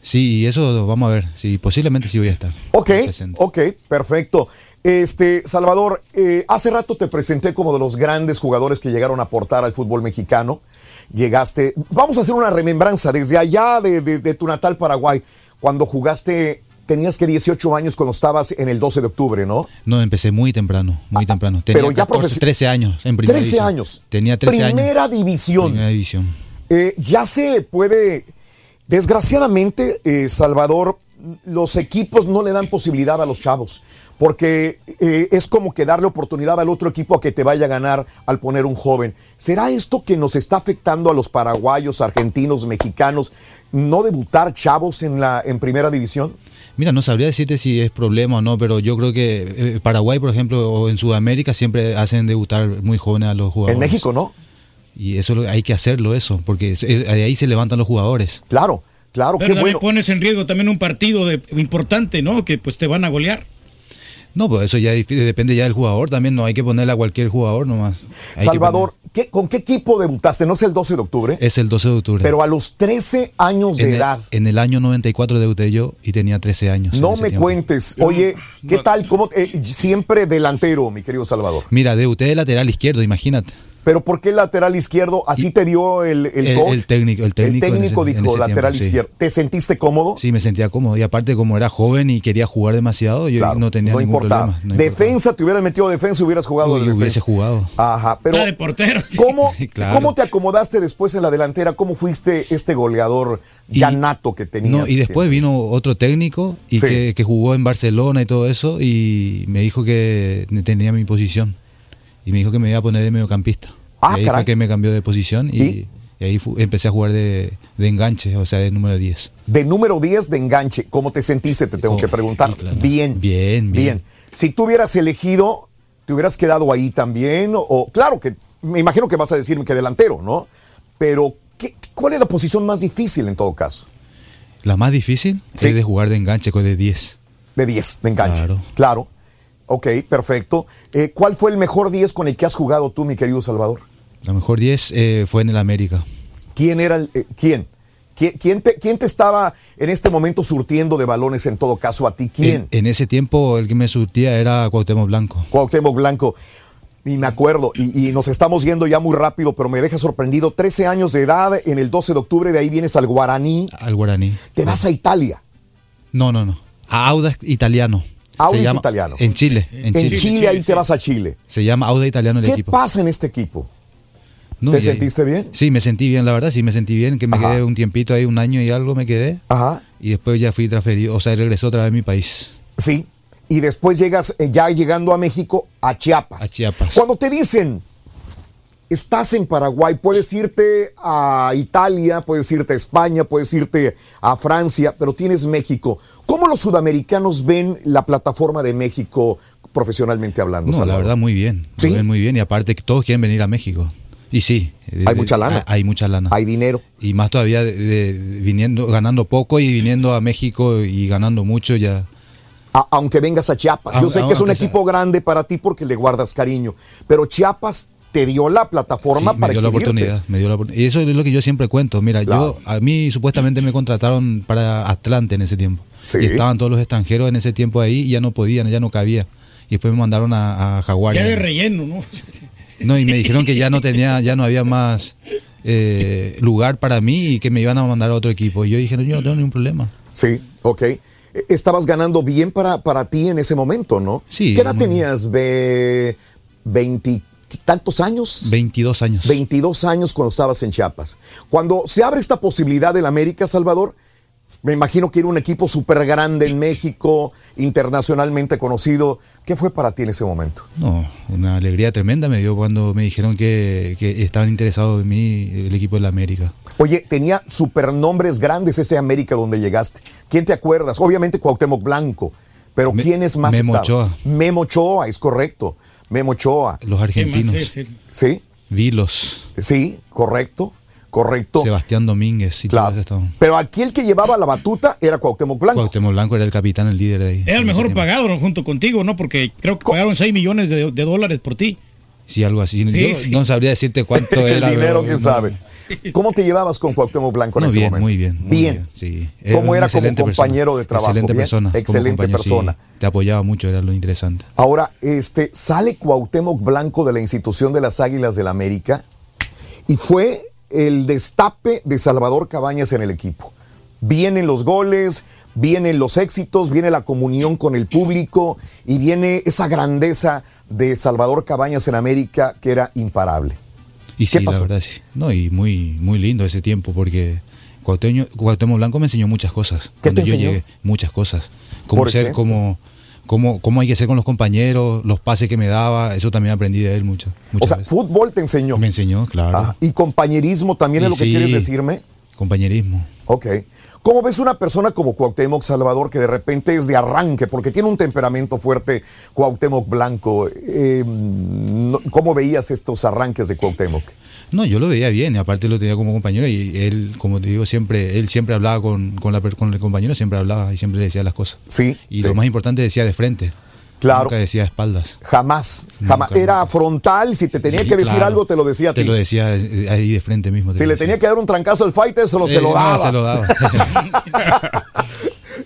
Sí, eso vamos a ver, sí, posiblemente sí voy a estar.
Ok, ok, perfecto. Este, Salvador, eh, hace rato te presenté como de los grandes jugadores que llegaron a aportar al fútbol mexicano. Llegaste, vamos a hacer una remembranza desde allá de, de- de tu natal Paraguay, cuando jugaste, tenías que 18 años cuando estabas en el 12 de octubre, ¿no?
No, empecé muy temprano, muy temprano. Tenía
pero ya
14,
profesio-
13 años en primera
13
división.
años.
Tenía 13 años.
Primera división.
Primera división.
Eh, ya se puede, desgraciadamente, eh, Salvador, los equipos no le dan posibilidad a los chavos, porque eh, es como que darle oportunidad al otro equipo a que te vaya a ganar al poner un joven. ¿Será esto que nos está afectando a los paraguayos, argentinos, mexicanos, no debutar chavos en la en primera división?
Mira, no sabría decirte si es problema o no, pero yo creo que eh, Paraguay, por ejemplo, o en Sudamérica siempre hacen debutar muy jóvenes a los jugadores.
En México, ¿no?
Y eso lo- hay que hacerlo, eso, porque es- es- de ahí se levantan los jugadores.
Claro, claro,
Pero también pones en riesgo también un partido de, importante, ¿no? Que pues te van a golear.
No, pues eso ya depende ya del jugador también, no hay que ponerle a cualquier jugador nomás. Hay que
Salvador, ¿qué- ¿con qué equipo debutaste? No es el 12 de octubre,
Es el 12 de octubre.
pero a los 13 años de
el,
edad.
en el año 94 debuté yo y tenía 13 años.
No me
tiempo.
cuentes. Oye, ¿qué tal? ¿Cómo, eh, siempre delantero, mi querido Salvador.
Mira, debuté de lateral izquierdo, imagínate.
Pero ¿por qué lateral izquierdo? ¿Así te vio el, el,
El,
coach?
el técnico, el técnico. ese-
dijo lateral
tiempo, sí.
izquierdo. ¿Te sentiste cómodo?
Sí, me sentía cómodo. Y aparte, como era joven y quería jugar demasiado, yo no tenía
no
ningún
importaba.
problema. No
defensa, te hubieras metido defensa, hubieras jugado
Uy,
de defensa.
hubiese jugado.
Ajá, pero
Ah, de portero. *laughs*
¿cómo, *laughs*
claro.
¿cómo te acomodaste después en la delantera? ¿Cómo fuiste este goleador ya nato que tenías?
No, y después vino otro técnico y
Sí.
que, que jugó en Barcelona y todo eso y me dijo que tenía mi posición y me dijo que me iba a poner de mediocampista.
Ah,
y ahí
caray.
fue que me cambió de posición y,
¿Y?
y ahí empecé a jugar de, de enganche, o sea, de número 10.
De número 10 de enganche, ¿cómo te sentiste? Te tengo que preguntar. Bien.
Bien, bien.
Si tú hubieras elegido, ¿te hubieras quedado ahí también? O, o- claro que me imagino que vas a decirme que delantero, ¿no? Pero, ¿qué- ¿cuál es la posición más difícil en todo caso?
La más difícil
Sí.
es de jugar de enganche con de 10.
De 10, de enganche.
Claro.
Claro. Ok, perfecto. Eh, ¿Cuál fue el mejor 10 con el que has jugado tú, mi querido Salvador?
La mejor 10 eh, fue en el América.
¿Quién era el, eh, quién? ¿Quién, te, quién te estaba en este momento surtiendo de balones en todo caso a ti? ¿Quién?
En, en ese tiempo el que me surtía era Cuauhtémoc Blanco.
Cuauhtémoc Blanco. Y me acuerdo, y, y nos estamos yendo ya muy rápido, pero me deja sorprendido. 13 años de edad, en el 12 de octubre, de ahí vienes al Guaraní.
Al Guaraní.
Te vas a Italia.
No, no, no. A Audax Italiano.
Audax
llama-
Italiano.
En Chile. En,
En Chile, ahí te vas a Chile.
Se llama Audax Italiano el
¿Qué
equipo.
pasa en este equipo?
No,
¿Te
y
sentiste bien?
Sí, me sentí bien, la verdad, sí me sentí bien, que me
Ajá.
quedé un tiempito ahí, un año y algo me quedé.
Ajá.
Y después ya fui transferido, o sea, regresó otra vez a mi país.
Sí. Y después llegas, eh, ya llegando a México, a Chiapas.
A Chiapas.
Cuando te dicen, estás en Paraguay, puedes irte a Italia, puedes irte a España, puedes irte a Francia, pero tienes México. ¿Cómo los sudamericanos ven la plataforma de México profesionalmente hablando?
No, la verdad, muy bien.
¿Sí?
Ven muy bien y aparte que todos quieren venir a México. Y sí. de-
Hay mucha lana.
Hay, hay mucha lana.
Hay dinero.
Y más todavía de- de- viniendo, ganando poco y viniendo a México y ganando mucho ya.
Aunque vengas a Chiapas. Yo sé que es un equipo grande para ti porque le guardas cariño, pero Chiapas te dio la plataforma
Sí,
para
me dio la
exhibirte.
oportunidad, me dio la opor- Y eso es lo que yo siempre cuento. Mira,
Claro.
yo a mí supuestamente me contrataron para Atlante en ese tiempo.
Sí.
Y estaban todos los extranjeros en ese tiempo ahí y ya no podían, ya no cabía. Y después me mandaron a, a Jaguares.
Ya de relleno, ¿no?
No, y me dijeron que ya no tenía, ya no había más eh, lugar para mí y que me iban a mandar a otro equipo. Y yo dije, no, yo no tengo ningún problema.
Sí, ok. E- Estabas ganando bien para, para ti en ese momento, ¿no?
Sí,
¿Qué edad tenías? Ve, ¿Veintitantos años?
22 años.
22 años cuando estabas en Chiapas. Cuando se abre esta posibilidad del América, Salvador, me imagino que era un equipo súper grande en México, internacionalmente conocido. ¿Qué fue para ti en ese momento?
No, una alegría tremenda me dio cuando me dijeron que, que estaban interesados en mí el equipo de la América.
Oye, tenía supernombres grandes ese América donde llegaste. ¿Quién te acuerdas? Obviamente Cuauhtémoc Blanco, pero
Me-
¿quién es más
Memo
estaba?
Ochoa.
Memo Ochoa, es correcto. Memo Ochoa.
Los argentinos.
¿Sí?
Vilos,
Sí, correcto, correcto.
Sebastián Domínguez y
Claro. Pero aquí el que llevaba la batuta era Cuauhtémoc Blanco.
Cuauhtémoc Blanco era el capitán, el líder de ahí.
Era el mejor pagado ¿no? junto contigo, ¿no? Porque creo que pagaron 6 millones de, de dólares por ti.
Sí, algo así.
Sí,
Yo
sí.
no sabría decirte cuánto *laughs*
el
era.
dinero,
pero-
quién sabe. ¿Cómo te llevabas con Cuauhtémoc Blanco en
No,
ese
bien,
momento?
muy bien. muy
bien.
sí.
¿Cómo
un
era como compañero
persona.
de trabajo?
Excelente
Bien,
persona.
excelente
compañero, sí.
persona.
te apoyaba mucho, era lo interesante.
Ahora, este, sale Cuauhtémoc Blanco de la institución de las Águilas del América y fue el destape de Salvador Cabañas en el equipo. Vienen los goles, vienen los éxitos, viene la comunión con el público y viene esa grandeza de Salvador Cabañas en América que era imparable.
Y sí, la verdad sí. No, y muy, muy lindo ese tiempo porque Cuauhtémoc, Cuauhtémoc Blanco me enseñó muchas cosas.
¿Qué
Cuando
te
yo llegué, muchas cosas. Cómo
Por
ser,
ejemplo.
cómo, cómo, cómo hay que ser con los compañeros, los pases que me daba, eso también aprendí de él mucho.
O sea,
veces.
fútbol te enseñó.
Me enseñó, claro.
Ah, y compañerismo también es lo que quieres decirme.
Compañerismo.
Ok. ¿Cómo ves una persona como Cuauhtémoc Salvador que de repente es de arranque, porque tiene un temperamento fuerte, Cuauhtémoc Blanco? Eh, no- ¿Cómo veías estos arranques de Cuauhtémoc?
No, yo lo veía bien, aparte lo tenía como compañero y él, como te digo, siempre, él siempre hablaba con, con, la, con el compañero, siempre hablaba y siempre le decía las cosas.
Sí.
Y
sí.
lo más importante decía de frente.
Claro.
Nunca decía espaldas.
Jamás, jamás.
Nunca,
Era frontal, si te tenía
Sí,
que decir
claro.
algo, te lo decía a ti.
Te lo decía eh, ahí de frente mismo. te
Si le
decía.
tenía que dar un trancazo al fighter, se lo, se
Eh,
lo
no,
daba.
se lo daba. *laughs*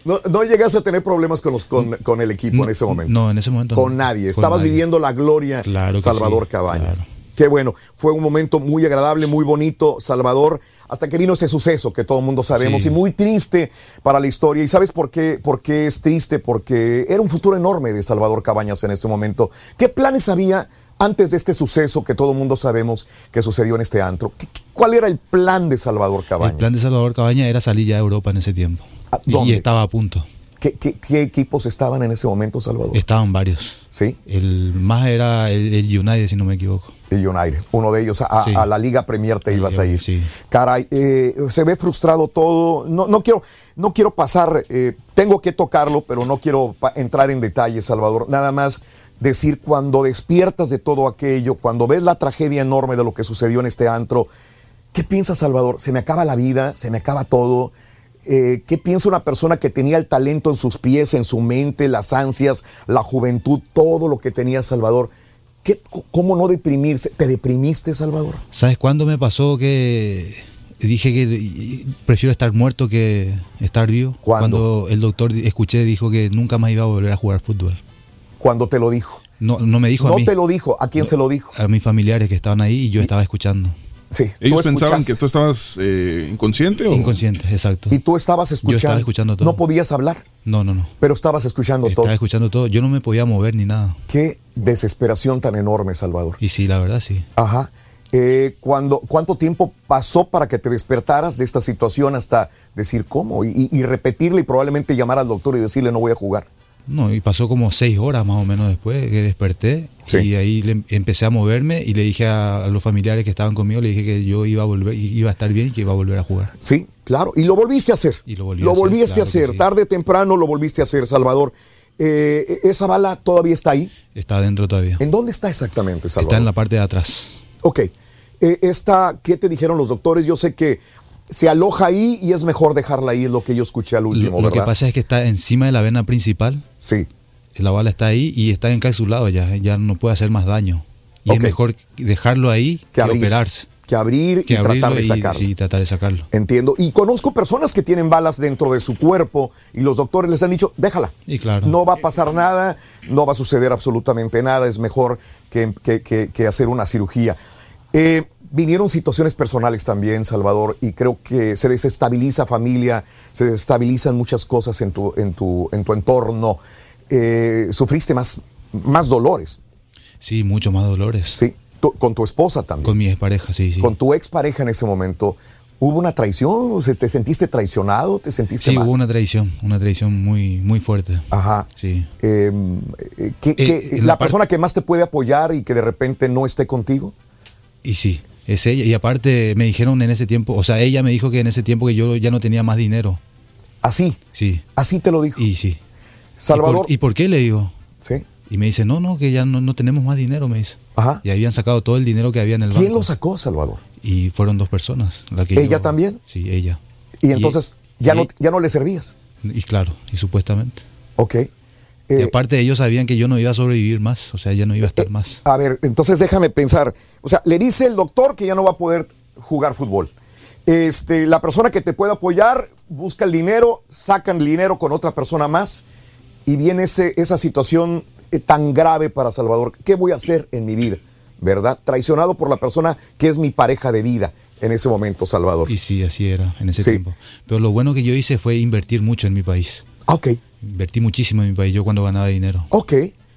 no, no llegaste a tener problemas con, los, con, con el equipo en ese momento.
No, en ese momento
Con
no.
nadie.
Con
Estabas
nadie.
viviendo la gloria,
Claro
Salvador
sí,
Cabañas.
claro.
Qué bueno. Fue un momento muy agradable, muy bonito, Salvador, hasta que vino ese suceso que todo el mundo sabemos
Sí.
y muy triste para la historia. ¿Y sabes por qué? por qué es triste? Porque era un futuro enorme de Salvador Cabañas en ese momento. ¿Qué planes había antes de este suceso que todo el mundo sabemos que sucedió en este antro? ¿Qué- qué- ¿Cuál era el plan de Salvador Cabañas?
El plan de Salvador Cabaña era salir ya a Europa en ese tiempo. Y-
dónde?
Y estaba a punto.
¿Qué, qué- qué equipos estaban en ese momento, Salvador?
Estaban varios.
Sí.
El más era el, el United, si no me equivoco.
United, uno de ellos, a,
Sí.
a la Liga Premier te ibas a ir.
Sí.
Caray, eh, se ve frustrado todo. No, no quiero, no quiero pasar, eh, tengo que tocarlo, pero no quiero entrar en detalles, Salvador. Nada más decir, cuando despiertas de todo aquello, cuando ves la tragedia enorme de lo que sucedió en este antro, ¿qué piensas, Salvador? ¿Se me acaba la vida? ¿Se me acaba todo? Eh, ¿Qué piensa una persona que tenía el talento en sus pies, en su mente, las ansias, la juventud, todo lo que tenía Salvador? ¿Qué, ¿Cómo no deprimirse? ¿Te deprimiste, Salvador?
¿Sabes cuándo me pasó que dije que prefiero estar muerto que estar vivo?
¿Cuándo?
Cuando el doctor escuché dijo que nunca más iba a volver a jugar fútbol.
Cuando te lo dijo.
No, no me dijo a
no
mí.
te lo dijo. ¿A quién se lo dijo?
A mis familiares que estaban ahí y yo estaba escuchando.
Sí.
¿Ellos pensaban que tú estabas eh, inconsciente o...?
Inconsciente, exacto.
Y tú estabas escuchando.
Yo estaba escuchando todo.
No podías hablar,
No, no, no.
pero estabas escuchando
Estaba
todo.
escuchando todo. Yo no me podía mover ni nada.
Qué desesperación tan enorme, Salvador.
Y sí, la verdad sí.
Ajá. Eh, cuando, ¿Cuánto tiempo pasó para que te despertaras de esta situación hasta decir cómo? Y, y- y repetirle y probablemente llamar al doctor y decirle no voy a jugar.
No, y pasó como seis horas más o menos después que desperté y ahí le- empecé a moverme y le dije a, a los familiares que estaban conmigo, le dije que yo iba a volver, iba a estar bien y que iba a volver a jugar.
Sí, claro. Y lo volviste a hacer.
Y lo volví a hacer,
volviste
claro
a hacer.
sí.
Tarde o temprano lo volviste a hacer, Salvador. Eh, ¿Esa bala todavía está ahí?
Está adentro todavía.
¿En dónde está exactamente, Salvador?
Está en la parte de atrás.
Ok. Eh, esta, ¿Qué te dijeron los doctores? Yo sé que se aloja ahí y es mejor dejarla ahí, es lo que yo escuché al último,
Lo, lo que pasa es que está encima de la vena principal.
Sí.
La bala está ahí y está encapsulado ya, ya no puede hacer más daño. Y es mejor dejarlo ahí que,
abrir.
operarse.
Que abrir
Que
y tratar de
y-
sacarlo.
sí, tratar de sacarlo.
Entiendo. Y conozco personas que tienen balas dentro de su cuerpo y los doctores les han dicho, déjala.
Y claro.
No va a pasar nada, no va a suceder absolutamente nada, es mejor que, que- que- que hacer una cirugía. Eh, vinieron situaciones personales también, Salvador, y creo que se desestabiliza familia, se desestabilizan muchas cosas en tu, en tu, en tu entorno. Eh, sufriste más, más dolores.
Sí, mucho más dolores.
Sí, tu- con tu esposa también.
Con mi expareja, sí, sí.
Con tu expareja en ese momento. ¿Hubo una traición? ¿Te sentiste traicionado? ¿Te sentiste
Sí,
mal?
hubo una traición, una traición muy, muy fuerte.
Ajá.
Sí.
Eh, eh, ¿qué- qué-
Eh,
la persona que más te puede apoyar y que de repente no esté contigo.
Y sí, es ella. Y aparte me dijeron en ese tiempo, o sea, ella me dijo que en ese tiempo que yo ya no tenía más dinero.
Así.
Sí.
Así te lo dijo.
Y sí.
Salvador.
¿Y por, y por qué le digo?
Sí.
Y me dice, no, no, que ya no, no tenemos más dinero, me dice.
Ajá.
Y habían sacado todo el dinero que había en el
¿Quién
banco.
lo sacó, Salvador?
Y fueron dos personas. la que
¿Ella
yo-
también?
Sí, ella.
Y entonces ya,
y-
no, ya no le servías.
Y claro, y supuestamente.
Ok.
Y
Eh,
aparte ellos sabían que yo no iba a sobrevivir más, o sea, ya no iba a estar más.
A ver, entonces déjame pensar. O sea, le dice el doctor que ya no va a poder jugar fútbol. Este, la persona que te puede apoyar busca el dinero, sacan el dinero con otra persona más y viene ese, esa situación eh, tan grave para Salvador. ¿Qué voy a hacer en mi vida? ¿Verdad? Traicionado por la persona que es mi pareja de vida en ese momento, Salvador.
Y sí, así era en ese
Sí.
tiempo. Pero lo bueno que yo hice fue invertir mucho en mi país.
Ok,
Invertí muchísimo en mi país, yo cuando ganaba dinero.
ok.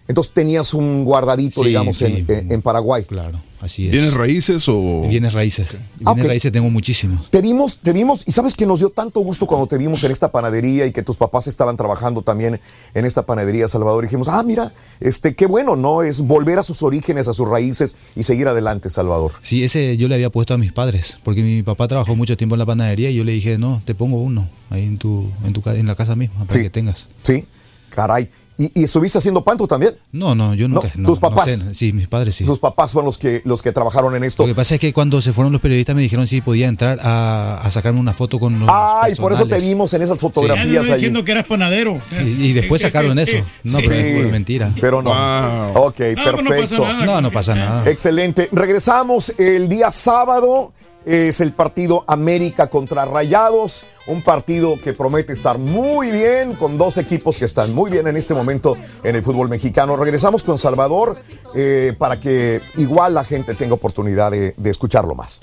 Entonces tenías un guardadito,
Sí,
digamos,
sí.
en, en- en Paraguay.
Claro, así es.
¿Bienes raíces o...?
Bienes raíces. Bienes
Ah,
raíces tengo muchísimos.
Te vimos, te vimos, y sabes que nos dio tanto gusto cuando te vimos en esta panadería y que tus papás estaban trabajando también en esta panadería, Salvador. Y dijimos, ah, mira, este, qué bueno, ¿no? Es volver a sus orígenes, a sus raíces y seguir adelante, Salvador.
Sí, ese yo le había puesto a mis padres, porque mi papá trabajó mucho tiempo en la panadería y yo le dije, no, te pongo uno ahí en tu, en tu en la casa misma para
Sí.
que tengas.
Sí. Caray. ¿Y, y estuviste haciendo pan tú también?
No, no, yo nunca.
No,
no,
tus
no
papás.
sé, sí, mis padres sí.
Tus papás fueron los que, los que trabajaron en esto.
Lo que pasa es que cuando se fueron los periodistas me dijeron si podía entrar a, a sacarme una foto con los
Ay, por eso te vimos en esas
Ya
fotografías
no
allí.
diciendo que eras panadero.
Y, y después
Sí,
sacaron
sí, sí.
eso. No,
Sí.
pero fue mentira.
Pero no. Ok,
No, pues no pasa
perfecto.
nada.
No, no pasa nada.
Excelente. Regresamos el día sábado. Es el partido América contra Rayados. Un partido que promete estar muy bien con dos equipos que están muy bien en este momento en el fútbol mexicano. Regresamos con Salvador eh, para que igual la gente tenga oportunidad de, de escucharlo más.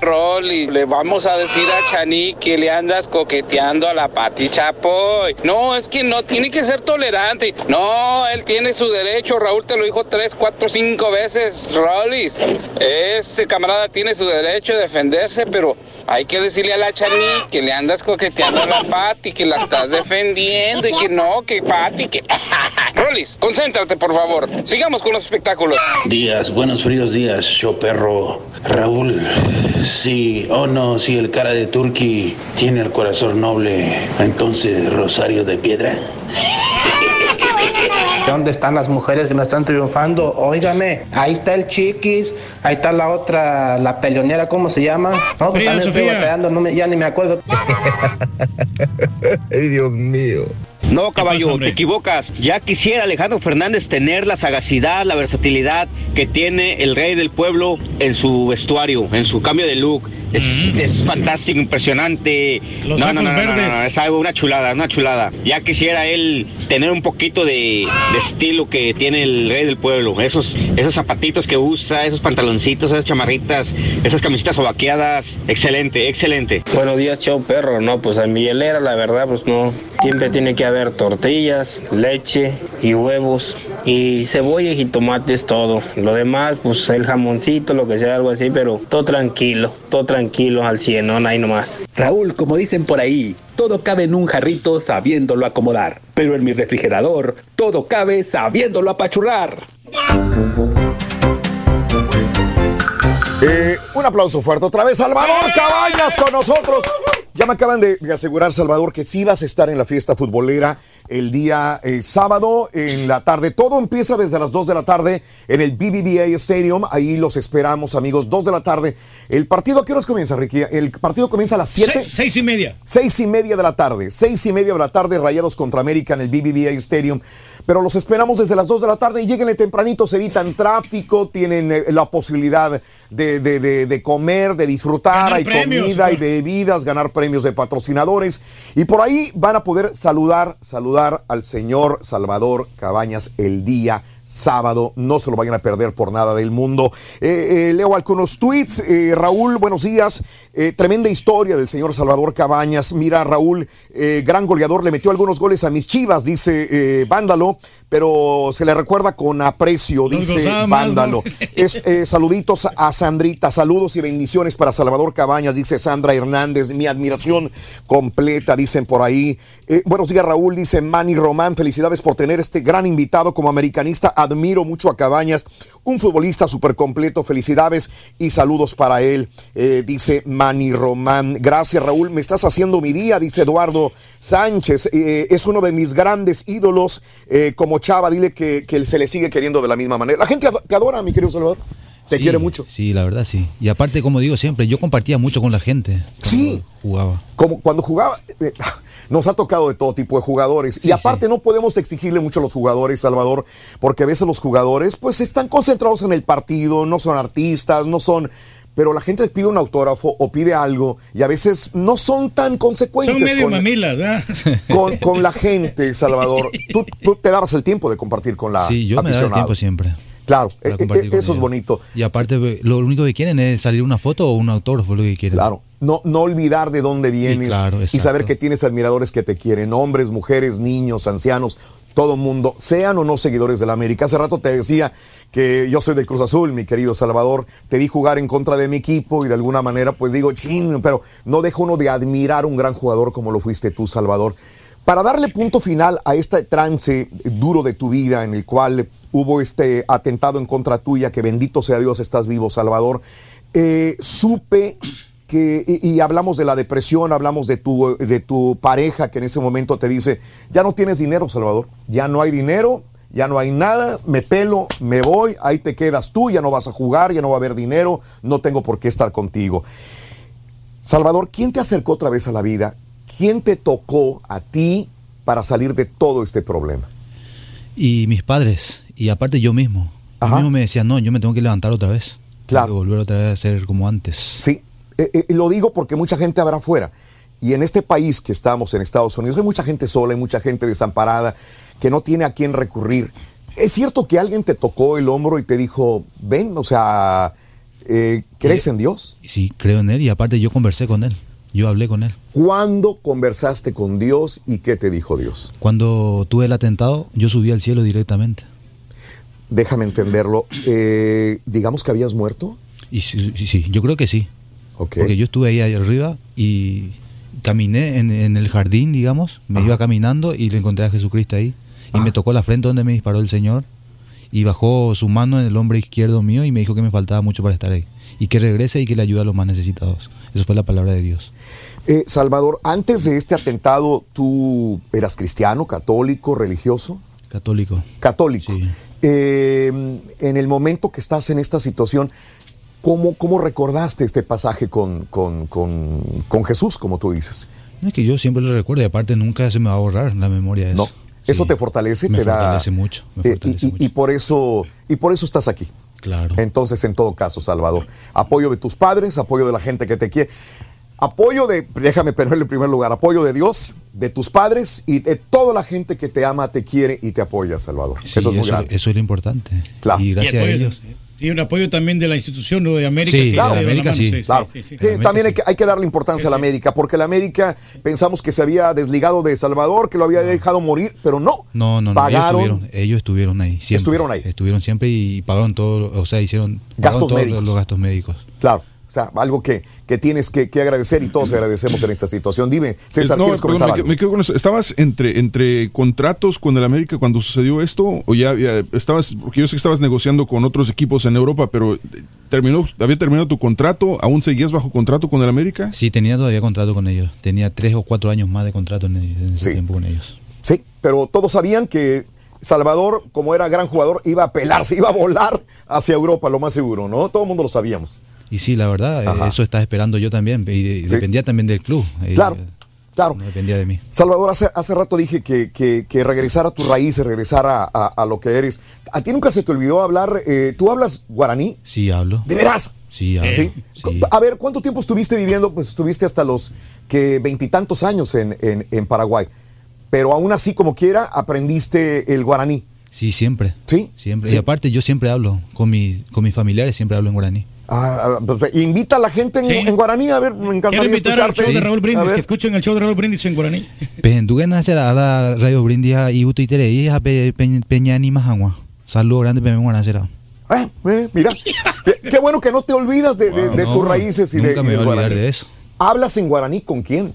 Rolly, le vamos a decir a Chani que le andas coqueteando a la Pati Chapoy. No, es que no, tiene que ser tolerante. No, él tiene su derecho. Raúl te lo dijo tres, cuatro, cinco veces, Rollis. Ese camarada tiene su derecho de defenderse, pero hay que decirle a la Chani que le andas coqueteando a la Pati, que la estás defendiendo y que no, que Pati, que... *laughs* Rollis, concéntrate, por favor. Sigamos con los espectáculos.
Días, buenos fríos días, show perro. Raúl, sí, oh no, si el cara de Turqui tiene el corazón noble, entonces Rosario de Piedra. *laughs*
¿Dónde están las mujeres que no están triunfando? Óigame, ahí está el Chiquis, ahí está la otra, la peleonera, ¿cómo se llama? No, pues
Frida
también estoy batallando, no me- ya ni me acuerdo. *laughs*
Ay, Dios mío.
No, caballo,
pasa,
te equivocas. Ya quisiera Alejandro Fernández tener la sagacidad, la versatilidad que tiene el rey del pueblo en su vestuario, en su cambio de look. Es, es fantástico, impresionante.
Los
no, no, no, no, no,
verdes.
no, es algo, una chulada, una chulada. Ya quisiera él tener un poquito de, de estilo que tiene el rey del pueblo. Esos, esos zapatitos que usa, esos pantaloncitos, esas chamarritas, esas camisetas sobaqueadas. Excelente, excelente.
Buenos días, show perro. No, pues en mi hielera, la verdad, pues no. Siempre tiene que haber tortillas, leche y huevos y cebolla y tomates, todo. Lo demás, pues el jamoncito, lo que sea, algo así, pero todo tranquilo, todo tranquilo al cien, no ahí nomás.
Raúl, como dicen por ahí, todo cabe en un jarrito sabiéndolo acomodar, pero en mi refrigerador todo cabe sabiéndolo apachurrar.
Eh, un aplauso fuerte otra vez, Salvador Cabañas con nosotros. Ya me acaban de, de asegurar, Salvador, que sí vas a estar en la fiesta futbolera el día eh, sábado en la tarde. Todo empieza desde las 2 de la tarde en el BBVA Stadium. Ahí los esperamos, amigos. 2 de la tarde. El partido, ¿a qué horas comienza, Ricky? El partido comienza a las 7.
Se- seis y media.
Seis y media de la tarde. Seis y media de la tarde, Rayados contra América en el BBVA Stadium. Pero los esperamos desde las 2 de la tarde y lléguenle tempranito, se evitan tráfico, tienen eh, la posibilidad de, de- de- de comer, de disfrutar,
Ganar
hay
premios,
comida,
¿no?
bebidas, ganar premios de patrocinadores. Y por ahí van a poder saludar, saludar al señor Salvador Cabañas el día sábado. No se lo vayan a perder por nada del mundo. Eh, eh, leo algunos tweets. Eh, Raúl, buenos días. Tremenda historia del señor Salvador Cabañas. Mira, Raúl, gran goleador, le metió algunos goles a mis chivas, dice Vándalo, pero se le recuerda con aprecio, dice
más,
Vándalo.
¿no? *laughs*
Es, saluditos a Sandrita, saludos y bendiciones para Salvador Cabañas, dice Sandra Hernández, mi admiración completa, dicen por ahí. Eh, buenos días, Raúl, dice Manny Román, felicidades por tener este gran invitado como americanista, admiro mucho a Cabañas, un futbolista súper completo, felicidades y saludos para él, eh, dice Manny Román. Gracias, Raúl, me estás haciendo mi día, dice Eduardo Sánchez, eh, es uno de mis grandes ídolos, eh, como Chava, dile que, que se le sigue queriendo de la misma manera. La gente te adora, mi querido Salvador. Te
Sí,
quiere mucho.
Sí, la verdad sí. Y aparte, como digo siempre, yo compartía mucho con la gente.
Sí.
Jugaba.
Como cuando jugaba, nos ha tocado de todo tipo de jugadores. y aparte no podemos exigirle mucho a los jugadores, Salvador, porque a veces los jugadores pues están concentrados en el partido, no son artistas, no son... Pero la gente pide un autógrafo o pide algo y a veces no son tan consecuentes
Son medio
con,
mamilas, ¿verdad? *laughs*
con, con la gente, Salvador. Tú, tú te dabas el tiempo de compartir con la
Sí, yo me daba el
aficionado.
tiempo siempre.
Claro, eh, eh,
con
eso es bonito.
Y aparte, lo único que quieren es salir una foto o un autógrafo, lo que quieren.
Claro. No, no olvidar de dónde vienes
claro,
y saber que tienes admiradores que te quieren, hombres, mujeres, niños, ancianos, todo mundo, sean o no seguidores de la América. Hace rato te decía que yo soy del Cruz Azul, mi querido Salvador. Te vi jugar en contra de mi equipo y de alguna manera, pues digo, chin, pero no dejo uno de admirar un gran jugador como lo fuiste tú, Salvador. Para darle punto final a este trance duro de tu vida en el cual hubo este atentado en contra tuya, que bendito sea Dios estás vivo, Salvador, eh, supe que, y, y hablamos de la depresión, hablamos de tu, de tu pareja que en ese momento te dice, ya no tienes dinero, Salvador, ya no hay dinero, ya no hay nada, me pelo, me voy, ahí te quedas tú, ya no vas a jugar, ya no va a haber dinero, no tengo por qué estar contigo. Salvador, ¿quién te acercó otra vez a la vida? ¿Quién te tocó a ti para salir de todo este problema?
Y mis padres, y aparte yo mismo. Yo mismo me decía, no, yo me tengo que levantar otra vez. Tengo que volver otra vez a ser como antes.
Sí, eh, eh, lo digo porque mucha gente habrá afuera. Y en este país que estamos, en Estados Unidos, hay mucha gente sola, hay mucha gente desamparada, que no tiene a quién recurrir. ¿Es cierto que alguien te tocó el hombro y te dijo, ven, o sea, eh, ¿crees en Dios?
Sí, creo en Él y aparte yo conversé con Él. Yo hablé con Él.
¿Cuándo conversaste con Dios y qué te dijo Dios?
Cuando tuve el atentado, yo subí al cielo directamente.
Déjame entenderlo. Eh, digamos que habías muerto.
Y sí, sí, sí, yo creo que sí.
Ok.
Porque yo estuve ahí arriba y caminé en, en el jardín, digamos, me iba caminando y le encontré a Jesucristo ahí. Y me tocó la frente donde me disparó el Señor y bajó su mano en el hombro izquierdo mío y me dijo que me faltaba mucho para estar ahí. Y que regrese y que le ayude a los más necesitados. Eso fue la palabra de Dios.
Eh, Salvador, antes de este atentado, ¿tú eras cristiano, católico, religioso?
Católico.
Católico. Eh, en el momento que estás en esta situación, ¿cómo, cómo recordaste este pasaje con, con, con, con Jesús, como tú dices?
No es que yo siempre lo recuerdo y aparte nunca se me va a borrar la memoria de eso.
No, eso te fortalece,
me
te da...
fortalece mucho. me
Eh,
fortalece
y, y- y por eso, y por eso estás aquí.
Claro.
Entonces, en todo caso, Salvador, apoyo de tus padres, apoyo de la gente que te quiere, apoyo de, déjame ponerlo en primer lugar, apoyo de Dios, de tus padres y de toda la gente que te ama, te quiere y te apoya, Salvador.
Sí,
eso es muy
eso,
grande.
eso es lo importante.
Claro.
Y gracias
Y
a ellos.
Sí, un apoyo también de la institución ¿no? de América.
Sí,
que
claro, América sí.
Claro.
sí, sí.
Sí, también hay que, hay que darle importancia a la América, porque la América pensamos que se había desligado de Salvador, que lo había dejado morir, pero no.
No, no, no.
Pagaron.
Ellos estuvieron, ellos estuvieron ahí. Siempre.
Estuvieron ahí.
Estuvieron siempre y pagaron todo, o sea, hicieron
Gastos
todos
médicos.
los gastos médicos.
Claro. O sea, algo que, que tienes que, que agradecer y todos agradecemos en esta situación. Dime, César,
No,
¿quieres comentar
me,
algo?
me quedo con eso. ¿Estabas entre, entre contratos con el América cuando sucedió esto? ¿O ya, ya estabas, porque yo sé que estabas negociando con otros equipos en Europa, pero eh, terminó, había terminado tu contrato? ¿Aún seguías bajo contrato con el América?
Sí, tenía todavía contrato con ellos. Tenía tres o cuatro años más de contrato en, en ese tiempo con ellos.
Sí, pero todos sabían que Salvador, como era gran jugador, iba a pelarse, iba a volar hacia Europa, lo más seguro, ¿no? Todo el mundo lo sabíamos.
Y sí, la verdad, eh,
Ajá.
eso estaba esperando yo también. Y
Sí.
dependía también del club. Eh,
Claro, claro.
No dependía de mí.
Salvador, hace, hace rato dije que, que, que regresar a tus raíces, regresar a, a- a lo que eres. ¿A ti nunca se te olvidó hablar? eh, ¿Tú hablas guaraní?
Sí, hablo.
¿De veras?
Sí, hablo.
¿Sí? A ver, ¿cuánto tiempo estuviste viviendo? Pues estuviste hasta los que veintitantos años en, en, en Paraguay. Pero aún así, como quiera, aprendiste el guaraní.
Sí, siempre.
Sí.
Siempre.
Sí.
Y aparte, yo siempre hablo con, mi, con mis familiares, siempre hablo en guaraní.
Ah, ah, pues, invita a la gente en, en guaraní, a ver, me
Quiero
encantaría
invitar al
escucharte.
show de Raúl Brindis, que escuchen el show de Raúl Brindis en guaraní. *laughs*
Pendugen hacer a la radio brindia y uto y tere y a pe- pe- peña ni majangua. Saludo grande pe me hacer.
Ah, eh, mira, qué, bueno que no te olvidas de, de- de
No,
tus raíces y de,
nunca
y
me voy a olvidar de eso.
¿Hablas en guaraní con quién?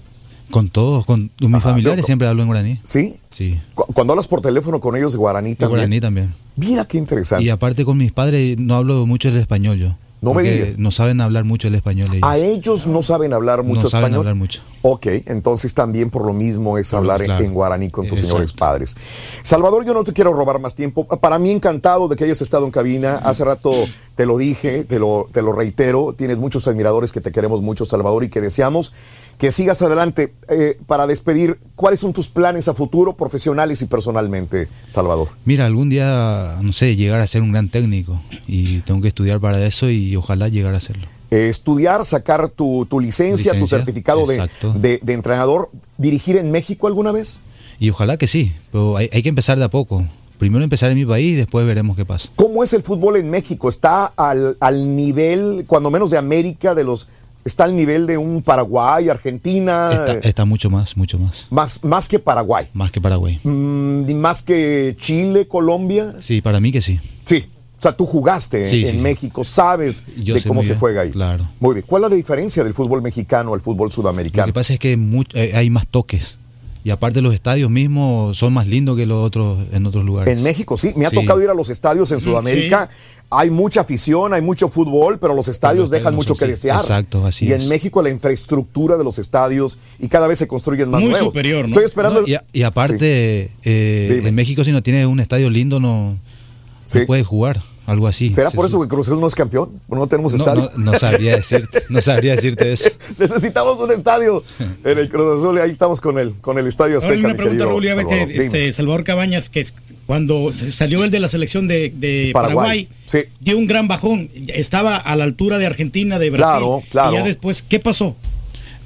Con todos, con mis familiares siempre hablo en guaraní.
¿Sí?
Sí.
Cu- Cuando hablas por teléfono con ellos de guaraní también.
guaraní también.
Mira qué interesante.
Y aparte con mis padres no hablo mucho el español yo.
No me digas.
No saben hablar mucho el español ellos.
A ellos no saben hablar mucho
no saben
español.
hablar mucho.
Ok, entonces también por lo mismo es hablar en-
claro.
en guaraní con tus
Exacto.
señores padres. Salvador, yo no te quiero robar más tiempo. Para mí encantado de que hayas estado en cabina. Hace rato te lo dije, te lo, te lo reitero. Tienes muchos admiradores que te queremos mucho, Salvador, y que deseamos que sigas adelante. Eh, para despedir, ¿cuáles son tus planes a futuro, profesionales y personalmente, Salvador?
Mira, algún día, no sé, llegar a ser un gran técnico. Y tengo que estudiar para eso y ojalá llegar a hacerlo.
Eh, estudiar, sacar tu, tu licencia, tu certificado de- de entrenador, dirigir en México alguna vez.
Y ojalá que sí, pero hay, hay que empezar de a poco. Primero empezar en mi país y después veremos qué pasa.
¿Cómo es el fútbol en México? ¿Está al, al nivel, cuando menos de América, de los está al nivel de un Paraguay, Argentina,
Está,
eh,
está mucho más, mucho más.
más, más que Paraguay,
Más que Paraguay.
Mm, más que Chile, Colombia.
Sí, para mí que sí.
Sí, o sea, tú jugaste
Sí,
en
sí.
México, sabes
Yo
de cómo se
bien,
juega ahí.
Claro.
Muy bien. ¿Cuál es la diferencia del fútbol mexicano al fútbol
Lo
sudamericano?
que pasa es que eh, hay más toques. Y aparte los estadios mismos son más lindos que los otros en otros lugares.
En México sí, me ha
Sí.
tocado ir a los estadios en Sudamérica. Hay mucha afición, hay mucho fútbol, pero los estadios
los
dejan
estadios
mucho que
sí,
desear.
exacto, así
y
es.
en México la infraestructura de los estadios y cada vez se construyen más
Muy
nuevos.
superior, ¿no?
Estoy esperando.
No, y, a- y aparte, eh, en México si no tienes un estadio lindo no,
Sí.
no puedes jugar. Algo así.
¿Será
Sí,
por
sí.
eso que Cruz Azul no es campeón? ¿O no tenemos
No,
estadio?
no, no sabría *laughs* decirte, no sabría decirte eso. *laughs*
Necesitamos un estadio en el Cruz Azul y ahí estamos con el, con el estadio
Ahora
Azteca,
una
mi
pregunta,
querido
Raúl,
Salvador.
este, Salvador Cabañas, que es- cuando salió el de la selección de, de
Paraguay,
Paraguay, dio un gran bajón. Estaba a la altura de Argentina, de Brasil.
Claro, claro.
Y ya después, ¿qué pasó?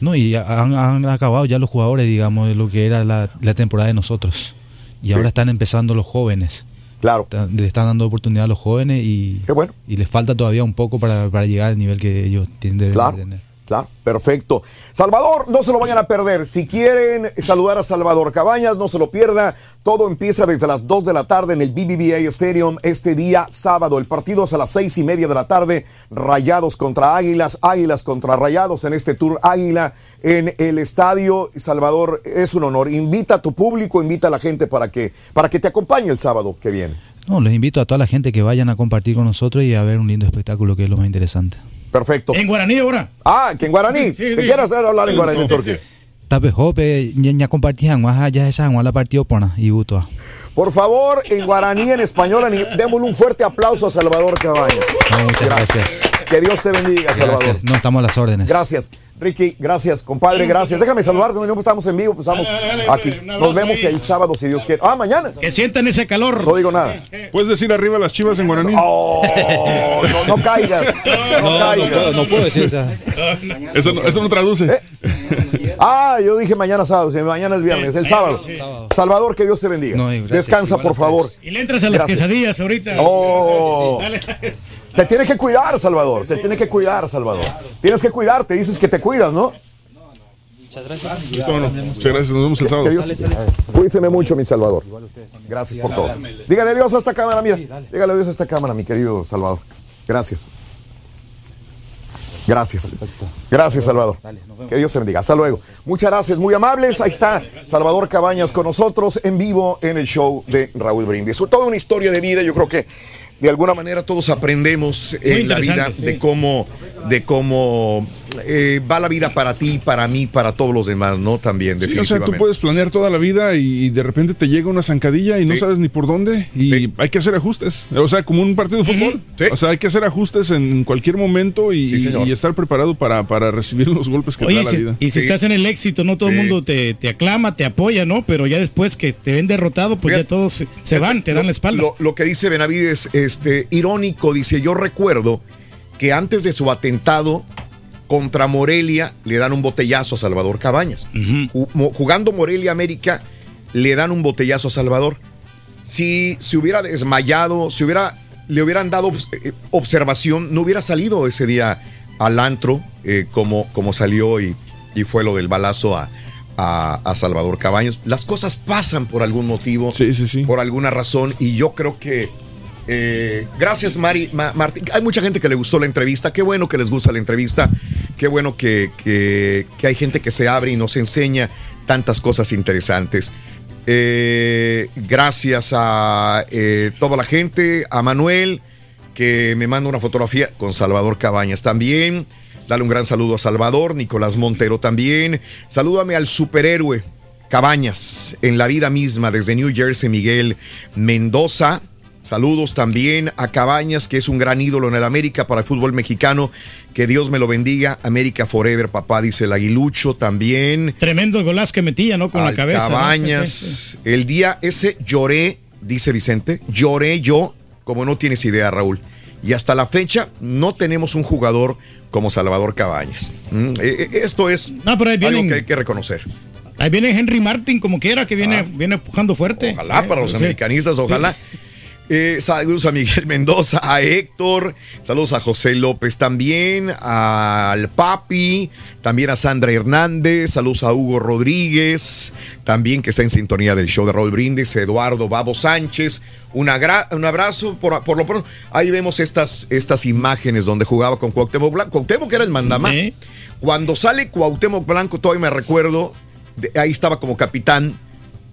No, y han, han acabado ya los jugadores, digamos, de lo que era la, la temporada de nosotros. Y
Sí.
ahora están empezando los jóvenes.
Claro.
Le están dando oportunidad a los jóvenes y, y les falta todavía un poco para, para llegar al nivel que ellos tienen deben
Claro.
tener.
Claro, perfecto. Salvador, no se lo vayan a perder. Si quieren saludar a Salvador Cabañas, no se lo pierda. Todo empieza desde las 2 de la tarde en el BBVA Stadium este día sábado. El partido es a las seis y media de la tarde. Rayados contra Águilas, Águilas contra Rayados en este tour Águila en el estadio. Salvador, es un honor. Invita a tu público, invita a la gente para que, para que te acompañe el sábado que viene.
No, les invito a toda la gente que vayan a compartir con nosotros y a ver un lindo espectáculo que es lo más interesante.
Perfecto.
En guaraní ahora.
Ah, que en guaraní.
Sí,
¿Te
sí.
quieres hacer hablar en guaraní, Turquía?
Tape hope, ya compartían, ya esa la partido pona y gusto.
Por favor, en guaraní, en español, en- démosle un fuerte aplauso a Salvador Cabañas.
No, muchas gracias.
Que Dios te bendiga, Salvador.
Gracias. No estamos a las órdenes.
Gracias. Ricky, gracias, compadre, gracias. Déjame saludarte, no estamos en vivo, pues estamos aquí. Nos vemos el sábado si Dios quiere. Ah, mañana.
Que sientan ese calor.
No digo nada.
¿Puedes decir arriba las chivas en guaraní?
Oh, no, no caigas. *laughs* No, caigas.
puedo decir esa.
Eso no, eso no traduce.
Ah, yo dije mañana sábado, si mañana es viernes, el sábado. Salvador, que Dios te bendiga.
No,
Descansa, por favor.
Y le entras a las
Gracias.
quesadillas ahorita.
Oh. Se tiene que cuidar, Salvador. Se tiene que cuidar, Salvador. Tienes que cuidarte. Dices que te cuidas, ¿no?
Listo, bueno. Muchas gracias. Nos vemos el sábado.
Que Dios, cuídeme mucho, mi Salvador. Gracias por todo. Dígale adiós a esta cámara, mira. Dígale adiós a esta cámara, mi querido Salvador. Gracias. Gracias. Gracias, Salvador. Que Dios te bendiga. Hasta luego. Muchas gracias, muy amables. Ahí está Salvador Cabañas con nosotros en vivo en el show de Raúl Brindis. Toda una historia de vida, yo creo que de alguna manera todos aprendemos en la vida de cómo, de cómo eh, va la vida para ti, para mí, para todos los demás, ¿no? También,
Sí, o sea,
definitivamente.
tú puedes planear toda la vida y, y de repente te llega una zancadilla y no sabes ni por dónde y hay que hacer ajustes. O sea, como un partido de fútbol.
Sí.
O sea, hay que hacer ajustes en cualquier momento y,
Sí, señor.
y estar preparado para, para recibir los golpes que te da la
si,
vida.
y si
Sí.
estás en el éxito, no todo el mundo te, te aclama, te apoya, ¿no? Pero ya después que te ven derrotado, pues ya todos se, se van, te dan la espalda.
Lo, lo que dice Benavides, este, irónico, dice, yo recuerdo que antes de su atentado contra Morelia le dan un botellazo a Salvador Cabañas. Jugando Morelia América le dan un botellazo a Salvador. Si se hubiera desmayado, si hubiera, le hubieran dado eh, observación, no hubiera salido ese día al antro eh, como, como salió y, y fue lo del balazo a, a- a Salvador Cabañas. Las cosas pasan por algún motivo,
Sí, sí, sí.
por alguna razón, y yo creo que eh, gracias, Mari, Ma- Martín. Hay mucha gente que le gustó la entrevista. Qué bueno que les gusta la entrevista. Qué bueno que, que- que hay gente que se abre y nos enseña tantas cosas interesantes. Eh, gracias a eh, toda la gente, a Manuel, que me manda una fotografía con Salvador Cabañas también. Dale un gran saludo a Salvador, Nicolás Montero también. Salúdame al superhéroe Cabañas, en la vida misma, desde New Jersey, Miguel Mendoza. Saludos también a Cabañas, que es un gran ídolo en el América para el fútbol mexicano. Que Dios me lo bendiga. América Forever, papá, dice el aguilucho también.
Tremendo golazo que metía, ¿no? Con la cabeza.
Cabañas. El día ese lloré, dice Vicente, lloré yo, como no tienes idea, Raúl. Y hasta la fecha no tenemos un jugador como Salvador Cabañas. Mm, eh, eh, esto es
No, pero
algo que hay que reconocer.
Ahí viene Henry Martin, como quiera, que viene, viene empujando fuerte.
Ah. Ojalá para los
Sí.
americanistas, ojalá. Eh, saludos a Miguel *laughs* Mendoza, a Héctor, saludos a José López también, al Papi, también a Sandra Hernández, saludos a Hugo Rodríguez, también que está en sintonía del show de Raúl Brindis, Eduardo Babo Sánchez, un, un abrazo, por, por lo pronto, ahí vemos estas, estas imágenes donde jugaba con Cuauhtémoc Blanco, Cuauhtémoc era el mandamás. Cuando sale Cuauhtémoc Blanco, todavía me recuerdo, ahí estaba como capitán,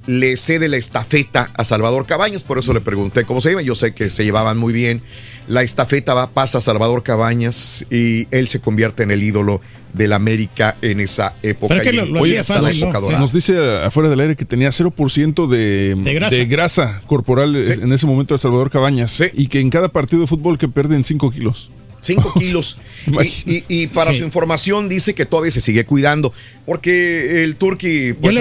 le cede la estafeta a Salvador Cabañas, por eso le pregunté cómo se iba. Yo sé que se llevaban muy bien. La estafeta va, pasa a Salvador Cabañas y él se convierte en el ídolo del América en esa época.
Que lo- lo hacía
esa
fácil,
época
¿no?
Nos dice afuera del aire que tenía 0% de,
De grasa.
de grasa corporal en ese momento de Salvador Cabañas. Y que en cada partido de fútbol que pierden 5 kilos.
5 *laughs* kilos. Y, y- y para
Sí.
su información dice que todavía se sigue cuidando. Porque el Turqui pues,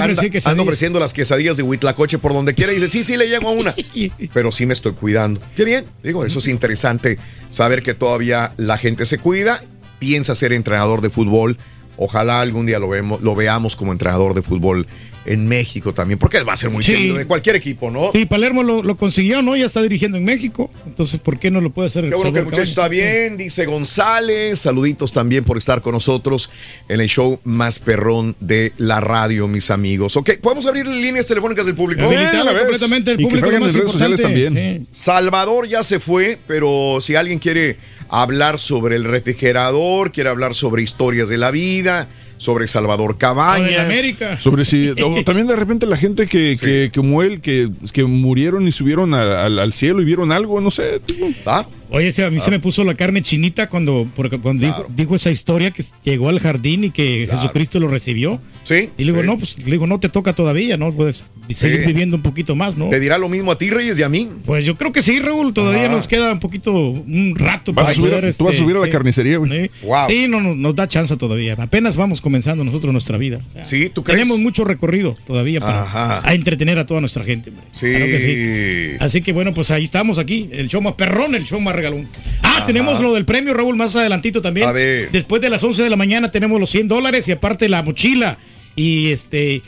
anda ofreciendo las quesadillas de Huitlacoche por donde quiera. Y dice, sí, sí, le llego a una. *laughs* pero sí me estoy cuidando. Qué bien. Digo, eso es interesante saber que todavía la gente se cuida. Piensa ser entrenador de fútbol. Ojalá algún día lo, vemos, lo veamos como entrenador de fútbol en México también. Porque va a ser muy
Sí.
querido de cualquier equipo, ¿no?
Sí, Palermo lo, lo consiguió, ¿no? Ya está dirigiendo en México. Entonces, ¿por qué no lo puede hacer el
Qué bueno que el muchacho está bien, dice González. Saluditos también por estar con nosotros en el show más perrón de la radio, mis amigos. Ok, ¿podemos abrir líneas telefónicas del público?
Habilitarlo completamente el
Y que
público. lo
en
más
redes sociales también.
Sí.
Salvador ya se fue, pero si alguien quiere hablar sobre el refrigerador, quiere hablar sobre historias de la vida, sobre Salvador Cabañas.
Sobre si o *laughs* también de repente la gente que, que, como él, que, que murieron y subieron a- al, al cielo y vieron algo, no sé.
¿Ah?
Oye, sí, a mí se me puso la carne chinita cuando, porque cuando dijo, dijo esa historia que llegó al jardín y que
Claro.
Jesucristo lo recibió.
Sí.
Y le digo,
sí.
no, pues le digo, no te toca todavía, ¿no? Puedes seguir
Sí.
viviendo un poquito más, ¿no?
¿Te dirá lo mismo a ti, Reyes, y a mí?
Pues yo creo que sí, Raúl, todavía
Ajá.
nos queda un poquito, un rato
Vas a subir a-
poder,
tú vas a
este,
subir a la
sí.
carnicería, güey.
Wow.
Sí, no, no, nos da chance todavía. Apenas vamos comenzando nosotros nuestra vida.
Sí, ¿tú crees?
Tenemos mucho recorrido todavía para
Ajá.
a entretener a toda nuestra gente. hombre.
Sí.
Claro que sí. Así que bueno, pues ahí estamos aquí, el show más perrón, el show más regalón. Ah, tenemos lo del premio, Raúl, más adelantito también.
A ver.
Después de las 11 de la mañana tenemos los 100 dólares y aparte la mochila. Y este,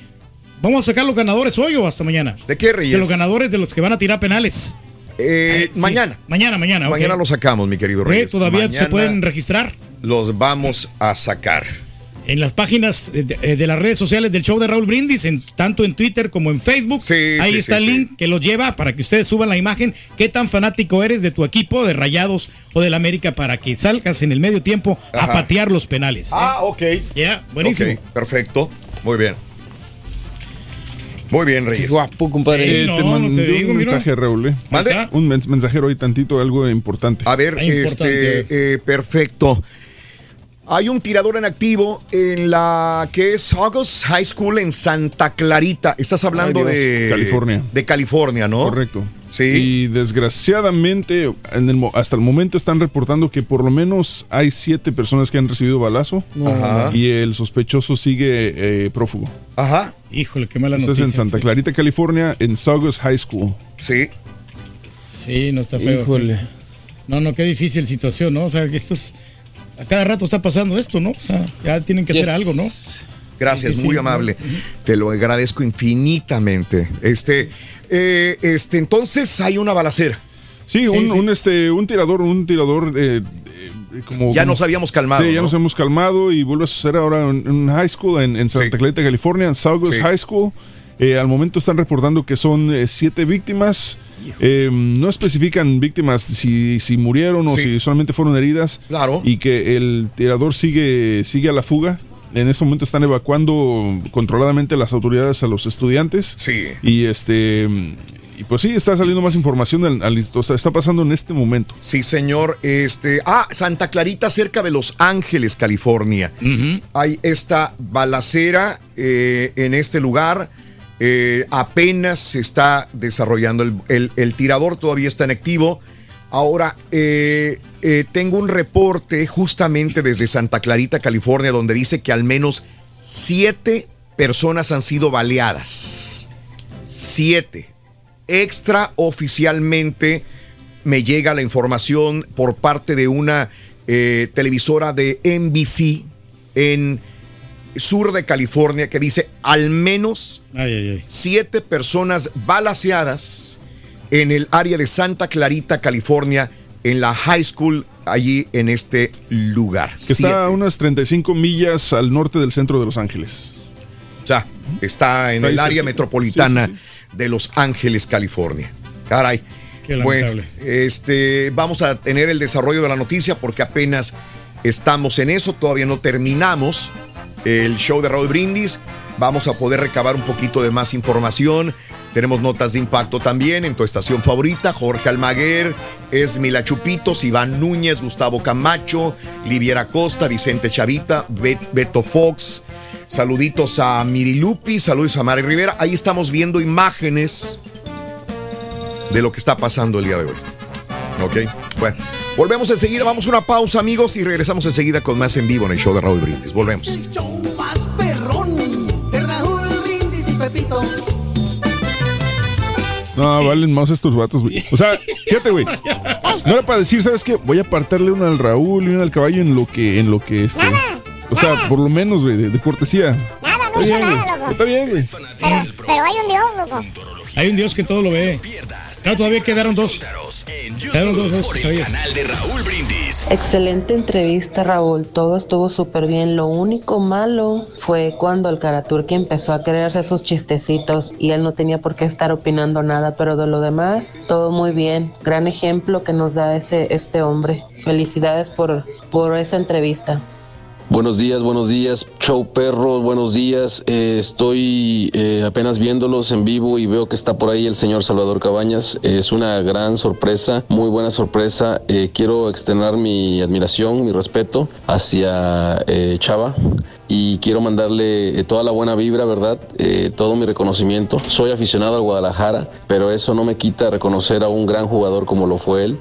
vamos a sacar los ganadores hoy o hasta mañana.
¿De qué, Reyes?
De los ganadores de los que van a tirar penales.
Eh,
Sí.
Mañana.
Mañana, mañana. ok.
Mañana lo sacamos, mi querido
Ok,
Reyes.
Todavía se
Mañana
pueden registrar
Los vamos a sacar.
en las páginas de, de- las redes sociales del show de Raúl Brindis, en, tanto en Twitter como en Facebook. Ahí
sí,
está
sí,
el link que los lleva para que ustedes suban la imagen. ¿Qué tan fanático eres de tu equipo, de Rayados o del América para que salgas en el medio tiempo a patear los penales? ¿eh?
Ah, ok.
Ya, buenísimo.
Ok, perfecto. Muy bien. Muy bien, Reyes.
Guapo, compadre.
Eh,
no,
te
no
mandé
te digo,
un
mira.
mensaje, Raúl. eh.
¿Mande?
Un mens- mensajero ahí tantito, algo importante.
A ver,
importante.
este, eh, perfecto. Hay un tirador en activo en la que es August High School en Santa Clarita. Estás hablando
Ay,
de
California.
De California, ¿no?
Correcto.
Sí.
Y desgraciadamente, en el mo- hasta el momento están reportando que por lo menos hay siete personas que han recibido balazo
Ajá.
y el sospechoso sigue eh, prófugo.
Ajá.
Híjole, qué mala
Esto es
noticia.
en Santa
sí.
Clarita, California, en Saugus High School.
Sí.
Sí, no está feo.
Híjole.
sí. No, no, qué difícil situación, ¿no? O sea, que esto es. A cada rato está pasando esto, ¿no? O sea, ya tienen que hacer algo, ¿no?
Gracias,
Sí, sí,
muy
sí.
amable. Te lo agradezco infinitamente. Este, eh, este, entonces hay una balacera.
Sí, un,
sí.
un, este, un tirador, un tirador eh, eh, como...
Ya
como-
nos habíamos calmado.
Sí, ya
¿no?
nos hemos calmado y vuelve a suceder ahora en un high school en, en Santa
Sí.
Clarita, California, en Saugus
Sí.
High School. Eh, al momento están reportando que son eh, siete víctimas. Eh, no especifican víctimas si, si murieron o
Sí.
si solamente fueron heridas.
Claro.
Y que el tirador sigue, sigue a la fuga. En este momento están evacuando controladamente las autoridades a los estudiantes.
Sí.
Y este. Y pues sí, está saliendo más información. Al, al- o sea, está pasando en este momento.
Sí, señor. Este, ah, Santa Clarita, cerca de Los Ángeles, California. Hay esta balacera eh, en este lugar. Eh, apenas se está desarrollando el, tirador, todavía está en activo. Ahora, eh, eh, tengo un reporte justamente desde Santa Clarita, California, donde dice que al menos siete personas han sido baleadas. Siete. Extraoficialmente me llega la información por parte de una televisora de NBC en sur de California que dice al menos
Ay, ay, ay.
siete personas balaseadas en el área de Santa Clarita, California, en la high school allí en este lugar.
Que está a unas 35 millas al norte del centro de Los Ángeles.
O sea, está en el área metropolitana
Sí, sí,
de Los Ángeles, California. Caray.
Qué
Bueno,
lamentable.
este, vamos a tener el desarrollo de la noticia porque apenas estamos en eso, todavía no terminamos el show de Raúl Brindis. Vamos a poder recabar un poquito de más información. Tenemos notas de impacto también en tu estación favorita. Jorge Almaguer, Esmila Chupitos, Iván Núñez, Gustavo Camacho, Liviera Costa, Vicente Chavita, Bet- Beto Fox. Saluditos a Mirilupi, saludos a Mari Rivera. Ahí estamos viendo imágenes de lo que está pasando el día de hoy. Ok, bueno, volvemos enseguida, vamos a una pausa amigos y regresamos enseguida con más en vivo en el show de Raúl Brindis. Volvemos.
No, valen más estos vatos, güey. O sea, fíjate, güey. No era para decir, ¿sabes qué? Voy a apartarle una al Raúl y una al caballo en lo que, en lo que este. O sea, por lo menos, güey, de, de cortesía.
Nada, no
Está
hizo
bien,
nada,
güey.
loco.
Está bien, güey.
Pero, pero hay un Dios, loco.
Hay un Dios que todo lo ve. Claro, todavía quedaron dos. Quedaron dos, dos que sabía.
de Raúl Brindis.
Excelente entrevista, Raúl. Todo estuvo súper bien. Lo único malo fue cuando el Karaturki empezó a hacer sus chistecitos y él no tenía por qué estar opinando nada, pero de lo demás, todo muy bien. Gran ejemplo que nos da ese este hombre. Felicidades por, por esa entrevista.
Buenos días, buenos días, show perro, buenos días. Eh, estoy eh, apenas viéndolos en vivo y veo que está por ahí el señor Salvador Cabañas. Es una gran sorpresa, muy buena sorpresa. Eh, quiero externar mi admiración, mi respeto hacia eh, Chava y quiero mandarle toda la buena vibra, ¿verdad? Eh, todo mi reconocimiento. Soy aficionado al Guadalajara, pero eso no me quita reconocer a un gran jugador como lo fue él.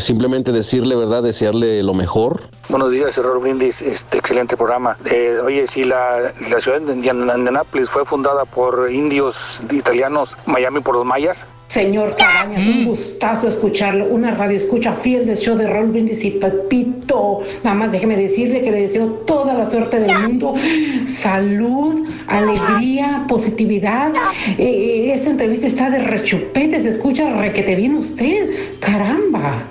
Simplemente decirle, ¿verdad? Desearle lo mejor.
Buenos días, Error Brindis, este excelente programa. Eh, oye, si la, la ciudad de Indian- Indianápolis fue fundada por indios italianos, Miami por los mayas,
Señor Cabañas, un gustazo escucharlo. Una radio escucha fiel del show de Raúl Brindis y Pepito. Nada más déjeme decirle que le deseo toda la suerte del mundo. Salud, alegría, positividad. Eh, esa entrevista está de rechupete, se escucha requete bien usted. Caramba.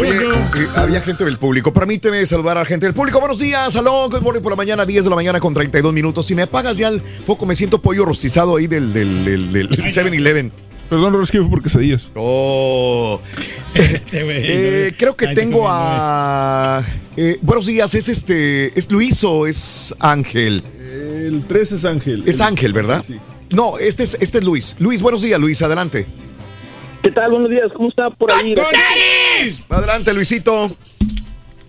Oye, eh, había gente del público. Permíteme saludar a la gente del público. Buenos días, salón. Good morning por la mañana, 10 de la mañana con 32 minutos. Si me apagas ya el foco, me siento pollo rostizado ahí del, del, del, del 7-Eleven.
Perdón, que fue por quesadillas.
Oh. Eh, creo que tengo a. eh, buenos días, es este. ¿Es Luis o es Ángel?
El 3 es Ángel.
Es Ángel, ¿verdad? No, este es, este es Luis. Luis, buenos días, Luis, adelante.
¿Qué tal? Buenos días, ¿cómo está por ahí?
Adelante, Luisito.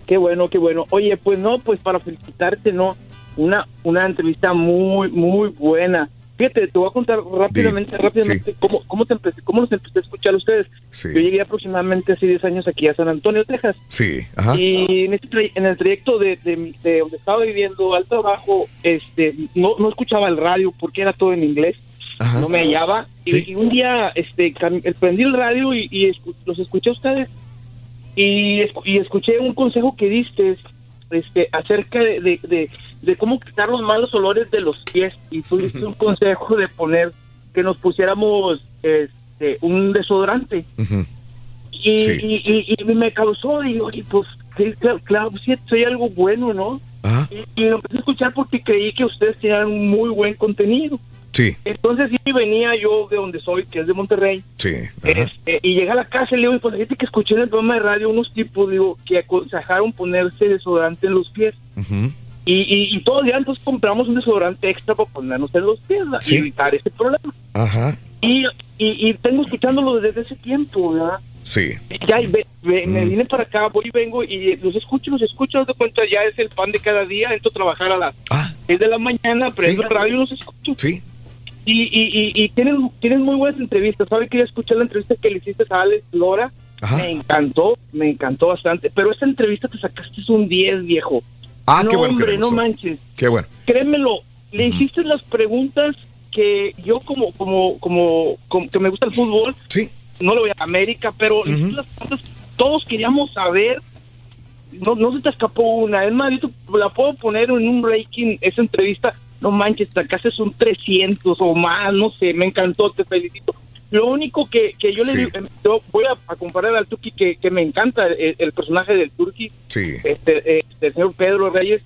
Qué bueno, qué bueno. Oye, pues no, pues para felicitarte, ¿no? Una, una entrevista muy, muy buena. Fíjate, te voy a contar rápidamente, rápidamente cómo, cómo, te empecé, cómo los empecé a escuchar a ustedes.
Sí.
Yo llegué aproximadamente hace 10 años aquí a San Antonio, Texas.
Sí, ajá.
Y en, este tray- en el trayecto de, de donde estaba viviendo al trabajo, este, no, no escuchaba el radio porque era todo en inglés. No me hallaba. Y- Y, un día este, prendí el radio y, y escu- los escuché a ustedes. Y, y escuché un consejo que diste este, acerca de, de, de- de cómo quitar los malos olores de los pies. Y tú diste un consejo de poner que nos pusiéramos este, un desodorante. Y,
Sí.
me causó, y oye, pues, sí, claro, claro, sí, soy algo bueno, ¿no? Y, y lo empecé a escuchar porque creí que ustedes tenían un muy buen contenido.
Sí,
Entonces, sí, venía yo de donde soy, que es de Monterrey,
sí.
este, y llegué a la casa y le digo, pues, fíjate que escuché en el programa de radio unos tipos, digo, que aconsejaron ponerse desodorante en los pies. Y, y, y todos ya entonces compramos un desodorante extra para ponernos en los pies.
Sí.
y evitar ese problema.
Ajá.
Y, y, y tengo escuchándolo desde ese tiempo, ¿verdad?
Sí.
Ya, ve- ve- me vine para acá, voy y vengo y los escucho, los escucho, haz de cuenta, ya es el pan de cada día, entro a trabajar a las 6 de la mañana, prendo el radio y los escucho.
Ah. Sí.
Y, y, y, y tienen, tienen muy buenas entrevistas, ¿sabe que ya escuché la entrevista que le hiciste a Alex Lora? Me encantó, me encantó bastante, pero esa entrevista te sacaste un 10, viejo.
Ah,
no,
qué bueno
hombre, no manches.
Qué bueno.
Créemelo, le hiciste las preguntas que yo como, como, como, como que me gusta el fútbol, no le voy a América, pero le hiciste las preguntas todos queríamos saber. No, no se te escapó una. Es más, yo te la puedo poner en un ranking, esa entrevista, no manches, haces un 300 o más, no sé, me encantó, te felicito. Lo único que, que yo le
Sí.
digo, em, yo voy a, a comparar al Turki, que, que me encanta el, el personaje del Turki,
Sí.
este, eh, del señor Pedro Reyes,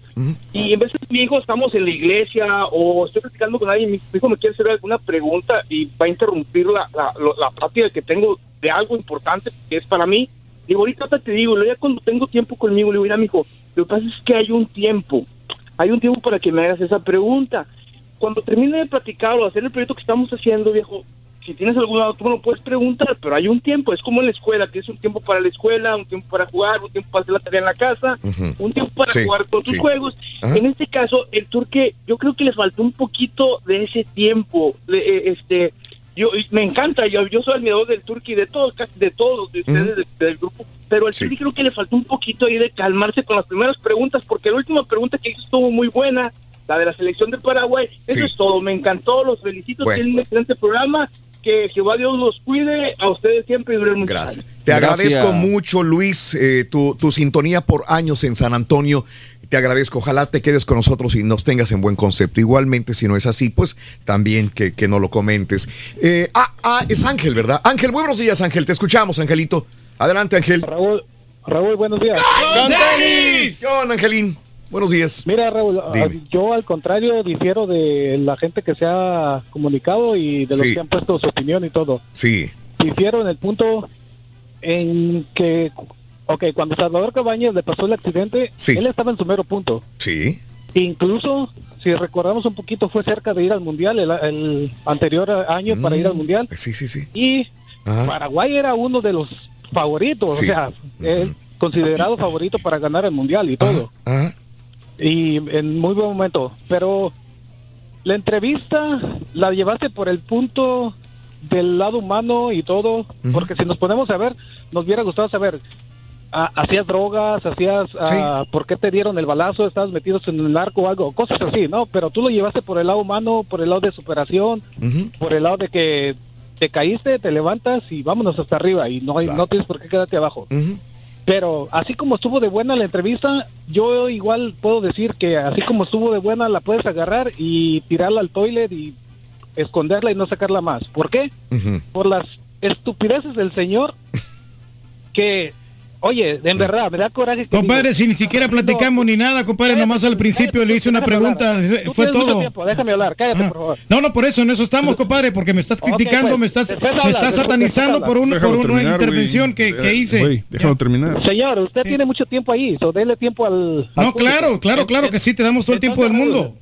y en veces mi hijo estamos en la iglesia o estoy platicando con alguien, mi hijo me quiere hacer alguna pregunta y va a interrumpir la, la, la práctica que tengo de algo importante que es para mí. Digo, ahorita te digo, ya cuando tengo tiempo conmigo, le digo, mira, mijo, lo que pasa es que hay un tiempo, hay un tiempo para que me hagas esa pregunta. Cuando termine de platicar o hacer el proyecto que estamos haciendo, viejo, si tienes alguna tú me lo puedes preguntar, pero hay un tiempo, es como en la escuela, tienes un tiempo para la escuela, un tiempo para jugar, un tiempo para hacer la tarea en la casa, un tiempo para
Sí,
jugar con tus
sí.
juegos.
Ajá.
En este caso, el turque, yo creo que le faltó un poquito de ese tiempo. Eh, este, yo me encanta, yo, yo soy admirador del turque y de todos, casi de todos de ustedes de- del grupo, pero al turque creo que le faltó un poquito ahí de calmarse con las primeras preguntas, porque la última pregunta que hizo estuvo muy buena. La de la selección de Paraguay, eso es todo, me encantó, los felicito,
Bueno.
tienen un excelente programa, que Jehová Dios los cuide, a ustedes siempre y
Gracias.
años.
Te
Gracias.
agradezco mucho, Luis, eh, tu, tu sintonía por años en San Antonio. Te agradezco. Ojalá te quedes con nosotros y nos tengas en buen concepto. Igualmente, si no es así, pues también que, que no lo comentes. Eh, ah, ah, es Ángel, ¿verdad? Ángel, buenos días, Ángel. Te escuchamos, Angelito. Adelante, Ángel.
Raúl, Raúl, buenos días.
¡Con tenis! ¿Qué onda, Angelín? Buenos días.
Mira, Raúl, ah,
Dime.
yo al contrario difiero de la gente que se ha comunicado y de los
Sí.
que han puesto su opinión y todo.
Sí.
Difiero en el punto en que, ok, cuando Salvador Cabañas le pasó el accidente,
Sí.
él estaba en su mero punto.
Sí.
Incluso, si recordamos un poquito, fue cerca de ir al Mundial el, el anterior año para ir al Mundial.
Sí, sí, sí.
Y
Ajá.
Paraguay era uno de los favoritos,
Sí.
o sea, considerado favorito para ganar el Mundial y todo.
Ajá.
Y en muy buen momento. Pero la entrevista la llevaste por el punto del lado humano y todo, porque si nos ponemos a ver, nos hubiera gustado saber, ah, hacías drogas, hacías, ah, ¿por qué te dieron el balazo? ¿Estabas metidos en el arco o algo? Cosas así, ¿no? Pero tú lo llevaste por el lado humano, por el lado de superación, por el lado de que te caíste, te levantas y vámonos hasta arriba y no, hay, no tienes por qué quedarte abajo. Pero así como estuvo de buena la entrevista, yo igual puedo decir que así como estuvo de buena, la puedes agarrar y tirarla al toilet y esconderla y no sacarla más. ¿Por qué? Por las estupideces del señor que, oye, en verdad, me da coraje. Que
Compadre,
digo,
si ni siquiera platicamos ni nada, compadre, nomás al principio le hice una pregunta,
hablar. Tú
fue todo.
tiempo, déjame hablar, cállate, por favor.
No, no, por eso, en eso estamos, compadre, porque me estás criticando,
pues,
me estás,
después
me estás
después-
satanizando por, un, por una
terminar,
intervención que, que hice.
Güey, déjalo terminar.
Señor, usted tiene mucho tiempo ahí, so dele tiempo al. al
No, claro, claro, claro que sí, te damos todo el tiempo del mundo.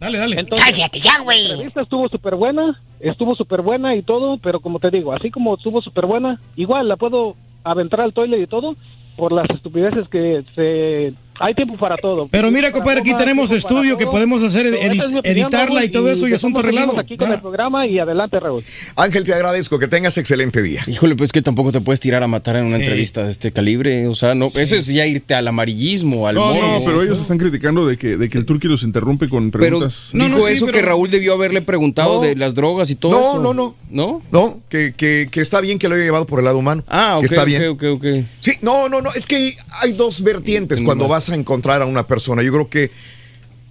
Dale, dale.
Cállate ya, güey. La entrevista estuvo súper buena, estuvo súper buena y todo, pero como te digo, así como estuvo súper buena, igual la puedo aventar al toilet y todo por las estupideces que se... Hay tiempo para todo.
Pero mira, compadre, aquí tenemos estudio que podemos hacer, edi-
es opinión,
editarla
Raúl,
y todo eso y asunto arreglado.
aquí con el programa y adelante, Raúl.
Ángel, te agradezco. Que tengas excelente día.
Híjole, pues que tampoco te puedes tirar a matar en una
Sí.
entrevista de este calibre. O sea, no, eso es ya irte al amarillismo, al
No, no, pero ellos están criticando de que, de que el Turqui los interrumpe con
Pero
preguntas.
dijo eso que Raúl debió haberle preguntado
No.
de las drogas y todo
No,
eso.
no, no.
¿No?
No, que, que, que está bien que lo haya llevado por el lado humano.
Ah,
que
ok,
está
ok,
bien.
ok, ok.
Sí, no, no, no. Es que hay dos vertientes cuando vas a encontrar a una persona. Yo creo que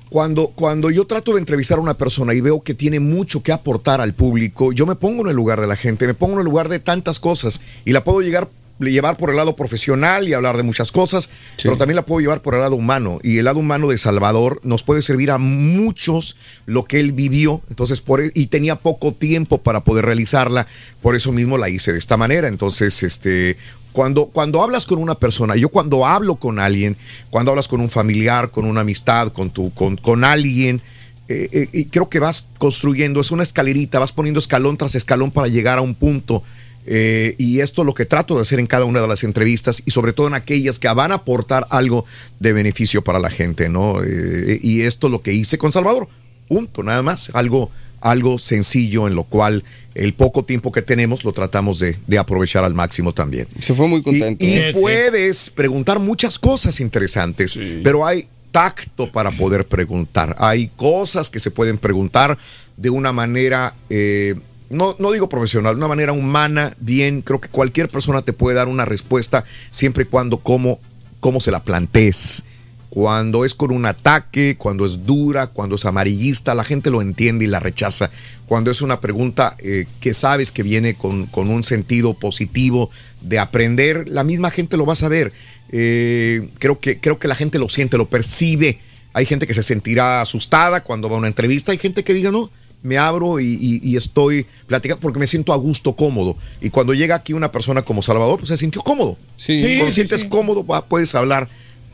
cuando, cuando yo trato de entrevistar a una persona y veo que tiene mucho que aportar al público, yo me pongo en el lugar de la gente, me pongo en el lugar de tantas cosas y la puedo llegar llevar por el lado profesional y hablar de muchas cosas, pero también la puedo llevar por el lado humano. Y el lado humano de Salvador nos puede servir a muchos lo que él vivió, entonces por e- y tenía poco tiempo para poder realizarla, por eso mismo la hice de esta manera. Entonces, este, cuando, cuando hablas con una persona, yo cuando hablo con alguien, cuando hablas con un familiar, con una amistad, con tu, con, con alguien, eh, eh, y creo que vas construyendo, es una escalerita, vas poniendo escalón tras escalón para llegar a un punto. Eh, y esto es lo que trato de hacer en cada una de las entrevistas y sobre todo en aquellas que van a aportar algo de beneficio para la gente, ¿no? Eh, y esto es lo que hice con Salvador. Punto, nada más. Algo, algo sencillo en lo cual el poco tiempo que tenemos lo tratamos de, de aprovechar al máximo también.
Se fue muy contento.
Y, y
Sí, sí.
puedes preguntar muchas cosas interesantes, pero hay tacto para poder preguntar. Hay cosas que se pueden preguntar de una manera, eh, no, no digo profesional, de una manera humana, bien. Creo que cualquier persona te puede dar una respuesta siempre y cuando cómo, cómo se la plantees. Cuando es con un ataque, cuando es dura, cuando es amarillista, la gente lo entiende y la rechaza. Cuando es una pregunta eh, que sabes que viene con, con un sentido positivo de aprender, la misma gente lo va a saber. Eh, creo, que, creo que la gente lo siente, lo percibe. Hay gente que se sentirá asustada cuando va a una entrevista, hay gente que diga, no, me abro y, y- y estoy platicando porque me siento a gusto, cómodo. Y cuando llega aquí una persona como Salvador, pues se sintió cómodo.
Sí.
Cuando
Sí,
sientes cómodo, puedes hablar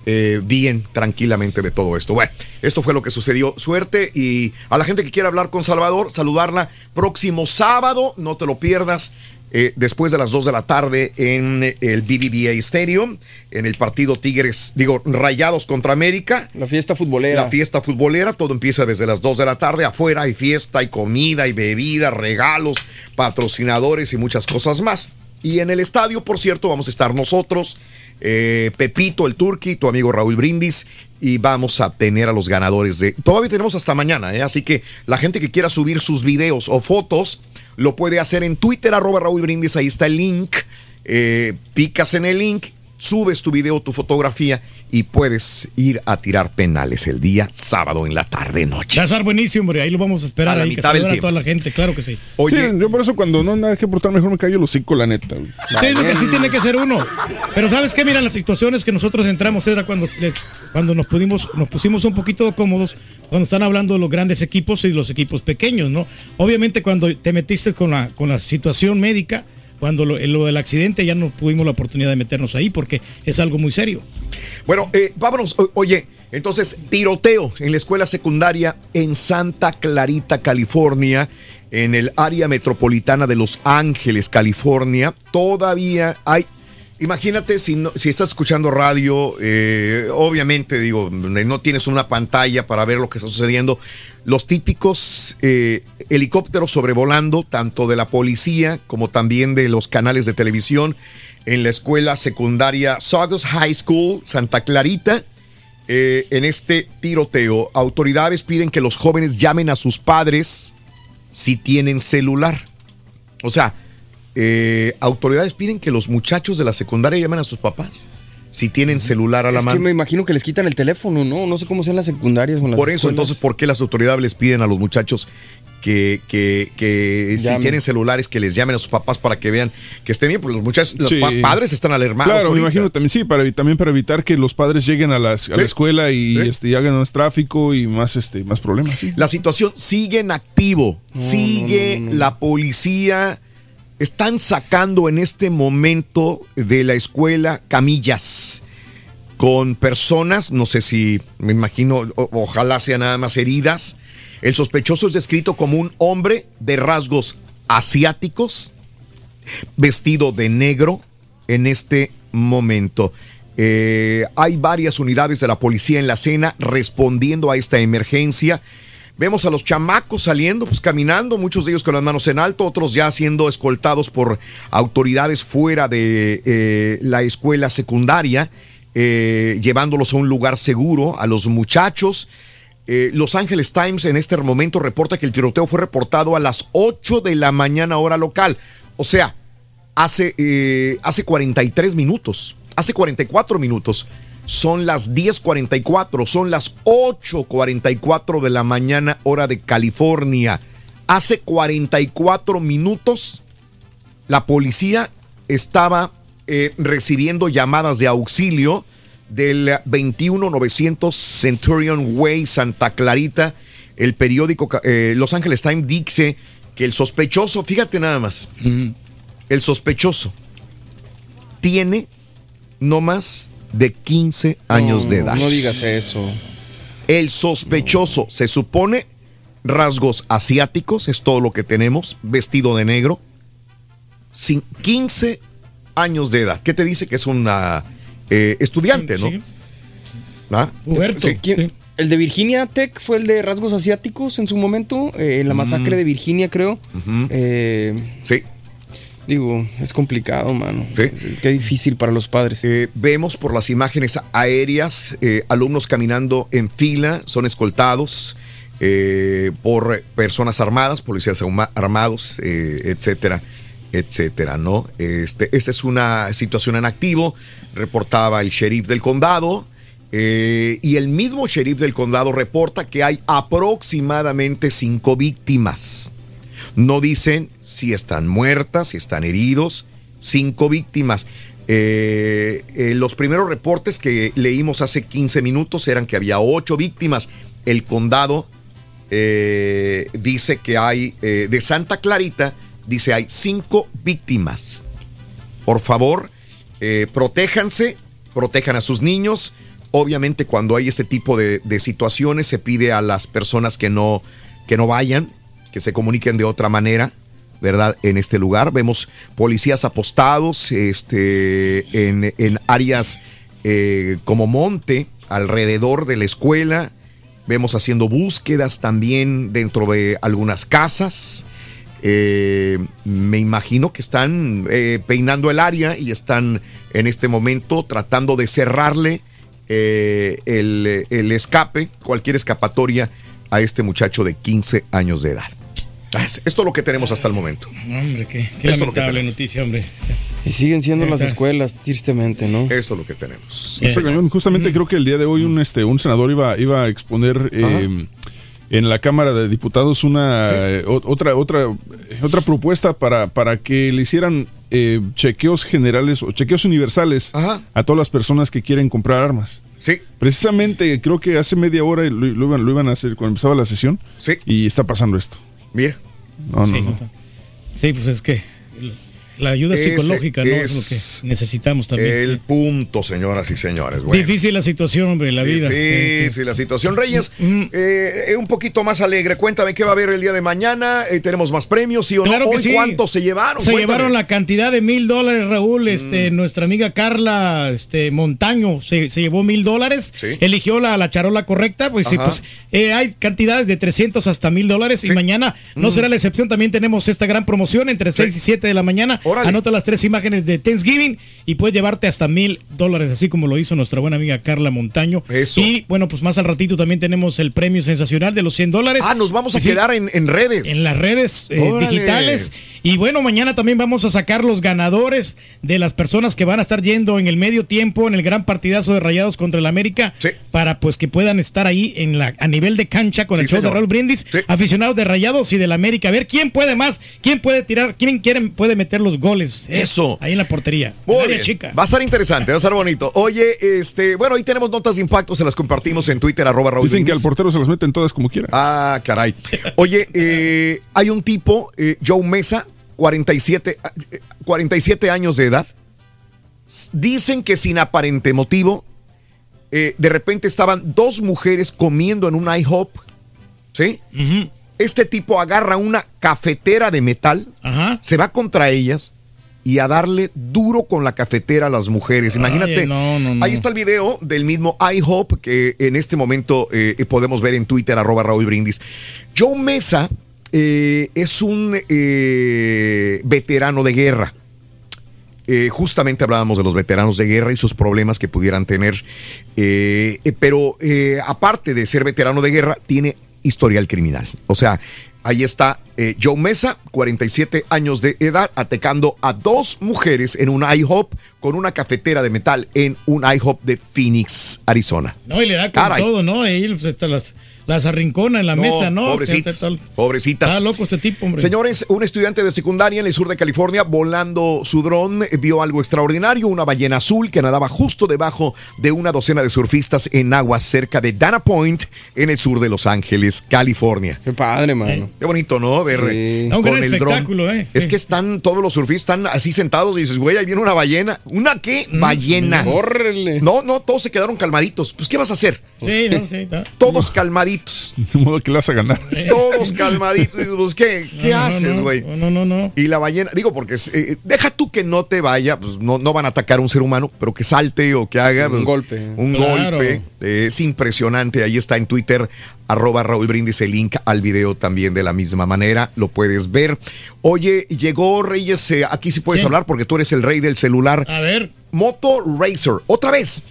eh, bien, tranquilamente de todo esto. Bueno, esto fue lo que sucedió. Suerte y a la gente que quiera hablar con Salvador, saludarla próximo sábado, no te lo pierdas. Eh, después de las 2 de la tarde en el BBVA Stadium, en el partido Tigres, digo, Rayados contra América.
La fiesta futbolera.
La fiesta futbolera, todo empieza desde las 2 de la tarde. Afuera hay fiesta, hay comida, hay bebida, regalos, patrocinadores y muchas cosas más. Y en el estadio, por cierto, vamos a estar nosotros, eh, Pepito, el Turqui, tu amigo Raúl Brindis, y vamos a tener a los ganadores de... Todavía tenemos hasta mañana, ¿eh? así que la gente que quiera subir sus videos o fotos, lo puede hacer en Twitter, arroba Raúl Brindis, ahí está el link. Eh, picas en el link, subes tu video, tu fotografía y puedes ir a tirar penales el día sábado en la tarde noche.
Va a estar buenísimo, hombre. Ahí lo vamos a esperar.
A la
ahí, que
mitad del
saludar a toda la gente, claro que sí.
sí, yo por eso cuando no nada que aportar, mejor me callo los cinco, la neta. güey.
Sí, porque así tiene que ser uno. Pero sabes qué, mira, las situaciones que nosotros entramos era cuando, le- cuando nos pudimos, nos pusimos un poquito cómodos cuando están hablando de los grandes equipos y los equipos pequeños, ¿no? Obviamente cuando te metiste con la, con la situación médica, cuando lo, lo del accidente ya no tuvimos la oportunidad de meternos ahí porque es algo muy serio.
Bueno, eh, vámonos. Oye, entonces, tiroteo en la escuela secundaria en Santa Clarita, California, en el área metropolitana de Los Ángeles, California. Todavía hay. Imagínate si, no- si estás escuchando radio, eh, obviamente digo, no tienes una pantalla para ver lo que está sucediendo. Los típicos eh, helicópteros sobrevolando, tanto de la policía como también de los canales de televisión, en la escuela secundaria Saugus High School, Santa Clarita. Eh, en este tiroteo, autoridades piden que los jóvenes llamen a sus padres si tienen celular. O sea, eh, autoridades piden que los muchachos de la secundaria llamen a sus papás si tienen celular a la
Es que
mano.
me imagino que les quitan el teléfono, ¿no? No sé cómo sean las secundarias o en las
Por eso,
escuelas.
entonces, ¿por qué las autoridades les piden a los muchachos que, que, que si tienen celulares, que les llamen a sus papás para que vean que estén bien? Porque los muchachos, los pa- padres están alarmados.
Claro, me imagino también sí, para, también para evitar que los padres lleguen a, las, a la escuela y
Sí.
este, y hagan más tráfico y más, este, más problemas. sí.
La situación sigue en activo, sigue la policía. Están sacando en este momento de la escuela camillas con personas, no sé si me imagino, ojalá sean nada más heridas. El sospechoso es descrito como un hombre de rasgos asiáticos, vestido de negro en este momento. Eh, hay varias unidades de la policía en la escena respondiendo a esta emergencia. Vemos a los chamacos saliendo, pues caminando, muchos de ellos con las manos en alto, otros ya siendo escoltados por autoridades fuera de eh, la escuela secundaria, eh, llevándolos a un lugar seguro, a los muchachos. Eh, Los Angeles Times en este momento reporta que el tiroteo fue reportado a las 8 de la mañana hora local. O sea, hace, eh, hace 43 minutos, hace 44 minutos. Son las 10:44, son las 8:44 de la mañana hora de California. Hace 44 minutos la policía estaba eh, recibiendo llamadas de auxilio del 21900 Centurion Way, Santa Clarita. El periódico eh, Los Angeles Times dice que el sospechoso, fíjate nada más, el sospechoso tiene no más de 15 años
No,
de edad.
No digas eso.
El sospechoso se supone rasgos asiáticos, es todo lo que tenemos, vestido de negro, sin 15 años de edad. ¿Qué te dice que es una eh, estudiante, no?
Sí.
¿Ah?
Sí, ¿quién- El de Virginia Tech fue el de rasgos asiáticos en su momento, eh, en la masacre
Mm.
de Virginia, creo. Eh,
sí.
Digo, es complicado, mano. Qué difícil para los padres.
Eh, vemos por las imágenes aéreas eh, alumnos caminando en fila, son escoltados eh, por personas armadas, policías arma- armados, etcétera, etcétera, ¿no? Este, esta es una situación en activo, reportaba el sheriff del condado. Y el mismo sheriff del condado reporta que hay aproximadamente cinco víctimas. No dicen si están muertas, si están heridos. Cinco víctimas. Eh, eh, los primeros reportes que leímos hace 15 minutos eran que había ocho víctimas. El condado eh, dice que hay, de Santa Clarita, dice hay cinco víctimas. Por favor, protéjanse, protejan a sus niños. Obviamente cuando hay este tipo de, de situaciones se pide a las personas que no, que no vayan, se comuniquen de otra manera. ¿Verdad? En este lugar vemos policías apostados este, en, en áreas eh, como Monte, alrededor de la escuela. Vemos haciendo búsquedas también dentro de algunas casas. Eh, me imagino que están eh, peinando el área y están en este momento tratando de cerrarle el, el escape, cualquier escapatoria a este muchacho de 15 años de edad. Ah, es- Esto es lo que tenemos hasta el momento.
Hombre, qué, qué lamentable noticia, hombre.
Y siguen siendo las escuelas, tristemente, ¿no?
Eso es lo que tenemos.
Justamente creo que el día de hoy un, este, un senador iba, iba a exponer eh, en la Cámara de Diputados una eh, otra, otra, otra propuesta para, para que le hicieran eh, chequeos generales o chequeos universales a todas las personas que quieren comprar armas.
Sí.
Precisamente creo que hace media hora lo, lo iban, lo iban a hacer cuando empezaba la sesión.
Sí.
Y está pasando esto.
Mira.
No, no,
Sí,
no.
Sí, pues es que la ayuda
Ese
psicológica ¿no? es,
es
lo que necesitamos también.
El punto, señoras y señores. Bueno.
Difícil la situación, hombre, la vida.
Difícil
Sí, sí.
la situación. Reyes, eh, un poquito más alegre. Cuéntame qué va a haber el día de mañana. Eh, ¿Tenemos más premios? ¿Sí o
Claro
no?
que
Hoy,
sí.
¿Cuántos se llevaron?
Se
Cuéntame. Mm.
llevaron la cantidad de mil dólares, Raúl. Este, nuestra amiga Carla este, Montaño se, se llevó mil dólares. Eligió la, la charola correcta. Pues sí, pues eh, hay cantidades de 300 hasta mil dólares. Y mañana no
Mm.
será la excepción. También tenemos esta gran promoción entre 6 y 7 de la mañana. Anota las tres imágenes de Thanksgiving y puedes llevarte hasta mil dólares, así como lo hizo nuestra buena amiga Carla Montaño. Y bueno, pues más al ratito también tenemos el premio sensacional de los 100 dólares.
Ah, nos vamos a
Sí,
quedar en, en redes.
en las redes eh, digitales. Y bueno, mañana también vamos a sacar los ganadores de las personas que van a estar yendo en el medio tiempo en el gran partidazo de Rayados contra el América para pues que puedan estar ahí en la a nivel de cancha con
Sí,
el show de. Raúl Brindis, aficionados de Rayados y del América. A ver quién puede más, quién puede tirar, quién quiere, puede meter los goles. eh,
Eso.
Ahí en la portería.
Muy bien.
chica.
Va a estar interesante, va a estar bonito. Oye, este, bueno, ahí tenemos notas de impacto, se las compartimos en Twitter, arroba Raúl
Dicen que al portero se las meten todas como quiera.
Ah, caray. Oye, eh, hay un tipo, eh, Joe Mesa, 47, eh, 47 años de edad. Dicen que sin aparente motivo, eh, de repente estaban dos mujeres comiendo en un IHOP. ¿Sí? Este tipo agarra una cafetera de metal, se va contra ellas y a darle duro con la cafetera a las mujeres. Imagínate.
Ay, no, no, no.
Ahí está el video del mismo IHOP que en este momento eh, podemos ver en Twitter, arroba Raúl Brindis. Joe Mesa eh, es un eh, veterano de guerra. Eh, justamente hablábamos de los veteranos de guerra y sus problemas que pudieran tener. Eh, eh, pero aparte de ser veterano de guerra, tiene historial criminal. O sea, ahí está eh, Joe Mesa, 47 años de edad, atacando a dos mujeres en un IHOP con una cafetera de metal en un IHOP de Phoenix, Arizona.
No, y le da con
Caray.
todo, ¿no? Ahí pues, está las, las arrincona en la
No,
mesa, ¿no?
pobrecitas, Pobrecitas.
Está loco este tipo, hombre.
Señores, un estudiante de secundaria en el sur de California volando su dron vio algo extraordinario, una ballena azul que nadaba justo debajo de una docena de surfistas en aguas cerca de Dana Point en el sur de Los Ángeles, California.
Qué padre, mano.
Qué bonito, ¿no? Ver
Sí. Un
con el
espectáculo,
dron.
¿eh?
Es que están todos los surfistas están así sentados y dices, güey, ahí viene una ballena. ¿Una qué? Ballena.
Córrele.
No, no, todos se quedaron calmaditos. Pues, ¿qué vas a hacer?
Sí, no, sí, está.
Todos calmaditos.
De *laughs* modo que le vas a ganar.
Todos calmaditos. Pues, ¿qué, qué
No, no,
haces,
no,
güey?
No, no, no.
Y la ballena, digo, porque eh, deja tú que no te vaya, pues no, no van a atacar a un ser humano, pero que salte o que haga
Un
pues,
golpe.
Un
Claro.
golpe. eh, es impresionante. Ahí está en Twitter, arroba Raúl Brindis, el link al video también de la misma manera. Lo puedes ver. Oye, llegó Reyes, eh, aquí sí puedes hablar porque tú eres el rey del celular.
A ver.
Moto Racer, otra vez.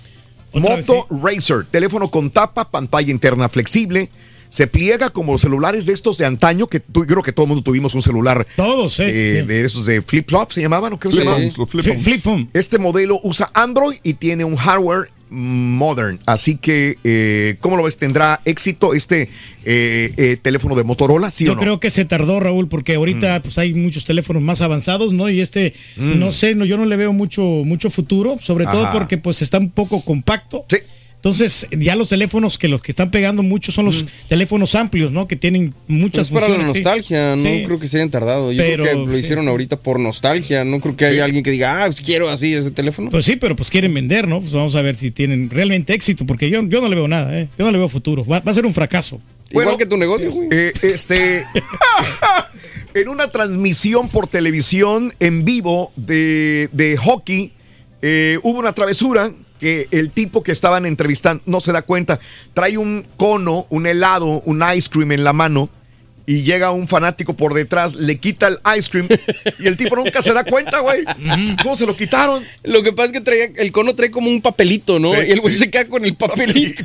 Vez,
Moto Racer, teléfono con tapa, pantalla interna flexible. Se pliega como los celulares de estos de antaño, que tú- yo creo que todo el mundo tuvimos un celular.
Todos,
eh, De esos de flip-flop, ¿se llamaban? ¿O qué se llamaban?
los flip phones.
Flip.
Este modelo usa Android y tiene un hardware Modern. Así que, eh, ¿cómo lo ves? ¿Tendrá éxito este eh, eh, teléfono de Motorola? ¿Sí
Yo
o no?
creo que se tardó, Raúl, porque ahorita pues hay muchos teléfonos más avanzados, ¿no? Y este,
Mm.
no sé, no, yo no le veo mucho, mucho futuro, sobre todo porque pues está un poco compacto.
Sí.
Entonces, ya los teléfonos que los que están pegando mucho son los teléfonos amplios, ¿no? Que tienen muchas
Es para la
funciones. sí.
nostalgia, no
Sí.
creo que se hayan tardado. Yo
Pero-
creo que lo hicieron
sí,
ahorita por nostalgia. No creo que haya alguien que diga, ah, pues quiero así ese teléfono.
Pues sí, pero pues quieren vender, ¿no? Pues vamos a ver si tienen realmente éxito, porque yo, yo no le veo nada, ¿eh? Yo no le veo futuro. Va, va a ser un fracaso.
Igual que tu negocio, güey.
Eh, este. *laughs* *laughs* en una transmisión por televisión en vivo de, de hockey, eh, hubo una travesura que el tipo que estaban entrevistando no se da cuenta. Trae un cono, un helado, un ice cream en la mano. Y llega un fanático por detrás, le quita el ice cream y el tipo nunca se da cuenta, güey. ¿Cómo se lo quitaron?
Lo que pasa es que traía, el cono trae como un papelito, ¿no?
Sí,
y el güey
sí.
se queda con el *laughs* papelito.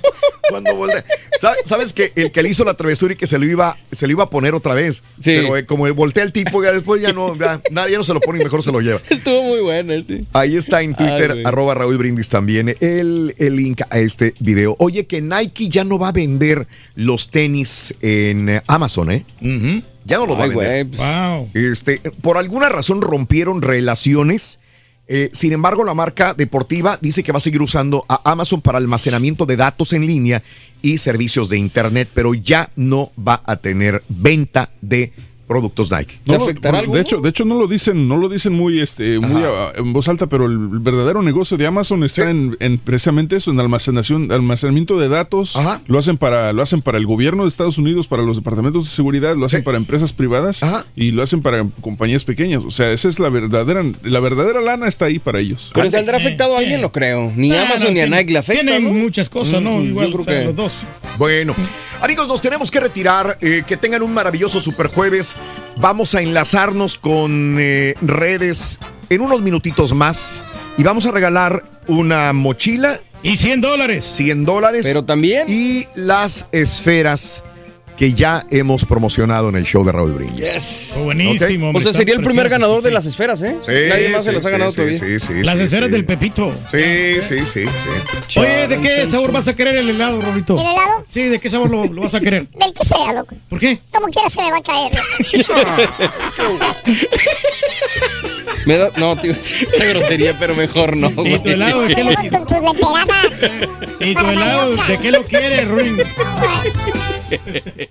Cuando voltea. Sa- ¿Sabes que el que le hizo la travesura y que se lo iba, se lo iba a poner otra vez?
Sí.
Pero eh, como voltea el tipo, ya después ya no, ya, ya no se lo pone y mejor se lo lleva. *laughs*
Estuvo muy bueno, sí.
Ahí está en Twitter,
Ay,
arroba Raúl Brindis también, el, el link a este video. Oye, que Nike ya no va a vender los tenis en eh, Ya no los va a vender.
pues,
Este, por alguna razón rompieron relaciones. eh, sin embargo, la marca deportiva dice que va a seguir usando a Amazon para almacenamiento de datos en línea y servicios de Internet, pero ya no va a tener venta de productos Nike.
No, por- de hecho, de hecho no lo dicen, no lo dicen muy, este, muy a- en voz alta, pero el verdadero negocio de Amazon está en, en precisamente eso, en almacenación, almacenamiento de datos. Lo hacen para, lo hacen para el gobierno de Estados Unidos, para los departamentos de seguridad, lo hacen para empresas privadas y lo hacen para compañías pequeñas. O sea, esa es la verdadera, la verdadera lana está ahí para ellos.
Pero ¿saldrá afectado a alguien? No creo. Ni
No,
Amazon
no,
ni a Nike le afecta,
tienen
¿no?
muchas cosas, ¿no?
Mm,
Igual,
yo creo
o sea,
que-
los dos.
Bueno, amigos, nos tenemos que retirar. eh, que tengan un maravilloso super jueves. Vamos a enlazarnos con eh, redes en unos minutitos más y vamos a regalar una mochila.
Y 100 dólares.
100 dólares.
Pero también.
Y las esferas que ya hemos promocionado en el show de Raúl Brindis.
Yes.
Oh, buenísimo,
O
hombre,
sea, sería el primer ganador
sí,
de las esferas, ¿eh?
Sí,
Nadie más se las ha ganado
sí,
todavía.
sí, sí,
Las
sí,
esferas
sí.
del Pepito.
Sí, sí, sí, sí.
Oye, ¿de qué sabor vas a querer el helado, Rorito?
¿El helado?
Sí, ¿de qué sabor lo, lo vas a querer? *laughs*
Del que sea, loco.
¿Por qué?
Como quiera se me va a caer. *laughs*
Me da, no, tío, es una grosería, pero mejor no.
¿Y tu helado de qué lo,
leperadas.
y tu helado de qué lo quieres, Ruin? *laughs*